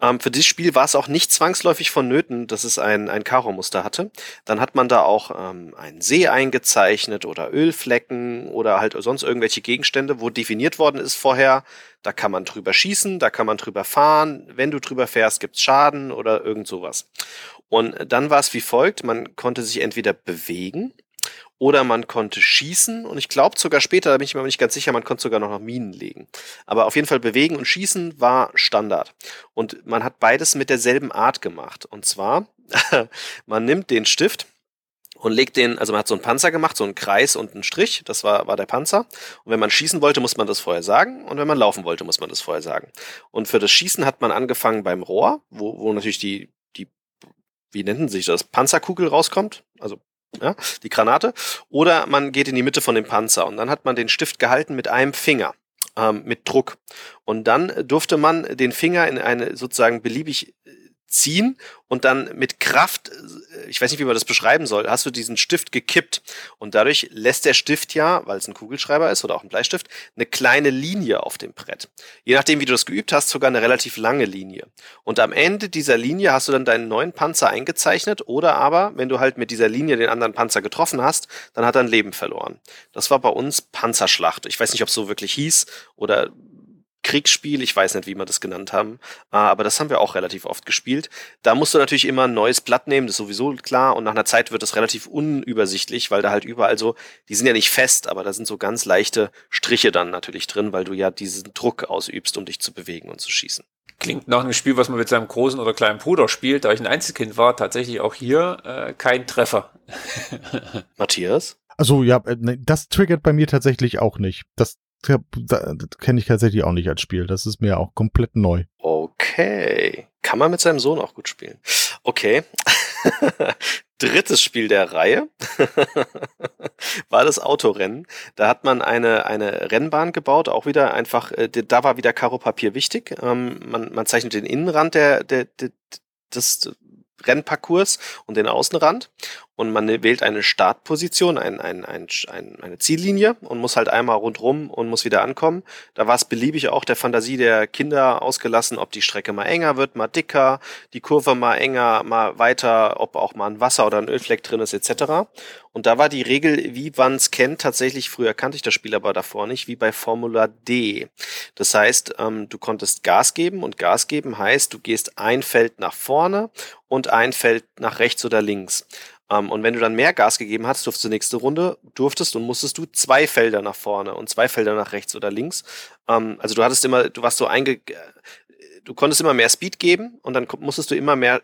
Ähm, für dieses Spiel war es auch nicht zwangsläufig vonnöten, dass es ein, ein Karo-Muster hatte. Dann hat man da auch ähm, einen See eingezeichnet oder Ölflecken oder halt sonst irgendwelche Gegenstände, wo definiert worden ist vorher, da kann man drüber schießen, da kann man drüber fahren, wenn du drüber fährst, gibt's Schaden oder irgend sowas. Und dann war es wie folgt, man konnte sich entweder bewegen oder man konnte schießen und ich glaube sogar später, da bin ich mir nicht ganz sicher, man konnte sogar noch Minen legen. Aber auf jeden Fall bewegen und schießen war Standard. Und man hat beides mit derselben Art gemacht. Und zwar, man nimmt den Stift und legt den, also man hat so einen Panzer gemacht, so einen Kreis und einen Strich, das war, war der Panzer. Und wenn man schießen wollte, muss man das vorher sagen. Und wenn man laufen wollte, muss man das vorher sagen. Und für das Schießen hat man angefangen beim Rohr, wo, wo natürlich die, wie nennt sich das, Panzerkugel rauskommt, also ja, die Granate, oder man geht in die Mitte von dem Panzer und dann hat man den Stift gehalten mit einem Finger ähm, mit Druck. Und dann durfte man den Finger in eine sozusagen beliebig ziehen und dann mit Kraft, äh, ich weiß nicht, wie man das beschreiben soll, hast du diesen Stift gekippt und dadurch lässt der Stift ja, weil es ein Kugelschreiber ist oder auch ein Bleistift, eine kleine Linie auf dem Brett. Je nachdem, wie du das geübt hast, sogar eine relativ lange Linie. Und am Ende dieser Linie hast du dann deinen neuen Panzer eingezeichnet oder aber, wenn du halt mit dieser Linie den anderen Panzer getroffen hast, dann hat er ein Leben verloren. Das war bei uns Panzerschlacht. Ich weiß nicht, ob es so wirklich hieß oder Kriegsspiel, ich weiß nicht, wie wir das genannt haben, ah, aber das haben wir auch relativ oft gespielt. Da musst du natürlich immer ein neues Blatt nehmen, das ist sowieso klar, und nach einer Zeit wird das relativ unübersichtlich, weil da halt überall so, die sind ja nicht fest, aber da sind so ganz leichte Striche dann natürlich drin, weil du ja diesen Druck ausübst, um dich zu bewegen und zu schießen. Klingt nach einem Spiel, was man mit seinem großen oder kleinen Bruder spielt. Da ich ein Einzelkind war, tatsächlich auch hier äh, kein Treffer. Matthias? Also ja, äh, ne, das triggert bei mir tatsächlich auch nicht. Das kenne ich tatsächlich auch nicht als Spiel. Das ist mir auch komplett neu. Okay. Kann man mit seinem Sohn auch gut spielen. Okay. Drittes Spiel der Reihe war das Autorennen. Da hat man eine, eine Rennbahn gebaut, auch wieder einfach, äh, da war wieder Karo-Papier wichtig. Ähm, man, man zeichnet den Innenrand der, der, der, des Rennparcours und den Außenrand. Und man wählt eine Startposition, ein, ein, ein, ein, eine Ziellinie und muss halt einmal rundrum und muss wieder ankommen. Da war es beliebig auch der Fantasie der Kinder ausgelassen, ob die Strecke mal enger wird, mal dicker, die Kurve mal enger, mal weiter, ob auch mal ein Wasser oder ein Ölfleck drin ist etc. Und da war die Regel, wie man es kennt, tatsächlich, früher kannte ich das Spiel aber davor nicht, wie bei Formula D. Das heißt, ähm, du konntest Gas geben und Gas geben heißt, du gehst ein Feld nach vorne und ein Feld nach rechts oder links. Ähm, und wenn du dann mehr Gas gegeben hast, durftest du nächste Runde, durftest und musstest du zwei Felder nach vorne und zwei Felder nach rechts oder links. Ähm, also du hattest immer, du warst so einge, du konntest immer mehr Speed geben und dann musstest du immer mehr,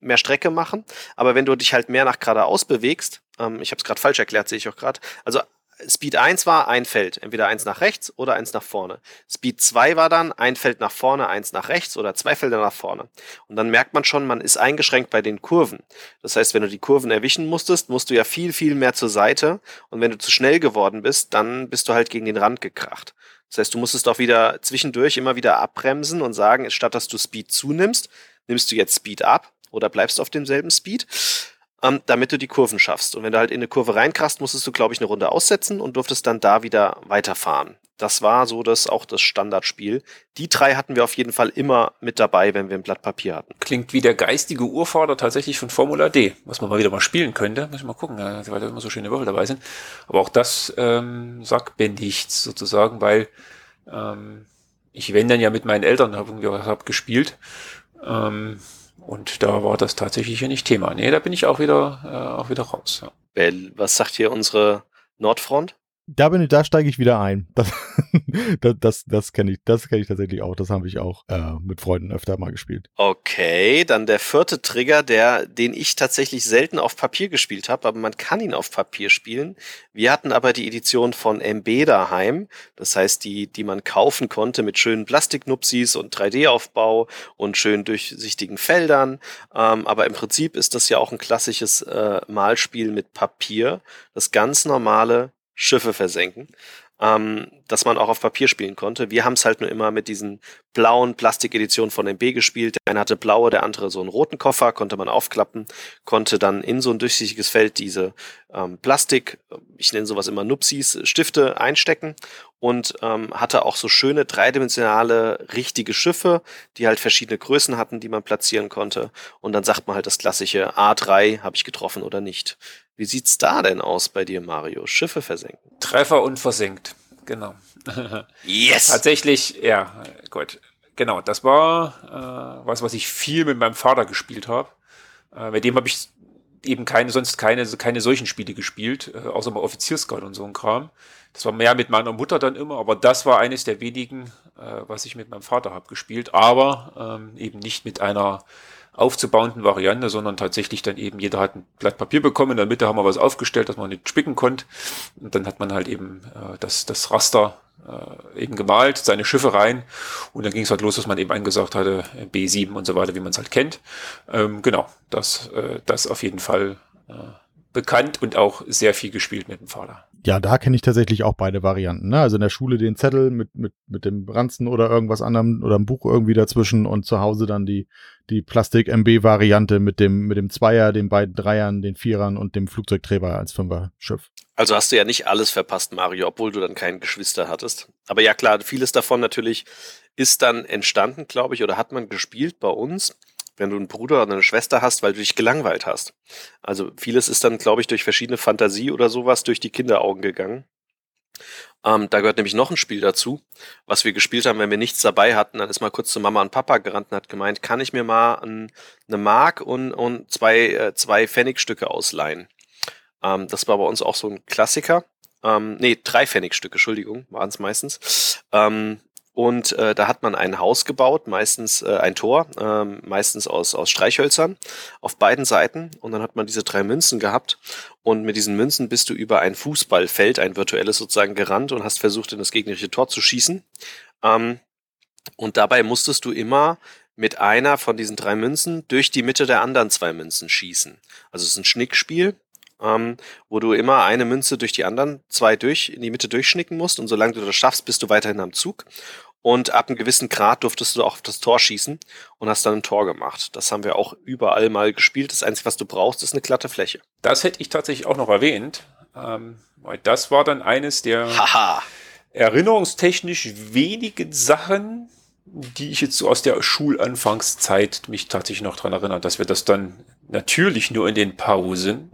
mehr Strecke machen. Aber wenn du dich halt mehr nach geradeaus bewegst, ähm, ich habe es gerade falsch erklärt, sehe ich auch gerade. Also Speed 1 war ein Feld, entweder eins nach rechts oder eins nach vorne. Speed 2 war dann ein Feld nach vorne, eins nach rechts oder zwei Felder nach vorne. Und dann merkt man schon, man ist eingeschränkt bei den Kurven. Das heißt, wenn du die Kurven erwischen musstest, musst du ja viel, viel mehr zur Seite. Und wenn du zu schnell geworden bist, dann bist du halt gegen den Rand gekracht. Das heißt, du musstest auch wieder zwischendurch immer wieder abbremsen und sagen, statt dass du Speed zunimmst, nimmst du jetzt Speed ab oder bleibst auf demselben Speed ähm, damit du die Kurven schaffst. Und wenn du halt in eine Kurve reinkrachst, musstest du, glaube ich, eine Runde aussetzen und durftest dann da wieder weiterfahren. Das war so das auch das Standardspiel. Die drei hatten wir auf jeden Fall immer mit dabei, wenn wir ein Blatt Papier hatten. Klingt wie der geistige Urvater tatsächlich von Formula D, was man mal wieder mal spielen könnte. Muss ich mal gucken, weil da immer so schöne Würfel dabei sind. Aber auch das ähm, sagt mir nichts sozusagen, weil ähm, ich wenn dann ja mit meinen Eltern habe hab gespielt. Ähm, und da war das tatsächlich hier nicht Thema. Nee, da bin ich auch wieder, äh, auch wieder raus. Ja. Was sagt hier unsere Nordfront? Da bin ich, da steige ich wieder ein. Das, das, das, das kenne ich, das kenne ich tatsächlich auch. Das habe ich auch äh, mit Freunden öfter mal gespielt. Okay, dann der vierte Trigger, der, den ich tatsächlich selten auf Papier gespielt habe, aber man kann ihn auf Papier spielen. Wir hatten aber die Edition von MB daheim, das heißt die, die man kaufen konnte mit schönen Plastiknupsis und 3D-Aufbau und schön durchsichtigen Feldern. Ähm, aber im Prinzip ist das ja auch ein klassisches äh, Malspiel mit Papier. Das ganz normale Schiffe versenken, ähm, dass man auch auf Papier spielen konnte. Wir haben es halt nur immer mit diesen blauen Plastikeditionen von MB gespielt. Der eine hatte blaue, der andere so einen roten Koffer, konnte man aufklappen, konnte dann in so ein durchsichtiges Feld diese ähm, Plastik, ich nenne sowas immer Nupsis, Stifte einstecken und ähm, hatte auch so schöne dreidimensionale richtige Schiffe, die halt verschiedene Größen hatten, die man platzieren konnte. Und dann sagt man halt das klassische A3, habe ich getroffen oder nicht. Wie sieht's da denn aus bei dir, Mario? Schiffe versenken? Treffer und versenkt, genau. yes! Tatsächlich, ja, gut. Genau, das war äh, was, was ich viel mit meinem Vater gespielt habe. Äh, mit dem habe ich eben keine, sonst keine, keine solchen Spiele gespielt, äh, außer mal Offiziersguard und so ein Kram. Das war mehr mit meiner Mutter dann immer, aber das war eines der wenigen, äh, was ich mit meinem Vater habe gespielt, aber ähm, eben nicht mit einer aufzubauenden Variante, sondern tatsächlich dann eben, jeder hat ein Blatt Papier bekommen, in der Mitte haben wir was aufgestellt, dass man nicht spicken konnte. Und dann hat man halt eben äh, das, das Raster äh, eben gemalt, seine Schiffe rein und dann ging es halt los, dass man eben angesagt hatte, B7 und so weiter, wie man es halt kennt. Ähm, genau, das, äh, das auf jeden Fall äh, bekannt und auch sehr viel gespielt mit dem Vater. Ja, da kenne ich tatsächlich auch beide Varianten. Ne? Also in der Schule den Zettel mit, mit, mit dem Ranzen oder irgendwas anderem oder ein Buch irgendwie dazwischen und zu Hause dann die, die Plastik-MB-Variante mit dem, mit dem Zweier, den beiden Dreiern, den Vierern und dem Flugzeugträger als Fünfer-Schiff. Also hast du ja nicht alles verpasst, Mario, obwohl du dann keinen Geschwister hattest. Aber ja klar, vieles davon natürlich ist dann entstanden, glaube ich, oder hat man gespielt bei uns wenn du einen Bruder oder eine Schwester hast, weil du dich gelangweilt hast. Also vieles ist dann, glaube ich, durch verschiedene Fantasie oder sowas durch die Kinderaugen gegangen. Ähm, da gehört nämlich noch ein Spiel dazu, was wir gespielt haben, wenn wir nichts dabei hatten. Dann ist mal kurz zu Mama und Papa gerannt und hat gemeint, kann ich mir mal ein, eine Mark und, und zwei, äh, zwei Pfennigstücke ausleihen. Ähm, das war bei uns auch so ein Klassiker. Ähm, nee, drei Pfennigstücke, Entschuldigung, waren es meistens. Ähm, und äh, da hat man ein Haus gebaut, meistens äh, ein Tor, äh, meistens aus, aus Streichhölzern auf beiden Seiten. Und dann hat man diese drei Münzen gehabt. Und mit diesen Münzen bist du über ein Fußballfeld, ein virtuelles sozusagen, gerannt und hast versucht, in das gegnerische Tor zu schießen. Ähm, und dabei musstest du immer mit einer von diesen drei Münzen durch die Mitte der anderen zwei Münzen schießen. Also es ist ein Schnickspiel ähm, wo du immer eine Münze durch die anderen zwei durch, in die Mitte durchschnicken musst und solange du das schaffst, bist du weiterhin am Zug. Und ab einem gewissen Grad durftest du auch auf das Tor schießen und hast dann ein Tor gemacht. Das haben wir auch überall mal gespielt. Das Einzige, was du brauchst, ist eine glatte Fläche. Das hätte ich tatsächlich auch noch erwähnt, ähm, das war dann eines der Haha. erinnerungstechnisch wenigen Sachen, die ich jetzt so aus der Schulanfangszeit mich tatsächlich noch dran erinnere, dass wir das dann natürlich nur in den Pausen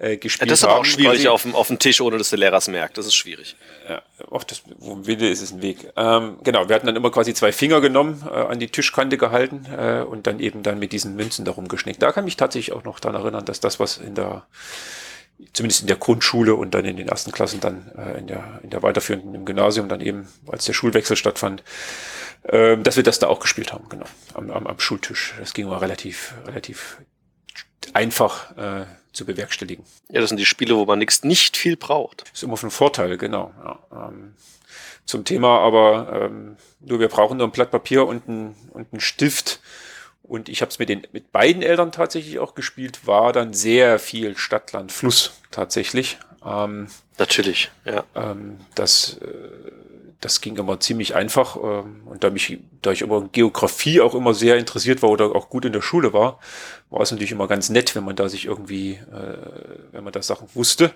äh, gespielt haben. Das ist aber auch schwierig auf dem, auf dem Tisch, ohne dass der Lehrer es merkt. Das ist schwierig. Ja, auch das, Wille ist, ist ein Weg. Ähm, genau, wir hatten dann immer quasi zwei Finger genommen, äh, an die Tischkante gehalten äh, und dann eben dann mit diesen Münzen darum geschnickt. Da kann mich tatsächlich auch noch daran erinnern, dass das, was in der, zumindest in der Grundschule und dann in den ersten Klassen dann äh, in, der, in der weiterführenden im Gymnasium dann eben, als der Schulwechsel stattfand, äh, dass wir das da auch gespielt haben, genau, am, am, am Schultisch. Das ging mal relativ, relativ einfach äh, zu bewerkstelligen. Ja, das sind die Spiele, wo man nichts nicht viel braucht. Ist immer von Vorteil, genau. Ja, ähm, zum Thema aber ähm, nur wir brauchen nur ein Blatt Papier und ein, und einen Stift. Und ich habe es mit den mit beiden Eltern tatsächlich auch gespielt, war dann sehr viel Stadt, Land, Fluss tatsächlich. Ähm, Natürlich, ja. ähm, das, äh, das ging immer ziemlich einfach. Ähm, und da, mich, da ich immer Geografie auch immer sehr interessiert war oder auch gut in der Schule war, war es natürlich immer ganz nett, wenn man da sich irgendwie, äh, wenn man da Sachen wusste.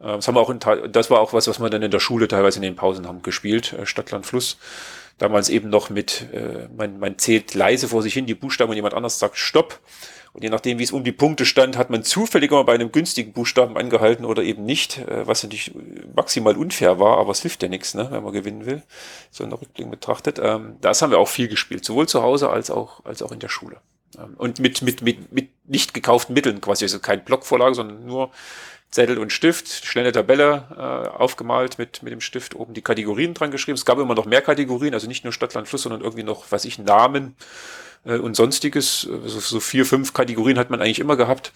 Äh, das haben wir auch in, das war auch was, was wir dann in der Schule teilweise in den Pausen haben gespielt, äh, Stadt, Land, Fluss. Damals eben noch mit, äh, man, man zählt leise vor sich hin die Buchstaben und jemand anders sagt Stopp. Und je nachdem, wie es um die Punkte stand, hat man zufällig immer bei einem günstigen Buchstaben angehalten oder eben nicht, äh, was natürlich maximal unfair war, aber es hilft ja nichts, ne, wenn man gewinnen will, so in der Rückblick betrachtet. Ähm, das haben wir auch viel gespielt, sowohl zu Hause als auch, als auch in der Schule. Ähm, und mit, mit, mit, mit nicht gekauften Mitteln quasi, also kein Blockvorlage, sondern nur Zettel und Stift, schnelle Tabelle äh, aufgemalt mit, mit dem Stift, oben die Kategorien dran geschrieben. Es gab immer noch mehr Kategorien, also nicht nur Stadt, Land, Fluss, sondern irgendwie noch, weiß ich, Namen äh, und sonstiges. So, so vier, fünf Kategorien hat man eigentlich immer gehabt.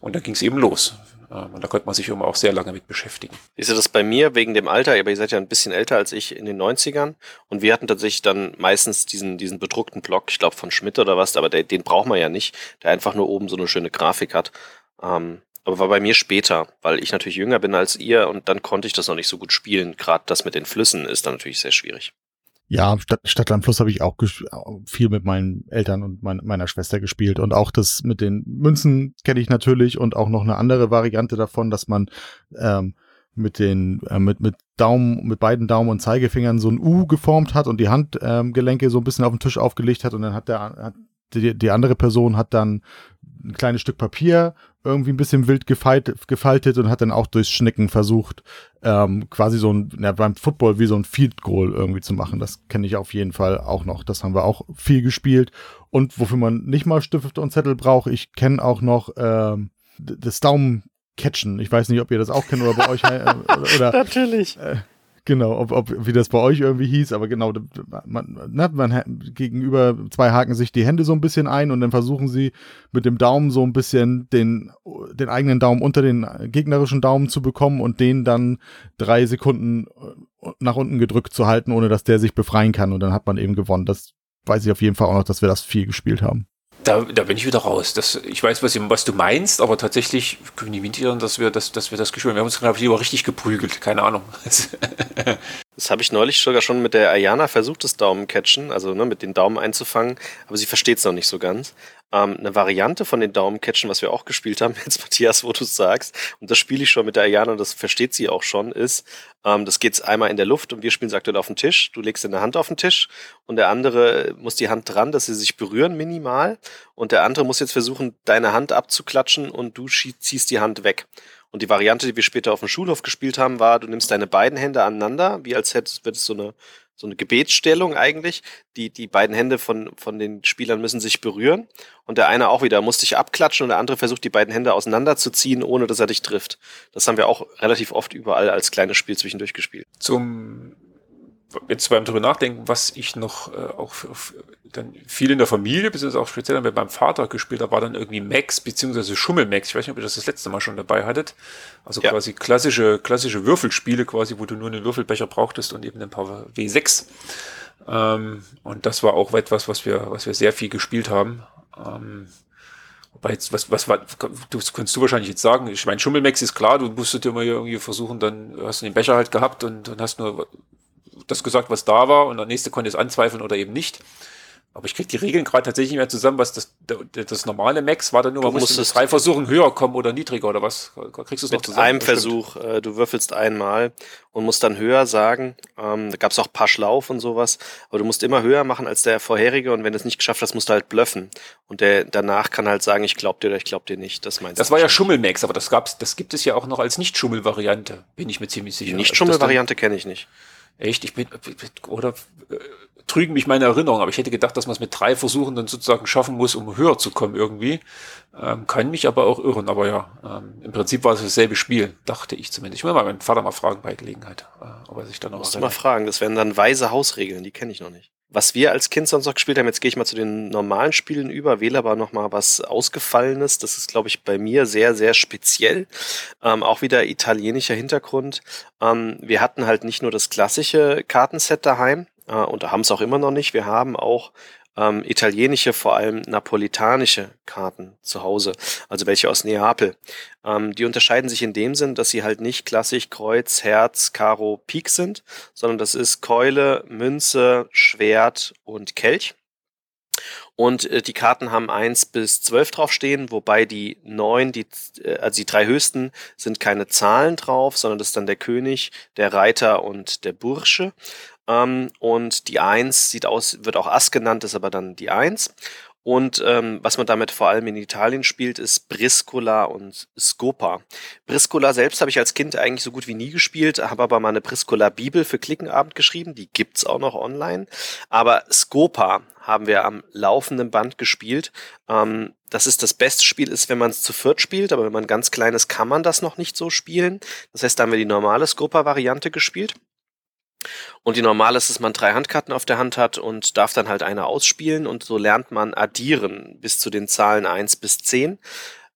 Und da ging es eben los. Ähm, und da konnte man sich immer auch sehr lange mit beschäftigen. Ist ja das bei mir wegen dem Alter, aber ihr seid ja ein bisschen älter als ich in den 90ern und wir hatten tatsächlich dann meistens diesen, diesen bedruckten Block, ich glaube von Schmidt oder was, aber der, den braucht man ja nicht, der einfach nur oben so eine schöne Grafik hat. Ähm, aber war bei mir später, weil ich natürlich jünger bin als ihr und dann konnte ich das noch nicht so gut spielen. Gerade das mit den Flüssen ist dann natürlich sehr schwierig. Ja, Stadt, Stadtland Fluss habe ich auch viel mit meinen Eltern und mein, meiner Schwester gespielt. Und auch das mit den Münzen kenne ich natürlich und auch noch eine andere Variante davon, dass man ähm, mit den äh, mit mit Daumen mit beiden Daumen und Zeigefingern so ein U geformt hat und die Handgelenke ähm, so ein bisschen auf den Tisch aufgelegt hat und dann hat der hat die, die andere Person hat dann ein kleines Stück Papier irgendwie ein bisschen wild gefaltet, gefaltet und hat dann auch durchs Schnicken versucht, ähm, quasi so ein, ja, beim Football wie so ein Field Goal irgendwie zu machen. Das kenne ich auf jeden Fall auch noch. Das haben wir auch viel gespielt. Und wofür man nicht mal Stift und Zettel braucht, ich kenne auch noch ähm, das Daumencatchen. Ich weiß nicht, ob ihr das auch kennt oder bei euch äh, oder Natürlich. äh, genau, ob, ob wie das bei euch irgendwie hieß, aber genau, man, ne, man gegenüber zwei haken sich die Hände so ein bisschen ein und dann versuchen sie mit dem Daumen so ein bisschen den, den eigenen Daumen unter den gegnerischen Daumen zu bekommen und den dann drei Sekunden äh, nach unten gedrückt zu halten, ohne dass der sich befreien kann und dann hat man eben gewonnen. Das weiß ich auf jeden Fall auch noch, dass wir das viel gespielt haben. Da, da bin ich wieder raus. Das, ich weiß, was, was du meinst, aber tatsächlich können die imitieren, dass wir das, dass wir das gespielt haben. Wir haben uns, glaube ich, lieber richtig geprügelt. Keine Ahnung. Das habe ich neulich sogar schon mit der Ayana versucht, das Daumencatchen, also ne, mit den Daumen einzufangen, aber sie versteht es noch nicht so ganz. Ähm, eine Variante von den Daumencatchen, was wir auch gespielt haben, jetzt Matthias, wo du sagst, und das spiele ich schon mit der Ayana und das versteht sie auch schon, ist, ähm, das geht einmal in der Luft und wir spielen es aktuell auf den Tisch. Du legst deine Hand auf den Tisch und der andere muss die Hand dran, dass sie sich berühren minimal und der andere muss jetzt versuchen, deine Hand abzuklatschen und du ziehst die Hand weg. Und die Variante, die wir später auf dem Schulhof gespielt haben, war, du nimmst deine beiden Hände aneinander, wie als hättest, würdest so eine, so eine Gebetsstellung eigentlich. Die, die beiden Hände von, von den Spielern müssen sich berühren. Und der eine auch wieder muss dich abklatschen und der andere versucht, die beiden Hände auseinanderzuziehen, ohne dass er dich trifft. Das haben wir auch relativ oft überall als kleines Spiel zwischendurch gespielt. Zum jetzt beim drüber nachdenken, was ich noch äh, auch für, für, dann viel in der Familie, beziehungsweise auch speziell bei meinem Vater gespielt habe, war dann irgendwie Max, beziehungsweise Schummelmax. Ich weiß nicht, ob ihr das das letzte Mal schon dabei hattet. Also Ja. quasi klassische, klassische Würfelspiele quasi, wo du nur einen Würfelbecher brauchtest und eben ein paar W6. Ähm, und das war auch etwas, was wir, was wir sehr viel gespielt haben. Ähm, Wobei jetzt, was, was war, das kannst du wahrscheinlich jetzt sagen. Ich meine, Schummelmax ist klar, du musstest immer irgendwie versuchen, dann hast du den Becher halt gehabt und, und hast nur das gesagt, was da war und der nächste konnte es anzweifeln oder eben nicht. Aber ich kriege die Regeln gerade tatsächlich nicht mehr zusammen, was das, das normale Max war dann nur, man musste drei Versuchen höher kommen oder niedriger oder was? Kriegst du es noch zusammen? Mit einem Versuch, äh, du würfelst einmal und musst dann höher sagen. Ähm, da gab es auch paar Schlauf und sowas, aber du musst immer höher machen als der vorherige und wenn du es nicht geschafft hast, musst du halt blöffen. Und der danach kann halt sagen, ich glaub dir oder ich glaub dir nicht. Das meinst Das war ja Schummelmax, aber das gab's, das gibt es ja auch noch als Nicht-Schummel-Variante, bin ich mir ziemlich sicher. Nicht-Schummel-Variante kenne ich nicht. Echt? Ich bin, oder äh, trügen mich meine Erinnerungen, aber ich hätte gedacht, dass man es mit drei Versuchen dann sozusagen schaffen muss, um höher zu kommen irgendwie. Ähm, kann mich aber auch irren, aber ja, ähm, im Prinzip war es dasselbe Spiel, dachte ich zumindest. Ich will mal meinen Vater mal fragen bei Gelegenheit, äh, ob er sich da noch Musst du mal fragen, das wären dann weise Hausregeln, die kenne ich noch nicht. Was wir als Kind sonst noch gespielt haben, jetzt gehe ich mal zu den normalen Spielen über, wähle aber noch mal was Ausgefallenes. Das ist, glaube ich, bei mir sehr, sehr speziell. Ähm, auch wieder italienischer Hintergrund. Ähm, wir hatten halt nicht nur das klassische Kartenset daheim, äh, und da haben es auch immer noch nicht. Wir haben auch ähm, italienische, vor allem napolitanische Karten zu Hause, also welche aus Neapel. Ähm, die unterscheiden sich in dem Sinn, dass sie halt nicht klassisch Kreuz, Herz, Karo, Pik sind, sondern das ist Keule, Münze, Schwert und Kelch. Und äh, die Karten haben eins bis zwölf draufstehen, wobei die neun, die, äh, also die drei höchsten, sind keine Zahlen drauf, sondern das ist dann der König, der Reiter und der Bursche. Ähm, und die Eins sieht aus, wird auch Ass genannt, ist aber dann die Eins. Und ähm, was man damit vor allem in Italien spielt, ist Briscola und Scopa. Briscola selbst habe ich als Kind eigentlich so gut wie nie gespielt, habe aber mal eine Briscola-Bibel für Klickenabend geschrieben, die gibt's auch noch online. Aber Scopa haben wir am laufenden Band gespielt. Ähm, das ist das beste Spiel ist, wenn man es zu viert spielt, aber wenn man ganz klein ist, kann man das noch nicht so spielen. Das heißt, da haben wir die normale Scopa-Variante gespielt. Und die normale ist, dass man drei Handkarten auf der Hand hat und darf dann halt eine ausspielen und so lernt man addieren bis zu den Zahlen eins bis zehn.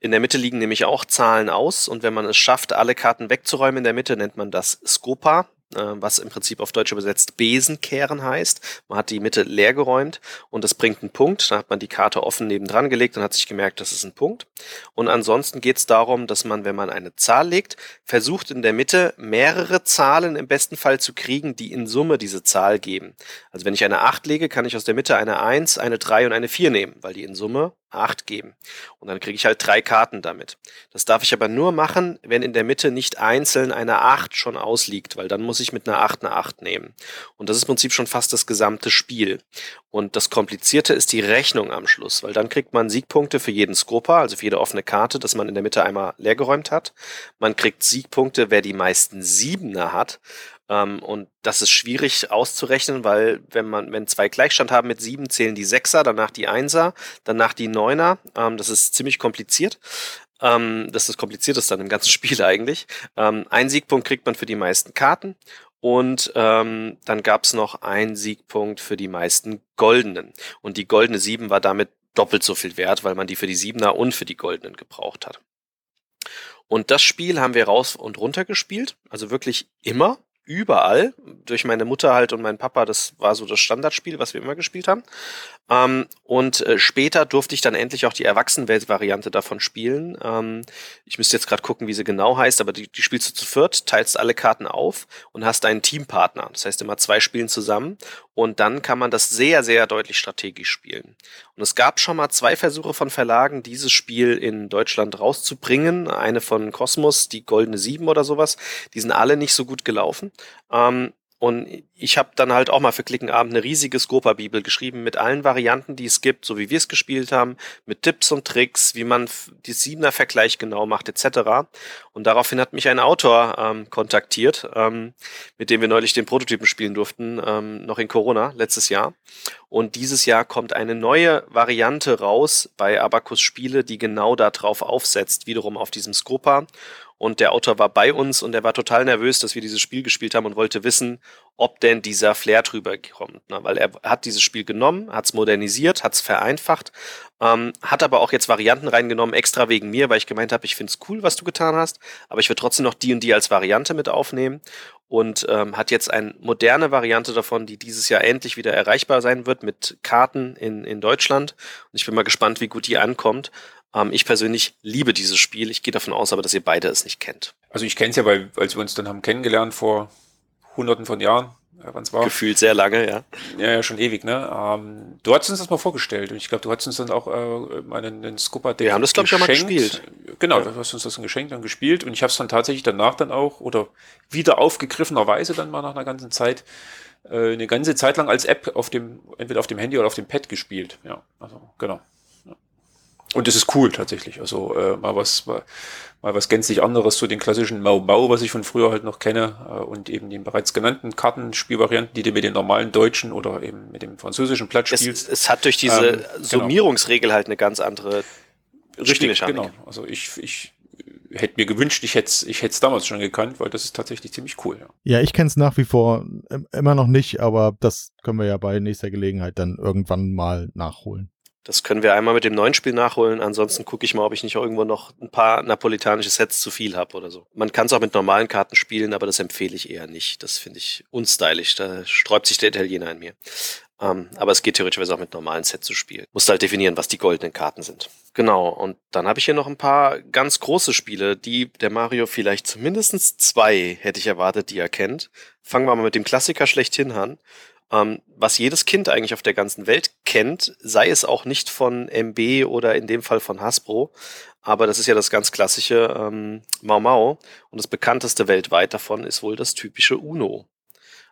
In der Mitte liegen nämlich auch Zahlen aus und wenn man es schafft, alle Karten wegzuräumen in der Mitte, nennt man das Scopa. Äh, was im Prinzip auf Deutsch übersetzt Besenkehren heißt. Man hat die Mitte leer geräumt und das bringt einen Punkt. Dann hat man die Karte offen nebendran gelegt und hat sich gemerkt, das ist ein Punkt. Und ansonsten geht es darum, dass man, wenn man eine Zahl legt, versucht in der Mitte mehrere Zahlen im besten Fall zu kriegen, die in Summe diese Zahl geben. Also wenn ich eine 8 lege, kann ich aus der Mitte eine 1, eine 3 und eine 4 nehmen, weil die in Summe 8 geben. Und dann kriege ich halt drei Karten damit. Das darf ich aber nur machen, wenn in der Mitte nicht einzeln eine 8 schon ausliegt, weil dann muss ich mit einer 8 eine 8 nehmen. Und das ist im Prinzip schon fast das gesamte Spiel. Und das Komplizierte ist die Rechnung am Schluss, weil dann kriegt man Siegpunkte für jeden Skopa, also für jede offene Karte, dass man in der Mitte einmal leergeräumt hat. Man kriegt Siegpunkte, wer die meisten Siebener hat. Ähm, und das ist schwierig auszurechnen, weil wenn man, wenn zwei Gleichstand haben mit sieben, zählen die Sechser, danach die Einser, danach die Neuner. Ähm, das ist ziemlich kompliziert. Ähm, das ist das Komplizierteste an dem ganzen Spiel eigentlich. Ähm, ein Siegpunkt kriegt man für die meisten Karten. Und ähm, dann gab es noch einen Siegpunkt für die meisten goldenen. Und die goldene sieben war damit doppelt so viel wert, weil man die für die Siebener und für die goldenen gebraucht hat. Und das Spiel haben wir raus und runter gespielt, also wirklich immer überall. Durch meine Mutter halt und meinen Papa, das war so das Standardspiel, was wir immer gespielt haben. Ähm, und äh, später durfte ich dann endlich auch die Erwachsenenwelt-Variante davon spielen. Ähm, ich müsste jetzt gerade gucken, wie sie genau heißt, aber die, die spielst du zu viert, teilst alle Karten auf und hast einen Teampartner. Das heißt immer zwei spielen zusammen und dann kann man das sehr, sehr deutlich strategisch spielen. Und es gab schon mal zwei Versuche von Verlagen, dieses Spiel in Deutschland rauszubringen. Eine von Cosmos, die Goldene Sieben oder sowas. Die sind alle nicht so gut gelaufen. Ähm, und ich habe dann halt auch mal für Klickenabend eine riesige Scopa-Bibel geschrieben mit allen Varianten, die es gibt, so wie wir es gespielt haben, mit Tipps und Tricks, wie man die Siebener-Vergleich genau macht, etc. Und daraufhin hat mich ein Autor ähm, kontaktiert, ähm, mit dem wir neulich den Prototypen spielen durften, ähm, noch in Corona, letztes Jahr. Und dieses Jahr kommt eine neue Variante raus bei Abacus Spiele, die genau darauf aufsetzt, wiederum auf diesem Scopa. Und der Autor war bei uns und er war total nervös, dass wir dieses Spiel gespielt haben und wollte wissen, ob denn dieser Flair drüber kommt. Ne? Weil er hat dieses Spiel genommen, hat es modernisiert, hat es vereinfacht, ähm, hat aber auch jetzt Varianten reingenommen, extra wegen mir, weil ich gemeint habe, ich finde es cool, was du getan hast, aber ich würde trotzdem noch die und die als Variante mit aufnehmen und ähm, hat jetzt eine moderne Variante davon, die dieses Jahr endlich wieder erreichbar sein wird mit Karten in, in Deutschland. Und ich bin mal gespannt, wie gut die ankommt. Ähm, ich persönlich liebe dieses Spiel. Ich gehe davon aus, aber dass ihr beide es nicht kennt. Also ich kenne es ja, weil als wir uns dann haben kennengelernt vor hunderten von Jahren, wann es war. Gefühlt sehr lange, ja. Ja, ja, schon ewig, ne? Ähm, du hast uns das mal vorgestellt und ich glaube, du hast uns dann auch äh, einen, einen Scooper-Deck Wir haben das, glaube ich, auch mal gespielt. Genau, ja. du hast uns das dann geschenkt und gespielt und ich habe es dann tatsächlich danach dann auch oder wieder aufgegriffenerweise dann mal nach einer ganzen Zeit äh, eine ganze Zeit lang als App auf dem, entweder auf dem Handy oder auf dem Pad gespielt. Ja, also genau. Und es ist cool tatsächlich. Also äh, mal was, mal, mal was gänzlich anderes zu den klassischen Mau Mau, was ich von früher halt noch kenne, äh, und eben den bereits genannten Kartenspielvarianten, die du mit den normalen deutschen oder eben mit dem französischen Blatt spielst. Es, es hat durch diese ähm, genau. Summierungsregel halt eine ganz andere Richtig, genau. Also ich, ich hätte mir gewünscht, ich hätte es ich hätte damals schon gekannt, weil das ist tatsächlich ziemlich cool. Ja, ja ich kenne es nach wie vor immer noch nicht, aber das können wir ja bei nächster Gelegenheit dann irgendwann mal nachholen. Das können wir einmal mit dem neuen Spiel nachholen. Ansonsten gucke ich mal, ob ich nicht irgendwo noch ein paar napolitanische Sets zu viel habe oder so. Man kann es auch mit normalen Karten spielen, aber das empfehle ich eher nicht. Das finde ich unstylisch. Da sträubt sich der Italiener in mir. Ähm, aber es geht theoretisch auch mit normalen Sets zu spielen. Musst halt definieren, was die goldenen Karten sind. Genau, und dann habe ich hier noch ein paar ganz große Spiele, die der Mario vielleicht zumindest zwei hätte ich erwartet, die er kennt. Fangen wir mal mit dem Klassiker schlechthin an ähm, was jedes Kind eigentlich auf der ganzen Welt kennt, sei es auch nicht von MB oder in dem Fall von Hasbro. Aber das ist ja das ganz klassische ähm, Mau Mau. Und das bekannteste weltweit davon ist wohl das typische Uno.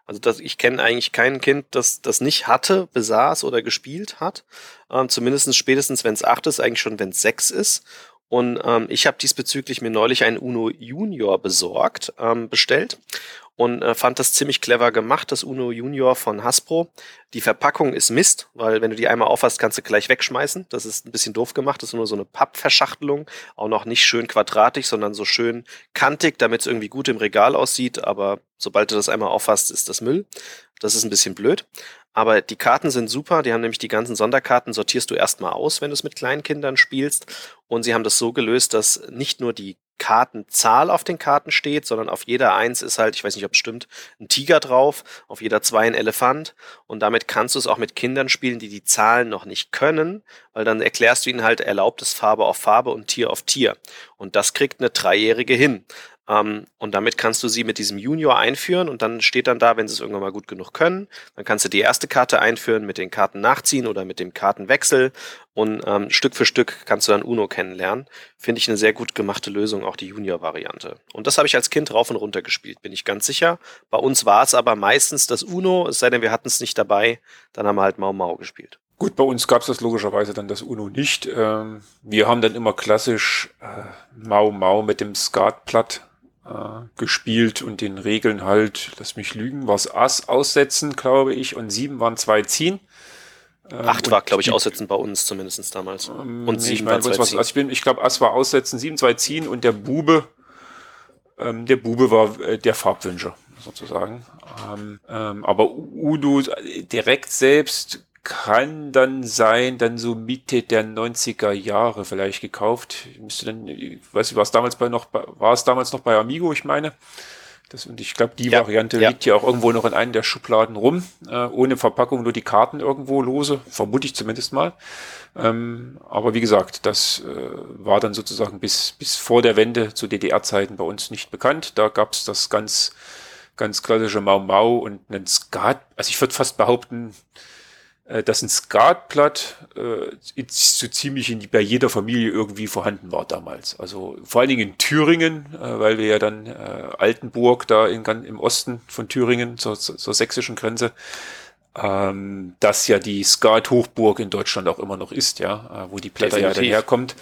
Also das, ich kenne eigentlich kein Kind, das das nicht hatte, besaß oder gespielt hat. Ähm, zumindest spätestens, wenn es acht ist, eigentlich schon, wenn es sechs ist. Und ähm, ich habe diesbezüglich mir neulich ein Uno Junior besorgt, ähm, bestellt und äh, fand das ziemlich clever gemacht, das Uno Junior von Hasbro. Die Verpackung ist Mist, weil wenn du die einmal aufhast, kannst du gleich wegschmeißen. Das ist ein bisschen doof gemacht, das ist nur so eine Pappverschachtelung, auch noch nicht schön quadratisch, sondern so schön kantig, damit es irgendwie gut im Regal aussieht, aber sobald du das einmal aufhast, ist das Müll. Das ist ein bisschen blöd. Aber die Karten sind super. Die haben nämlich die ganzen Sonderkarten, sortierst du erstmal aus, wenn du es mit Kleinkindern spielst. Und sie haben das so gelöst, dass nicht nur die Kartenzahl auf den Karten steht, sondern auf jeder eins ist halt, ich weiß nicht, ob es stimmt, ein Tiger drauf, auf jeder zwei ein Elefant und damit kannst du es auch mit Kindern spielen, die die Zahlen noch nicht können, weil dann erklärst du ihnen halt erlaubtes Farbe auf Farbe und Tier auf Tier und das kriegt eine Dreijährige hin. Ähm, und damit kannst du sie mit diesem Junior einführen und dann steht dann da, wenn sie es irgendwann mal gut genug können, dann kannst du die erste Karte einführen, mit den Karten nachziehen oder mit dem Kartenwechsel und ähm, Stück für Stück kannst du dann Uno kennenlernen. Finde ich eine sehr gut gemachte Lösung, auch die Junior-Variante. Und das habe ich als Kind rauf und runter gespielt, bin ich ganz sicher. Bei uns war es aber meistens das Uno, es sei denn, wir hatten es nicht dabei, dann haben wir halt Mau Mau gespielt. Gut, bei uns gab es das logischerweise dann das Uno nicht. Ähm, wir haben dann immer klassisch äh, Mau Mau mit dem Skatblatt gespielt und den Regeln halt, lass mich lügen, war es Ass aussetzen, glaube ich, und sieben waren zwei ziehen. Ähm, Acht war, glaube ich, aussetzen bei uns zumindest damals. Ähm, und sieben ich mein, waren zwei was, ziehen. Also ich, bin, ich glaube, Ass war aussetzen, sieben, zwei ziehen und der Bube, ähm, der Bube war äh, der Farbwünscher sozusagen. Ähm, ähm, aber Udo direkt selbst kann dann sein, dann so Mitte der 90er Jahre vielleicht gekauft. Müsste dann, ich weiß nicht, war es damals bei noch, war es damals noch bei Amigo, ich meine. Das, und ich glaube, die ja, Variante ja. liegt ja auch irgendwo noch in einem der Schubladen rum, äh, ohne Verpackung, nur die Karten irgendwo lose, vermute ich zumindest mal. Ähm, aber wie gesagt, das äh, war dann sozusagen bis, bis vor der Wende zu DDR-Zeiten bei uns nicht bekannt. Da gab es das ganz, ganz klassische Mau Mau und einen Skat. Also ich würde fast behaupten, dass ein Skatblatt äh, so ziemlich in, bei jeder Familie irgendwie vorhanden war damals. Also vor allen Dingen in Thüringen, äh, weil wir ja dann äh, Altenburg da in, im Osten von Thüringen zur, zur sächsischen Grenze, ähm, das ja die Skat-Hochburg in Deutschland auch immer noch ist, ja, äh, wo die Blätter Definitiv. ja dann herkommt.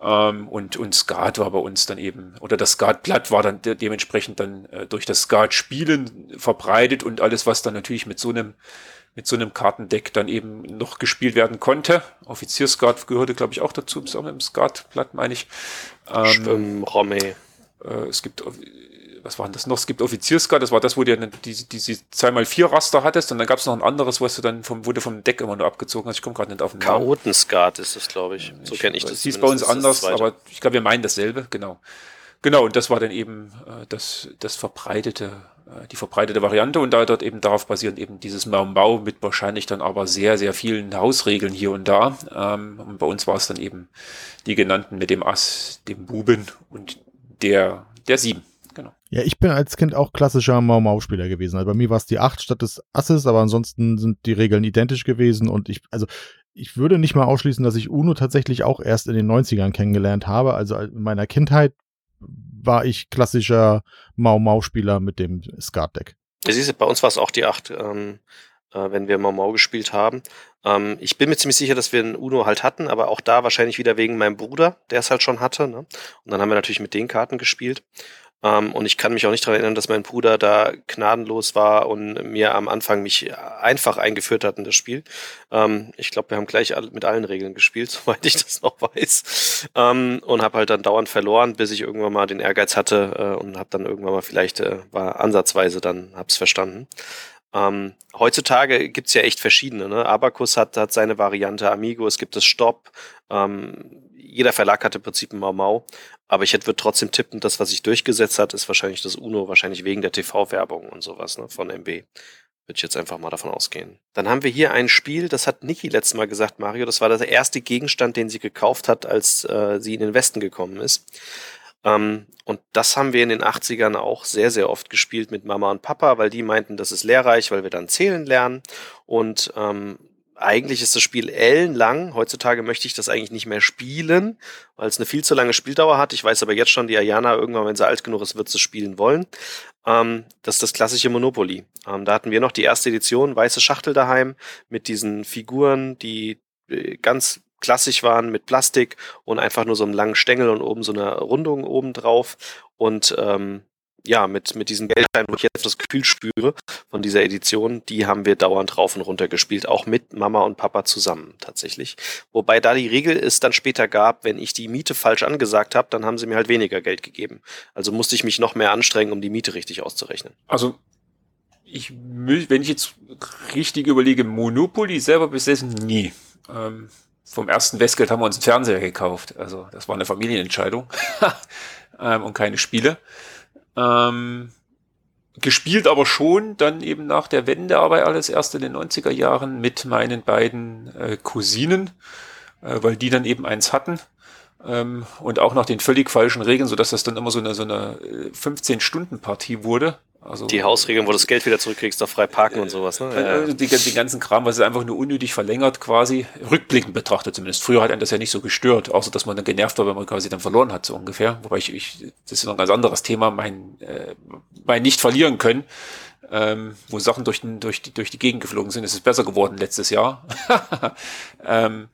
Ähm, und, und Skat war bei uns dann eben, oder das Skatblatt war dann de dementsprechend dann äh, durch das Skat-Spielen verbreitet und alles, was dann natürlich mit so einem mit so einem Kartendeck dann eben noch gespielt werden konnte. Offiziersguard gehörte, glaube ich, auch dazu, bis auch mit dem Skatblatt, meine ich. Ähm, Romme. Äh, es gibt, was war denn das noch? Es gibt Offiziersguard, das war das, wo du diese, diese 2x4 Raster hattest und dann gab es noch ein anderes, was du dann vom, du vom Deck immer nur abgezogen hast. Ich komme gerade nicht auf den Namen. Chaotenskat ist das, glaube ich. So kenne ich das. Das hieß bei uns anders, aber ich glaube, wir meinen dasselbe, genau. Genau, und das war dann eben äh, das, das verbreitete die verbreitete Variante und da dort eben darauf basierend eben dieses Mau mit wahrscheinlich dann aber sehr, sehr vielen Hausregeln hier und da. Ähm, und bei uns war es dann eben die genannten mit dem Ass, dem Buben und der, der Sieben. Genau. Ja, ich bin als Kind auch klassischer Mau-Mau-Spieler gewesen. Also bei mir war es die 8 statt des Asses, aber ansonsten sind die Regeln identisch gewesen und ich, also ich würde nicht mal ausschließen, dass ich Uno tatsächlich auch erst in den 90ern kennengelernt habe. Also in meiner Kindheit war ich klassischer Mau-Mau-Spieler mit dem Skat-Deck. Bei uns war es auch die 8, ähm, äh, wenn wir Mau Mau gespielt haben. Ähm, ich bin mir ziemlich sicher, dass wir ein Uno halt hatten, aber auch da wahrscheinlich wieder wegen meinem Bruder, der es halt schon hatte. Ne? Und dann haben wir natürlich mit den Karten gespielt. Ähm, und ich kann mich auch nicht daran erinnern, dass mein Bruder da gnadenlos war und mir am Anfang mich einfach eingeführt hat in das Spiel. Ähm, ich glaube, wir haben gleich mit allen Regeln gespielt, soweit ich das noch weiß. Ähm, und habe halt dann dauernd verloren, bis ich irgendwann mal den Ehrgeiz hatte äh, und habe dann irgendwann mal vielleicht, äh, war ansatzweise dann, hab's verstanden. Ähm, heutzutage gibt's ja echt verschiedene. Ne? Abacus hat, hat seine Variante, Amigo, es gibt das Stop. Ähm, jeder Verlag hat im Prinzip ein Mau Mau. Aber ich würde trotzdem tippen, das, was sich durchgesetzt hat, ist wahrscheinlich das UNO, wahrscheinlich wegen der TV-Werbung und sowas ne, von MB. Würde ich jetzt einfach mal davon ausgehen. Dann haben wir hier ein Spiel, das hat Niki letztes Mal gesagt, Mario. Das war der erste Gegenstand, den sie gekauft hat, als äh, sie in den Westen gekommen ist. Ähm, und das haben wir in den 80ern auch sehr, sehr oft gespielt mit Mama und Papa, weil die meinten, das ist lehrreich, weil wir dann zählen lernen. Und ähm, eigentlich ist das Spiel ellenlang. Heutzutage möchte ich das eigentlich nicht mehr spielen, weil es eine viel zu lange Spieldauer hat. Ich weiß aber jetzt schon, die Ayana irgendwann, wenn sie alt genug ist, wird sie spielen wollen. Ähm, das ist das klassische Monopoly. Ähm, da hatten wir noch die erste Edition, weiße Schachtel daheim mit diesen Figuren, die äh, ganz klassisch waren mit Plastik und einfach nur so einem langen Stängel und oben so eine Rundung oben drauf. Und ähm, ja, mit, mit diesen Geldscheinen, wo ich jetzt das Gefühl spüre von dieser Edition, die haben wir dauernd rauf und runter gespielt, auch mit Mama und Papa zusammen tatsächlich. Wobei da die Regel es dann später gab, wenn ich die Miete falsch angesagt habe, dann haben sie mir halt weniger Geld gegeben. Also musste ich mich noch mehr anstrengen, um die Miete richtig auszurechnen. Also ich, wenn ich jetzt richtig überlege, Monopoly selber besessen, nie. Ähm, vom ersten Westgeld haben wir uns einen Fernseher gekauft. Also das war eine Familienentscheidung ähm, und keine Spiele. Ähm, gespielt aber schon dann eben nach der Wende, aber alles erst in den 90er Jahren mit meinen beiden äh, Cousinen, äh, weil die dann eben eins hatten. Ähm, und auch nach den völlig falschen Regeln, sodass das dann immer so eine, so eine 15-Stunden-Partie äh, wurde. Also, die Hausregeln, wo du das Geld wieder zurückkriegst, auf frei parken äh, und sowas, ne? Also die, die, ganzen Kram, was es einfach nur unnötig verlängert quasi, rückblickend betrachtet zumindest. Früher hat einen das ja nicht so gestört, außer dass man dann genervt war, wenn man quasi dann verloren hat, so ungefähr. Wobei ich, ich das ist noch ein ganz anderes Thema, mein, äh, mein nicht verlieren können. Ähm, wo Sachen durch, den, durch, die, durch die Gegend geflogen sind. Es ist besser geworden letztes Jahr. ähm,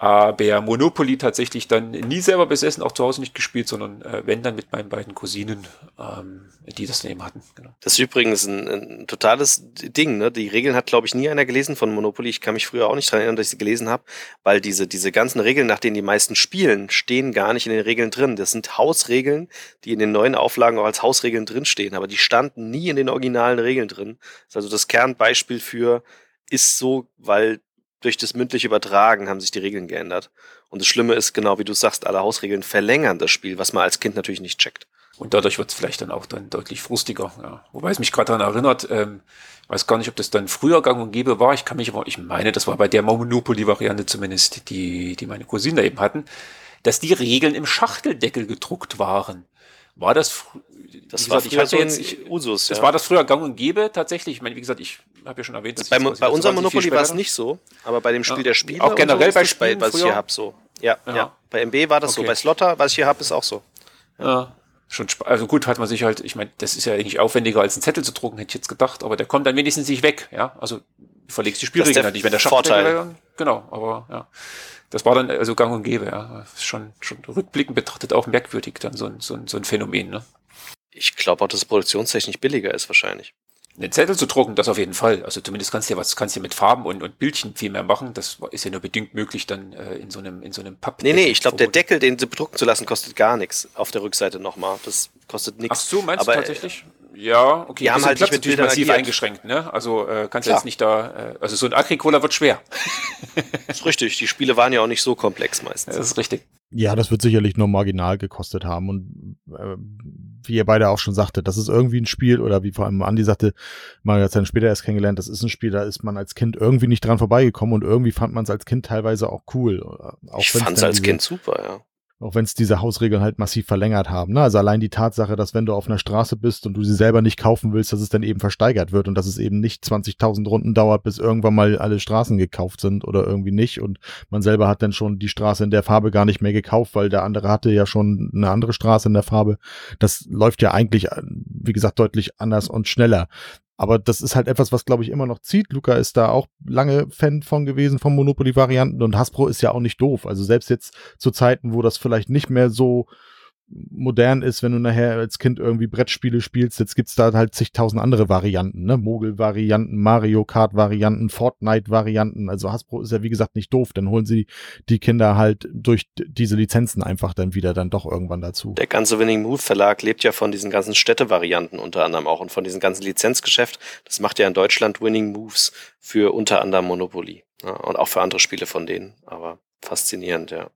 aber Monopoly tatsächlich dann nie selber besessen, auch zu Hause nicht gespielt, sondern äh, wenn dann mit meinen beiden Cousinen, ähm, die das neben hatten. Genau. Das ist übrigens ein, ein totales Ding. Ne? Die Regeln hat, glaube ich, nie einer gelesen von Monopoly. Ich kann mich früher auch nicht daran erinnern, dass ich sie gelesen habe, weil diese, diese ganzen Regeln, nach denen die meisten spielen, stehen gar nicht in den Regeln drin. Das sind Hausregeln, die in den neuen Auflagen auch als Hausregeln drinstehen, aber die standen nie in den originalen Regeln drin. Das ist also das Kernbeispiel für ist so, weil durch das mündliche Übertragen haben sich die Regeln geändert. Und das Schlimme ist, genau wie du sagst, alle Hausregeln verlängern das Spiel, was man als Kind natürlich nicht checkt. Und dadurch wird es vielleicht dann auch dann deutlich frustiger. Ja. Wobei es mich gerade daran erinnert, ähm, weiß gar nicht, ob das dann früher gang und gäbe war. Ich kann mich aber, ich meine, das war bei der Monopoly-Variante zumindest, die, die meine Cousine eben hatten, dass die Regeln im Schachteldeckel gedruckt waren. War das das war gesagt, ich hatte so jetzt ich, Usus. Das ja. war das früher gang und gäbe tatsächlich. Ich meine, wie gesagt, ich habe ja schon erwähnt, dass bei, bei unserem Monopoly war es nicht so, aber bei dem Spiel ja. der Spieler auch generell so bei Spielen, bei, was ich hier habe so. Ja, ja, ja. Bei MB war das okay. so, bei Slotter, was ich hier habe, ist auch so. Ja. Schon also gut hat man sich halt, ich meine, das ist ja eigentlich aufwendiger als einen Zettel zu drucken, hätte ich jetzt gedacht, aber der kommt dann wenigstens nicht weg, ja. Also du verlegst die Spielregeln halt nicht, wenn der Vorteil. Genau, aber ja. Das war dann also gang und gäbe, ja. Schon, schon rückblickend betrachtet auch merkwürdig, dann so ein, so ein, so ein Phänomen, ne? Ich glaube auch, dass es produktionstechnisch billiger ist wahrscheinlich. Einen Zettel zu drucken, das auf jeden Fall. Also zumindest kannst du ja was, kannst du ja mit Farben und, und Bildchen viel mehr machen. Das ist ja nur bedingt möglich dann äh, in so einem, in so einem Papp. Nee, nee, ich glaube, der Deckel, den sie bedrucken zu lassen, kostet gar nichts. Auf der Rückseite nochmal. Das kostet nichts. Ach so, meinst Aber, du tatsächlich? Ja, okay. Die haben halt Platz natürlich massiv agiert. eingeschränkt, ne? Also äh, kannst du jetzt nicht da, äh, also so ein Agricola wird schwer. das ist richtig. Die Spiele waren ja auch nicht so komplex meistens. Das ist richtig. Ja, das wird sicherlich nur marginal gekostet haben. Und äh, wie ihr beide auch schon sagte, das ist irgendwie ein Spiel, oder wie vor allem Andi sagte, man hat es dann später erst kennengelernt, das ist ein Spiel, da ist man als Kind irgendwie nicht dran vorbeigekommen und irgendwie fand man es als Kind teilweise auch cool. Auch ich fand es als Kind super, ja. Auch wenn es diese Hausregeln halt massiv verlängert haben. Ne? Also allein die Tatsache, dass wenn du auf einer Straße bist und du sie selber nicht kaufen willst, dass es dann eben versteigert wird und dass es eben nicht 20.000 Runden dauert, bis irgendwann mal alle Straßen gekauft sind oder irgendwie nicht. Und man selber hat dann schon die Straße in der Farbe gar nicht mehr gekauft, weil der andere hatte ja schon eine andere Straße in der Farbe. Das läuft ja eigentlich, wie gesagt, deutlich anders und schneller. Aber das ist halt etwas, was, glaube ich, immer noch zieht. Luca ist da auch lange Fan von gewesen, von Monopoly-Varianten. Und Hasbro ist ja auch nicht doof. Also selbst jetzt zu Zeiten, wo das vielleicht nicht mehr so modern ist, wenn du nachher als Kind irgendwie Brettspiele spielst. Jetzt gibt's da halt zigtausend andere Varianten, ne? Mogel-Varianten, Mario Kart-Varianten, Fortnite-Varianten. Also Hasbro ist ja wie gesagt nicht doof. Dann holen sie die Kinder halt durch diese Lizenzen einfach dann wieder dann doch irgendwann dazu. Der ganze Winning Move Verlag lebt ja von diesen ganzen Städte-Varianten unter anderem auch und von diesem ganzen Lizenzgeschäft. Das macht ja in Deutschland Winning Moves für unter anderem Monopoly. Ja, und auch für andere Spiele von denen. Aber faszinierend, ja.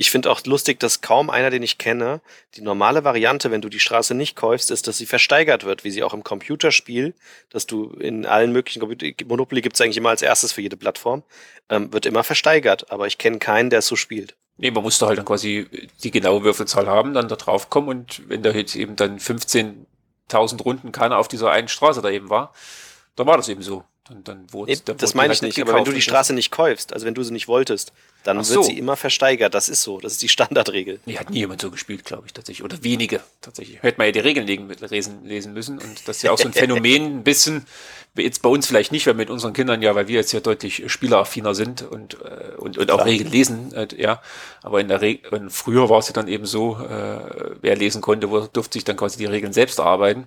Ich finde auch lustig, dass kaum einer, den ich kenne, die normale Variante, wenn du die Straße nicht kaufst, ist, dass sie versteigert wird, wie sie auch im Computerspiel, dass du in allen möglichen Computer Monopoly gibt es eigentlich immer als erstes für jede Plattform, ähm, wird immer versteigert. Aber ich kenne keinen, der es so spielt. Nee, man musste halt dann quasi die genaue Würfelzahl haben, dann da drauf kommen und wenn da jetzt eben dann 15.000 Runden keiner auf dieser einen Straße da eben war, dann war das eben so. Und dann wurde, nee, das meine ich nicht, aber wenn du die Straße nicht kaufst, also wenn du sie nicht wolltest, dann Ach wird so. sie immer versteigert. Das ist so, das ist die Standardregel. Nee, hat nie jemand so gespielt, glaube ich, tatsächlich. Oder wenige, tatsächlich. Hätte man ja die Regeln lesen, lesen müssen. Und das ist ja auch so ein Phänomen, ein bisschen, jetzt bei uns vielleicht nicht, weil mit unseren Kindern ja, weil wir jetzt ja deutlich spieleraffiner sind und, äh, und, und auch Regeln lesen, äh, ja. Aber in der Regel, früher war es ja dann eben so, äh, wer lesen konnte, durfte sich dann quasi die Regeln selbst erarbeiten.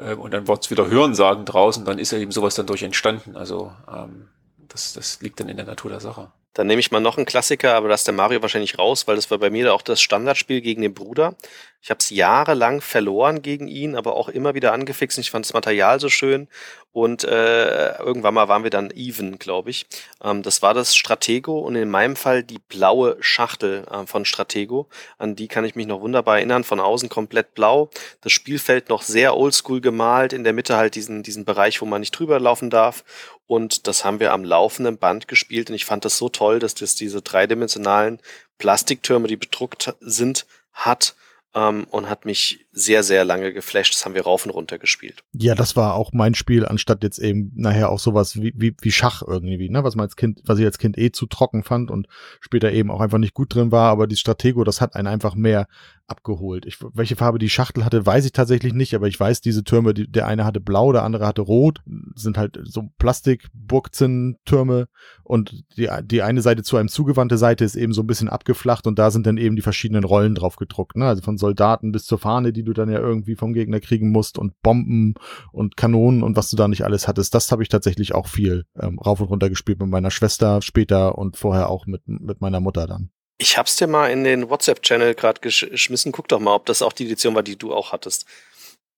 Äh, und dann wird es wieder Hörensagen draußen, dann ist ja eben sowas dann durch entstanden. Also ähm, das, das liegt dann in der Natur der Sache. Dann nehme ich mal noch einen Klassiker, aber da ist der Mario wahrscheinlich raus, weil das war bei mir auch das Standardspiel gegen den Bruder. Ich habe es jahrelang verloren gegen ihn, aber auch immer wieder angefixt. Ich fand das Material so schön und äh, irgendwann mal waren wir dann even, glaube ich. Ähm, das war das Stratego und in meinem Fall die blaue Schachtel äh, von Stratego. An die kann ich mich noch wunderbar erinnern. Von außen komplett blau. Das Spielfeld noch sehr oldschool gemalt. In der Mitte halt diesen, diesen Bereich, wo man nicht drüber laufen darf. Und das haben wir am laufenden Band gespielt. Und ich fand das so toll, dass das diese dreidimensionalen Plastiktürme, die bedruckt sind, hat ähm, und hat mich sehr, sehr lange geflasht. Das haben wir rauf und runter gespielt. Ja, das war auch mein Spiel, anstatt jetzt eben nachher auch sowas wie, wie, wie Schach irgendwie, ne? Was man als Kind, was ich als Kind eh zu trocken fand und später eben auch einfach nicht gut drin war, aber die Stratego, das hat einen einfach mehr abgeholt. Ich, welche Farbe die Schachtel hatte, weiß ich tatsächlich nicht, aber ich weiß, diese Türme, die, der eine hatte blau, der andere hatte rot, sind halt so Plastik-Burgzinn-Türme und die, die eine Seite zu einem zugewandte Seite ist eben so ein bisschen abgeflacht und da sind dann eben die verschiedenen Rollen drauf gedruckt, ne? Also von Soldaten bis zur Fahne, die du dann ja irgendwie vom Gegner kriegen musst und Bomben und Kanonen und was du da nicht alles hattest. Das habe ich tatsächlich auch viel ähm, rauf und runter gespielt mit meiner Schwester später und vorher auch mit, mit meiner Mutter dann. Ich hab's dir mal in den WhatsApp-Channel gerade geschmissen. Guck doch mal, ob das auch die Edition war, die du auch hattest.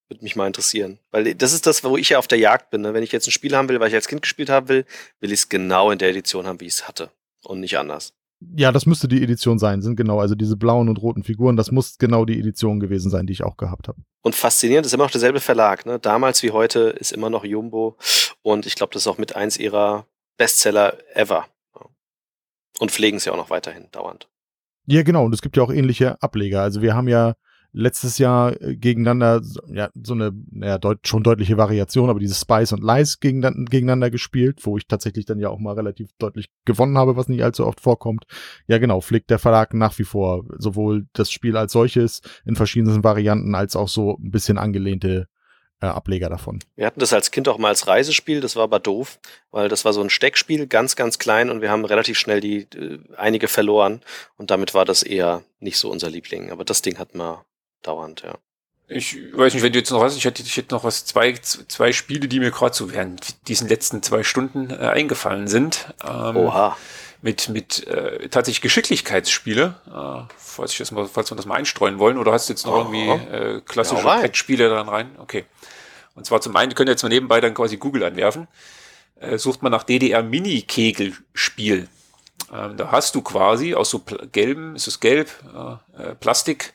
Würde mich mal interessieren. Weil das ist das, wo ich ja auf der Jagd bin. Ne? Wenn ich jetzt ein Spiel haben will, weil ich als Kind gespielt haben will, will ich es genau in der Edition haben, wie ich es hatte. Und nicht anders. Ja, das müsste die Edition sein, sind genau, also diese blauen und roten Figuren, das muss genau die Edition gewesen sein, die ich auch gehabt habe. Und faszinierend ist immer noch derselbe Verlag, ne? Damals wie heute ist immer noch Jumbo und ich glaube, das ist auch mit eins ihrer Bestseller ever. Und pflegen ja auch noch weiterhin dauernd. Ja, genau. Und es gibt ja auch ähnliche Ableger. Also wir haben ja letztes Jahr äh, gegeneinander, ja, so eine, naja, deut schon deutliche Variation, aber diese Spice und Lies gegeneinander gespielt, wo ich tatsächlich dann ja auch mal relativ deutlich gewonnen habe, was nicht allzu oft vorkommt. Ja, genau, pflegt der Verlag nach wie vor sowohl das Spiel als solches in verschiedenen Varianten als auch so ein bisschen angelehnte äh, Ableger davon. Wir hatten das als Kind auch mal als Reisespiel, das war aber doof, weil das war so ein Steckspiel, ganz, ganz klein und wir haben relativ schnell die äh, einige verloren und damit war das eher nicht so unser Liebling. Aber das Ding hat man dauernd, ja. Ich weiß nicht, wenn du jetzt noch was, ich hätte, ich hätte noch was, zwei, zwei Spiele, die mir gerade so während diesen letzten zwei Stunden äh, eingefallen sind. Ähm, Oha. Mit, mit äh, tatsächlich Geschicklichkeitsspiele, äh, falls, ich das mal, falls wir das mal einstreuen wollen, oder hast du jetzt noch oh, irgendwie äh, klassische ja, Pet-Spiele dran rein? Okay. Und zwar zum einen, ihr könnt jetzt mal nebenbei dann quasi Google anwerfen. Äh, sucht man nach DDR Mini-Kegelspiel. Ähm, da hast du quasi aus so gelben, ist es gelb, äh, äh, Plastik,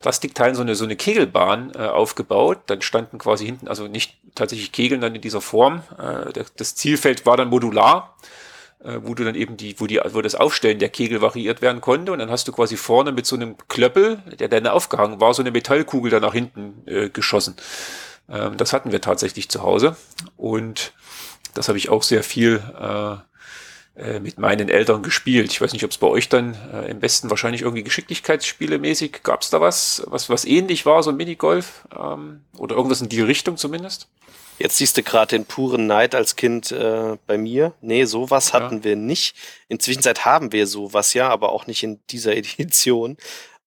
Plastikteilen so eine, so eine Kegelbahn äh, aufgebaut. Dann standen quasi hinten, also nicht tatsächlich Kegeln dann in dieser Form. Äh, das Zielfeld war dann modular. äh, wo du dann eben die, wo die, wo das Aufstellen der Kegel variiert werden konnte und dann hast du quasi vorne mit so einem Klöppel, der dann aufgehangen war, so eine Metallkugel da nach hinten äh, geschossen. Ähm, das hatten wir tatsächlich zu Hause und das habe ich auch sehr viel äh, äh, mit meinen Eltern gespielt. Ich weiß nicht, ob es bei euch dann äh, im Westen wahrscheinlich irgendwie Geschicklichkeitsspiele mäßig, gab es da was, was, was ähnlich war, so ein Minigolf ähm, oder irgendwas in die Richtung zumindest? Jetzt siehst du gerade den puren Neid als Kind äh, bei mir. Nee, sowas hatten ja. wir nicht. Inzwischen haben wir sowas ja, aber auch nicht in dieser Edition.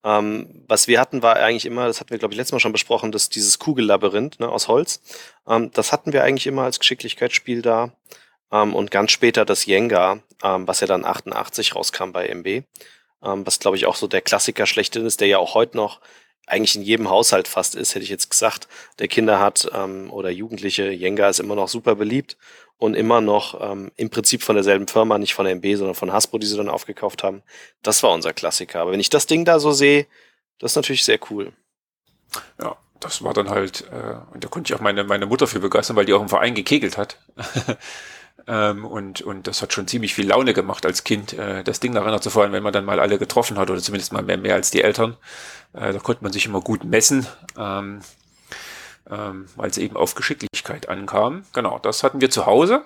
Ähm, was wir hatten, war eigentlich immer, das hatten wir, glaube ich, letztes Mal schon besprochen, dass dieses Kugellabyrinth ne, aus Holz. Ähm, das hatten wir eigentlich immer als Geschicklichkeitsspiel da. Ähm, und ganz später das Jenga, ähm, was ja dann 88 rauskam bei MB, ähm, was glaube ich auch so der Klassiker schlechthin ist, der ja auch heute noch eigentlich in jedem Haushalt fast ist, hätte ich jetzt gesagt, der Kinder hat ähm, oder Jugendliche. Jenga ist immer noch super beliebt und immer noch ähm, im Prinzip von derselben Firma, nicht von MB, sondern von Hasbro, die sie dann aufgekauft haben. Das war unser Klassiker. Aber wenn ich das Ding da so sehe, das ist natürlich sehr cool. Ja, das war dann halt, äh, und da konnte ich auch meine, meine Mutter für begeistern, weil die auch im Verein gekegelt hat. Ähm, und, und das hat schon ziemlich viel Laune gemacht als Kind, äh, das Ding daran zu fahren, wenn man dann mal alle getroffen hat oder zumindest mal mehr, mehr als die Eltern. Äh, da konnte man sich immer gut messen, ähm, ähm, weil es eben auf Geschicklichkeit ankam. Genau, das hatten wir zu Hause.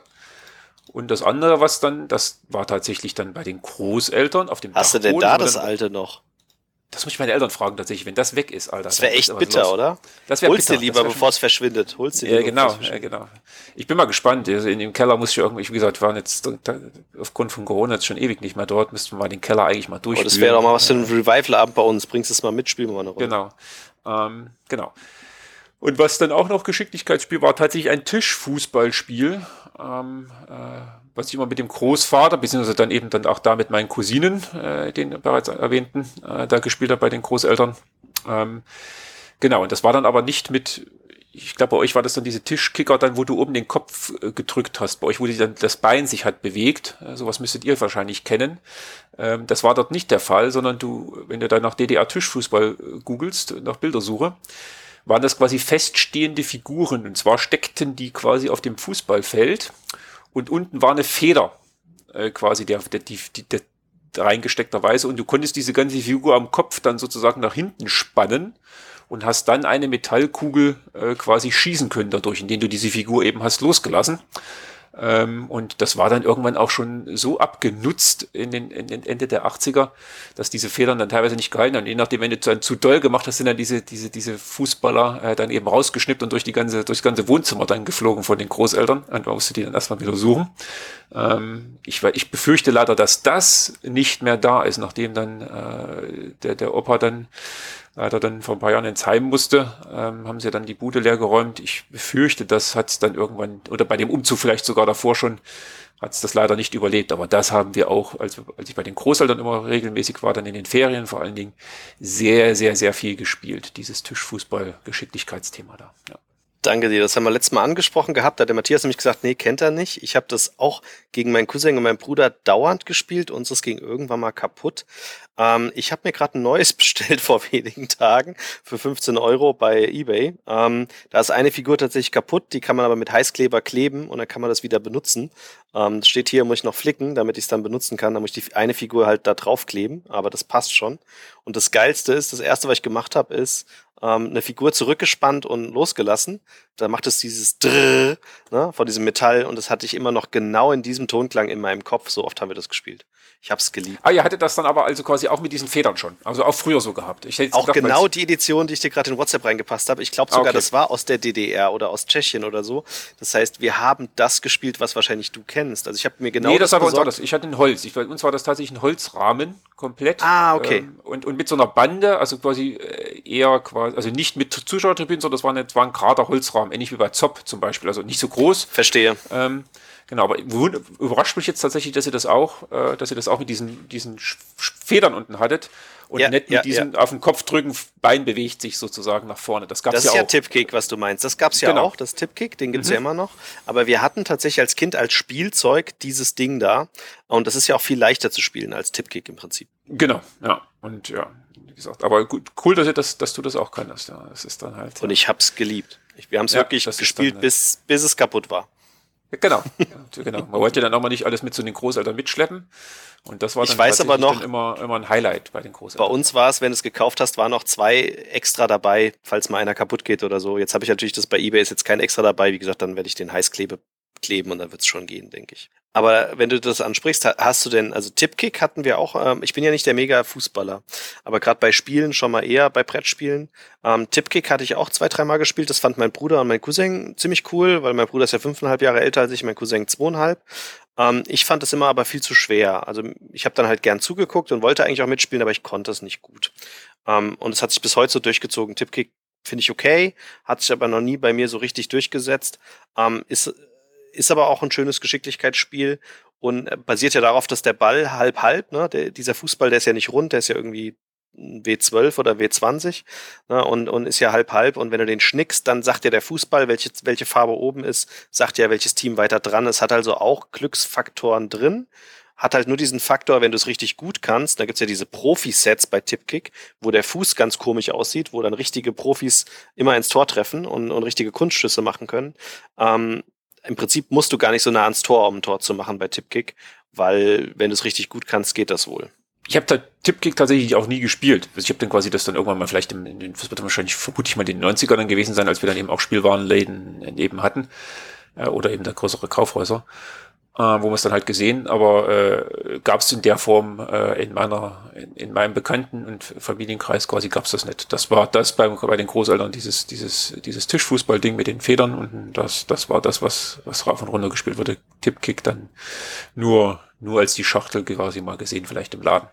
Und das andere, was dann, das war tatsächlich dann bei den Großeltern auf dem Hast Dachboden, du denn da das alte noch? Das muss ich meine Eltern fragen tatsächlich, wenn das weg ist, Alter. Das wäre echt bitter, los. oder? Das wäre Holst bitter. dir lieber, bevor es verschwindet. Holst dir ja, genau, ja, genau. Ich bin mal gespannt. Also in dem Keller muss ich irgendwie, wie gesagt, waren jetzt da, aufgrund von Corona jetzt schon ewig nicht mehr dort. Müssten wir mal den Keller eigentlich mal durchspielen. Oh, das wäre doch mal was für ein Revival-Abend bei uns. Bringst es mal mit, spielen wir mal eine Runde. Genau. Ähm, genau. Und was dann auch noch Geschicklichkeitsspiel war, tatsächlich ein Tischfußballspiel. Ähm, äh, was ich immer mit dem Großvater, beziehungsweise dann eben dann auch da mit meinen Cousinen, äh, den bereits erwähnten, äh, da gespielt habe bei den Großeltern. Ähm, genau, und das war dann aber nicht mit, ich glaube, bei euch war das dann diese Tischkicker, dann, wo du oben den Kopf äh, gedrückt hast, bei euch, wo die dann das Bein sich hat bewegt. Äh, sowas müsstet ihr wahrscheinlich kennen. Ähm, das war dort nicht der Fall, sondern du, wenn du dann nach DDR-Tischfußball äh, googelst, nach Bildersuche, waren das quasi feststehende Figuren. Und zwar steckten die quasi auf dem Fußballfeld und unten war eine Feder äh, quasi der, der, die, die, der reingesteckterweise und du konntest diese ganze Figur am Kopf dann sozusagen nach hinten spannen und hast dann eine Metallkugel äh, quasi schießen können dadurch, indem du diese Figur eben hast losgelassen. Ähm, und das war dann irgendwann auch schon so abgenutzt in den, in den Ende der 80er, dass diese Federn dann teilweise nicht gehalten haben. Je nachdem, wenn du dann zu doll gemacht hast, sind dann diese, diese, diese Fußballer äh, dann eben rausgeschnippt und durch die ganze, durchs ganze Wohnzimmer dann geflogen von den Großeltern. Und man musste die dann erstmal wieder suchen. Ähm, ich, ich befürchte leider, dass das nicht mehr da ist, nachdem dann äh, der, der Opa dann leider dann vor ein paar Jahren ins Heim musste, ähm, haben sie dann die Bude leer geräumt. Ich befürchte, das hat es dann irgendwann, oder bei dem Umzug vielleicht sogar davor schon, hat es das leider nicht überlebt. Aber das haben wir auch, als, als ich bei den Großeltern immer regelmäßig war, dann in den Ferien vor allen Dingen, sehr, sehr, sehr viel gespielt. Dieses Tischfußball-Geschicklichkeitsthema da. Ja. Danke dir. Das haben wir letztes Mal angesprochen gehabt. Da hat der Matthias nämlich gesagt, nee, kennt er nicht. Ich habe das auch gegen meinen Cousin und meinen Bruder dauernd gespielt. Unseres ging irgendwann mal kaputt. Ähm, ich habe mir gerade ein neues bestellt vor wenigen Tagen für 15 Euro bei eBay. Ähm, da ist eine Figur tatsächlich kaputt. Die kann man aber mit Heißkleber kleben und dann kann man das wieder benutzen. Ähm, steht hier, muss ich noch flicken, damit ich es dann benutzen kann. Da muss ich die eine Figur halt da drauf kleben. Aber das passt schon. Und das Geilste ist, das erste, was ich gemacht habe, ist, ähm, eine Figur zurückgespannt und losgelassen. Da macht es dieses Drrr ne, von diesem Metall und das hatte ich immer noch genau in diesem Tonklang in meinem Kopf. So oft haben wir das gespielt. Ich habe es geliebt. Ah, ihr hattet das dann aber also quasi auch mit diesen Federn schon. Also auch früher so gehabt. Auch gedacht, genau die Edition, die ich dir gerade in WhatsApp reingepasst habe. Ich glaube sogar, okay. das war aus der DDR oder aus Tschechien oder so. Das heißt, wir haben das gespielt, was wahrscheinlich du kennst. Also ich habe mir genau. Nee, das, das war uns das. Ich hatte ein Holz. Ich, uns war das tatsächlich ein Holzrahmen komplett. Ah, okay. Ähm, und, und mit so einer Bande, also quasi äh, eher quasi, also nicht mit Zuschauertribünen, sondern das war, eine, war ein gerader Holzrahmen, ähnlich wie bei Zopp zum Beispiel. Also nicht so groß. Verstehe. Ähm, Genau, aber überrascht mich jetzt tatsächlich, dass ihr das auch, äh, dass ihr das auch mit diesen, diesen Federn unten hattet und ja, nicht mit ja, diesem ja. auf den Kopf drücken, Bein bewegt sich sozusagen nach vorne. Das gab's das ja auch. Das ist ja Tipkick, was du meinst. Das gab's ja genau. auch, das Tipkick, den gibt's mhm. ja immer noch. Aber wir hatten tatsächlich als Kind als Spielzeug dieses Ding da. Und das ist ja auch viel leichter zu spielen als Tipkick im Prinzip. Genau, ja. Und ja, wie gesagt, aber gut, cool, dass, ihr das, dass du das auch kannst. Ja, das ist dann halt. Und ich hab's geliebt. wir haben es wirklich gespielt, halt bis, bis es kaputt war. Genau. genau. Man wollte dann auch mal nicht alles mit zu den Großeltern mitschleppen. Und das war dann ich weiß aber noch, immer, immer ein Highlight bei den Großeltern. Bei uns war es, wenn du es gekauft hast, waren noch zwei extra dabei, falls mal einer kaputt geht oder so. Jetzt habe ich natürlich das bei eBay, ist jetzt kein extra dabei. Wie gesagt, dann werde ich den Heißklebe kleben und dann wird es schon gehen, denke ich. Aber wenn du das ansprichst, hast du denn, also Tipkick hatten wir auch, ähm, ich bin ja nicht der mega Fußballer, aber gerade bei Spielen schon mal eher, bei Brettspielen. Ähm, Tipkick hatte ich auch zwei, dreimal gespielt, das fand mein Bruder und mein Cousin ziemlich cool, weil mein Bruder ist ja fünfeinhalb Jahre älter als ich, mein Cousin zweieinhalb. Ähm, ich fand es immer aber viel zu schwer. Also ich habe dann halt gern zugeguckt und wollte eigentlich auch mitspielen, aber ich konnte es nicht gut. Ähm, und es hat sich bis heute so durchgezogen. Tipkick finde ich okay, hat sich aber noch nie bei mir so richtig durchgesetzt. Ähm, ist ist aber auch ein schönes Geschicklichkeitsspiel und äh, basiert ja darauf, dass der Ball halb halb, ne, der, dieser Fußball, der ist ja nicht rund, der ist ja irgendwie W12 oder W20 ne, und, und ist ja halb halb und wenn du den schnickst, dann sagt ja der Fußball, welche, welche Farbe oben ist, sagt ja, welches Team weiter dran ist, hat also auch Glücksfaktoren drin, hat halt nur diesen Faktor, wenn du es richtig gut kannst, da gibt's ja diese Profi-Sets bei Tipkick, wo der Fuß ganz komisch aussieht, wo dann richtige Profis immer ins Tor treffen und, und richtige Kunstschüsse machen können. Ähm, im Prinzip musst du gar nicht so nah ans Tor, um ein Tor zu machen bei Tipkick, weil wenn du es richtig gut kannst, geht das wohl. Ich habe Tipkick tatsächlich auch nie gespielt. Also ich habe dann quasi das dann irgendwann mal vielleicht in den, das wird dann wahrscheinlich vermutlich mal in den 90ern dann gewesen sein, als wir dann eben auch Spielwarenläden eben hatten. Äh, oder eben da größere Kaufhäuser äh, wo man es dann halt gesehen, aber äh, gab es in der Form äh, in meiner, in, in meinem Bekannten- und Familienkreis quasi gab es das nicht. Das war das bei, bei den Großeltern, dieses, dieses, dieses Tischfußball-Ding mit den Federn und das, das war das, was, was rauf und runter gespielt wurde. Tippkick dann nur, nur als die Schachtel quasi mal gesehen, vielleicht im Laden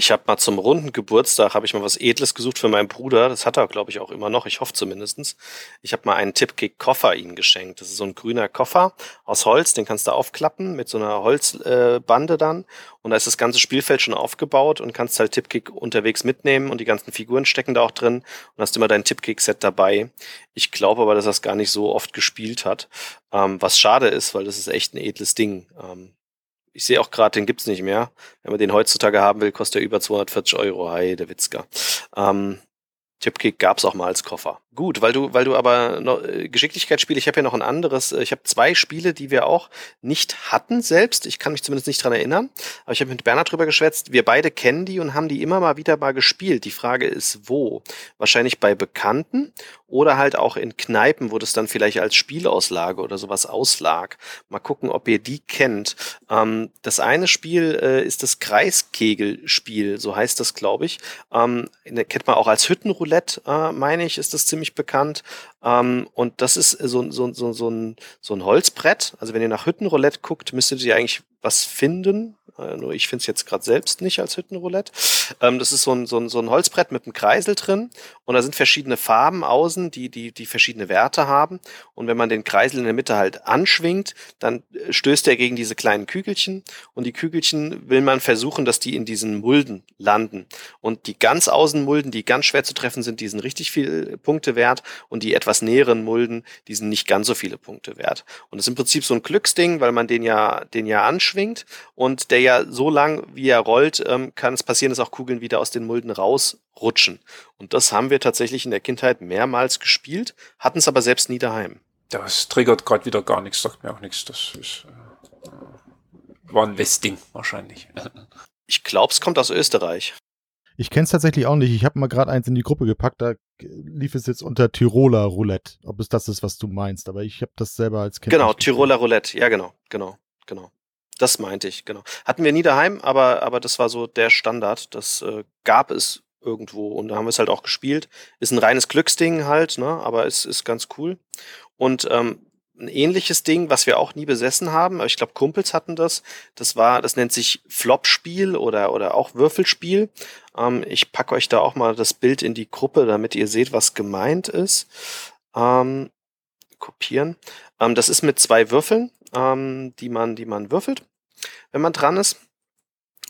ich habe mal zum runden Geburtstag habe ich mal was Edles gesucht für meinen Bruder. Das hat er, glaube ich, auch immer noch. Ich hoffe zumindestens. Ich habe mal einen Tipkick Koffer ihm geschenkt. Das ist so ein grüner Koffer aus Holz. Den kannst du aufklappen mit so einer Holzbande äh, dann. Und da ist das ganze Spielfeld schon aufgebaut und kannst halt Tipkick unterwegs mitnehmen und die ganzen Figuren stecken da auch drin und hast immer dein Tipkick-Set dabei. Ich glaube aber, dass er es gar nicht so oft gespielt hat. Ähm, was schade ist, weil das ist echt ein edles Ding. Ähm, ich sehe auch gerade, den gibt's nicht mehr. Wenn man den heutzutage haben will, kostet er über 240 Euro. Hi, der Witzka. Ähm, Tipkick gab's auch mal als Koffer. Gut, weil du, weil du aber noch, äh, Geschicklichkeitsspiele, ich habe ja noch ein anderes, äh, ich habe zwei Spiele, die wir auch nicht hatten selbst. Ich kann mich zumindest nicht dran erinnern, aber ich habe mit Bernhard drüber geschwätzt. Wir beide kennen die und haben die immer mal wieder mal gespielt. Die Frage ist, wo? Wahrscheinlich bei Bekannten oder halt auch in Kneipen, wo das dann vielleicht als Spielauslage oder sowas auslag. Mal gucken, ob ihr die kennt. Ähm, das eine Spiel äh, ist das Kreiskegelspiel, so heißt das, glaube ich. Ähm, kennt man auch als Hüttenroulette, äh, meine ich, ist das ziemlich bekannt. Ähm, und das ist so, so, so, so, ein, so ein Holzbrett. Also wenn ihr nach Hüttenroulette guckt, müsstet ihr eigentlich was finden. Äh, nur ich finde es jetzt gerade selbst nicht als Hüttenroulette. Ähm, das ist so ein, so, ein, so ein Holzbrett mit einem Kreisel drin und da sind verschiedene Farben außen, die, die, die verschiedene Werte haben. Und wenn man den Kreisel in der Mitte halt anschwingt, dann äh, stößt er gegen diese kleinen Kügelchen und die Kügelchen will man versuchen, dass die in diesen Mulden landen. Und die ganz Außenmulden, die ganz schwer zu treffen sind, die sind richtig viel Punkte wert und die etwas näheren Mulden, die sind nicht ganz so viele Punkte wert. Und das ist im Prinzip so ein Glücksding, weil man den ja, den ja anschwingt und der ja so lang, wie er rollt, ähm, kann es passieren, dass auch Kugeln wieder aus den Mulden rausrutschen. Und das haben wir tatsächlich in der Kindheit mehrmals gespielt, hatten es aber selbst nie daheim. Das triggert gerade wieder gar nichts, sagt mir auch nichts. Das ist, äh, war ein Westding wahrscheinlich. ich glaube, es kommt aus Österreich. Ich kenne es tatsächlich auch nicht. Ich habe mal gerade eins in die Gruppe gepackt, da lief es jetzt unter Tiroler Roulette. Ob es das ist, was du meinst, aber ich habe das selber als Kind. Genau, Tiroler Roulette, ja genau, genau, genau. Das meinte ich, genau. Hatten wir nie daheim, aber, aber das war so der Standard. Das äh, gab es irgendwo und da haben wir es halt auch gespielt. Ist ein reines Glücksding halt, ne? aber es ist ganz cool. Und ähm, ein ähnliches Ding, was wir auch nie besessen haben, ich glaube, Kumpels hatten das. Das war, das nennt sich Flop-Spiel oder, oder auch Würfelspiel. Ähm, ich packe euch da auch mal das Bild in die Gruppe, damit ihr seht, was gemeint ist. Ähm, kopieren. Ähm, das ist mit zwei Würfeln, ähm, die man, die man würfelt wenn man dran ist.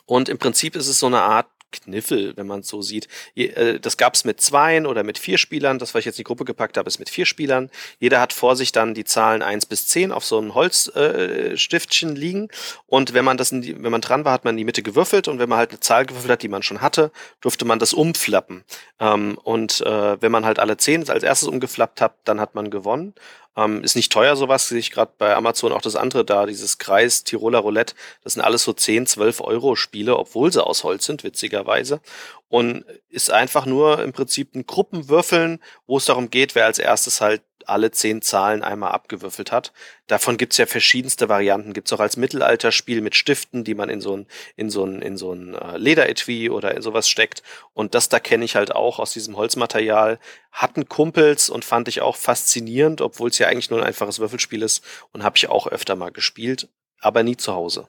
Und im Prinzip ist es so eine Art Kniffel, wenn man es so sieht. Äh, das gab es mit zweien oder mit vier Spielern. Das, was ich jetzt in die Gruppe gepackt habe, ist mit vier Spielern. Jeder hat vor sich dann die Zahlen eins bis zehn auf so einem Holzstiftchen äh, liegen. Und wenn man das, die, wenn man dran war, hat man in die Mitte gewürfelt. Und wenn man halt eine Zahl gewürfelt hat, die man schon hatte, durfte man das umflappen. Ähm, und äh, wenn man halt alle zehn als erstes umgeflappt hat, dann hat man gewonnen. Ähm, ist nicht teuer sowas, sehe ich gerade bei Amazon auch das andere da, dieses Kreis Tiroler Roulette. Das sind alles so 10, 12 Euro Spiele, obwohl sie aus Holz sind, witzigerweise. Und ist einfach nur im Prinzip ein Gruppenwürfeln, wo es darum geht, wer als erstes halt alle zehn Zahlen einmal abgewürfelt hat. Davon gibt's ja verschiedenste Varianten. Gibt's auch als Mittelalterspiel mit Stiften, die man in so ein, in so ein, in so ein äh, Lederetui oder in sowas steckt. Und das da kenne ich halt auch aus diesem Holzmaterial. Hatten Kumpels und fand ich auch faszinierend, obwohl es ja eigentlich nur ein einfaches Würfelspiel ist und habe ich auch öfter mal gespielt, aber nie zu Hause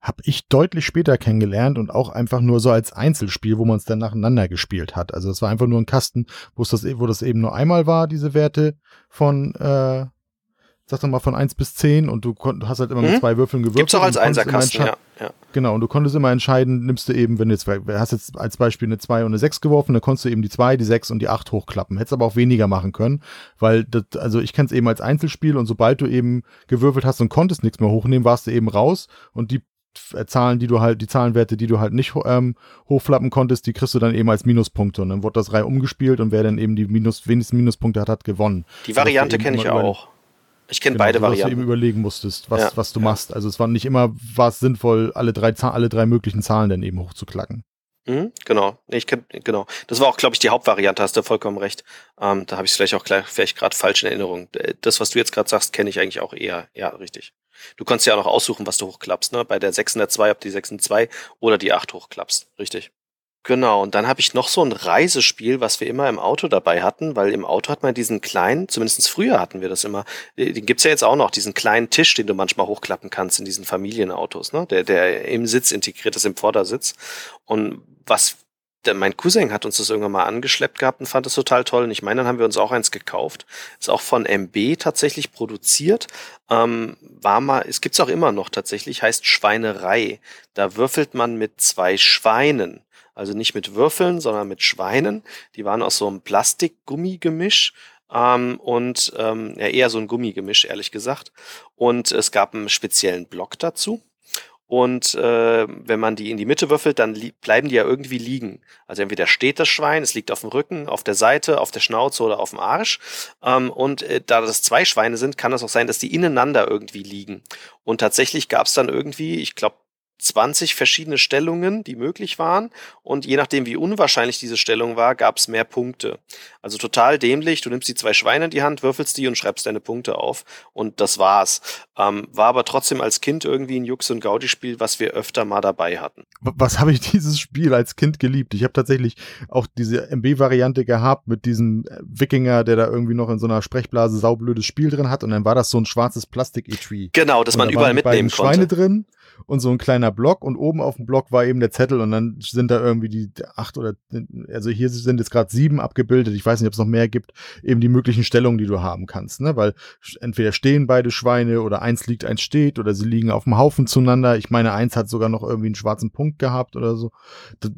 habe ich deutlich später kennengelernt und auch einfach nur so als Einzelspiel, wo man es dann nacheinander gespielt hat. Also es war einfach nur ein Kasten, wo es das, wo das eben nur einmal war, diese Werte von, äh, sag doch mal von 1 bis 10 und du, du hast halt immer mhm. mit zwei Würfeln gewürfelt. Gibt's auch als Einserkasten, ja, ja. Genau, und du konntest immer entscheiden, nimmst du eben, wenn du jetzt, hast jetzt als Beispiel eine 2 und eine 6 geworfen, dann konntest du eben die 2, die 6 und die 8 hochklappen. Hättest aber auch weniger machen können, weil das, also ich kenne es eben als Einzelspiel und sobald du eben gewürfelt hast und konntest nichts mehr hochnehmen, warst du eben raus und die Zahlen, die du halt, die Zahlenwerte, die du halt nicht ähm, hochflappen konntest, die kriegst du dann eben als Minuspunkte. Und dann wird das Reihe umgespielt und wer dann eben die Minus, wenigsten Minuspunkte hat, hat gewonnen. Die Variante kenne ich auch. Ich kenne genau, beide Varianten. Dass du eben überlegen musstest, was, ja, was du machst. Also es war nicht immer, war es sinnvoll, alle drei, alle drei möglichen Zahlen dann eben hochzuklacken. Mhm, genau, ich kenn, genau. Das war auch, glaube ich, die Hauptvariante, hast du vollkommen recht. Ähm, da habe ich es vielleicht auch gleich, vielleicht gerade falsch in Erinnerung. Das, was du jetzt gerade sagst, kenne ich eigentlich auch eher. Ja, richtig. Du konntest ja auch noch aussuchen, was du hochklappst, ne? Bei der 602, ob die 602 oder die 8 hochklappst. Richtig. Genau, und dann habe ich noch so ein Reisespiel, was wir immer im Auto dabei hatten, weil im Auto hat man diesen kleinen, zumindest früher hatten wir das immer, den gibt's ja jetzt auch noch, diesen kleinen Tisch, den du manchmal hochklappen kannst in diesen Familienautos, ne? der, der im Sitz integriert ist, im Vordersitz. Und was der, mein Cousin hat uns das irgendwann mal angeschleppt gehabt und fand das total toll. Und ich meine, dann haben wir uns auch eins gekauft. Ist auch von MB tatsächlich produziert. Ähm, war mal, es gibt's auch immer noch tatsächlich, heißt Schweinerei. Da würfelt man mit zwei Schweinen. Also nicht mit Würfeln, sondern mit Schweinen. Die waren aus so einem Plastikgummigemisch. Ähm, und ähm, ja, eher so ein Gummigemisch, ehrlich gesagt. Und es gab einen speziellen Block dazu. Und äh, wenn man die in die Mitte würfelt, dann bleiben die ja irgendwie liegen. Also entweder steht das Schwein, es liegt auf dem Rücken, auf der Seite, auf der Schnauze oder auf dem Arsch. Ähm, und äh, da das zwei Schweine sind, kann es auch sein, dass die ineinander irgendwie liegen. Und tatsächlich gab es dann irgendwie, ich glaube, 20 verschiedene Stellungen, die möglich waren. Und je nachdem, wie unwahrscheinlich diese Stellung war, gab es mehr Punkte. Also total dämlich. Du nimmst die zwei Schweine in die Hand, würfelst die und schreibst deine Punkte auf. Und das war's. Ähm, war aber trotzdem als Kind irgendwie ein Jux- und Gaudi-Spiel, was wir öfter mal dabei hatten. Was habe ich dieses Spiel als Kind geliebt? Ich habe tatsächlich auch diese MB-Variante gehabt mit diesem äh, Wikinger, der da irgendwie noch in so einer Sprechblase saublödes Spiel drin hat. Und dann war das so ein schwarzes Plastik-Etui. Genau, das man überall mitnehmen konnte. Schweine drin und so ein kleiner Block und oben auf dem Block war eben der Zettel und dann sind da irgendwie die acht oder also hier sind jetzt gerade sieben abgebildet. Ich weiß nicht, ob es noch mehr gibt, eben die möglichen Stellungen, die du haben kannst, ne? Weil entweder stehen beide Schweine oder eins liegt, eins steht oder sie liegen auf dem Haufen zueinander. Ich meine, eins hat sogar noch irgendwie einen schwarzen Punkt gehabt oder so.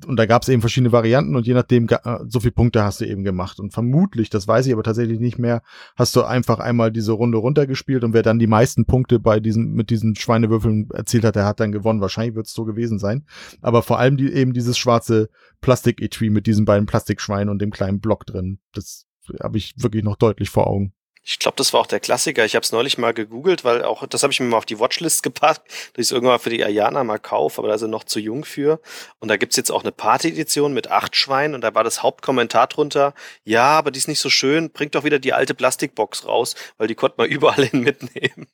Und da gab es eben verschiedene Varianten und je nachdem, äh, so viele Punkte hast du eben gemacht. Und vermutlich, das weiß ich aber tatsächlich nicht mehr, hast du einfach einmal diese Runde runtergespielt und wer dann die meisten Punkte bei diesen, mit diesen Schweinewürfeln erzielt hat, der hat dann gewonnen. Wahrscheinlich wird es so gewesen sein. Aber vor allem die, eben dieses schwarze Plastik-Etui mit diesen beiden Plastikschweinen und dem kleinen Block drin. Das habe ich wirklich noch deutlich vor Augen. Ich glaube, das war auch der Klassiker. Ich habe es neulich mal gegoogelt, weil auch das habe ich mir mal auf die Watchlist gepackt, dass ich es irgendwann für die Ayana mal kaufe, aber da sind noch zu jung für. Und da gibt's jetzt auch eine Party-Edition mit acht Schweinen und da war das Hauptkommentar drunter, ja, aber die ist nicht so schön, bringt doch wieder die alte Plastikbox raus, weil die konnte man überall hin mitnehmen.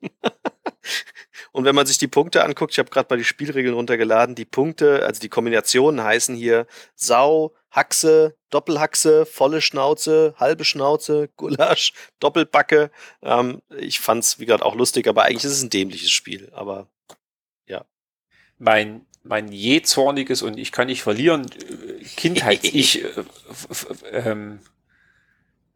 Und wenn man sich die Punkte anguckt, ich habe gerade mal die Spielregeln runtergeladen, die Punkte, also die Kombinationen heißen hier Sau, Haxe, Doppelhaxe, volle Schnauze, halbe Schnauze, Gulasch, Doppelbacke. Ähm, ich fand's, wie gesagt, auch lustig, aber eigentlich ist es ein dämliches Spiel. Aber ja. Mein, mein je zorniges und ich kann nicht verlieren, äh, Kindheits-Ich äh, ähm,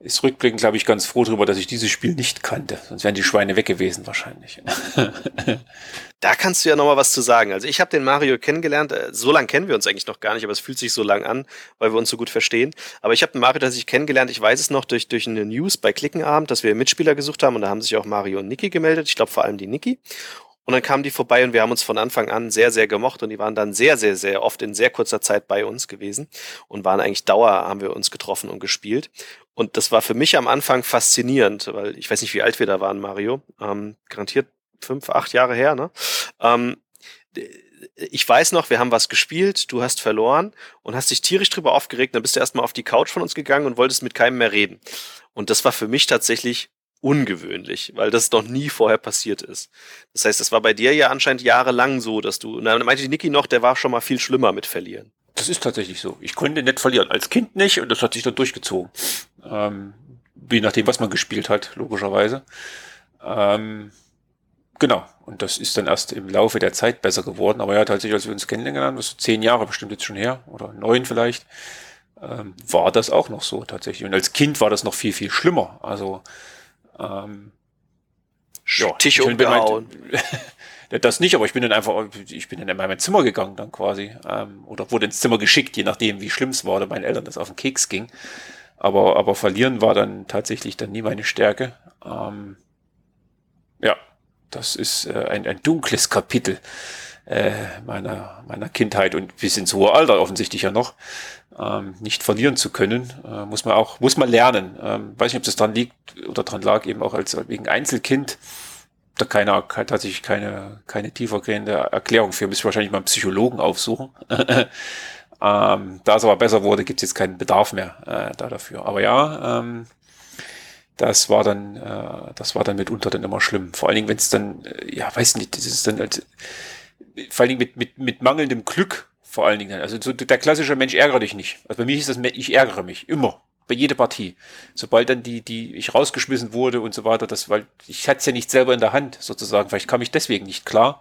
ist rückblickend, glaube ich, ganz froh darüber, dass ich dieses Spiel nicht kannte. Sonst wären die Schweine weg gewesen wahrscheinlich. da kannst du ja noch mal was zu sagen. Also ich habe den Mario kennengelernt. Äh, so lange kennen wir uns eigentlich noch gar nicht, aber es fühlt sich so lang an, weil wir uns so gut verstehen. Aber ich habe den Mario tatsächlich kennengelernt. Ich weiß es noch durch, durch eine News bei Klickenabend, dass wir Mitspieler gesucht haben und da haben sich auch Mario und Niki gemeldet. Ich glaube vor allem die Niki. Und dann kamen die vorbei und wir haben uns von Anfang an sehr, sehr gemocht und die waren dann sehr, sehr, sehr oft in sehr kurzer Zeit bei uns gewesen und waren eigentlich Dauer, haben wir uns getroffen und gespielt. Und das war für mich am Anfang faszinierend, weil ich weiß nicht, wie alt wir da waren, Mario. Ähm, garantiert fünf, acht Jahre her, ne? Ähm, ich weiß noch, wir haben was gespielt, du hast verloren und hast dich tierisch drüber aufgeregt, dann bist du erstmal auf die Couch von uns gegangen und wolltest mit keinem mehr reden. Und das war für mich tatsächlich ungewöhnlich, weil das noch nie vorher passiert ist. Das heißt, das war bei dir ja anscheinend jahrelang so, dass du, na, meinte Niki noch, der war schon mal viel schlimmer mit Verlieren. Das ist tatsächlich so. Ich konnte nicht verlieren. Als Kind nicht und das hat sich dann durchgezogen. Ähm, je nachdem, was man gespielt hat, logischerweise. Ähm, Genau. Und das ist dann erst im Laufe der Zeit besser geworden. Aber ja, tatsächlich, als wir uns kennengelernt haben, das ist zehn Jahre bestimmt jetzt schon her oder neun vielleicht, ähm, war das auch noch so tatsächlich. Und als Kind war das noch viel, viel schlimmer. Also ähm, ja, Tisch umgehauen. das nicht, aber ich bin dann einfach, ich bin dann in mein Zimmer gegangen dann quasi. Ähm, oder wurde ins Zimmer geschickt, je nachdem, wie schlimm es war oder meinen Eltern das auf den Keks ging. Aber, aber verlieren war dann tatsächlich dann nie meine Stärke. Ähm, ja, das ist äh, ein, ein dunkles Kapitel äh, meiner, meiner Kindheit und bis ins hohe Alter offensichtlich ja noch. Ähm, nicht verlieren zu können, äh, muss man auch, muss man lernen. Ähm, weiß nicht, ob das dran liegt oder dran lag, eben auch als wegen Einzelkind. Da keiner, tatsächlich keine, keine tiefergehende Erklärung für. Müsste wahrscheinlich mal einen Psychologen aufsuchen. ähm, da es aber besser wurde, gibt es jetzt keinen Bedarf mehr äh, da dafür. Aber ja, ähm, das war dann, äh, das war dann mitunter dann immer schlimm. Vor allen Dingen, wenn es dann, äh, ja, weiß nicht, das ist dann halt, vor allen Dingen mit, mit, mit mangelndem Glück, vor allen Dingen. Also so, der klassische Mensch ärgere dich nicht. Also bei mir ist das, ich ärgere mich immer bei jeder Partie. Sobald dann die, die ich rausgeschmissen wurde und so weiter, das, weil ich hatte es ja nicht selber in der Hand sozusagen. Vielleicht kam ich deswegen nicht klar,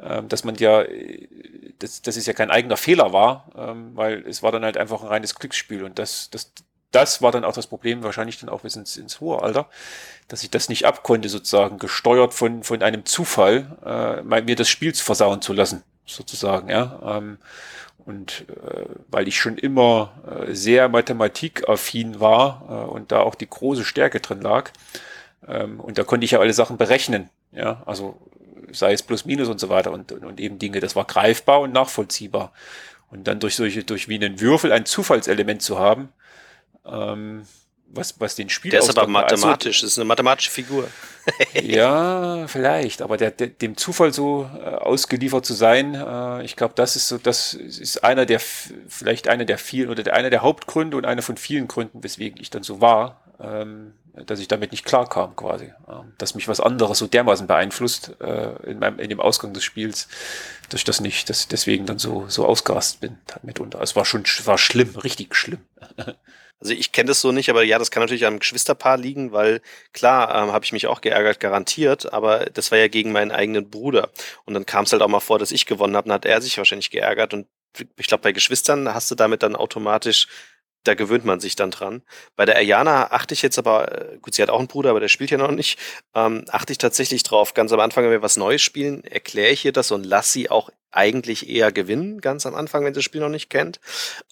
ähm, dass man ja, äh, dass, dass es ja kein eigener Fehler war, ähm, weil es war dann halt einfach ein reines Glücksspiel und das, das, das war dann auch das Problem, wahrscheinlich dann auch bis ins, ins hohe Alter, dass ich das nicht abkonnte, sozusagen, gesteuert von, von einem Zufall, äh, mir das Spiel versauen zu lassen, sozusagen, ja. Ähm, und äh, weil ich schon immer äh, sehr mathematikaffin war äh, und da auch die große Stärke drin lag, ähm, und da konnte ich ja alle Sachen berechnen, ja, also sei es plus minus und so weiter und, und, und eben Dinge, das war greifbar und nachvollziehbar. Und dann durch solche, durch wie einen Würfel ein Zufallselement zu haben, ähm, was, was den Spiel Der ist aber mathematisch, also, das ist eine mathematische Figur. ja, vielleicht, aber der, der, dem Zufall so äh, ausgeliefert zu sein, äh, ich glaube, das ist so, das ist einer der, vielleicht einer der vielen oder der, einer der Hauptgründe und einer von vielen Gründen, weswegen ich dann so war, ähm, dass ich damit nicht klarkam quasi. Ähm, dass mich was anderes so dermaßen beeinflusst äh, in, meinem, in dem Ausgang des Spiels, dass ich das nicht, dass deswegen dann so, so ausgerast bin mitunter. Es war schon, war schlimm, richtig schlimm. Also ich kenne das so nicht, aber ja, das kann natürlich am Geschwisterpaar liegen, weil klar ähm, habe ich mich auch geärgert, garantiert, aber das war ja gegen meinen eigenen Bruder. Und dann kam es halt auch mal vor, dass ich gewonnen habe, dann hat er sich wahrscheinlich geärgert. Und ich glaube, bei Geschwistern hast du damit dann automatisch da gewöhnt man sich dann dran. Bei der Ayana achte ich jetzt aber, äh, gut, sie hat auch einen Bruder, aber der spielt ja noch nicht, ähm, achte ich tatsächlich drauf. Ganz am Anfang, wenn wir was Neues spielen, erkläre ich ihr das und lass sie auch eigentlich eher gewinnen, ganz am Anfang, wenn sie das Spiel noch nicht kennt.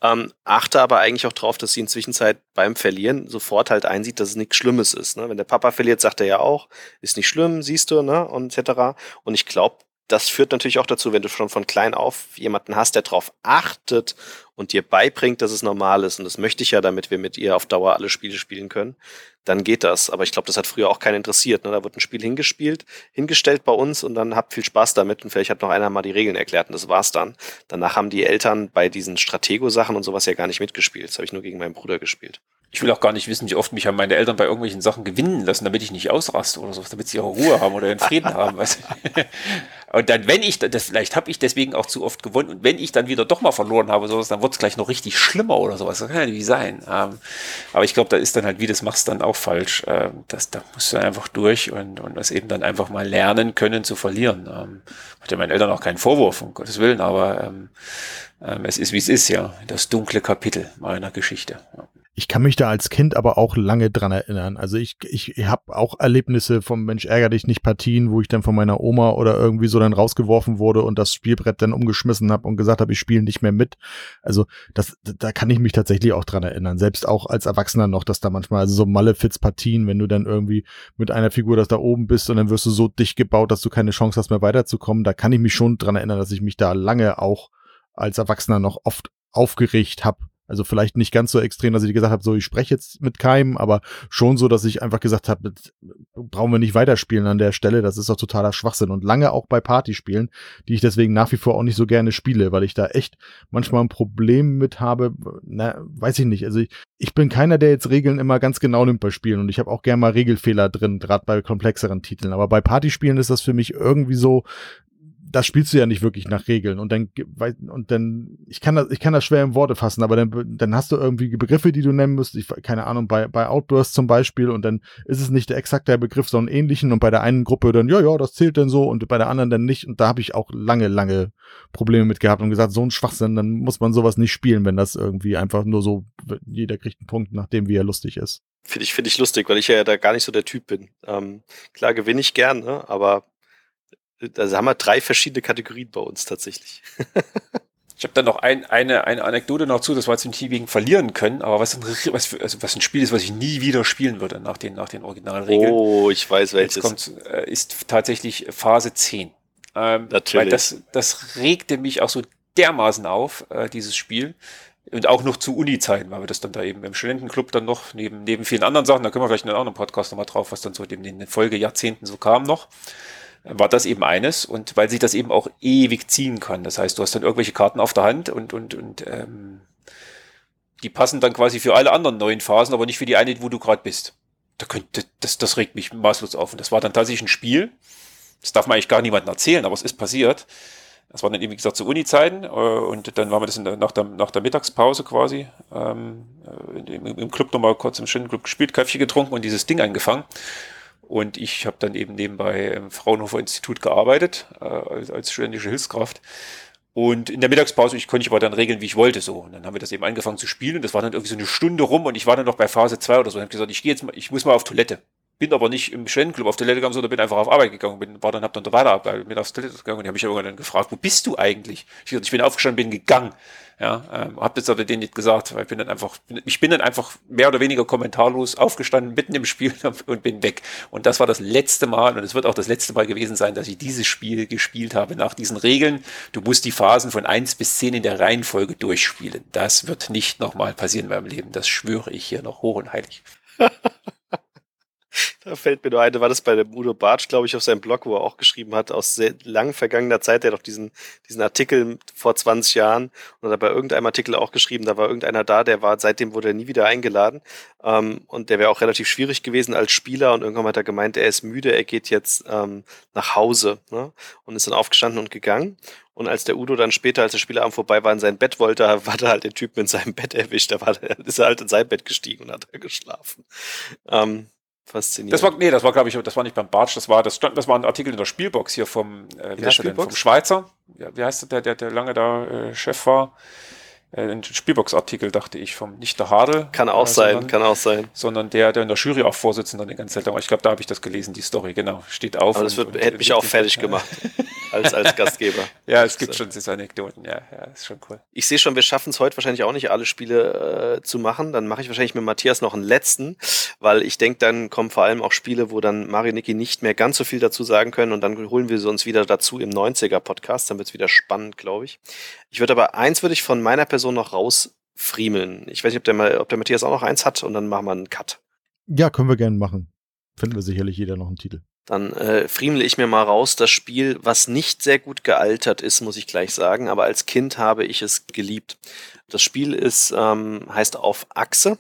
Ähm, achte aber eigentlich auch drauf, dass sie inzwischen beim Verlieren sofort halt einsieht, dass es nichts Schlimmes ist. Ne? Wenn der Papa verliert, sagt er ja auch, ist nicht schlimm, siehst du, ne? Und etc. Und ich glaube, das führt natürlich auch dazu, wenn du schon von klein auf jemanden hast, der darauf achtet und dir beibringt, dass es normal ist. Und das möchte ich ja, damit wir mit ihr auf Dauer alle Spiele spielen können. Dann geht das. Aber ich glaube, das hat früher auch keinen interessiert. Ne? Da wird ein Spiel hingespielt, hingestellt bei uns und dann habt viel Spaß damit. Und vielleicht hat noch einer mal die Regeln erklärt und das war's dann. Danach haben die Eltern bei diesen Stratego-Sachen und sowas ja gar nicht mitgespielt. Das habe ich nur gegen meinen Bruder gespielt. Ich will auch gar nicht wissen, wie oft mich haben meine Eltern bei irgendwelchen Sachen gewinnen lassen, damit ich nicht ausraste oder so, damit sie ihre Ruhe haben oder ihren Frieden haben. Weißt Und dann, wenn ich, das, vielleicht habe ich deswegen auch zu oft gewonnen und wenn ich dann wieder doch mal verloren habe, sowas, dann wird es gleich noch richtig schlimmer oder sowas. Das kann ja nicht sein. Ähm, aber ich glaube, da ist dann halt, wie das machst, dann auch falsch. Ähm, das, da musst du einfach durch und, und das eben dann einfach mal lernen können zu verlieren. Ähm, hat ja meinen Eltern auch keinen Vorwurf, um Gottes Willen, aber ähm, ähm, es ist, wie es ist, ja. Das dunkle Kapitel meiner Geschichte. Ja. Ich kann mich da als Kind aber auch lange dran erinnern. Also ich, ich, ich habe auch Erlebnisse vom Mensch ärger dich nicht Partien, wo ich dann von meiner Oma oder irgendwie so dann rausgeworfen wurde und das Spielbrett dann umgeschmissen habe und gesagt habe, ich spiele nicht mehr mit. Also das, da kann ich mich tatsächlich auch dran erinnern. Selbst auch als Erwachsener noch, dass da manchmal, also so Malefiz-Partien, wenn du dann irgendwie mit einer Figur, dass da oben bist und dann wirst du so dicht gebaut, dass du keine Chance hast mehr weiterzukommen, da kann ich mich schon dran erinnern, dass ich mich da lange auch als Erwachsener noch oft aufgeregt habe also vielleicht nicht ganz so extrem, dass ich gesagt habe, so ich spreche jetzt mit keinem, aber schon so, dass ich einfach gesagt habe, brauchen wir nicht weiterspielen an der Stelle, das ist doch totaler Schwachsinn. Und lange auch bei Partyspielen, die ich deswegen nach wie vor auch nicht so gerne spiele, weil ich da echt manchmal ein Problem mit habe, na, weiß ich nicht, also ich, ich bin keiner, der jetzt Regeln immer ganz genau nimmt bei Spielen. Und ich habe auch gerne mal Regelfehler drin, gerade bei komplexeren Titeln, aber bei Partyspielen ist das für mich irgendwie so, das spielst du ja nicht wirklich nach Regeln und dann und dann ich kann das ich kann das schwer in Worte fassen, aber dann dann hast du irgendwie Begriffe, die du nennen musst, ich keine Ahnung bei bei Outburst zum Beispiel und dann ist es nicht der exakte Begriff, sondern ähnlichen und bei der einen Gruppe dann ja ja das zählt dann so und bei der anderen dann nicht und da habe ich auch lange lange Probleme mit gehabt und gesagt so ein Schwachsinn, dann muss man sowas nicht spielen, wenn das irgendwie einfach nur so jeder kriegt einen Punkt, nachdem wie er lustig ist. Finde ich, finde ich lustig, weil ich ja da gar nicht so der Typ bin. Ähm, klar gewinne ich gern, ne? aber also haben wir drei verschiedene Kategorien bei uns tatsächlich. ich habe dann noch ein, eine, eine Anekdote noch zu, das war jetzt nicht wegen verlieren können, aber was ein, was, also was ein Spiel ist, was ich nie wieder spielen würde nach den, nach den Originalregeln. Oh, ich weiß welches. Jetzt kommt, äh, ist tatsächlich Phase 10. Ähm, Natürlich. Weil das, das regte mich auch so dermaßen auf, äh, dieses Spiel. Und auch noch zu Uni-Zeiten, weil wir das dann da eben im Studentenclub dann noch, neben, neben vielen anderen Sachen, da können wir vielleicht in einem anderen Podcast nochmal drauf, was dann so in den Folgejahrzehnten so kam noch war das eben eines und weil sich das eben auch ewig ziehen kann. Das heißt, du hast dann irgendwelche Karten auf der Hand und, und, und ähm, die passen dann quasi für alle anderen neuen Phasen, aber nicht für die eine, wo du gerade bist. Da könnte, das, das regt mich maßlos auf. Und das war dann tatsächlich ein Spiel. Das darf man eigentlich gar niemandem erzählen, aber es ist passiert. Das war dann eben, wie gesagt, zu Uni-Zeiten äh, und dann waren wir das der, nach, der, nach der Mittagspause quasi ähm, äh, im, im Club nochmal kurz im schönen Club gespielt, Kaffee getrunken und dieses Ding angefangen. Und ich habe dann eben nebenbei im Fraunhofer Institut gearbeitet, äh, als, als studentische Hilfskraft. Und in der Mittagspause, ich konnte ich aber dann regeln, wie ich wollte, so. Und dann haben wir das eben angefangen zu spielen. Und das war dann irgendwie so eine Stunde rum und ich war dann noch bei Phase 2 oder so. Und habe gesagt, ich gehe jetzt mal, ich muss mal auf Toilette bin aber nicht im Studentenclub auf Toilette gegangen, sondern bin einfach auf Arbeit gegangen, bin, war dann, hab dann weiter bin aufs Toilette gegangen und die haben mich irgendwann dann gefragt, wo bist du eigentlich? Ich, ich bin aufgestanden, bin gegangen. Ja, ähm, hab das aber denen nicht gesagt, weil ich bin dann einfach, ich bin dann einfach mehr oder weniger kommentarlos aufgestanden, mitten im Spiel und bin weg. Und das war das letzte Mal und es wird auch das letzte Mal gewesen sein, dass ich dieses Spiel gespielt habe nach diesen Regeln. Du musst die Phasen von eins bis zehn in der Reihenfolge durchspielen. Das wird nicht nochmal passieren in meinem Leben. Das schwöre ich hier noch hoch und heilig. Da fällt mir nur ein, war das bei dem Udo Bartsch, glaube ich, auf seinem Blog, wo er auch geschrieben hat, aus sehr lang vergangener Zeit, der hat doch diesen, diesen Artikel vor 20 Jahren hat bei irgendeinem Artikel auch geschrieben, da war irgendeiner da, der war, seitdem wurde er nie wieder eingeladen ähm, und der wäre auch relativ schwierig gewesen als Spieler und irgendwann hat er gemeint, er ist müde, er geht jetzt ähm, nach Hause ne? und ist dann aufgestanden und gegangen und als der Udo dann später, als der Spielabend vorbei war, in sein Bett wollte, war da halt der Typ in seinem Bett erwischt. Da war, ist er halt in sein Bett gestiegen und hat er geschlafen. Ähm, faszinierend. Das war, nee, das war, glaube ich, das war nicht beim Bartsch, das war, das stand, das war ein Artikel in der Spielbox hier vom, äh, wie heißt der denn, vom Schweizer. Ja, wie heißt der, der, der lange da äh, Chef war? Äh, ein Spielbox-Artikel, dachte ich, vom nicht der Hadel. Kann auch äh, sein, sondern, kann auch sein. Sondern der, der in der Jury auch Vorsitzender die ganze Zeit war. Ich glaube, da habe ich das gelesen, die Story, genau. Steht auf. Aber das wird, und, hätte mich auch fertig gemacht als, als Gastgeber. ja, es gibt so. schon diese Anekdoten, ja, ja, ist schon cool. Ich sehe schon, wir schaffen es heute wahrscheinlich auch nicht, alle Spiele äh, zu machen. Dann mache ich wahrscheinlich mit Matthias noch einen letzten, weil ich denke, dann kommen vor allem auch Spiele, wo dann Mario und Niki nicht mehr ganz so viel dazu sagen können und dann holen wir sie uns wieder dazu im 90er-Podcast. Dann wird es wieder spannend, glaube ich. Ich würde aber eins würde ich von meiner Person noch rausfriemeln. Ich weiß nicht, ob der, mal, ob der Matthias auch noch eins hat und dann machen wir einen Cut. Ja, können wir gerne machen. Finden wir sicherlich jeder noch einen Titel. Dann äh, friemle ich mir mal raus das Spiel, was nicht sehr gut gealtert ist, muss ich gleich sagen, aber als Kind habe ich es geliebt. Das Spiel ist, ähm, heißt auf Achse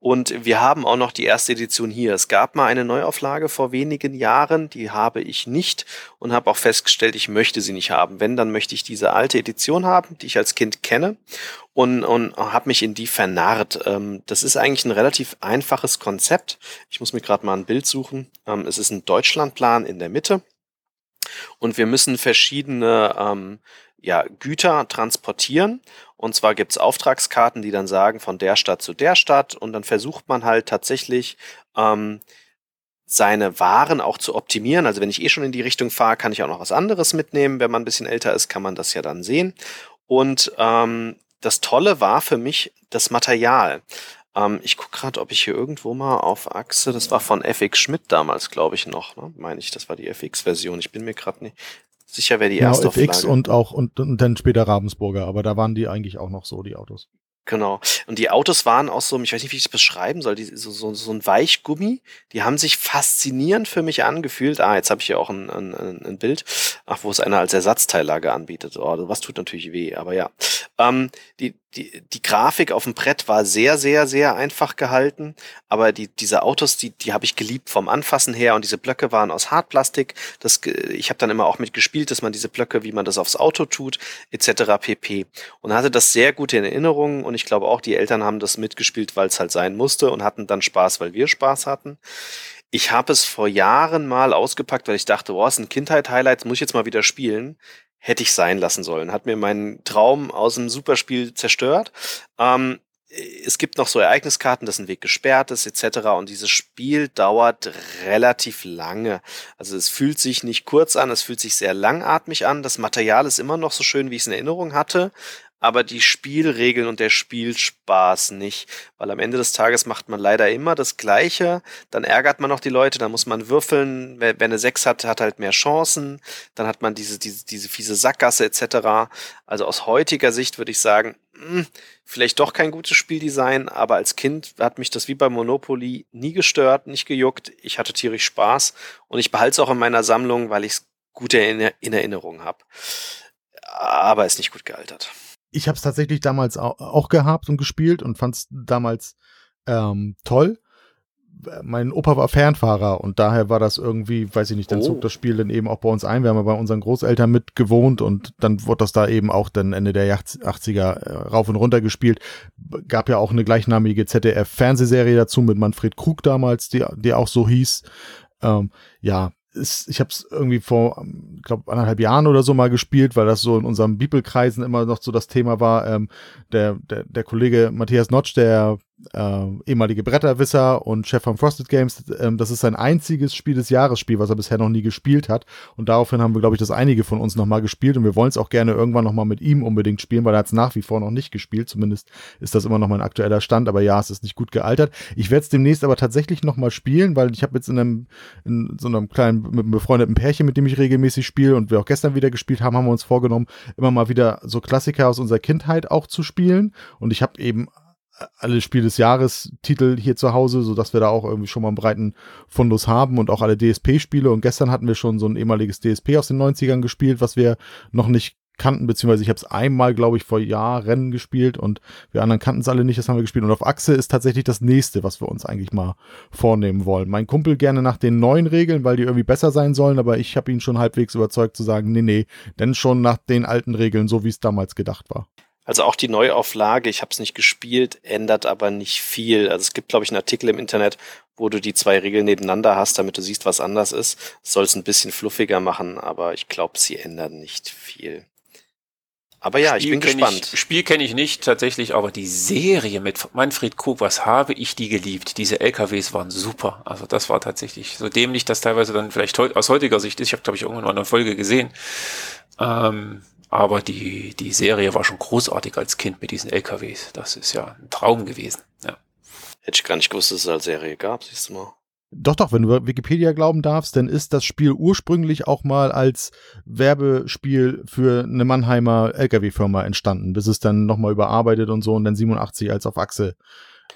und wir haben auch noch die erste Edition hier. Es gab mal eine Neuauflage vor wenigen Jahren, die habe ich nicht und habe auch festgestellt, ich möchte sie nicht haben. Wenn, dann möchte ich diese alte Edition haben, die ich als Kind kenne und, und habe mich in die vernarrt. Ähm, das ist eigentlich ein relativ einfaches Konzept. Ich muss mir gerade mal ein Bild suchen. Ähm, es ist ein Deutschlandplan in der Mitte und wir müssen verschiedene ähm, ja, Güter transportieren. Und zwar gibt es Auftragskarten, die dann sagen, von der Stadt zu der Stadt. Und dann versucht man halt tatsächlich ähm, seine Waren auch zu optimieren. Also wenn ich eh schon in die Richtung fahre, kann ich auch noch was anderes mitnehmen. Wenn man ein bisschen älter ist, kann man das ja dann sehen. Und ähm, das Tolle war für mich das Material. Ähm, ich gucke gerade, ob ich hier irgendwo mal auf Achse, das war von FX Schmidt damals, glaube ich noch, ne? meine ich, das war die FX-Version. Ich bin mir gerade nicht sicher, wer die genau, erste FX Auflage. und auch und, und dann später Ravensburger, aber da waren die eigentlich auch noch so, die Autos. Genau. Und die Autos waren aus so einem, ich weiß nicht, wie ich das beschreiben soll, die, so, so, so ein Weichgummi. Die haben sich faszinierend für mich angefühlt. Ah, jetzt habe ich hier auch ein, ein, ein Bild, ach, wo es einer als Ersatzteillage anbietet. Oh, was tut natürlich weh, aber ja. Ähm, die, die, die Grafik auf dem Brett war sehr, sehr, sehr einfach gehalten, aber die, diese Autos, die, die habe ich geliebt vom Anfassen her und diese Blöcke waren aus Hartplastik. Das, ich habe dann immer auch mitgespielt, dass man diese Blöcke, wie man das aufs Auto tut, etc. pp. Und hatte das sehr gut in Erinnerung und ich glaube auch, die Eltern haben das mitgespielt, weil es halt sein musste und hatten dann Spaß, weil wir Spaß hatten. Ich habe es vor Jahren mal ausgepackt, weil ich dachte, boah, ist ein Kindheit-Highlight, muss ich jetzt mal wieder spielen hätte ich sein lassen sollen. Hat mir meinen Traum aus dem Superspiel zerstört. Ähm, es gibt noch so Ereigniskarten, dass ein Weg gesperrt ist, etc. Und dieses Spiel dauert relativ lange. Also es fühlt sich nicht kurz an, es fühlt sich sehr langatmig an. Das Material ist immer noch so schön, wie ich es in Erinnerung hatte aber die Spielregeln und der Spielspaß nicht. Weil am Ende des Tages macht man leider immer das Gleiche. Dann ärgert man noch die Leute, dann muss man würfeln. Wer, wer eine 6 hat, hat halt mehr Chancen. Dann hat man diese, diese, diese fiese Sackgasse etc. Also aus heutiger Sicht würde ich sagen, mh, hm, vielleicht doch kein gutes Spieldesign, aber als Kind hat mich das wie bei Monopoly nie gestört, nicht gejuckt. Ich hatte tierisch Spaß und ich behalte es auch in meiner Sammlung, weil ich es gut in Erinnerung habe. Aber ist nicht gut gealtert ich habe es tatsächlich damals auch, gehabt und gespielt und fand es damals ähm, toll. Mein Opa war Fernfahrer und daher war das irgendwie, weiß ich nicht, dann oh. zog das Spiel dann eben auch bei uns ein. Wir haben ja bei unseren Großeltern mit gewohnt und dann wurde das da eben auch dann Ende der 80er äh, rauf und runter gespielt. Gab ja auch eine gleichnamige ZDF-Fernsehserie dazu mit Manfred Krug damals, die, die auch so hieß. Ähm, ja, ist, ich habe es irgendwie vor, ich glaube, anderthalb Jahren oder so mal gespielt, weil das so in unserem Bibelkreisen immer noch so das Thema war. Ähm, der, der, der Kollege Matthias Notch, der äh, ehemalige Bretterwisser und Chef von Frosted Games. Ähm, das ist sein einziges Spiel des Jahresspiel, was er bisher noch nie gespielt hat. Und daraufhin haben wir, glaube ich, das einige von uns nochmal gespielt und wir wollen es auch gerne irgendwann nochmal mit ihm unbedingt spielen, weil er hat es nach wie vor noch nicht gespielt. Zumindest ist das immer noch mein aktueller Stand, aber ja, es ist nicht gut gealtert. Ich werde es demnächst aber tatsächlich nochmal spielen, weil ich habe jetzt in einem, in so einem kleinen, mit einem befreundeten Pärchen, mit dem ich regelmäßig spiele und wir auch gestern wieder gespielt haben, haben wir uns vorgenommen, immer mal wieder so Klassiker aus unserer Kindheit auch zu spielen. Und ich habe eben alle Spiel des Jahres Titel hier zu Hause, so dass wir da auch irgendwie schon mal einen breiten Fundus haben und auch alle DSP-Spiele. Und gestern hatten wir schon so ein ehemaliges DSP aus den 90ern gespielt, was wir noch nicht kannten, beziehungsweise ich habe es einmal, glaube ich, vor Jahren gespielt und wir anderen kannten es alle nicht, das haben wir gespielt. Und auf Achse ist tatsächlich das nächste, was wir uns eigentlich mal vornehmen wollen. Mein Kumpel gerne nach den neuen Regeln, weil die irgendwie besser sein sollen, aber ich habe ihn schon halbwegs überzeugt zu sagen, nee, nee, denn schon nach den alten Regeln, so wie es damals gedacht war. Also auch die Neuauflage, ich habe es nicht gespielt, ändert aber nicht viel. Also es gibt, glaube ich, einen Artikel im Internet, wo du die zwei Regeln nebeneinander hast, damit du siehst, was anders ist. Soll es ein bisschen fluffiger machen, aber ich glaube, sie ändern nicht viel. Aber ja, Spiel ich bin gespannt. Ich, Spiel kenne ich nicht tatsächlich, aber die Serie mit Manfred Krug, was habe ich die geliebt? Diese LKWs waren super. Also das war tatsächlich so dämlich, dass teilweise dann vielleicht aus heutiger Sicht ist. Ich habe, glaube ich, irgendwann mal eine Folge gesehen. Ähm, aber die, die Serie war schon großartig als Kind mit diesen LKWs. Das ist ja ein Traum gewesen. Ja. Hätte ich gar nicht gewusst, dass es als Serie gab, siehst du mal. Doch, doch, wenn du Wikipedia glauben darfst, dann ist das Spiel ursprünglich auch mal als Werbespiel für eine Mannheimer LKW-Firma entstanden, bis es dann nochmal überarbeitet und so und dann 87 als auf Achse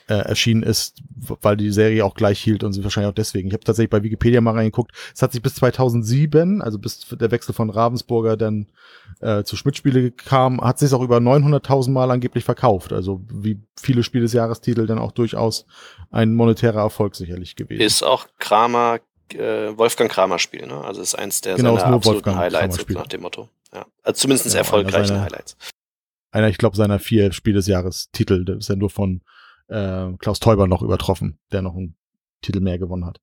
äh, erschienen ist, weil die Serie auch gleich hielt und sie wahrscheinlich auch deswegen. Ich habe tatsächlich bei Wikipedia mal reingeguckt. Es hat sich bis 2007, also bis der Wechsel von Ravensburger dann äh, zu Schmidt-Spiele kam, hat sich auch über 900.000 Mal angeblich verkauft. Also wie viele Spiel des Jahrestitel dann auch durchaus ein monetärer Erfolg sicherlich gewesen. Ist auch Kramer äh, Wolfgang Kramer Spiel, ne? Also ist eins der genau, seiner absoluten Wolfgang Highlights nach dem Motto. Ja. Also zumindest ja, erfolgreichen seiner, Highlights. Einer, ich glaube, seiner vier Spiel des Jahres Titel, der ist ja nur von äh, Klaus Teuber noch übertroffen, der noch einen Titel mehr gewonnen hat.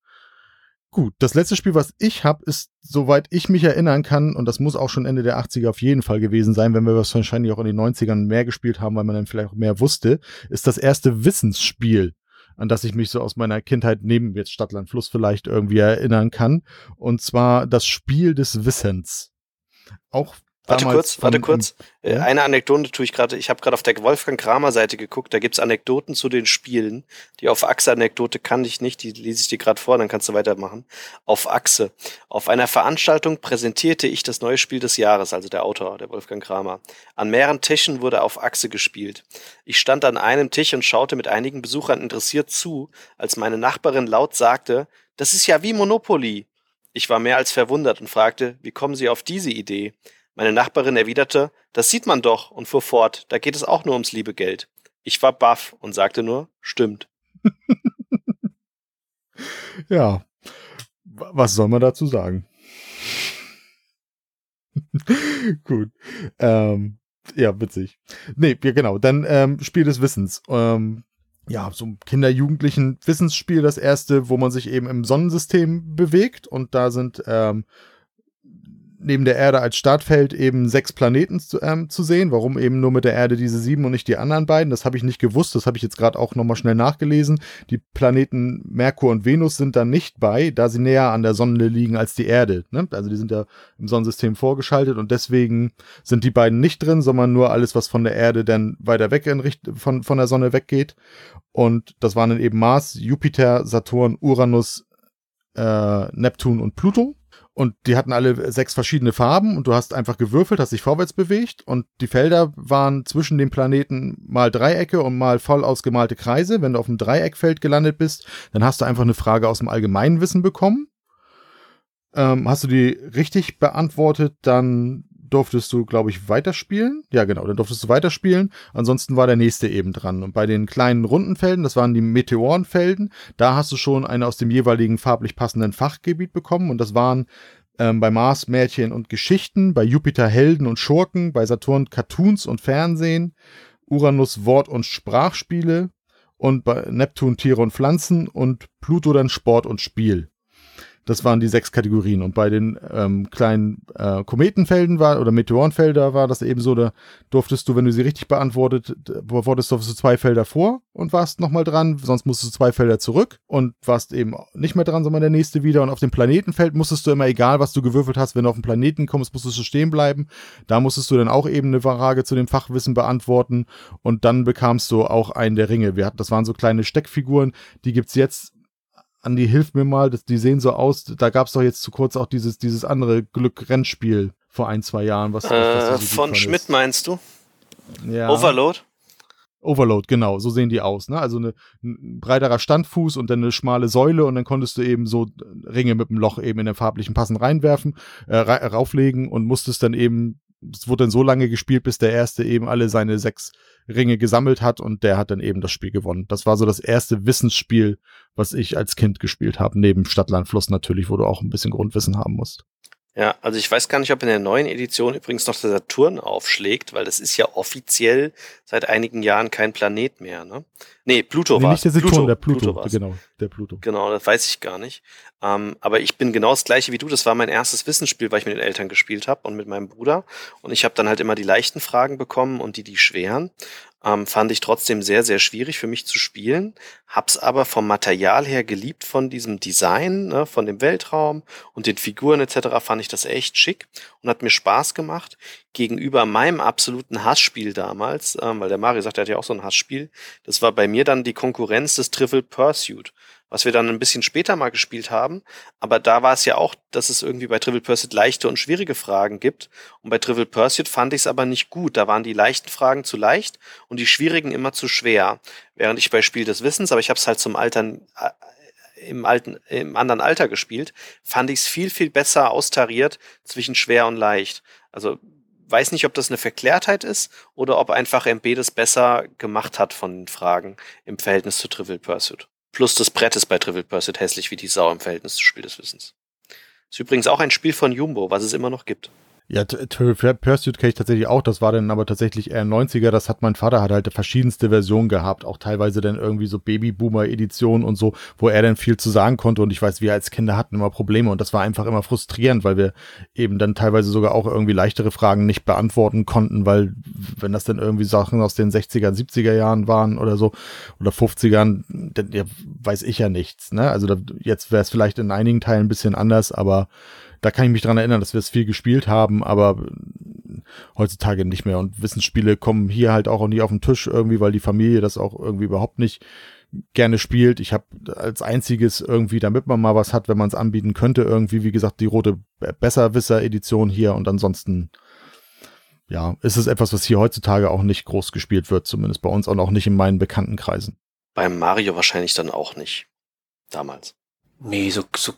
Gut, das letzte Spiel, was ich habe, ist, soweit ich mich erinnern kann, und das muss auch schon Ende der 80er auf jeden Fall gewesen sein, wenn wir das wahrscheinlich auch in den 90ern mehr gespielt haben, weil man dann vielleicht auch mehr wusste, ist das erste Wissensspiel, an das ich mich so aus meiner Kindheit neben jetzt Stadtland Fluss vielleicht irgendwie erinnern kann. Und zwar das Spiel des Wissens. Auch Warte kurz, warte kurz. Ja? Eine Anekdote tue ich gerade. Ich habe gerade auf der Wolfgang Kramer Seite geguckt. Da gibt's Anekdoten zu den Spielen. Die auf Achse Anekdote kann ich nicht. Die lese ich dir gerade vor, dann kannst du weitermachen. Auf Achse. Auf einer Veranstaltung präsentierte ich das neue Spiel des Jahres, also der Autor, der Wolfgang Kramer. An mehreren Tischen wurde auf Achse gespielt. Ich stand an einem Tisch und schaute mit einigen Besuchern interessiert zu, als meine Nachbarin laut sagte, das ist ja wie Monopoly. Ich war mehr als verwundert und fragte, wie kommen Sie auf diese Idee? Meine Nachbarin erwiderte, das sieht man doch und fuhr fort, da geht es auch nur ums liebe Geld. Ich war baff und sagte nur, stimmt. ja, was soll man dazu sagen? Gut. Ähm, ja, witzig. Nee, ja, genau. Dann ähm, Spiel des Wissens. Ähm, ja, so ein Kinder-Jugendlichen Wissensspiel, das erste, wo man sich eben im Sonnensystem bewegt und da sind ähm, neben der Erde als Startfeld eben sechs Planeten zu, ähm, zu sehen. Warum eben nur mit der Erde diese sieben und nicht die anderen beiden? Das habe ich nicht gewusst. Das habe ich jetzt gerade auch nochmal schnell nachgelesen. Die Planeten Merkur und Venus sind da nicht bei, da sie näher an der Sonne liegen als die Erde. Ne? Also die sind ja im Sonnensystem vorgeschaltet und deswegen sind die beiden nicht drin, sondern nur alles, was von der Erde dann weiter weg in Richt von, von der Sonne weggeht. Und das waren dann eben Mars, Jupiter, Saturn, Uranus, äh, Neptun und Pluto. Und die hatten alle sechs verschiedene Farben und du hast einfach gewürfelt, hast dich vorwärts bewegt und die Felder waren zwischen den Planeten mal Dreiecke und mal voll ausgemalte Kreise. Wenn du auf dem Dreieckfeld gelandet bist, dann hast du einfach eine Frage aus dem Allgemeinwissen bekommen. Ähm, hast du die richtig beantwortet, dann durftest du, glaube ich, weiterspielen. Ja, genau, dann durftest du weiterspielen. Ansonsten war der nächste eben dran. Und bei den kleinen runden Felden, das waren die Meteorenfelden, da hast du schon eine aus dem jeweiligen farblich passenden Fachgebiet bekommen. Und das waren ähm, bei Mars Märchen und Geschichten, bei Jupiter Helden und Schurken, bei Saturn Cartoons und Fernsehen, Uranus Wort- und Sprachspiele und bei Neptun Tiere und Pflanzen und Pluto dann Sport und Spiel. Das waren die sechs Kategorien. Und bei den ähm, kleinen äh, Kometenfelden war oder Meteorenfelder war das eben so, da durftest du, wenn du sie richtig beantwortet, beantwortest, durftest du zwei Felder vor und warst nochmal dran, sonst musstest du zwei Felder zurück und warst eben nicht mehr dran, sondern der nächste wieder. Und auf dem Planetenfeld musstest du immer, egal was du gewürfelt hast, wenn du auf den Planeten kommst, musstest du stehen bleiben. Da musstest du dann auch eben eine Frage zu dem Fachwissen beantworten und dann bekamst du auch einen der Ringe. Wir hatten, das waren so kleine Steckfiguren, die gibt's jetzt Andi, hilf mir mal, das, die sehen so aus, da gab es doch jetzt zu kurz auch dieses, dieses andere Glück-Rennspiel vor ein, zwei Jahren. Was, äh, was so von Schmidt ist. meinst du? Ja. Overload? Overload, genau, so sehen die aus. Ne? Also eine, ein breiterer Standfuß und dann eine schmale Säule und dann konntest du eben so Ringe mit dem Loch eben in den farblichen Passen reinwerfen, äh, rauflegen und musstest dann eben, es wurde dann so lange gespielt, bis der erste eben alle seine sechs Ringe gesammelt hat und der hat dann eben das Spiel gewonnen. Das war so das erste Wissensspiel, was ich als Kind gespielt habe, neben Stadtland Fluss natürlich, wo du auch ein bisschen Grundwissen haben musst. Ja, also ich weiß gar nicht, ob in der neuen Edition übrigens noch der Saturn aufschlägt, weil das ist ja offiziell seit einigen Jahren kein Planet mehr, ne? Nee, Pluto nee, war Nicht der Saturn, Pluto, der Pluto, Pluto genau, der Pluto. Genau, das weiß ich gar nicht. Ähm, aber ich bin genau das gleiche wie du. Das war mein erstes Wissensspiel, weil ich mit den Eltern gespielt habe und mit meinem Bruder. Und ich habe dann halt immer die leichten Fragen bekommen und die die schweren. Ähm, fand ich trotzdem sehr, sehr schwierig für mich zu spielen. Hab's aber vom Material her geliebt von diesem Design, ne, von dem Weltraum und den Figuren etc. fand ich das echt schick und hat mir Spaß gemacht. Gegenüber meinem absoluten Hassspiel damals, ähm, weil der Mario sagt, er hat ja auch so ein Hassspiel, das war bei mir dann die Konkurrenz des Trivial Pursuit was wir dann ein bisschen später mal gespielt haben. Aber da war es ja auch, dass es irgendwie bei Trivial Pursuit leichte und schwierige Fragen gibt. Und bei Trivial Pursuit fand ich es aber nicht gut. Da waren die leichten Fragen zu leicht und die schwierigen immer zu schwer. Während ich bei Spiel des Wissens, aber ich habe es halt zum Altern äh, im alten, im anderen Alter gespielt, fand ich es viel, viel besser austariert zwischen schwer und leicht. Also weiß nicht, ob das eine Verklärtheit ist oder ob einfach MB das besser gemacht hat von den Fragen im Verhältnis zu Trivial Pursuit. Plus das Brett ist bei Trivial Pursuit hässlich wie die Sau im Verhältnis zu Spiel des Wissens. Ist übrigens auch ein Spiel von Jumbo, was es immer noch gibt. Ja, Pursuit kenne ich tatsächlich auch. Das war dann aber tatsächlich eher 90er. Das hat mein Vater hat halt verschiedenste Versionen gehabt. Auch teilweise dann irgendwie so Babyboomer-Editionen und so, wo er dann viel zu sagen konnte. Und ich weiß, wir als Kinder hatten immer Probleme. Und das war einfach immer frustrierend, weil wir eben dann teilweise sogar auch irgendwie leichtere Fragen nicht beantworten konnten, weil wenn das dann irgendwie Sachen aus den 60er, 70er Jahren waren oder so, oder 50ern, dann ja, weiß ich ja nichts. Ne? Also da, jetzt wäre es vielleicht in einigen Teilen ein bisschen anders, aber da kann ich mich dran erinnern, dass wir es viel gespielt haben, aber heutzutage nicht mehr. Und Wissensspiele kommen hier halt auch nie auf den Tisch irgendwie, weil die Familie das auch irgendwie überhaupt nicht gerne spielt. Ich habe als einziges irgendwie, damit man mal was hat, wenn man es anbieten könnte, irgendwie, wie gesagt, die rote Besserwisser-Edition hier und ansonsten, ja, ist es etwas, was hier heutzutage auch nicht groß gespielt wird, zumindest bei uns und auch nicht in meinen Bekanntenkreisen. Beim Mario wahrscheinlich dann auch nicht. Damals. Nee, so, so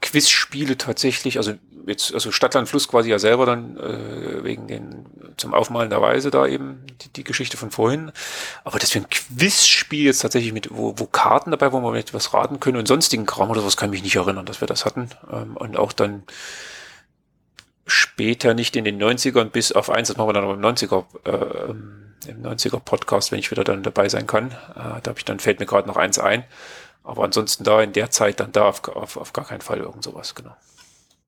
Quizspiele tatsächlich, also jetzt, also Stadtland Fluss quasi ja selber dann äh, wegen den zum Aufmalen der Weise da eben die, die Geschichte von vorhin. Aber dass wir ein Quizspiel jetzt tatsächlich mit, wo, wo Karten dabei, wo wir etwas raten können und sonstigen Kram oder sowas, kann ich mich nicht erinnern, dass wir das hatten. Ähm, und auch dann später nicht in den 90ern bis auf eins, das machen wir dann aber im 90er, äh, im 90er Podcast, wenn ich wieder dann dabei sein kann. Äh, da habe ich dann, fällt mir gerade noch eins ein aber ansonsten da in der Zeit dann da auf, auf, auf gar keinen Fall irgend sowas, genau.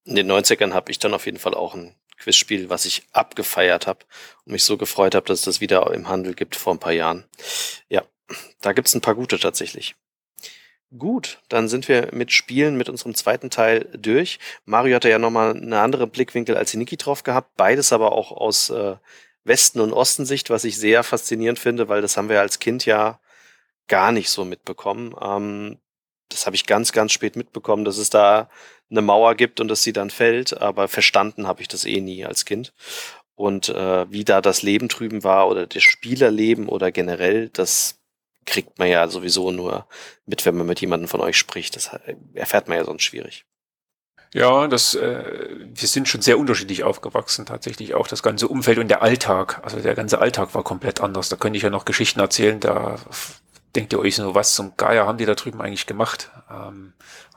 In den 90ern habe ich dann auf jeden Fall auch ein Quizspiel, was ich abgefeiert habe und mich so gefreut habe, dass es das wieder im Handel gibt vor ein paar Jahren. Ja, da gibt es ein paar gute tatsächlich. Gut, dann sind wir mit Spielen mit unserem zweiten Teil durch. Mario hatte ja nochmal einen anderen Blickwinkel als die Niki drauf gehabt, beides aber auch aus äh, Westen- und Ostensicht, was ich sehr faszinierend finde, weil das haben wir als Kind ja gar nicht so mitbekommen. Ähm, das habe ich ganz, ganz spät mitbekommen, dass es da eine Mauer gibt und dass sie dann fällt, aber verstanden habe ich das eh nie als Kind. Und äh, wie da das Leben drüben war oder das Spielerleben oder generell, das kriegt man ja sowieso nur mit, wenn man mit jemandem von euch spricht. Das erfährt man ja sonst schwierig. Ja, das, äh, wir sind schon sehr unterschiedlich aufgewachsen, tatsächlich auch das ganze Umfeld und der Alltag. Also der ganze Alltag war komplett anders. Da könnte ich ja noch Geschichten erzählen, da denkt ihr euch so, was zum Geier haben die da drüben eigentlich gemacht? Ähm,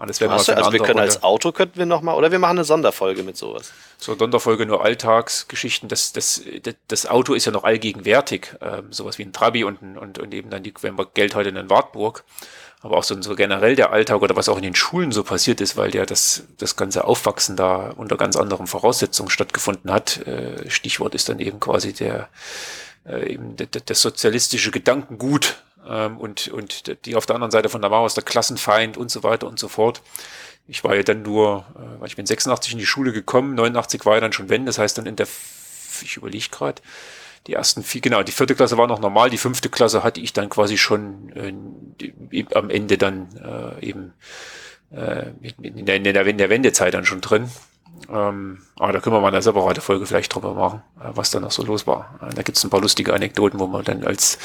das wäre mal du, also wir können als Auto könnten wir noch mal, oder wir machen eine Sonderfolge mit sowas. So Sonderfolge nur Alltagsgeschichten. Das, das, das Auto ist ja noch allgegenwärtig, ähm, sowas wie ein Trabi und, und, und eben dann die, wenn wir Geld heute in Wartburg. Aber auch so, so generell der Alltag oder was auch in den Schulen so passiert ist, weil ja das, das ganze Aufwachsen da unter ganz anderen Voraussetzungen stattgefunden hat. Äh, Stichwort ist dann eben quasi der, äh, eben das sozialistische Gedankengut, ähm, und, und die auf der anderen Seite von der Mauer ist der Klassenfeind und so weiter und so fort. Ich war ja dann nur, äh, ich bin 86 in die Schule gekommen, 89 war ja dann schon wenn, das heißt dann in der, ich überlege gerade, die ersten vier, genau, die vierte Klasse war noch normal, die fünfte Klasse hatte ich dann quasi schon äh, am Ende dann äh, eben äh, in, der, in der Wendezeit dann schon drin. Ähm, aber da können wir mal eine separate Folge vielleicht drüber machen, äh, was da noch so los war. Äh, da gibt es ein paar lustige Anekdoten, wo man dann als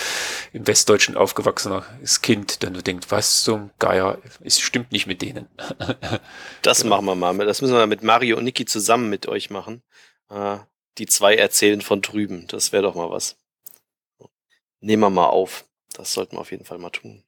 im Westdeutschen aufgewachsenes Kind dann so denkt, was zum Geier, es stimmt nicht mit denen. das machen wir mal. Das müssen wir mit Mario und Niki zusammen mit euch machen. Äh, die zwei erzählen von drüben. Das wäre doch mal was. Nehmen wir mal auf. Das sollten wir auf jeden Fall mal tun.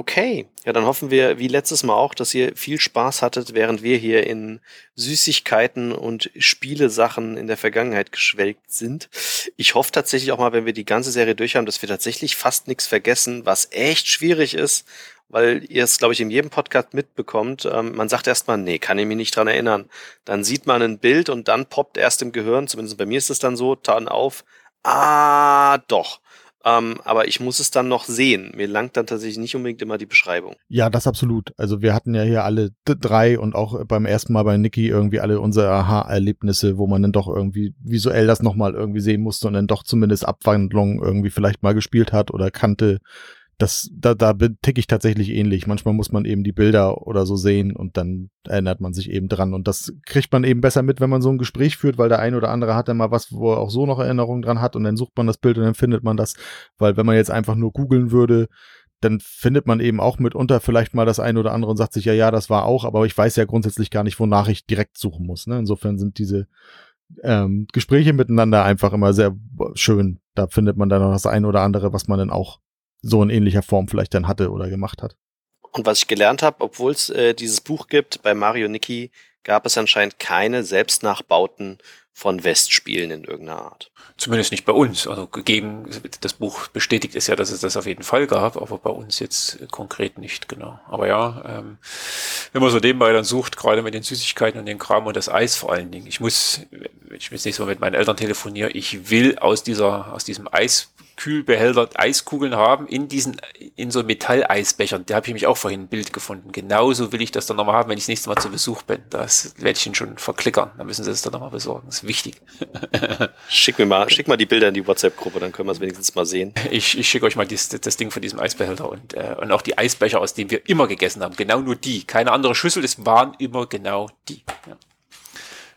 Okay, ja, dann hoffen wir, wie letztes Mal auch, dass ihr viel Spaß hattet, während wir hier in Süßigkeiten und Spielesachen in der Vergangenheit geschwelgt sind. Ich hoffe tatsächlich auch mal, wenn wir die ganze Serie durch haben, dass wir tatsächlich fast nichts vergessen, was echt schwierig ist, weil ihr es, glaube ich, in jedem Podcast mitbekommt. Ähm, man sagt erstmal, nee, kann ich mich nicht dran erinnern. Dann sieht man ein Bild und dann poppt erst im Gehirn, zumindest bei mir ist es dann so, dann auf, ah, doch. Ähm, aber ich muss es dann noch sehen. Mir langt dann tatsächlich nicht unbedingt immer die Beschreibung. Ja, das absolut. Also wir hatten ja hier alle drei und auch beim ersten Mal bei Niki irgendwie alle unsere Aha-Erlebnisse, wo man dann doch irgendwie visuell das nochmal irgendwie sehen musste und dann doch zumindest Abwandlungen irgendwie vielleicht mal gespielt hat oder kannte das, da, da ticke ich tatsächlich ähnlich. Manchmal muss man eben die Bilder oder so sehen und dann erinnert man sich eben dran. Und das kriegt man eben besser mit, wenn man so ein Gespräch führt, weil der ein oder andere hat dann mal was, wo er auch so noch Erinnerungen dran hat und dann sucht man das Bild und dann findet man das. Weil wenn man jetzt einfach nur googeln würde, dann findet man eben auch mitunter vielleicht mal das eine oder andere und sagt sich, ja, ja, das war auch, aber ich weiß ja grundsätzlich gar nicht, wonach ich direkt suchen muss. Ne? Insofern sind diese ähm, Gespräche miteinander einfach immer sehr schön. Da findet man dann noch das eine oder andere, was man dann auch so in ähnlicher Form vielleicht dann hatte oder gemacht hat. Und was ich gelernt habe, obwohl es äh, dieses Buch gibt, bei Mario Niki gab es anscheinend keine Selbstnachbauten von West spielen in irgendeiner Art. Zumindest nicht bei uns. Also gegeben, das Buch bestätigt es ja, dass es das auf jeden Fall gab, aber bei uns jetzt konkret nicht, genau. Aber ja, ähm, wenn man so nebenbei dann sucht, gerade mit den Süßigkeiten und den Kram und das Eis vor allen Dingen. Ich muss, wenn ich jetzt nächstes Mal mit meinen Eltern telefoniere, ich will aus dieser, aus diesem Eis Kühlbehälter Eiskugeln haben in diesen, in so Metalleisbechern. Da habe ich mich auch vorhin ein Bild gefunden. Genauso will ich das dann nochmal haben, wenn ich das nächste Mal zu Besuch bin. Das werde ich Ihnen schon verklickern. Dann müssen Sie es dann nochmal besorgen. Das ist wichtig. schick mir mal, schick mal die Bilder in die WhatsApp-Gruppe, dann können wir es wenigstens mal sehen. Ich, ich schicke euch mal dies, das Ding von diesem Eisbehälter und, äh, und auch die Eisbecher, aus denen wir immer gegessen haben. Genau nur die. Keine andere Schüssel, es waren immer genau die. Ja.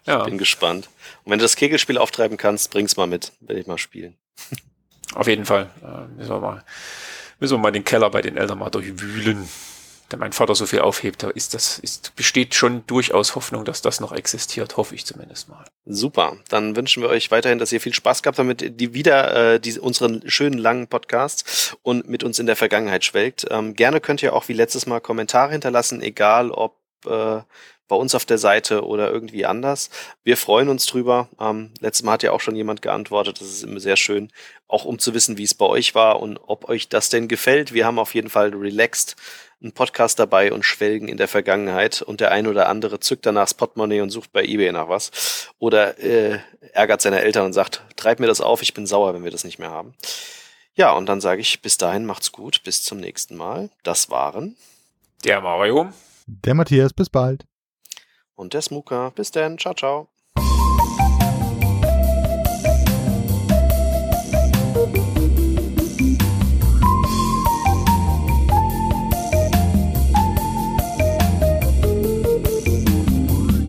Ja. Bin gespannt. Und wenn du das Kegelspiel auftreiben kannst, bring's mal mit, will ich mal spielen. Auf jeden Fall. Äh, müssen, wir mal, müssen wir mal den Keller bei den Eltern mal durchwühlen. Da mein Vater so viel aufhebt, da ist das, ist, besteht schon durchaus Hoffnung, dass das noch existiert, hoffe ich zumindest mal. Super. Dann wünschen wir euch weiterhin, dass ihr viel Spaß gehabt habt mit die wieder äh, die, unseren schönen langen Podcast und mit uns in der Vergangenheit schwelgt. Ähm, gerne könnt ihr auch wie letztes Mal Kommentare hinterlassen, egal ob äh, bei uns auf der Seite oder irgendwie anders. Wir freuen uns drüber. Ähm, letztes Mal hat ja auch schon jemand geantwortet. Das ist immer sehr schön, auch um zu wissen, wie es bei euch war und ob euch das denn gefällt. Wir haben auf jeden Fall relaxed einen Podcast dabei und schwelgen in der Vergangenheit und der ein oder andere zückt danach das Portemonnaie und sucht bei eBay nach was oder äh, ärgert seine Eltern und sagt, treib mir das auf, ich bin sauer, wenn wir das nicht mehr haben. Ja, und dann sage ich, bis dahin macht's gut, bis zum nächsten Mal. Das waren der Mario, der Matthias, bis bald. Und der Smuka. Bis dann. Ciao, ciao.